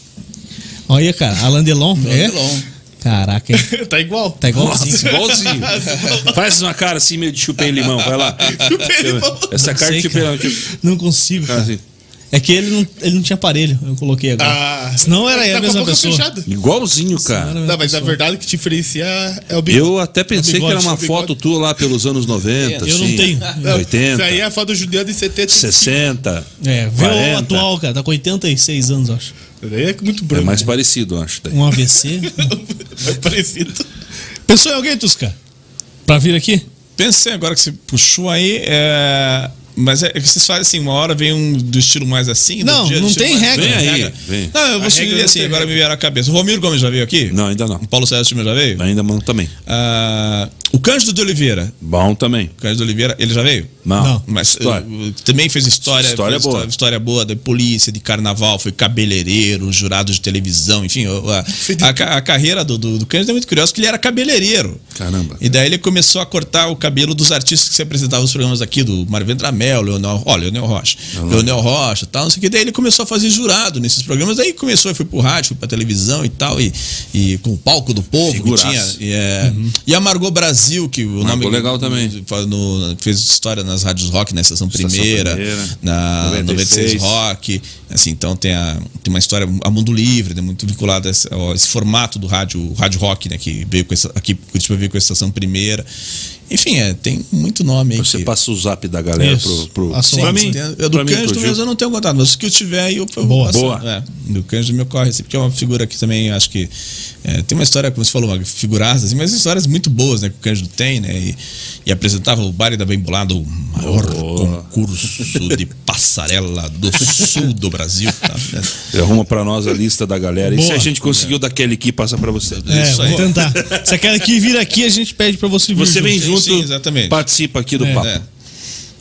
Olha, cara, Alain Delon. é? Delon. Caraca, hein? tá igual. Tá igualzinho. Nossa, igualzinho. Faz uma cara assim, meio de chupei limão, vai lá. limão. Essa cara Sei, de chupei limão. Não consigo, Cara, cara. assim, É que ele não, ele não tinha aparelho, eu coloquei agora. Ah, Senão era tá a com mesma pessoa. fechada. igualzinho, cara. Não, mas a verdade que diferencia é o bigode. Eu até pensei que era uma bigode. foto tua lá pelos anos 90, Eu não assim, tenho. Não, 80, Isso aí é a foto do Juliano de 70. 60. É, vê 40. o atual, cara. Tá com 86 anos, acho. Daí é muito É branco. mais parecido, eu acho. daí. Um AVC. É parecido. Pensou em alguém, Tusca? Pra vir aqui? Pensei agora que você puxou aí. é, Mas é que vocês fazem assim, uma hora vem um do estilo mais assim. Não, dia não tem regra. Vem aí, vem. Não, eu vou seguir assim, agora regra. me vieram a cabeça. O Romiro Gomes já veio aqui? Não, ainda não. O Paulo César Time já veio? Ainda não também. Ah, o Cândido de Oliveira. Bom também. O Cândido de Oliveira, ele já veio? Não. Não. Mas História. uh, também fez história, História fez boa. História, história boa da polícia, de carnaval, foi cabeleireiro, jurado de televisão, enfim. A, a a carreira do, do, do Cândido é muito curiosa, porque ele era cabeleireiro. Caramba. E daí ele começou a cortar o cabelo dos artistas que se apresentavam nos programas aqui, do Mário Leonel, ó, Leonel Rocha, Leonel Rocha tal, não sei o que. Daí ele começou a fazer jurado nesses programas, daí começou, foi pro rádio, foi pra televisão e tal, e, e com o palco do povo que Figuraça. tinha. E, é, e a Margot Brasil, que o Margot nome. legal também. no- fez história nas rádios rock, na Estação, Estação Primeira, Primeira, na 96. 96 Rock. Assim, então tem, a, tem uma história a mundo livre, né, muito vinculada a esse, a esse formato do rádio, rádio rock, né? Que veio com essa, aqui Curitiba veio com a Estação Primeira. Enfim, é, tem muito nome aí. Você que- passa o zap da galera Isso. pro, pro... Passa o pra mim. pra do Cândido mesmo eu não tenho contato, mas o que eu tiver aí eu, eu Boa. Boa. É, do Cândido me ocorre, assim, porque é uma figura que também acho que é, tem uma história, como você falou, uma figuraça, assim, mas histórias muito boas, né, que o Cândido tem, né, e, e apresentava o baile da Bem Bolada, o maior concurso de passarela do sul do Brasil. Tá? Arruma pra nós a lista da galera. E Boa. se a gente conseguiu daquele aqui, passa pra você. É, Isso vou aí. tentar. Se quer que vir aqui, a gente pede pra você vir. Você junto. vem Sim, junto, sim, exatamente. participa aqui do É, papo. É.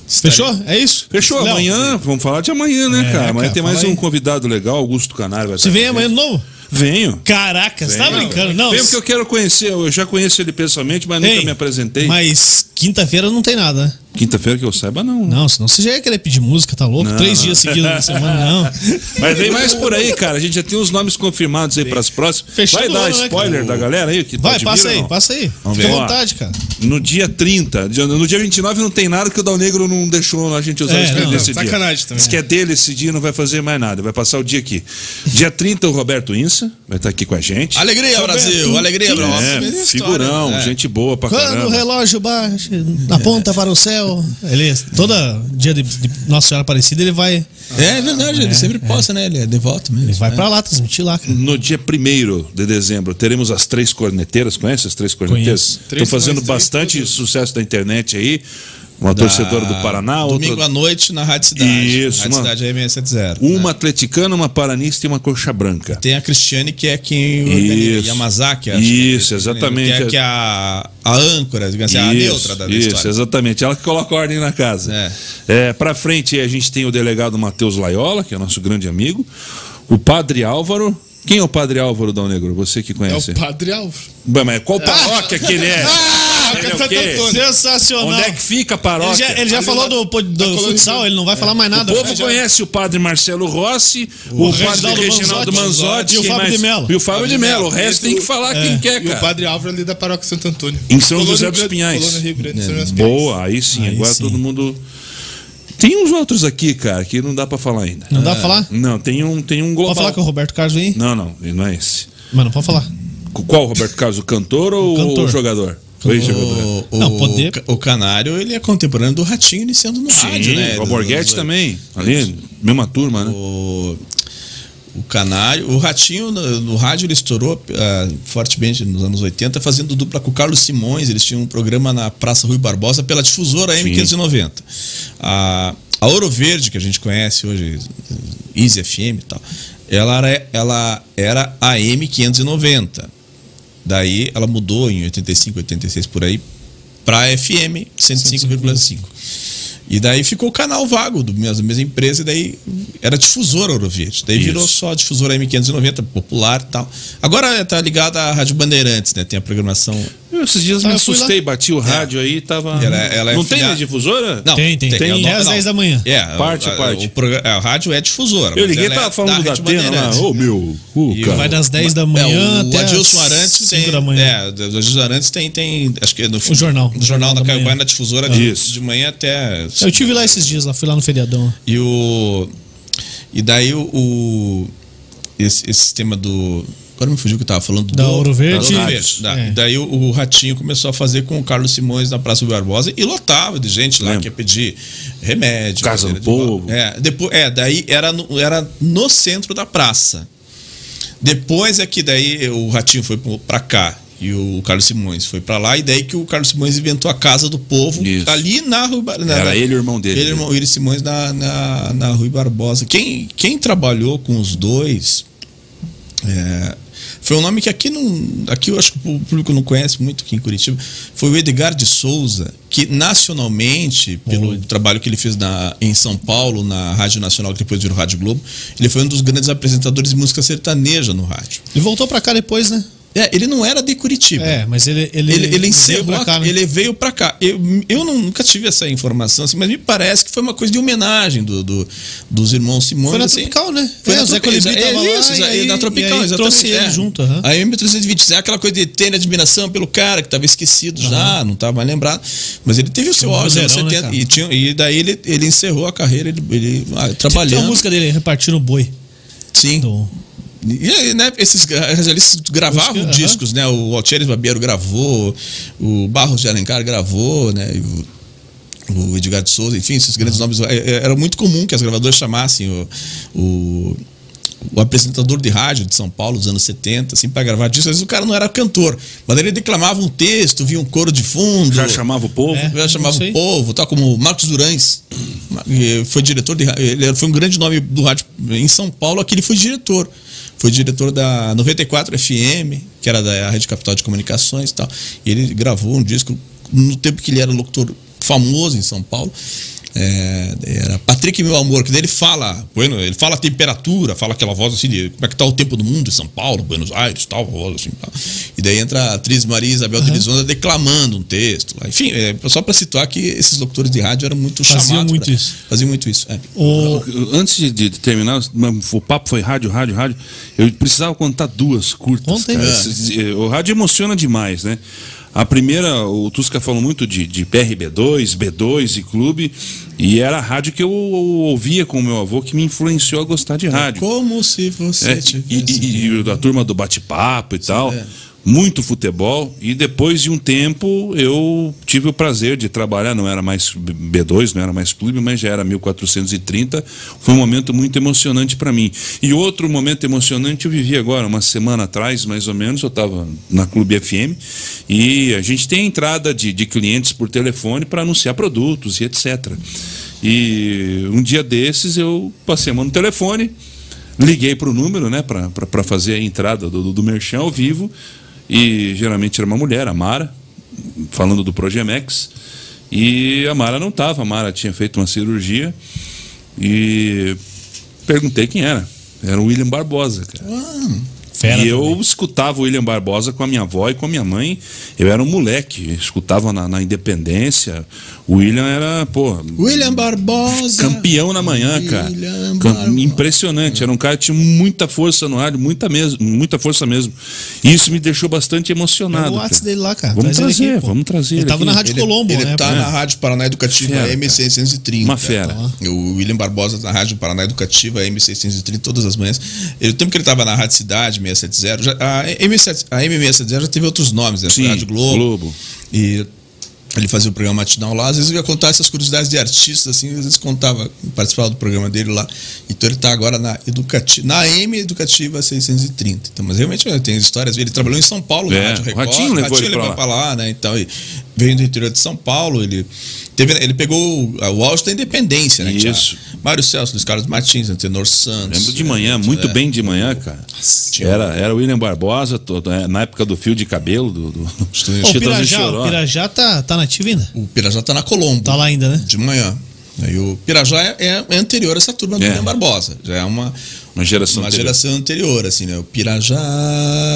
Fechou? É isso? Fechou, Léo, amanhã, vamos falar de amanhã, né, É, cara? Amanhã cara, tem mais um aí. convidado legal, Augusto Canário. vai Você vem amanhã de novo? Venho. Caraca, você tá brincando? Não. Venho porque eu quero conhecer, eu já conheço ele pessoalmente, mas nunca Ei, me apresentei. Mas quinta-feira não tem nada, né? Quinta-feira que eu saiba, não. Não, senão você já ia querer pedir música, tá louco? Não, Três não. dias seguidos na semana, não. Mas vem mais por aí, cara. A gente já tem os nomes confirmados aí pras próximas. Fechando Vai dar o ano, né, spoiler cara? da galera aí? Que Vai, pode passa vir aí, não? passa aí. Vamos Fica à vontade, cara. No dia 30. dia- No dia 29 não tem nada que o Dal Negro não deixou a gente usar É, esse não, nesse dia. sacanagem também. Diz que é dele esse dia, não vai fazer mais nada. Vai passar o dia aqui. Dia 30, o Roberto Insa vai estar aqui com a gente. Alegria, Brasil! Alegria, Brasil! É, figurão, né? gente boa pra Quando o caramba. relógio baixa, aponta para o céu. Ele, toda dia de, de Nossa Senhora Aparecida, ele vai, É, é verdade, ele sempre posta, né? Ele é devoto mesmo. ele vai né? pra lá transmitir lá, cara. No dia 1 de dezembro, teremos as três corneteiras. Conhece as três corneteiras? Estão Três fazendo três, bastante todos. sucesso da internet aí. Uma Da- torcedora do Paraná, outra. Domingo à noite na Rádio Cidade. Isso, Rádio mano. Cidade é 670. Uma atleticana, uma paranista e uma coxa branca. Tem a Cristiane, que é quem organiza. Yamazaki, acho Isso, que é, exatamente. Que é, que é a, a âncora, digamos assim, a neutra da, da isso, história. exatamente. Ela que coloca ordem na casa. É. É, pra frente a gente tem o delegado Matheus Laiola, que é nosso grande amigo. O padre Álvaro. Quem é o padre Álvaro Dal Negro? Você que É conhece. o Padre Álvaro. Bem, mas qual paróquia que ele é? Ah, Ele é o Santo quê? Antônio. Sensacional. Onde é que fica a Ele paróquia? já, ele já falou do, do, colônia futsal, ele não vai falar mais nada. O povo Já- conhece o padre Marcelo Rossi, o, padre Reginaldo Reginaldo Manzotti, Manzotti e o Fábio de Mello. E o Fábio de Mello. O resto tem que falar quem quer, E o cara. Padre Álvaro ali da paróquia Santo Antônio. Em São Colônia José dos Pinhais. Colônia Rio Grande, São José dos Pinhais. Boa, aí sim. Aí agora sim. todo mundo. Tem uns outros aqui, cara, que não dá pra falar ainda. Não dá pra falar? Não, tem um, tem um global. Pode falar que o Roberto Carlos vem? Não, não, ele não é esse. Mano, pode falar. Qual Roberto Carlos, o cantor ou O cantor. o jogador? Jogador. O, Não, o- poder- o Canário, ele é contemporâneo do Ratinho iniciando no rádio, né? o Borghetti também. Ali, mesma turma, né? O, o Canário, o Ratinho no, no rádio ele estourou ah, fortemente nos anos 80, fazendo dupla com o Carlos Simões. Eles tinham um programa na Praça Rui Barbosa pela difusora M590. A, a Ouro Verde, que a gente conhece hoje, Easy FM e tal, ela era, ela era a M590. Daí ela mudou em 85, 86 por aí para FM 105,5. E daí ficou o canal vago do mesmo, da mesma empresa, e daí era difusora Ouro Verde. Daí virou Isso. só difusora M590, popular e tal. Agora tá ligada à Rádio Bandeirantes, né? Tem a programação. Eu esses dias Ah, me lá. assustei, bati o rádio aí tava. Ela- ela é não tem filiada- na difusora? Não, Tem, tem. tem, Tem é o- às não. 10 da manhã. É, Parte a, parte. O, a rádio é difusora. Eu liguei, é tava falando da Rádio Atena lá. Ô, meu. Uh, E cara. vai das 10 da manhã É, o até Adilson as Arantes 5 tem. da manhã. É, o Adilson Arantes tem, tem. Acho que é no O jornal. No jornal da Da Caio manhã. Vai na difusora de, Isso. de manhã até. Eu tive lá esses dias, lá, fui lá no feriadão. E o. E daí o. o- esse, esse sistema do. Agora me fugiu o que eu tava falando. Da do, Ouro Verde. Da Ouro Verde, da- É. E daí o, o Ratinho começou a fazer com o Carlos Simões na Praça do Barbosa e lotava de gente lá Lembro. que ia pedir remédio. Casa do de Povo. É, depois, é, daí era no, era no centro da praça. Depois é que daí o Ratinho foi pra cá e o Carlos Simões foi pra lá e daí que o Carlos Simões inventou a Casa do Povo Isso. ali na Rua Bar- na- Era na- ele e o irmão dele. Ele e o irmão Willis Simões na, na, na Rui Barbosa. Quem, quem trabalhou com os dois é, foi um nome que aqui não. Aqui eu acho que o público não conhece muito aqui em Curitiba. Foi o Edgar de Souza, que nacionalmente, pelo trabalho que ele fez na, em São Paulo, na Rádio Nacional, que depois virou Rádio Globo, ele foi um dos grandes apresentadores de música sertaneja no rádio. Ele voltou pra cá depois, né? É, ele não era de Curitiba. É, mas ele. Ele, Ele, ele veio encerrou, pra cá, né? ele veio pra cá. Eu, eu nunca tive essa informação, assim, mas me parece que foi uma coisa de homenagem do, do- dos irmãos Simões. Foi na assim. Tropical, né? Foi É, na Zé Colibri é, tava lá isso, e aí- na Tropical, aí exatamente. trouxe ele é. junto, aham. A M320 é aquela coisa de ter admiração pelo cara que estava esquecido já, não estava mais lembrado. Mas ele teve o seu auge nos anos vozeirão, né, 70 cara? e, tinha, e daí ele, ele encerrou a carreira, ele, ele ah, Tem trabalhando. a música dele, Repartindo o Boi. Sim. Do... E aí, né, esses radialistas gravavam Música, discos, né? O Altieres Barbeiro gravou, o Barros de Alencar gravou, né? o, o Edgar de Souza, enfim, esses grandes nomes. É, é, Era muito comum que as gravadoras chamassem o, o, o apresentador de rádio de São Paulo dos anos 70, assim, para gravar discos. Às vezes o cara não era cantor, mas ele declamava um texto, via um coro de fundo. Já chamava o povo. É. Já chamava o povo, tal como Marcos Durães, foi diretor de ele foi um grande nome do rádio em São Paulo, aqui ele foi diretor. Foi diretor da 94 FM, que era da Rede Capital de Comunicações e tal. E ele gravou um disco no tempo que ele era locutor famoso em São Paulo. É, era Patrick Meu Amor, que daí ele fala, bueno, ele fala a temperatura, fala aquela voz assim de como é que tá o tempo do mundo em São Paulo, Buenos Aires, tal, voz assim, tal. E daí entra a atriz Maria Isabel de Lisonda declamando um texto. lá. Enfim, é, só para situar que esses locutores de rádio eram muito Faziam chamados. muito pra- isso. Faziam muito isso. é. O... Antes de, de terminar, o papo foi rádio, rádio, rádio. Eu precisava contar duas curtas. Aí. cara. É. Esses- O rádio emociona demais, né? A primeira, o Tusca falou muito de, de PRB2, B2 e clube, e era a rádio que eu ouvia com o meu avô que me influenciou a gostar de rádio. Como se você É, e, tivesse. e- e da turma do bate-papo e tal. é. Muito futebol. E depois de um tempo eu tive o prazer de trabalhar. Não era mais B2, não era mais clube, mas já era 1430. Foi um momento muito emocionante para mim. E outro momento emocionante eu vivi agora, uma semana atrás, mais ou menos. Eu estava na Clube FM e a gente tem entrada de, de clientes por telefone para anunciar produtos e etc. E um dia desses eu passei a mão no telefone. Liguei para o número, né, para fazer a entrada do, do, do Merchan ao vivo. E geralmente era uma mulher, a Mara, falando do Progemex. E a Mara não estava, a Mara tinha feito uma cirurgia. E perguntei quem era. Era o William Barbosa, cara. Fera e eu também. escutava o William Barbosa com a minha avó e com a minha mãe. Eu era um moleque, escutava na, na Independência. O William era, pô, William Barbosa. campeão na manhã, cara. William Barbosa. Impressionante. Era um cara que tinha muita força no rádio, muita, mesmo, muita força mesmo. E isso me deixou bastante emocionado. o WhatsApp cara. dele lá, cara. Vamos Traz ele trazer, aqui, vamos trazer. Ele ele tava aqui. na Rádio Ele, Colombo, ele né? tá pô? na Rádio Paraná Educativa Fera, M630. Uma fera. O William Barbosa na Rádio Paraná Educativa M630 todas as manhãs. Ele, o tempo que ele estava na Rádio Cidade, Rádio 670. Já, a, M7, a M670 já teve outros nomes, né? Sim, Rádio Globo. Globo. E ele fazia o programa matinal lá, às vezes eu ia contar essas curiosidades de artistas, assim, às vezes contava, participava do programa dele lá. Então ele está agora na educativa, na M Educativa 630. Então, mas realmente tem histórias, ele trabalhou em São Paulo, É, na Rádio o Record, Ratinho levou ele pra lá. pra lá, né? Então, e veio do interior de São Paulo, ele teve, ele pegou o, auge da independência, né? Isso. Mário Celso, Luiz Carlos Martins, Antenor Santos. Lembro de manhã, né, muito é, bem de manhã, cara. Era, era o William Barbosa, todo, é, na época do fio de cabelo, do, do Chitãozinho Pirajá, o Choró. Pirajá tá, tá nativo ainda? O Pirajá tá na Colombo. Tá lá ainda, né? De manhã. Aí o Pirajá é, é- é anterior a essa turma do É. William Barbosa. Já é uma, Uma geração uma anterior. geração anterior, assim, né? O Pirajá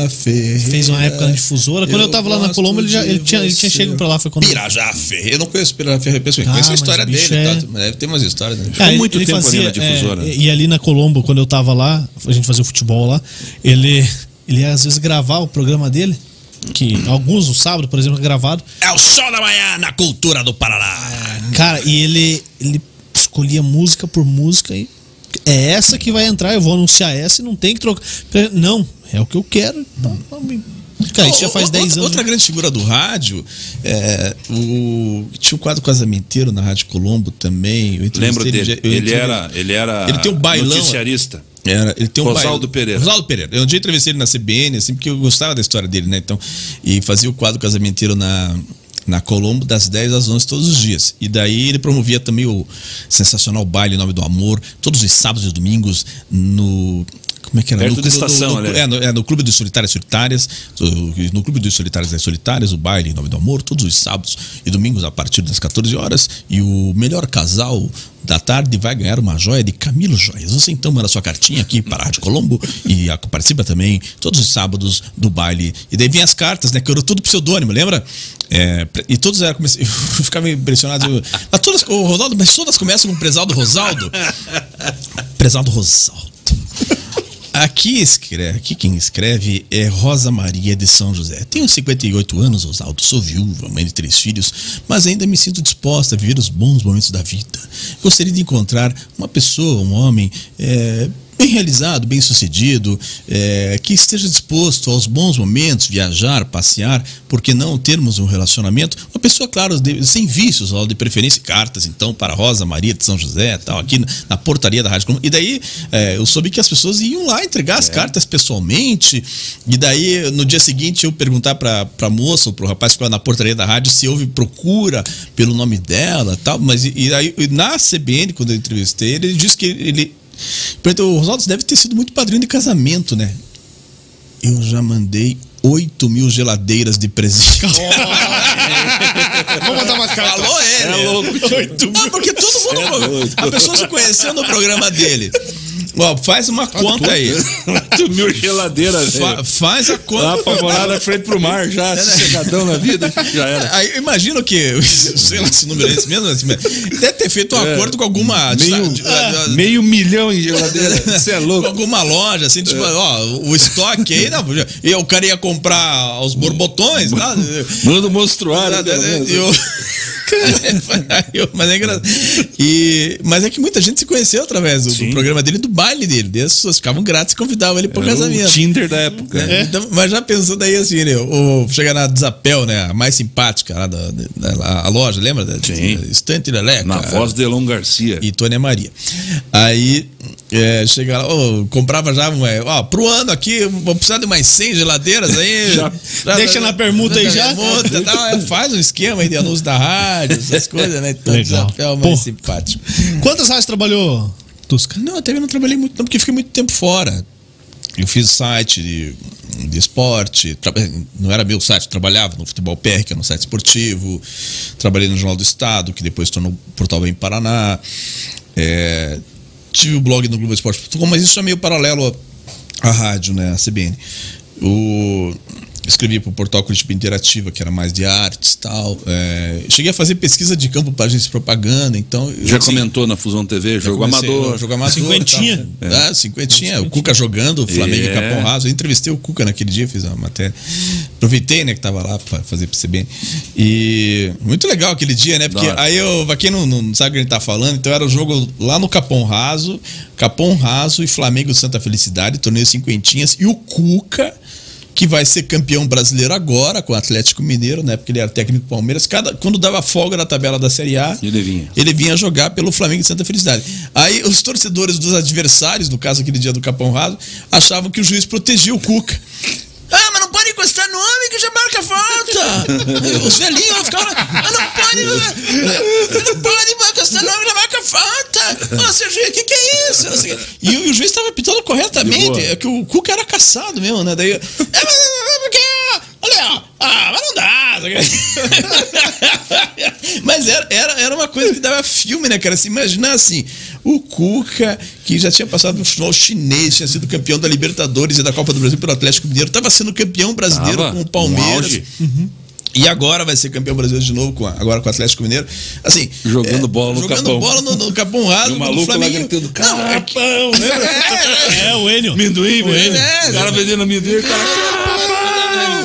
Ferreira. Fez uma época na difusora. Quando eu tava lá na Colombo, ele, já, ele, tinha, ele tinha chegado pra lá. Foi quando Pirajá Ferreira. Eu não conheço o Pirajá Ferreira pessoalmente. Ah, conheço a história dele, é- tá? deve ter umas histórias, né? Ah, ele- muito ele tempo ali fazia, na difusora. é, e ali na Colombo, quando eu tava lá, a gente fazia o futebol lá, ele, ele ia às vezes gravar o programa dele, que alguns, o sábado, por exemplo, é gravado. É o sol da manhã na cultura do Paraná. Cara, e ele, ele escolhia música por música e é essa que vai entrar, eu vou anunciar essa e não tem que trocar. Não, é o que eu quero. Então, Cara, isso já faz Outra- 10 anos. Outra grande figura do rádio, é, o, tinha o quadro Casamenteiro na Rádio Colombo também. Lembro dele. eu Ele era, ele era Ele tem um bailão. noticiarista. Era, ele tem um Rosaldo Pereira. Rosaldo Pereira. Eu um dia entrevistei ele na CBN, assim, porque eu gostava da história dele, né? Então, e fazia o quadro casamenteiro na, na Colombo das 10 às 11 todos os dias. E daí ele promovia também o sensacional baile em Nome do Amor, todos os sábados e domingos no. Como é que era? Perto no, da estação, ali. é, no, é, no Clube dos Solitárias Solitárias. No Clube dos Solitários das Solitárias, o baile em Nome do Amor, todos os sábados e domingos a partir das 14 horas. E o melhor casal da tarde vai ganhar uma joia de Camilo Joias. Você então manda sua cartinha aqui para a Rádio Colombo e a- participa também todos os sábados do baile. E daí vem as cartas, né? Que era tudo pseudônimo, lembra? É, e todos eram. comece- Eu ficava impressionado. Eu- Mas todas, o Rosaldo, mas todas começam com o prezado Rosaldo. prezado Rosaldo. Aqui, escreve, aqui quem escreve é Rosa Maria de São José. Tenho 58 anos, Oswaldo, sou viúva, mãe de três filhos, mas ainda me sinto disposta a viver os bons momentos da vida. Gostaria de encontrar uma pessoa, um homem, é, bem realizado, bem sucedido, é, que esteja disposto aos bons momentos, viajar, passear, por que não termos um relacionamento? Uma pessoa, claro, de- sem vícios, ó, de preferência cartas, então, para Rosa Maria de São José, tal, aqui na, portaria da Rádio. E daí é, eu soube que as pessoas iam lá entregar as cartas pessoalmente, e daí no dia seguinte eu perguntar para a moça ou para o rapaz que ficava na portaria da rádio se houve procura pelo nome dela, tal, mas e, e aí na CBN, quando eu entrevistei ele, disse que ele o Rosaldo deve ter sido muito padrinho de casamento, né? Eu já mandei 8 mil geladeiras de presente. Vamos mandar umas cartas. Falou ele. É louco. Não, porque todo mundo. é a pessoa se conheceu no programa dele. Ó, faz uma conta aí. Tu mil geladeiras, Fa- faz a Lá conta. pra morar na frente pro mar, já, sossegadão na vida, já era. Aí imagino que, sei lá se o número é esse mesmo, assim, deve ter feito um É. acordo com alguma. Meio, de- de- meio milhão em geladeira. Você é com louco. alguma loja, assim, tipo, ó, o estoque aí, não, e o cara ia comprar os borbotões, tá? Manda o monstruário. Eu- mas é engraçado. E, mas é que muita gente se conheceu através do, do programa dele, do baile dele. Daí as pessoas ficavam grátis e convidavam ele pro Era casamento. o Tinder da época. É, então, mas já pensando aí assim, né? O, chegar na Desapel, né? A mais simpática lá da, da- da- a loja, lembra? Sim. Estante Leleca. Na voz de Elon Garcia. E Tônia Maria. Aí é, chega lá, ô, comprava já, ó, pro ano aqui, vou precisar de mais 100 geladeiras aí. Já- Deixa na permuta aí já. Permuta, tal, é, faz um esquema aí de anúncio da rádio, essas coisas, né? Então, Legal. Desapel mais Pô. simpático. Quantas rádios trabalhou, Tusca? Não, até eu não trabalhei muito, não, porque fiquei muito tempo fora. Eu fiz site de, de esporte, tra- não era meu site, trabalhava no Futebol PR, que é um site esportivo, trabalhei no Jornal do Estado, que depois tornou o Portal Bem Paraná, é, tive o blog no Globoesporte.com, mas isso é meio paralelo à, à rádio, né, a CBN. O, escrevi para o portal Curitiba Interativa, que era mais de artes e tal. É, cheguei a fazer pesquisa de campo para agência de propaganda, então. Já assim, comentou na Fusão TV, jogo amador. Jogo amador. Cinquentinha. É, cinquentinha. O Cuca jogando, o Flamengo É. e Capão Raso. Eu entrevistei o Cuca naquele dia, fiz uma matéria. Aproveitei, né, que tava lá para fazer pra CBN. E muito legal aquele dia, né? Porque aí eu, pra quem não, não sabe o que a gente tá falando, então era o jogo lá no Capão Raso, Capão Raso e Flamengo Santa Felicidade, torneio cinquentinhas, e o Cuca que vai ser campeão brasileiro agora com o Atlético Mineiro, né? Porque ele era técnico do Palmeiras. Cada, quando dava folga na tabela da Série A, Ele vinha. ele vinha jogar pelo Flamengo de Santa Felicidade. Aí os torcedores dos adversários, no caso aquele dia do Capão Raso, achavam que o juiz protegia o Cuca. Ah, mas não pode encostar no homem que já marca falta. Os velhinhos ficavam. Ah, não pode. Não pode encostar no homem que já marca falta. Ô, seu juiz, o que, que é isso? E o, e o juiz estava pitando corretamente. É que o Cuca era caçado mesmo, né? Daí. É, mas, porque. Olha, ó. Ah, mas não dá. Mas era, era, era uma coisa que dava filme, né, cara? Se imaginar assim, o Cuca, que já tinha passado no futebol chinês, tinha sido campeão da Libertadores e da Copa do Brasil pelo Atlético Mineiro, estava sendo campeão brasileiro Tava, com o Palmeiras. auge. E agora vai ser campeão brasileiro de novo, com agora com o Atlético Mineiro. Assim, Jogando bola no jogando Capão. bola no, no Capão Raso, E o no maluco lá Flamengo. gritando, Não, é Capão, lembra? é, É, o Enio. Amendoim, velho. É, O cara vendendo amendoim, o cara. Pô,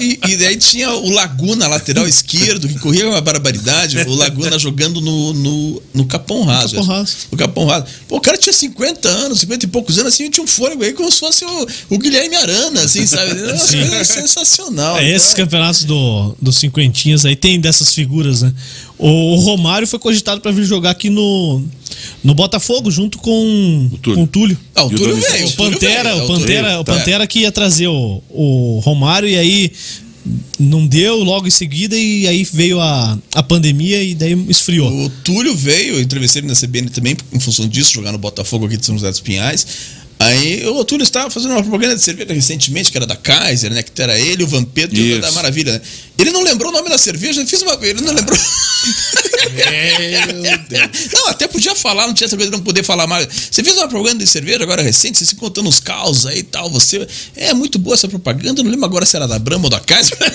E, e daí tinha o Laguna, lateral esquerdo, que corria uma barbaridade. O Laguna jogando no, no, no Capão Raso. Capão Raso. No Capão Raso. Pô, o cara tinha 50 anos, 50 e poucos anos, assim, tinha um fôlego aí como se fosse o, o Guilherme Arana, assim, sabe? Era uma Sim. coisa sensacional. É, esses campeonatos do, dos cinquentinhas aí tem dessas figuras, né? O, o Romário foi cogitado pra vir jogar aqui no, no Botafogo, junto com o Túlio. Com o Túlio. Ah, o o Túlio veio. O o Túlio Pantera, veio, o Pantera, o Pantera que ia trazer o, o Romário e aí não deu logo em seguida e aí veio a, a pandemia e daí esfriou. O Túlio veio, eu entrevistei ele na CBN também, em função disso, jogar no Botafogo aqui de São José dos Pinhais. Aí o Túlio estava fazendo uma propaganda de cerveja recentemente, que era da Kaiser, né? Que era ele, o Vampetto e o da Maravilha, né? Ele não lembrou o nome da cerveja, fiz uma. Ele não lembrou. Não, até podia falar, não tinha de não poder falar mais. Você fez uma propaganda de cerveja agora recente, você se contando os caos aí e tal. Você. É muito boa essa propaganda, não lembro agora se era da Brahma ou da Kaiser.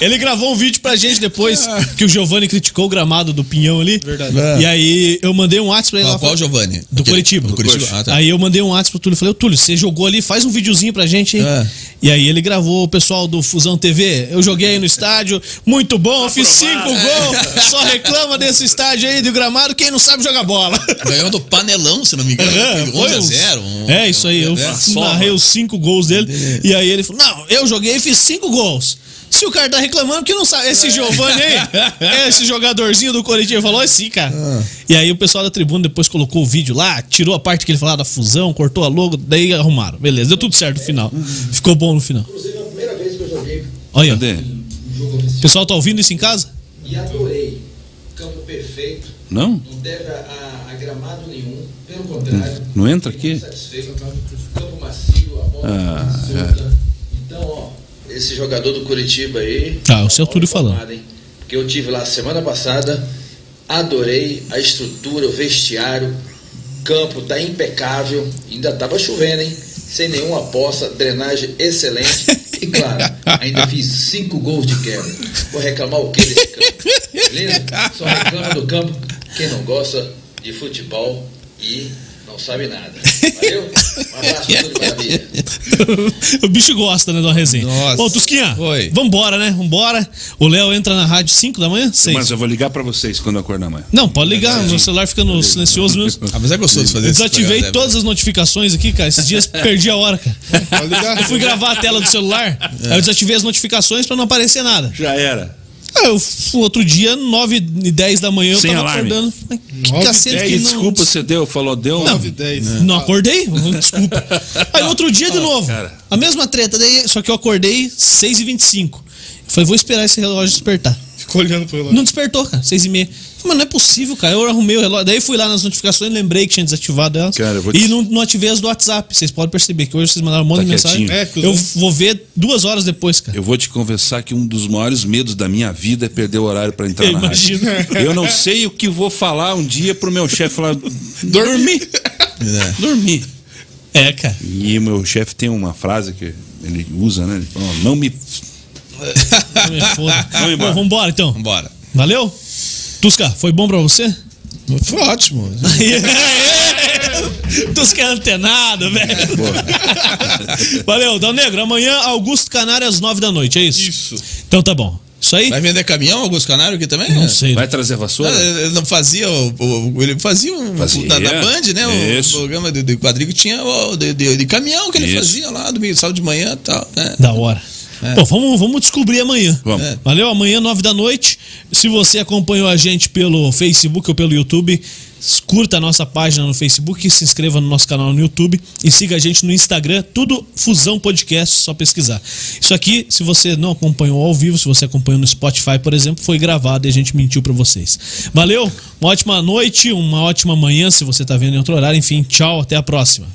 Ele gravou um vídeo pra gente depois que o Giovanni criticou o gramado do Pinhão ali. Verdade. E aí eu mandei um WhatsApp pra ele Qual, lá. qual Giovanni? Do Aquele- Curitiba. Do Curitiba. Ah, tá. Aí eu mandei um WhatsApp pro Túlio e falei, ô Túlio, você jogou ali, faz um videozinho pra gente. É. E aí ele gravou o pessoal do Fusão TV. Eu joguei aí no estádio, muito bom, fiz cinco gols. Só reclama desse estádio aí do gramado, quem não sabe jogar bola. Ganhou do panelão, se não me engano. Foi 11 a uns- 0. um- É, isso aí. Eu É, narrei os cinco gols dele. E aí ele falou: Não, eu joguei e fiz cinco gols. Se o cara tá reclamando, que não sabe. Esse Giovanni aí, esse jogadorzinho do Corinthians falou assim, cara. E aí o pessoal da tribuna depois colocou o vídeo lá, tirou a parte que ele falava da fusão, cortou a logo, daí arrumaram. Beleza, deu tudo certo no final. Ficou bom no final. Inclusive, é a primeira vez que eu joguei Olha, Cadê? o pessoal tá ouvindo isso em casa? e adorei. Campo perfeito, Não? não deve a, a gramado nenhum, pelo contrário. Não entra aqui? Campo macio, a bola Ah, solta. Então, ó, esse jogador do Curitiba aí. Ah, o seu Túlio falando. Porque eu tive lá semana passada, adorei a estrutura, o vestiário, campo tá impecável, ainda tava chovendo, hein? Sem nenhuma aposta, drenagem excelente. E claro, ainda fiz cinco gols de quebra. Vou reclamar o quê desse campo? Beleza? Só reclama do campo quem não gosta de futebol e não sabe nada. Valeu? Um abraço, tudo maravilha. o bicho gosta, né, de uma resenha. Nossa. Ô, Tusquinha, Oi. vambora, né? Vambora. O Léo entra na rádio 5 da manhã? 6. Mas eu vou ligar pra vocês quando eu acordar amanhã. Não, pode ligar, meu celular fica no silencioso mesmo. Ah, mas é gostoso fazer Eu esse desativei né? todas as notificações aqui, cara. Esses dias perdi a hora, cara. Pode ligar. Eu fui gravar a tela do celular, aí eu desativei as notificações pra não aparecer nada. Já era. Aí eu, fui outro dia, 9 e 10 da manhã, eu Sem tava alarme. acordando. Que 9 e cacete 10, que E não... desculpa você deu, falou, deu. 9 10. Não acordei? Desculpa. Aí outro dia de novo. cara. A mesma treta, daí, só que eu acordei 6 e 25 Eu falei, vou esperar esse relógio despertar. Ficou olhando pro relógio. Não despertou, cara, 6 e meia. Mas não é possível, cara. Eu arrumei o relógio. Daí fui lá nas notificações, lembrei que tinha desativado elas. Cara, eu vou te- E não, não ativei as do WhatsApp. Vocês podem perceber que hoje vocês mandaram um monte Tá de mensagem. É, eu vou ver duas horas depois, cara. Eu vou te confessar que um dos maiores medos da minha vida é perder o horário pra entrar Eu na rádio. imagino. Eu não sei o que vou falar um dia pro meu chefe falar. Dormi. É. Dormi. É, cara. E o meu chefe tem uma frase que ele usa, né? Ele fala, não me. Não me foda. Vamos embora. Bom, vambora então. Vambora. Valeu? Tusca, foi bom pra você? Foi ótimo. Tusca é antenado, velho. Valeu, Dal Negro. Amanhã, Augusto Canário às nove da noite, é isso? Isso. Então tá bom. Isso aí? Vai vender caminhão, Augusto Canário, aqui também? Não sei. Vai trazer vassoura? Não, ele não fazia o, o- ele fazia um Fazia. da, da Band, né? O Isso. programa de, de quadrinho tinha o, de, de- de caminhão que ele Isso. fazia lá, domingo, sábado de manhã e tal. Né? Da hora. É. Pô, vamos, vamos descobrir amanhã. Vamos. É. Valeu? Amanhã, nove da noite. Se você acompanhou a gente pelo Facebook ou pelo YouTube, curta a nossa página no Facebook, se inscreva no nosso canal no YouTube e siga a gente no Instagram, tudo Fusão Podcast, só pesquisar. Isso aqui, se você não acompanhou ao vivo, se você acompanhou no Spotify, por exemplo, foi gravado e a gente mentiu pra vocês. Valeu? Uma ótima noite, uma ótima manhã, se você tá vendo em outro horário. Enfim, tchau, até a próxima.